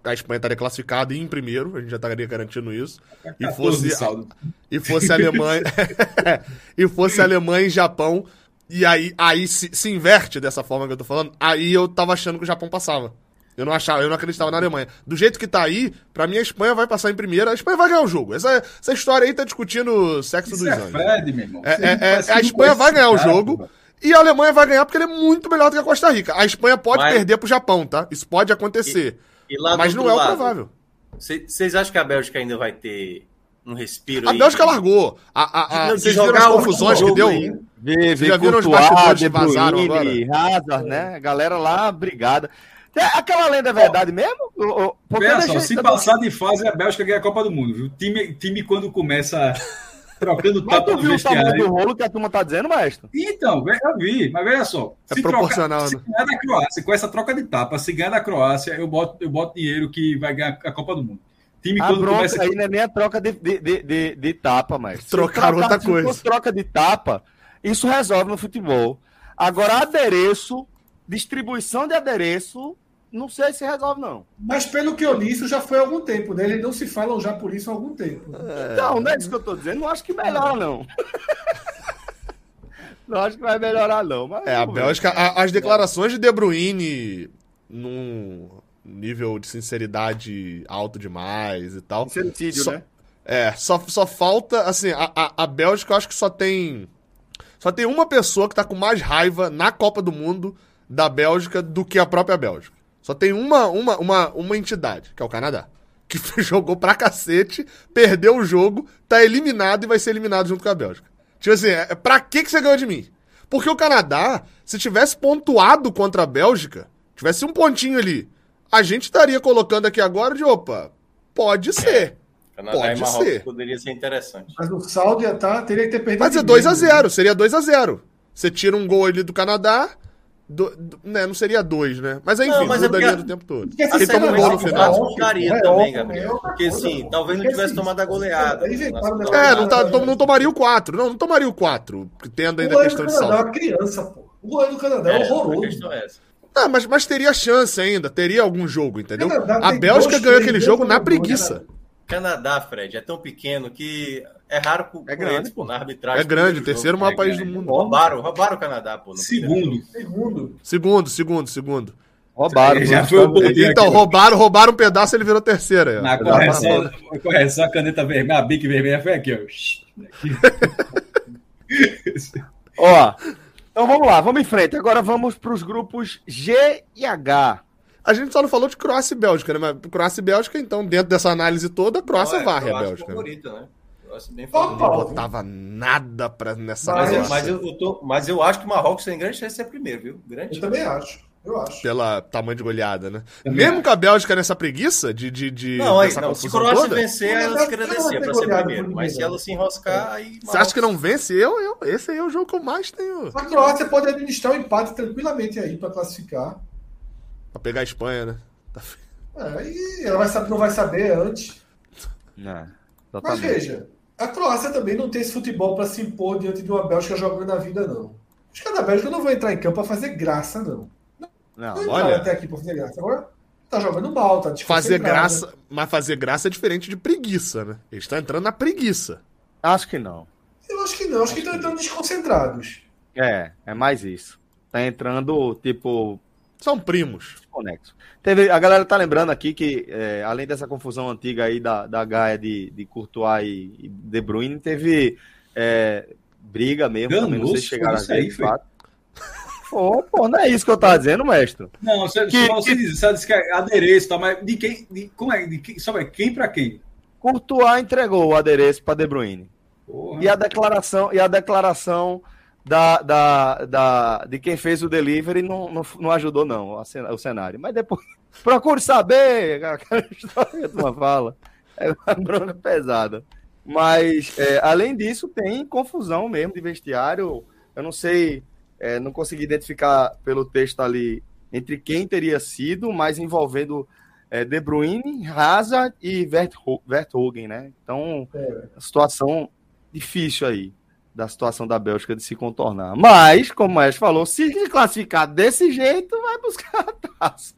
a, Espanha estaria classificada em primeiro, a gente já estaria garantindo isso. E fosse, e fosse Alemanha. e fosse Alemanha e Japão. E aí, aí se, se, inverte dessa forma que eu tô falando, aí eu tava achando que o Japão passava. Eu não achava, eu não acreditava na Alemanha. Do jeito que tá aí, pra mim a Espanha vai passar em primeiro, a Espanha vai ganhar o jogo. Essa, essa história aí tá discutindo o sexo Isso dos é anjos. Fred, meu irmão. É, é, é, a Espanha vai ganhar o jogo. E a Alemanha vai ganhar porque ele é muito melhor do que a Costa Rica. A Espanha pode Mas... perder pro Japão, tá? Isso pode acontecer. E... Mas não é o provável. Vocês acham que a Bélgica ainda vai ter um respiro A aí? Bélgica largou. A, a, vocês viram as confusões que deu? Vê, vê já viram os bastidores que vazaram agora? Hazard, né? A galera lá, brigada. Aquela lenda é verdade mesmo? Porque só, se passar de fase, a Bélgica ganha a Copa do Mundo. Viu? Time, time quando começa trocando tapa no vestiário. do rolo que a turma tá dizendo, maestro? Então, eu vi, mas veja só. É proporcional. Trocar, se né? ganhar da Croácia, com essa troca de tapa, se ganhar da Croácia, eu boto, eu boto dinheiro que vai ganhar a Copa do Mundo. Time a quando começa... aí não é nem a troca de, de, de, de tapa, mas trocar outra coisa. Se troca de tapa, isso resolve no futebol. Agora, adereço, distribuição de adereço, não sei se resolve, não. Mas pelo que eu li, isso já foi há algum tempo, né? Eles não se falam já por isso há algum tempo. É... Então, não é isso que eu tô dizendo, não acho que melhora, não. Não acho que vai melhorar, não. Mas é, a Bélgica, a, as declarações de De Bruyne num nível de sinceridade alto demais e tal. Sinceridício, só, né? É, só, só falta, assim, a, a, a Bélgica eu acho que só tem. Só tem uma pessoa que tá com mais raiva na Copa do Mundo da Bélgica do que a própria Bélgica. Só tem uma, uma, uma, uma entidade, que é o Canadá. Que jogou pra cacete, perdeu o jogo, tá eliminado e vai ser eliminado junto com a Bélgica. Tipo assim, é, pra que, que você ganhou de mim? Porque o Canadá, se tivesse pontuado contra a Bélgica, tivesse um pontinho ali, a gente estaria colocando aqui agora de opa, pode ser. Canadá pode e ser. poderia ser interessante. Mas o saldo ia tá, teria que ter perdido. Mas é 2x0, seria 2x0. Você tira um gol ali do Canadá, do, do, né, não seria dois, né? Mas enfim, não, mas é mudaria é do tempo todo. Ele toma um gol no final. Mudaria é, também, Gabriel. Porque assim, talvez não tivesse tomado a goleada. É, não, tá, não tomaria o 4. Não, não tomaria o 4. Tendo ainda a questão de saldo. O Canadá é uma criança, pô. O goleiro do Canadá é, é horroroso. É. Não, mas, mas teria chance ainda, teria algum jogo, entendeu? a Bélgica ganhou aquele jogo na preguiça. Canadá, Fred, é tão pequeno que é raro com é grande, eles, pô, na arbitragem. É grande, terceiro maior é país grande. do mundo. Roubaram, roubaram o Canadá, pô. Segundo. Segundo. Segundo, segundo, segundo. Roubaram. Já foi o então, roubaram, roubaram um pedaço e ele virou terceira. Na correção, a correção, a caneta vermelha, a bique vermelha foi aqui, ó. ó, então vamos lá, vamos em frente. Agora vamos para os grupos G e H. A gente só não falou de Croácia e Bélgica, né? Mas Croácia e Bélgica, então, dentro dessa análise toda, a Croácia não, é, varre a Bélgica. Favorita, né? Bem não botava nada pra, nessa mas, eu, mas, eu, eu tô, mas eu acho que o Marrocos tem grande chance de ser primeiro, viu? Grande eu também acho. Eu acho. Pela tamanho de goleada, né? Também Mesmo com a Bélgica nessa preguiça de. de, de não, aí, não. Se a Croácia toda, vencer, ela se credencia pra ser primeiro. Mas se ela se enroscar, aí. Marrocos... Você acha que não vence? Eu, eu, esse aí é o jogo que eu mais tenho. A Croácia pode administrar o um empate tranquilamente aí pra classificar. Pra pegar a Espanha, né? Tá... É, e ela vai saber, não vai saber antes. Não, Mas veja, a Croácia também não tem esse futebol para se impor diante de uma Bélgica jogando na vida, não. Os caras da Bélgica não vão entrar em campo para fazer graça, não. Não, não olha. até aqui pra fazer graça. Agora tá jogando mal, tá Fazer graça, mas fazer graça é diferente de preguiça, né? Eles estão entrando na preguiça. Acho que não. Eu acho que não, acho, acho que estão entrando desconcentrados. É, é mais isso. Tá entrando, tipo. São primos. Desconexo. Teve, a galera tá lembrando aqui que, é, além dessa confusão antiga aí da, da Gaia de, de Courtois e, e De Bruyne, teve é, briga mesmo. Ganoso, também não sei se chegaram a ver, aí, fato. Pô, pô, não é isso que eu tava dizendo, mestre. Não, você, que, você, que... Diz, você disse que é adereço, tá, mas de quem, de, como é, de quem, sabe, quem para quem? Courtois entregou o adereço para De Bruyne. Porra. E a declaração, e a declaração da, da, da, de quem fez o delivery não, não, não ajudou, não, o cenário. Mas depois, procure saber, aquela história que uma fala. É uma bronca pesada. Mas, é, além disso, tem confusão mesmo de vestiário. Eu não sei é, não consegui identificar pelo texto ali entre quem teria sido, mas envolvendo é, De Bruyne, Hazard e Vertonghen, né? Então, é. situação difícil aí da situação da Bélgica de se contornar. Mas, como o Maestro falou, se classificar desse jeito, vai buscar a taça.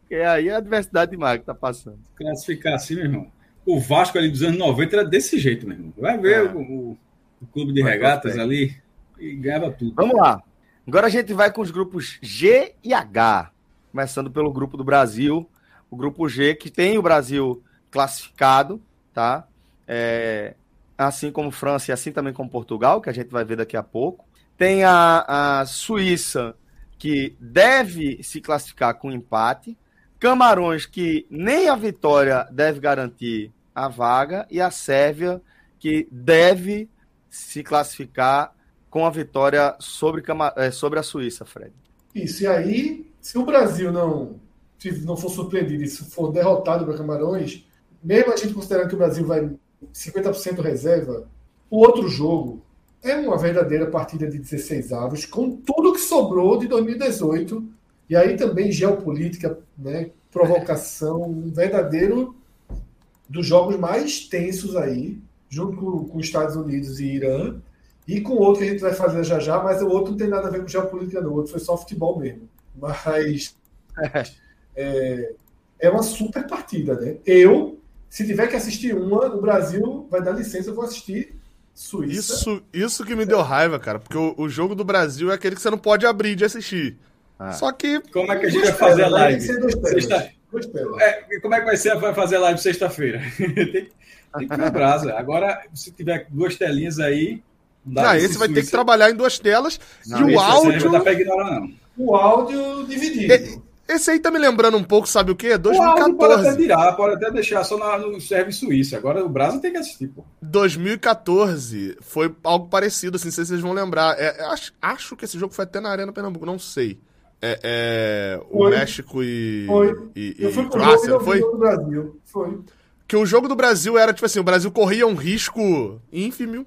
Porque aí é a diversidade demais que tá passando. Classificar assim, meu irmão. O Vasco ali dos anos 90 era desse jeito, meu irmão. Vai ver é. o, o, clube de regatas ali e ganhava tudo. Vamos lá. Agora a gente vai com os grupos G e H. Começando pelo grupo do Brasil. O grupo G, que tem o Brasil classificado, tá? É, assim como França e assim também como Portugal, que a gente vai ver daqui a pouco. Tem a, a Suíça, que deve se classificar com empate. Camarões, que nem a vitória deve garantir a vaga. E a Sérvia, que deve se classificar com a vitória sobre, é, sobre a Suíça, Fred. Isso, e aí, se o Brasil não, se não for surpreendido e se for derrotado para Camarões, mesmo a gente considerando que o Brasil vai 50% reserva, o outro jogo é uma verdadeira partida de 16 avos, com tudo que sobrou de 2018, e aí também geopolítica, né, provocação, um verdadeiro dos jogos mais tensos aí, junto com, com Estados Unidos e Irã, e com outro que a gente vai fazer já já, mas o outro não tem nada a ver com geopolítica, não. O outro foi só futebol mesmo. Mas é, é uma super partida, né? Eu, se tiver que assistir uma, o Brasil vai dar licença, eu vou assistir Suíça. Isso, isso que me deu raiva, cara, porque o, o jogo do Brasil é aquele que você não pode abrir de assistir. Ah. Só que. Como é que a gente vai fazer a live? Sexta... É, como é que vai ser vai fazer a live sexta-feira? tem, tem que ir brasa. Agora, se tiver duas telinhas aí. Não, não esse vai ter que trabalhar em duas telas. Não, e o áudio. Não dá pra ignorar, não. O áudio dividido. É, esse aí tá me lembrando um pouco, sabe o quê? 2014. pode até tirar, pode até deixar só na, no serve suíço. Agora o Brasil tem que assistir, pô. 2014 foi algo parecido, assim, não sei se vocês vão lembrar. É, acho, acho que esse jogo foi até na Arena Pernambuco, não sei. É, é o foi. México e, foi. e, e, e Croácia, não foi? Do Brasil. Foi. Que o jogo do Brasil era, tipo assim, o Brasil corria um risco ínfimo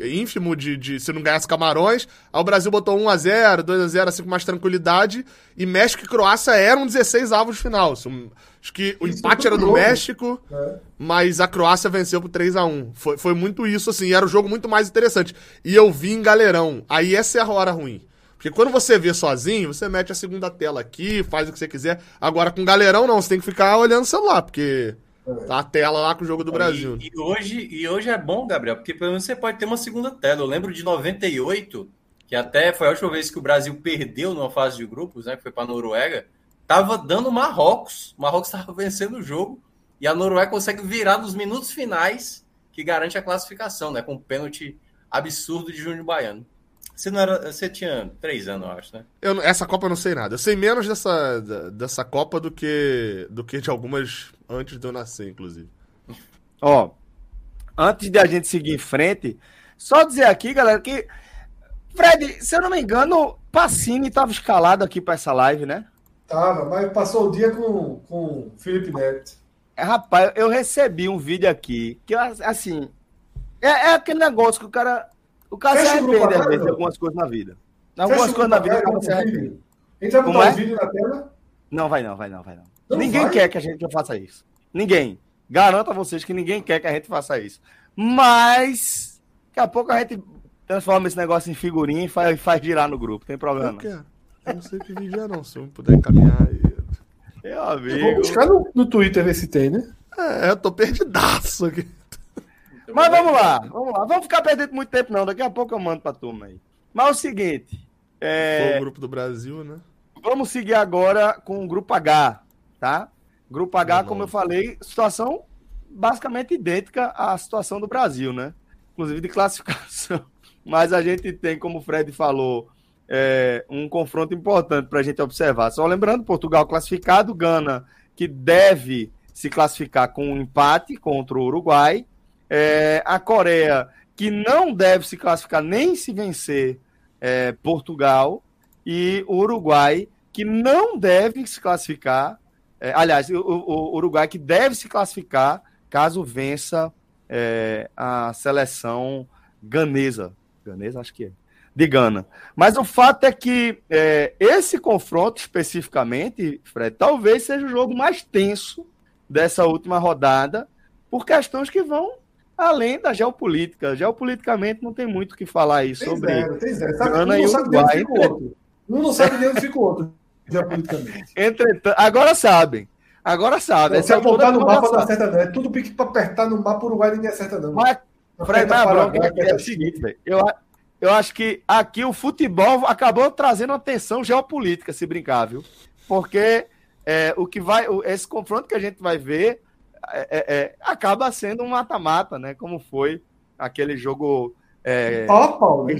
ínfimo de, de se não ganhasse Camarões. Aí o Brasil botou 1x0, 2x0, assim, com mais tranquilidade. E México e Croácia eram 16 avos de final. Acho que o isso empate era do. México, é. mas a Croácia venceu por 3x1. Foi, foi muito isso, assim, era o jogo muito mais interessante. E eu vi em galerão. Aí essa é a hora ruim. Porque quando você vê sozinho, você mete a segunda tela aqui, faz o que você quiser. Agora com galerão não, você tem que ficar olhando o celular, porque Tá a tela lá com o jogo do Brasil. E, e, hoje, e hoje é bom, Gabriel, porque pelo menos você pode ter uma segunda tela. Eu lembro de 98, que até foi a última vez que o Brasil perdeu numa fase de grupos, né? Que foi para a Noruega. Tava dando Marrocos. O Marrocos estava vencendo o jogo. E a Noruega consegue virar nos minutos finais, que garante a classificação, né? Com um pênalti absurdo de Júnior Baiano. Você não era. Você tinha três anos, eu acho, né? Eu, essa Copa eu não sei nada. Eu sei menos dessa, dessa Copa do que, do que de algumas antes de eu nascer, inclusive. Ó, antes de a gente seguir em frente, só dizer aqui, galera, que. Fred, se eu não me engano, Pacini estava escalado aqui para essa live, né? Tava, mas passou o dia com, com o Felipe Neto. É, rapaz, eu recebi um vídeo aqui que, assim, é, é aquele negócio que o cara o cara Fecha se arrepende, às vezes, de algumas coisas na vida. Algumas coisas na vida, o cara se arrepende. A gente vai botar é? vídeo na tela? Não, vai não, vai não, vai não. não ninguém vai? quer que a gente faça isso. Ninguém. Garanto a vocês que ninguém quer que a gente faça isso. Mas, daqui a pouco a gente transforma esse negócio em figurinha e faz, faz girar no grupo. Tem problema. Eu, quero. eu não sei que vídeo é não, se eu puder encaminhar aí. Meu amigo. vou buscar no, no Twitter ver se tem, né? É, eu tô perdidaço aqui. Mas vamos lá, vamos lá. Vamos ficar perdendo muito tempo, não. Daqui a pouco eu mando pra turma aí. Mas é o seguinte. É... Foi o grupo do Brasil, né? Vamos seguir agora com o grupo H, tá? Grupo H, como eu falei, situação basicamente idêntica à situação do Brasil, né? Inclusive de classificação. Mas a gente tem, como o Fred falou, é, um confronto importante para a gente observar. Só lembrando, Portugal classificado, Gana, que deve se classificar com um empate contra o Uruguai, é, a Coreia, que não deve se classificar nem se vencer é, Portugal, e o Uruguai, que não deve se classificar. É, aliás, o, o, Uruguai que deve se classificar caso vença é, a seleção ganesa. Ganesa, acho que é. De Gana. Mas o fato é que é, esse confronto especificamente, Fred, talvez seja o jogo mais tenso dessa última rodada, por questões que vão além da geopolítica. Geopoliticamente não tem muito o que falar aí tem sobre zero, tem zero. Sabe, Gana um e Uruguai. Um não sabe nem onde fica o outro, geopoliticamente. Entretanto, agora sabem. Agora sabe. Se apontar no mapa não acerta, não. É tudo pique para apertar no mapa, o Uruguai ninguém acerta, não. Mas, Fred, mas bronca é, é o seguinte, velho. Eu, eu acho que aqui o futebol acabou trazendo atenção geopolítica, se brincar, viu? Porque é, o que vai, esse confronto que a gente vai ver é, é, é, acaba sendo um mata-mata, né? Como foi aquele jogo. É... Pau a pau, né?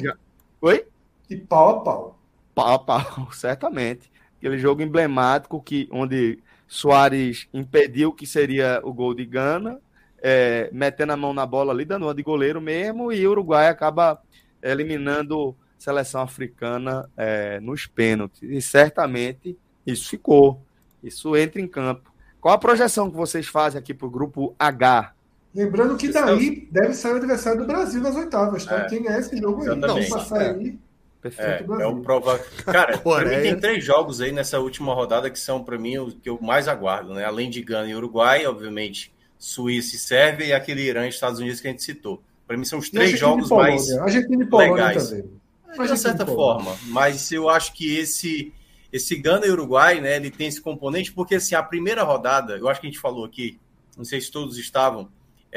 Oi? De pau a pau. Pau a pau, certamente. Aquele jogo emblemático que, onde Soares impediu que seria o gol de Gana, é, metendo a mão na bola ali, dando uma de goleiro mesmo, e o Uruguai acaba eliminando a seleção africana é, nos pênaltis. E certamente isso ficou. Isso entra em campo. Qual a projeção que vocês fazem aqui para o grupo H? Lembrando que daí deve sair o adversário do Brasil nas oitavas, tá? É, Quem é esse jogo aí? Não passar é. aí. Perfeito, é, é o prova... Cara, mim tem três jogos aí nessa última rodada que são, para mim, os que eu mais aguardo, né? Além de Gana e Uruguai, obviamente, Suíça e Sérvia e aquele Irã e Estados Unidos que a gente citou. Para mim são os três jogos mais legais. Também. de certa forma, mas eu acho que esse esse Gana e Uruguai, né, ele tem esse componente, porque assim, a primeira rodada, eu acho que a gente falou aqui, não sei se todos estavam,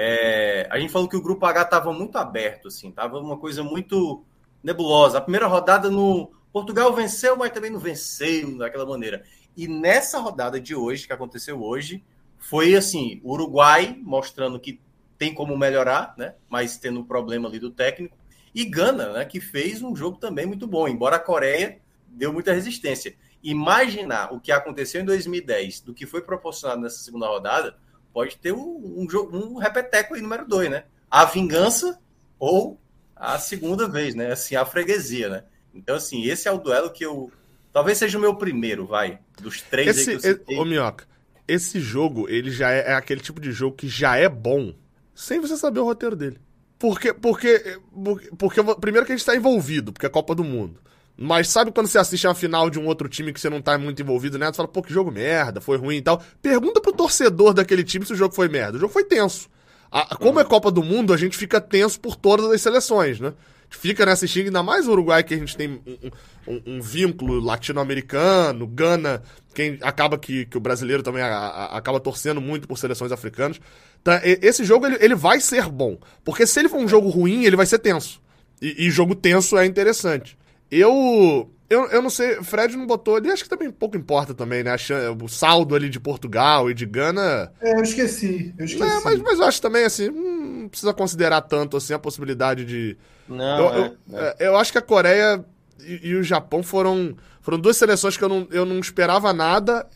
É, a gente falou que o grupo H estava muito aberto, assim, tava uma coisa muito nebulosa. A primeira rodada no Portugal venceu, mas também não venceu daquela maneira. E nessa rodada de hoje, que aconteceu hoje, foi assim, o Uruguai mostrando que tem como melhorar, né? Mas tendo um problema ali do técnico. E Gana, né, que fez um jogo também muito bom, embora a Coreia deu muita resistência. Imaginar o que aconteceu em 2010 do que foi proporcionado nessa segunda rodada, pode ter um, um, um repeteco aí número dois, né? A vingança ou a segunda vez, né? Assim, a freguesia, né? Então, assim, esse é o duelo que eu. Talvez seja o meu primeiro, vai. Dos três esse, aí que eu citei. Ô, Minhoca, esse jogo, ele já é, é, aquele tipo de jogo que já é bom sem você saber o roteiro dele. Porque, porque, porque, porque primeiro que a gente está envolvido, porque é Copa do Mundo. Mas sabe quando você assiste a final de um outro time que você não tá muito envolvido né? Você fala, pô, que jogo merda, foi ruim e tal. Pergunta pro torcedor daquele time se o jogo foi merda. O jogo foi tenso. A, como é Copa do Mundo, a gente fica tenso por todas as seleções, né? Fica né, assistindo, ainda mais o Uruguai, que a gente tem um, um, um vínculo latino-americano, Gana, quem acaba que, que o brasileiro também a, a, acaba torcendo muito por seleções africanas. Tá, esse jogo ele, ele vai ser bom. Porque se ele for um jogo ruim, ele vai ser tenso. E, e jogo tenso é interessante. Eu, eu. Eu não sei, Fred não botou ali, acho que também pouco importa também, né? O saldo ali de Portugal e de Gana. É, eu esqueci. Eu esqueci. É, mas, mas eu acho também assim, hum, não precisa considerar tanto assim a possibilidade de. Não, eu, é, eu, é. eu acho que a Coreia e, e, o Japão foram, foram duas seleções que eu não, eu não esperava nada.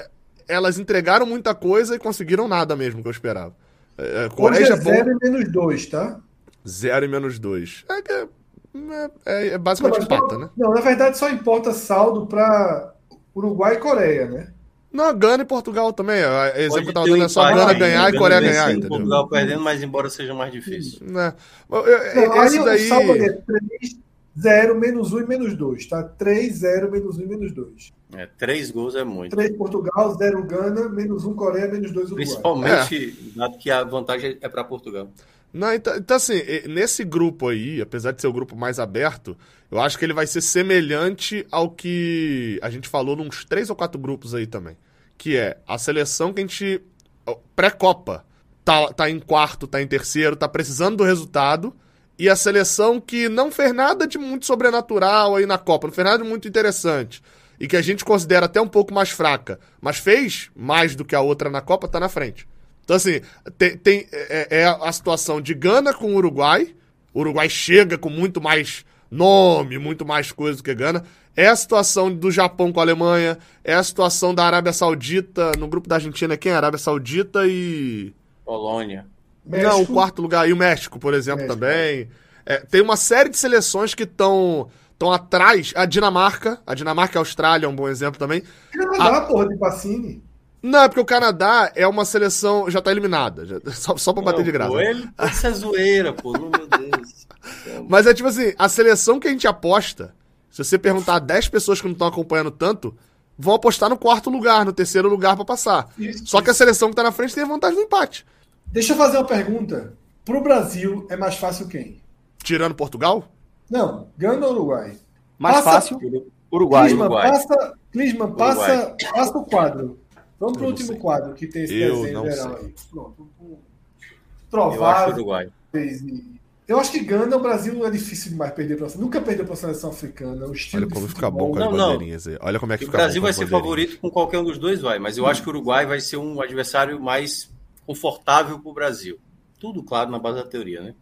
Elas entregaram muita coisa e conseguiram nada mesmo que eu esperava. É, Coreia Hoje é Japão... 0 e menos 2, tá? 0 e menos 2. É que é, é, é basicamente não, empata, né? Não, na verdade só importa saldo para Uruguai e Coreia, né? Não, Gana e Portugal também. Exemplo que eu tava dando é só Gana ganhar e Coreia ganhar, entendeu? Portugal perdendo, mas embora seja mais difícil. Né? Não, Esse aí daí... o saldo é 3, 0, menos 1 e menos 2, tá? 3, 0, menos 1 e menos 2. É, 3 gols é muito. 3 Portugal, 0 Gana, menos 1 Coreia, menos 2 Uruguai. Principalmente, é. dado que a vantagem é para Portugal. Não, então, então, assim, nesse grupo aí, apesar de ser o grupo mais aberto, eu acho que ele vai ser semelhante ao que a gente falou nos três ou quatro grupos aí também. Que é a seleção que a gente. Pré-Copa. Tá, tá em quarto, tá em terceiro, tá precisando do resultado. E a seleção que não fez nada de muito sobrenatural aí na Copa, não fez nada de muito interessante. E que a gente considera até um pouco mais fraca, mas fez mais do que a outra na Copa, tá na frente. Então, assim, tem, tem é, é, a situação de Gana com o Uruguai. O Uruguai chega com muito mais nome, muito mais coisa do que Gana. É a situação do Japão com a Alemanha. É a situação da Arábia Saudita. No grupo da Argentina, quem é? Arábia Saudita e. Polônia. México. Não, o quarto lugar. E o México, por exemplo, México. também. É, tem uma série de seleções que estão estão atrás. A Dinamarca. A Dinamarca e a Austrália é um bom exemplo também. Canadá, a... porra, de Pacini. Não, é porque o Canadá é uma seleção. Já tá eliminada. Já, só, só pra bater de graça. Pô, ele, isso é zoeira, pô. Meu Deus. Mas é tipo assim: a seleção que a gente aposta, se você perguntar a 10 pessoas que não estão acompanhando tanto, vão apostar no quarto lugar, no terceiro lugar para passar. Isso, Só que a seleção que tá na frente tem a vantagem do empate. Deixa eu fazer uma pergunta. Pro Brasil é mais fácil quem? Tirando Portugal? Não, Gana ou Uruguai? Mais passa, fácil? Uruguai. Clisman, Uruguai. Passa, Clisman, passa, passa o quadro. Vamos para o último sei. quadro que tem esse eu desenho geral aí. Pronto. Provável. Eu acho Eu acho que Gana, o Brasil é difícil demais perder para Nunca perdeu para a seleção africana. O estilo Olha como fica bom com as não, bandeirinhas aí. Olha como é que o fica Brasil vai ser favorito com qualquer um dos dois, vai. Mas eu acho que o Uruguai vai ser um adversário mais confortável para o Brasil. Tudo claro na base da teoria, né?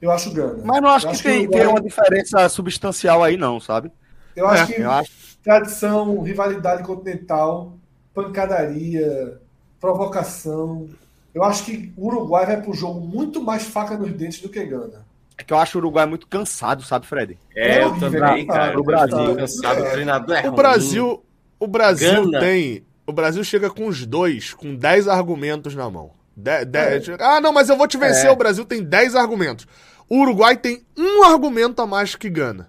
Eu acho Gana. Mas não acho, acho que, tem, Uruguai... tem uma diferença substancial aí, não, sabe? Eu acho é, que eu acho... tradição, rivalidade continental pancadaria, provocação. Eu acho que o Uruguai vai para o jogo muito mais faca nos dentes do que Gana. É que eu acho o Uruguai muito cansado, sabe, Fred? É, é eu também, cara. O Brasil. Cansado, o treinador é O Brasil, o Brasil Gana. tem. O Brasil chega com os dois, com 10 argumentos na mão. De, de, é. Ah, não, mas eu vou te vencer. É. O Brasil tem 10 argumentos. O Uruguai tem um argumento a mais que Gana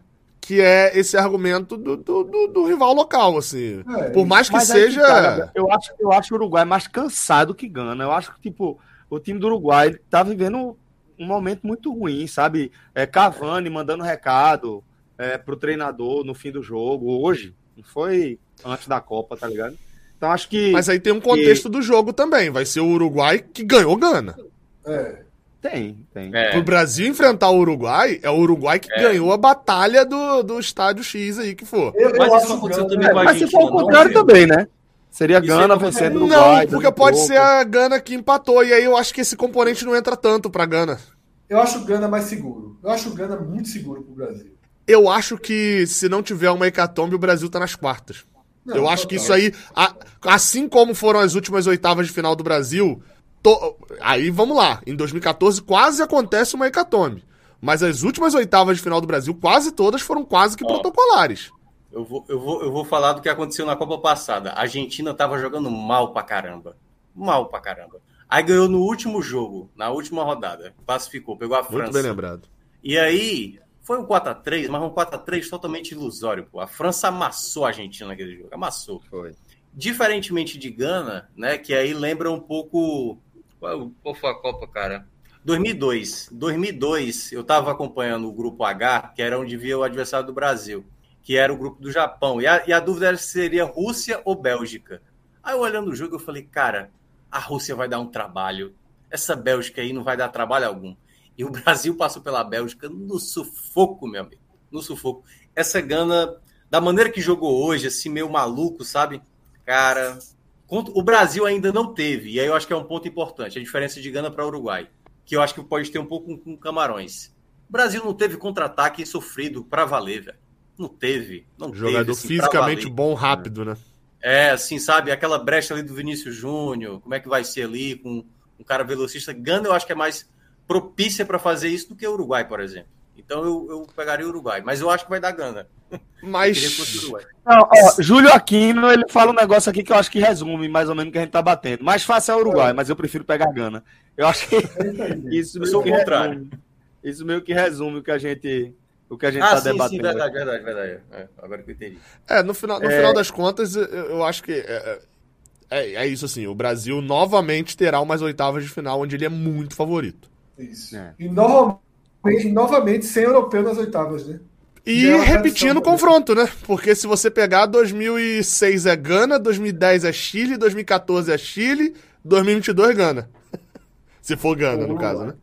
que é esse argumento do, do, do, do rival local, assim. É, Por mais que seja. Tá, eu, acho, eu acho o Uruguai mais cansado que Gana. Eu acho que, tipo, o time do Uruguai tá vivendo um momento muito ruim, sabe? É, Cavani mandando recado é, pro treinador no fim do jogo, hoje. Não foi antes da Copa, tá ligado? Então acho que. Mas aí tem um contexto que... do jogo também. Vai ser o Uruguai que ganhou Gana. É. Tem, tem. É. Pro Brasil enfrentar o Uruguai, é o Uruguai que é. ganhou a batalha do, do estádio X aí que for. Eu, eu mas isso aconteceu também é, Mas se for o contrário também, né? Seria Gana vencendo o Uruguai. Não, porque pode ser a Gana que empatou. E aí eu acho que esse componente não entra tanto pra Gana. Eu acho o Gana mais seguro. Eu acho o Gana muito seguro pro Brasil. Eu acho que se não tiver uma hecatombe, o Brasil tá nas quartas. Não, eu acho que isso aí, assim como foram as últimas oitavas de final do Brasil, To... Aí vamos lá. Em 2014 quase acontece uma hecatombe. Mas as últimas oitavas de final do Brasil, quase todas foram quase que Ó, protocolares. Eu vou, eu, vou, eu vou falar do que aconteceu na Copa passada. A Argentina tava jogando mal pra caramba. Mal pra caramba. Aí ganhou no último jogo, na última rodada. Classificou, pegou a França. Muito bem lembrado. E aí, foi um 4x3, mas um 4x3 totalmente ilusório. Pô. A França amassou a Argentina naquele jogo. Amassou. Foi. Diferentemente de Gana, né? Que aí lembra um pouco qual, qual foi a Copa, cara? 2002. 2002, eu estava acompanhando o grupo H, que era onde via o adversário do Brasil, que era o grupo do Japão. E a, e a dúvida era se seria Rússia ou Bélgica. Aí eu olhando o jogo, eu falei, cara, a Rússia vai dar um trabalho. Essa Bélgica aí não vai dar trabalho algum. E o Brasil passou pela Bélgica no sufoco, meu amigo. No sufoco. Essa Gana, da maneira que jogou hoje, assim, meio maluco, sabe? Cara, o Brasil ainda não teve, e aí eu acho que é um ponto importante, a diferença de Gana para Uruguai, que eu acho que pode ter um pouco com, Camarões. O Brasil não teve contra-ataque sofrido para valer, velho. Não teve. Não Jogador teve, assim, fisicamente bom, rápido, né? É, assim, sabe? Aquela brecha ali do Vinícius Júnior, como é que vai ser ali com um cara velocista. Gana eu acho que é mais propícia para fazer isso do que o Uruguai, por exemplo. Então eu, eu pegaria o Uruguai, mas eu acho que vai dar Gana. Mas. Não, ó, Júlio Aquino, ele fala um negócio aqui que eu acho que resume mais ou menos o que a gente tá batendo. Mais fácil é o Uruguai, mas eu prefiro pegar Gana. Eu acho que isso meio que resume, isso meio que resume o que a gente o que a gente ah, tá sim, debatendo. Sim, verdade, verdade, verdade. É, agora que eu entendi. É, no final, no é... final das contas, eu, eu acho que é, é, é, isso assim, o Brasil novamente terá umas oitavas de final onde ele é muito favorito. Isso. É. E novamente, novamente sem europeu nas oitavas, né? E é repetindo o confronto, né? Porque se você pegar 2006 é Gana, 2010 é Chile, 2014 é Chile, 2022 Gana. se for Gana, no caso, né?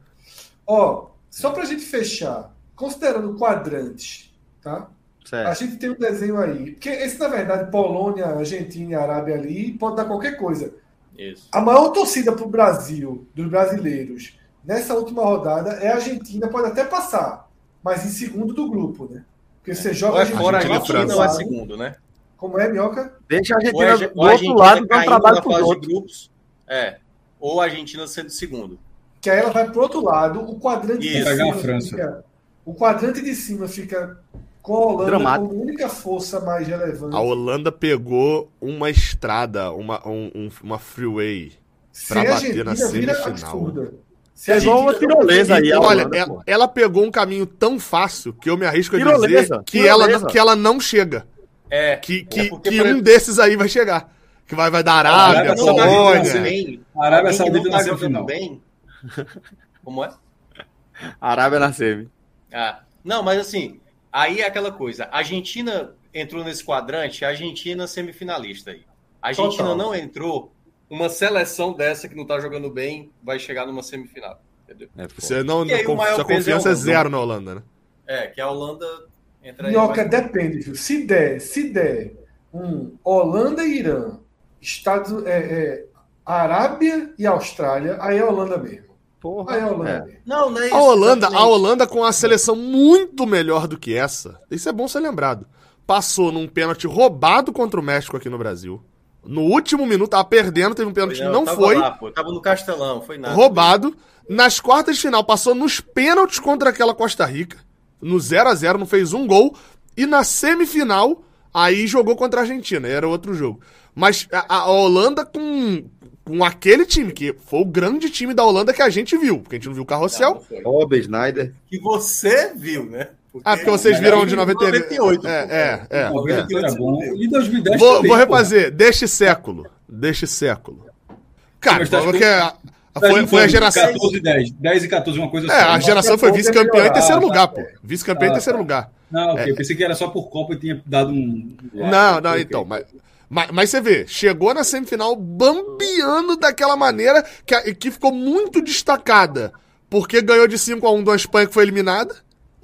Ó, só pra gente fechar, considerando quadrantes, tá? Certo. A gente tem um desenho aí. Porque esse, na verdade, Polônia, Argentina e Arábia ali, pode dar qualquer coisa. Isso. A maior torcida pro Brasil, dos brasileiros, nessa última rodada, é a Argentina, pode até passar, mas em segundo do grupo, né? Porque você joga. Ou é fora a Argentina ou é segundo, né? Como é, Minhoca? Deixa a Argentina do outro lado dar um trabalho para os grupos. É. Ou a Argentina sendo segundo. Que aí ela vai pro outro lado, o quadrante Isso. de cima. A França. Fica, o quadrante de cima fica com a Holanda Dramático. como única força mais relevante. A Holanda pegou uma estrada, uma, um, uma freeway para bater na semifinal. Se é igual uma tirolesa aí. Olha, Holanda, ela, ela, pegou um caminho tão fácil que eu me arrisco a tirolesa, dizer que ela, que ela não chega. É. Que, que, é que um desses aí vai chegar. Que vai, vai dar Arábia, a Polônia. A Arábia Saudita tá jogando bem. Como é? Arábia na semi. Ah, não, mas assim, aí é aquela coisa. A Argentina entrou nesse quadrante, a Argentina semifinalista aí. A Argentina Total. não entrou, uma seleção dessa que não tá jogando bem vai chegar numa semifinal. Entendeu? É, você não, aí, sua confiança é, é, zero na Holanda, né? É, que a Holanda entra Minhoca, aí. depende, viu? Se der, se der um Holanda e Irã, Estados, é, é, Arábia e Austrália, aí é Holanda mesmo. Porra, aí é Holanda é. mesmo. Não, não é isso, a Holanda, a Holanda com uma seleção muito melhor do que essa. Isso é bom ser lembrado. Passou num pênalti roubado contra o México aqui no Brasil. No último minuto, tava perdendo, teve um pênalti que não foi. Lá, pô, tava no Castelão, foi nada. Roubado. Nas quartas de final, passou nos pênaltis contra aquela Costa Rica. No 0 a 0 não fez um gol. E na semifinal, aí jogou contra a Argentina. Era outro jogo. Mas a, a Holanda com, com aquele time, que foi o grande time da Holanda que a gente viu. Porque a gente não viu o Carrossel. Rob, Schneider. Que você viu, né? Porque ah, porque vocês viram de 98. É, é, é. 98 é. bom. E 2010 Vou, também, vou refazer. Deste século. Deste século. Cara, porque foi, foi a geração. 14 e 10. 10 e 14, uma coisa É, a geração foi vice-campeã em terceiro lugar, pô. Vice-campeã em terceiro lugar. Não, ok. É. Pensei que era só por Copa e tinha dado um. Não, não, então. Mas, mas, mas, você vê, chegou na semifinal bambeando daquela maneira que, que ficou muito destacada porque ganhou de 5 a 1 da Espanha que foi eliminada.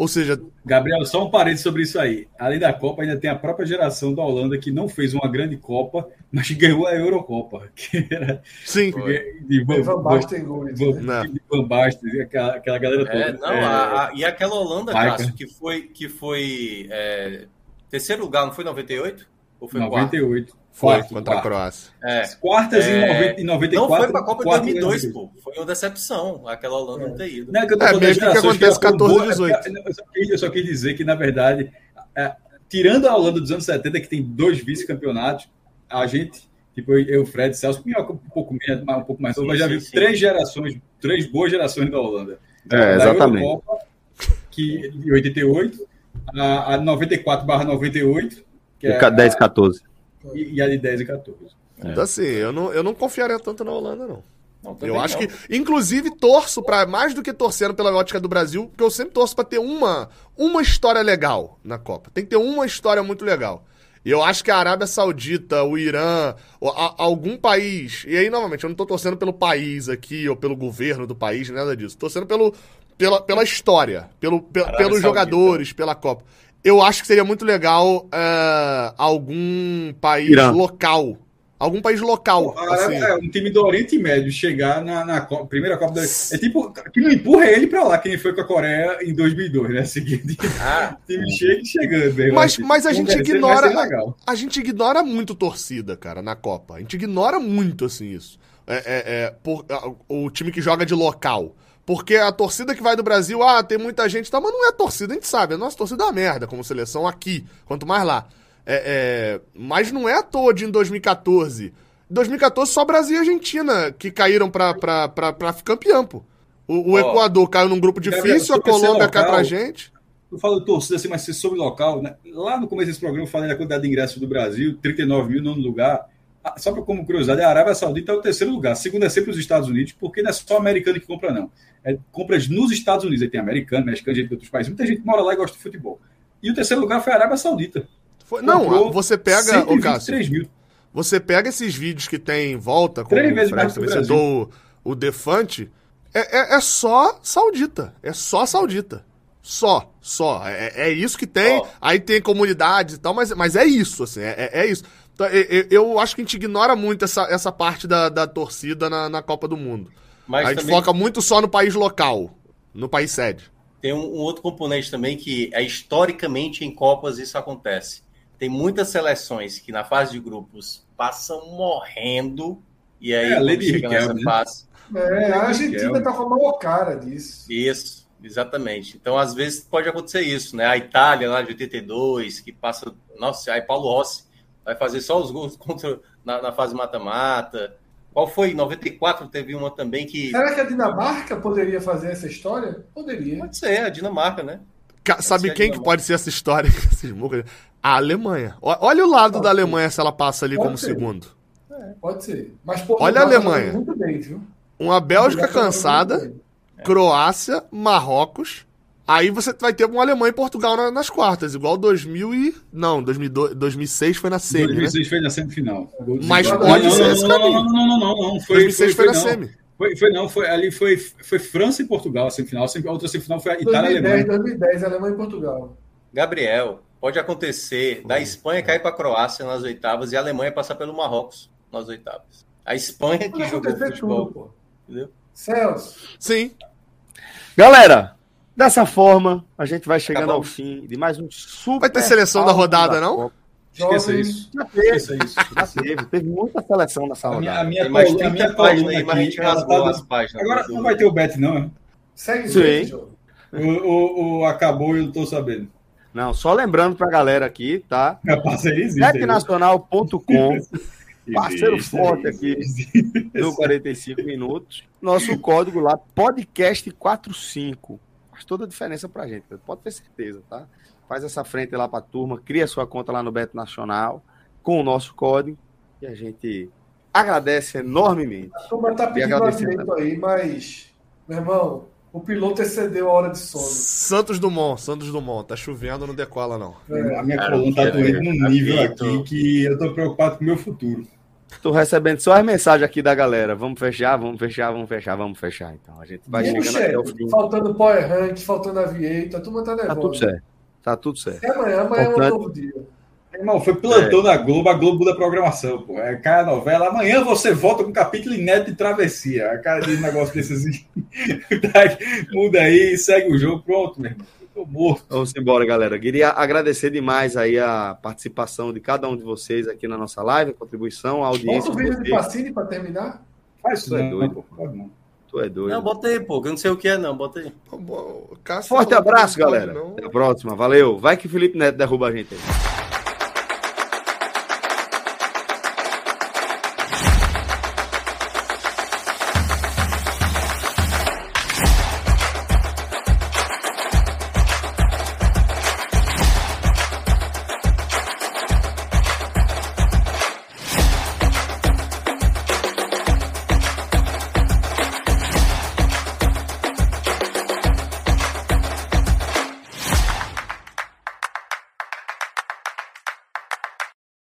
Ou seja. Gabriel, só um parênteses sobre isso aí. Além da Copa, ainda tem a própria geração da Holanda que não fez uma grande Copa, mas ganhou a Eurocopa. Que era Sim. De, Van, Van Basten, Van, de Van Basten, aquela, aquela galera toda. É, não, é, a, a, e aquela Holanda, Cássio, que foi, que foi é, terceiro lugar, não foi 98? Ou foi 98. Quarto? Foi, quarto, contra quarto. a Croácia. É. Quartas é... em 94. Não foi para a Copa de 2002, pô. Foi uma decepção aquela Holanda é. não ter ido. Não, é, que eu tô é mesmo que acontece 14 18. Eu só, quis, eu só quis dizer que, na verdade, é, tirando a Holanda dos anos 70, que tem dois vice-campeonatos, a gente, tipo eu, eu Fred, Celso, um pouco, menos, um pouco mais, sim, mas já viu três gerações, três boas gerações da Holanda. É, exatamente. Eurocopa, que, de 88, a, a 94 barra 98, que é 10 14 e, e a de 10 e 14. É. Então, assim, eu não, eu não confiaria tanto na Holanda, não. não eu acho não. que, inclusive, torço para mais do que torcendo pela ótica do Brasil, porque eu sempre torço para ter uma, uma história legal na Copa. Tem que ter uma história muito legal. E eu acho que a Arábia Saudita, o Irã, algum país. E aí, novamente, eu não tô torcendo pelo país aqui, ou pelo governo do país, nada disso. Tô torcendo pelo, pela, pela história, pelo, pe, pelos Saudita. jogadores, pela Copa. Eu acho que seria muito legal uh, algum país Irã. local. Algum país local. assim. É, um time do Oriente Médio chegar na, na Copa, primeira Copa da. É tipo, que não empurra ele pra lá, quem foi com a Coreia em 2002, né? Seguinte. Ah, time chega chegando. Né? Mas, mas a gente ignora. A, a, gente ignora muito torcida, cara, na Copa. A gente ignora muito, assim, isso. É, é, é por, o time que joga de local. Porque a torcida que vai do Brasil, ah, tem muita gente, tá, mas não é torcida, a gente sabe. A nossa torcida é uma merda como seleção aqui, quanto mais lá. É, é, mas não é à toa de em 2014. Em 2014 só Brasil e Argentina que caíram pra, pra, pra, pra campeão, pô. O, o oh, Equador caiu num grupo difícil, a Colômbia cai pra gente. Eu falo torcida assim, mas se sobre local, né? Lá no começo desse programa eu falei da quantidade de ingressos do Brasil, 39 mil no lugar. Ah, só para como curiosidade, a Arábia Saudita é o terceiro lugar. Segundo é sempre os Estados Unidos, porque não é só americano que compra, não. É compras nos Estados Unidos. Aí tem americano, mexicano, gente de outros países. Muita gente mora lá e gosta de futebol. E o terceiro lugar foi a Arábia Saudita. Foi, não, você pega. O Cássio, mil. Você pega esses vídeos que tem em volta, com Três vezes mais o, o Defante. É, é, é, só saudita. É só saudita. Só, só. É, é isso que tem. Oh. Aí tem comunidades e tal, mas, mas é isso, assim. É, é, é isso. Então, eu, eu, acho que a gente ignora muito essa, essa parte da, da torcida na, na Copa do Mundo. Mas a gente também... foca muito só no país local, no país sede. Tem um, um, outro componente também que é historicamente em Copas isso acontece. Tem muitas seleções que na fase de grupos passam morrendo e aí é, chega nessa né? fase. É, a Argentina está com a maior cara disso. Isso, exatamente. Então, às vezes, pode acontecer isso, né? A Itália lá de 82, que passa. Nossa, aí Paulo Rossi vai fazer só os gols contra, na, na fase mata-mata. Qual foi? Em 94 teve uma também que. Será que a Dinamarca poderia fazer essa história? Poderia. Pode ser, a Dinamarca, né? Pode Sabe quem que pode ser essa história? a Alemanha. Olha o lado pode da Alemanha ser. se ela passa ali pode como ser. segundo. É, pode ser. Mas, pô, Olha a Alemanha. Bem, uma Bélgica cansada, Croácia, Marrocos, Aí você vai ter um Alemanha e Portugal na, nas quartas, igual 2000 e... Não, 2002, 2006 foi na semi, 2006 né? foi na semifinal. Mas pode ser esse caminho. Não, não, não, não, não. Foi, 2006 foi, foi, foi na semi. Foi, foi não, foi, ali foi, foi França e Portugal a semifinal. A outra semifinal foi a Itália e Alemanha. 2010, Alemanha e Portugal. Gabriel, pode acontecer da Espanha cair para a Croácia nas oitavas e a Alemanha passar pelo Marrocos nas oitavas. A Espanha que jogou futebol, tudo, pô. Entendeu? Celso. Sim. Galera, Dessa forma, a gente vai chegando ao fim de mais um super. Vai ter seleção da rodada, da não? Esqueça isso. Já teve, isso. Já teve. Teve muita seleção nessa rodada. A minha, a minha, a minha página aí, mas a gente rasgou as páginas. Agora não vai ter o Bet, não, né? Segue Sim. O, o, o acabou e eu não tô sabendo. Não, só lembrando pra galera aqui, tá? A existe. Betnacional.com parceiro forte aqui do 45 minutos. Nosso código lá, podcast45 faz toda a diferença pra gente, pode ter certeza, tá? Faz essa frente lá pra turma, cria sua conta lá no Beto Nacional com o nosso código e a gente agradece enormemente. A turma tá pedindo alimento aí, mas, meu irmão, o piloto excedeu a hora de sono. Santos Dumont, Santos Dumont, tá chovendo, não decola não. É. A minha coluna tá doendo num nível aqui que eu tô preocupado com o meu futuro. Tô recebendo só as mensagens aqui da galera. Vamos fechar, vamos fechar, vamos fechar, vamos fechar. Então a gente vai chegando chefe, até o fim. Faltando Power Rank, faltando Aviator, a turma tá nervosa. Tá tudo certo. Tá tudo certo. E amanhã, amanhã Portanto, é um novo dia. Irmão, foi plantão é. da Globo, a Globo da programação, pô. É novela. Amanhã você volta com um capítulo inédito de travessia. A cara de negócio desses assim. Muda aí, segue o jogo, pronto, meu irmão. Tô morto. Vamos embora, galera. Queria agradecer demais aí a participação de cada um de vocês aqui na nossa live, a contribuição, a audiência. Bota o vídeo de Pacini para terminar? Faz isso, é doido. Pô, não. Tu é doido. Não, bota aí, pô, eu não sei o que é, não. Bota aí. Forte abraço, galera. Até a próxima. Valeu. Vai que o Felipe Neto derruba a gente aí.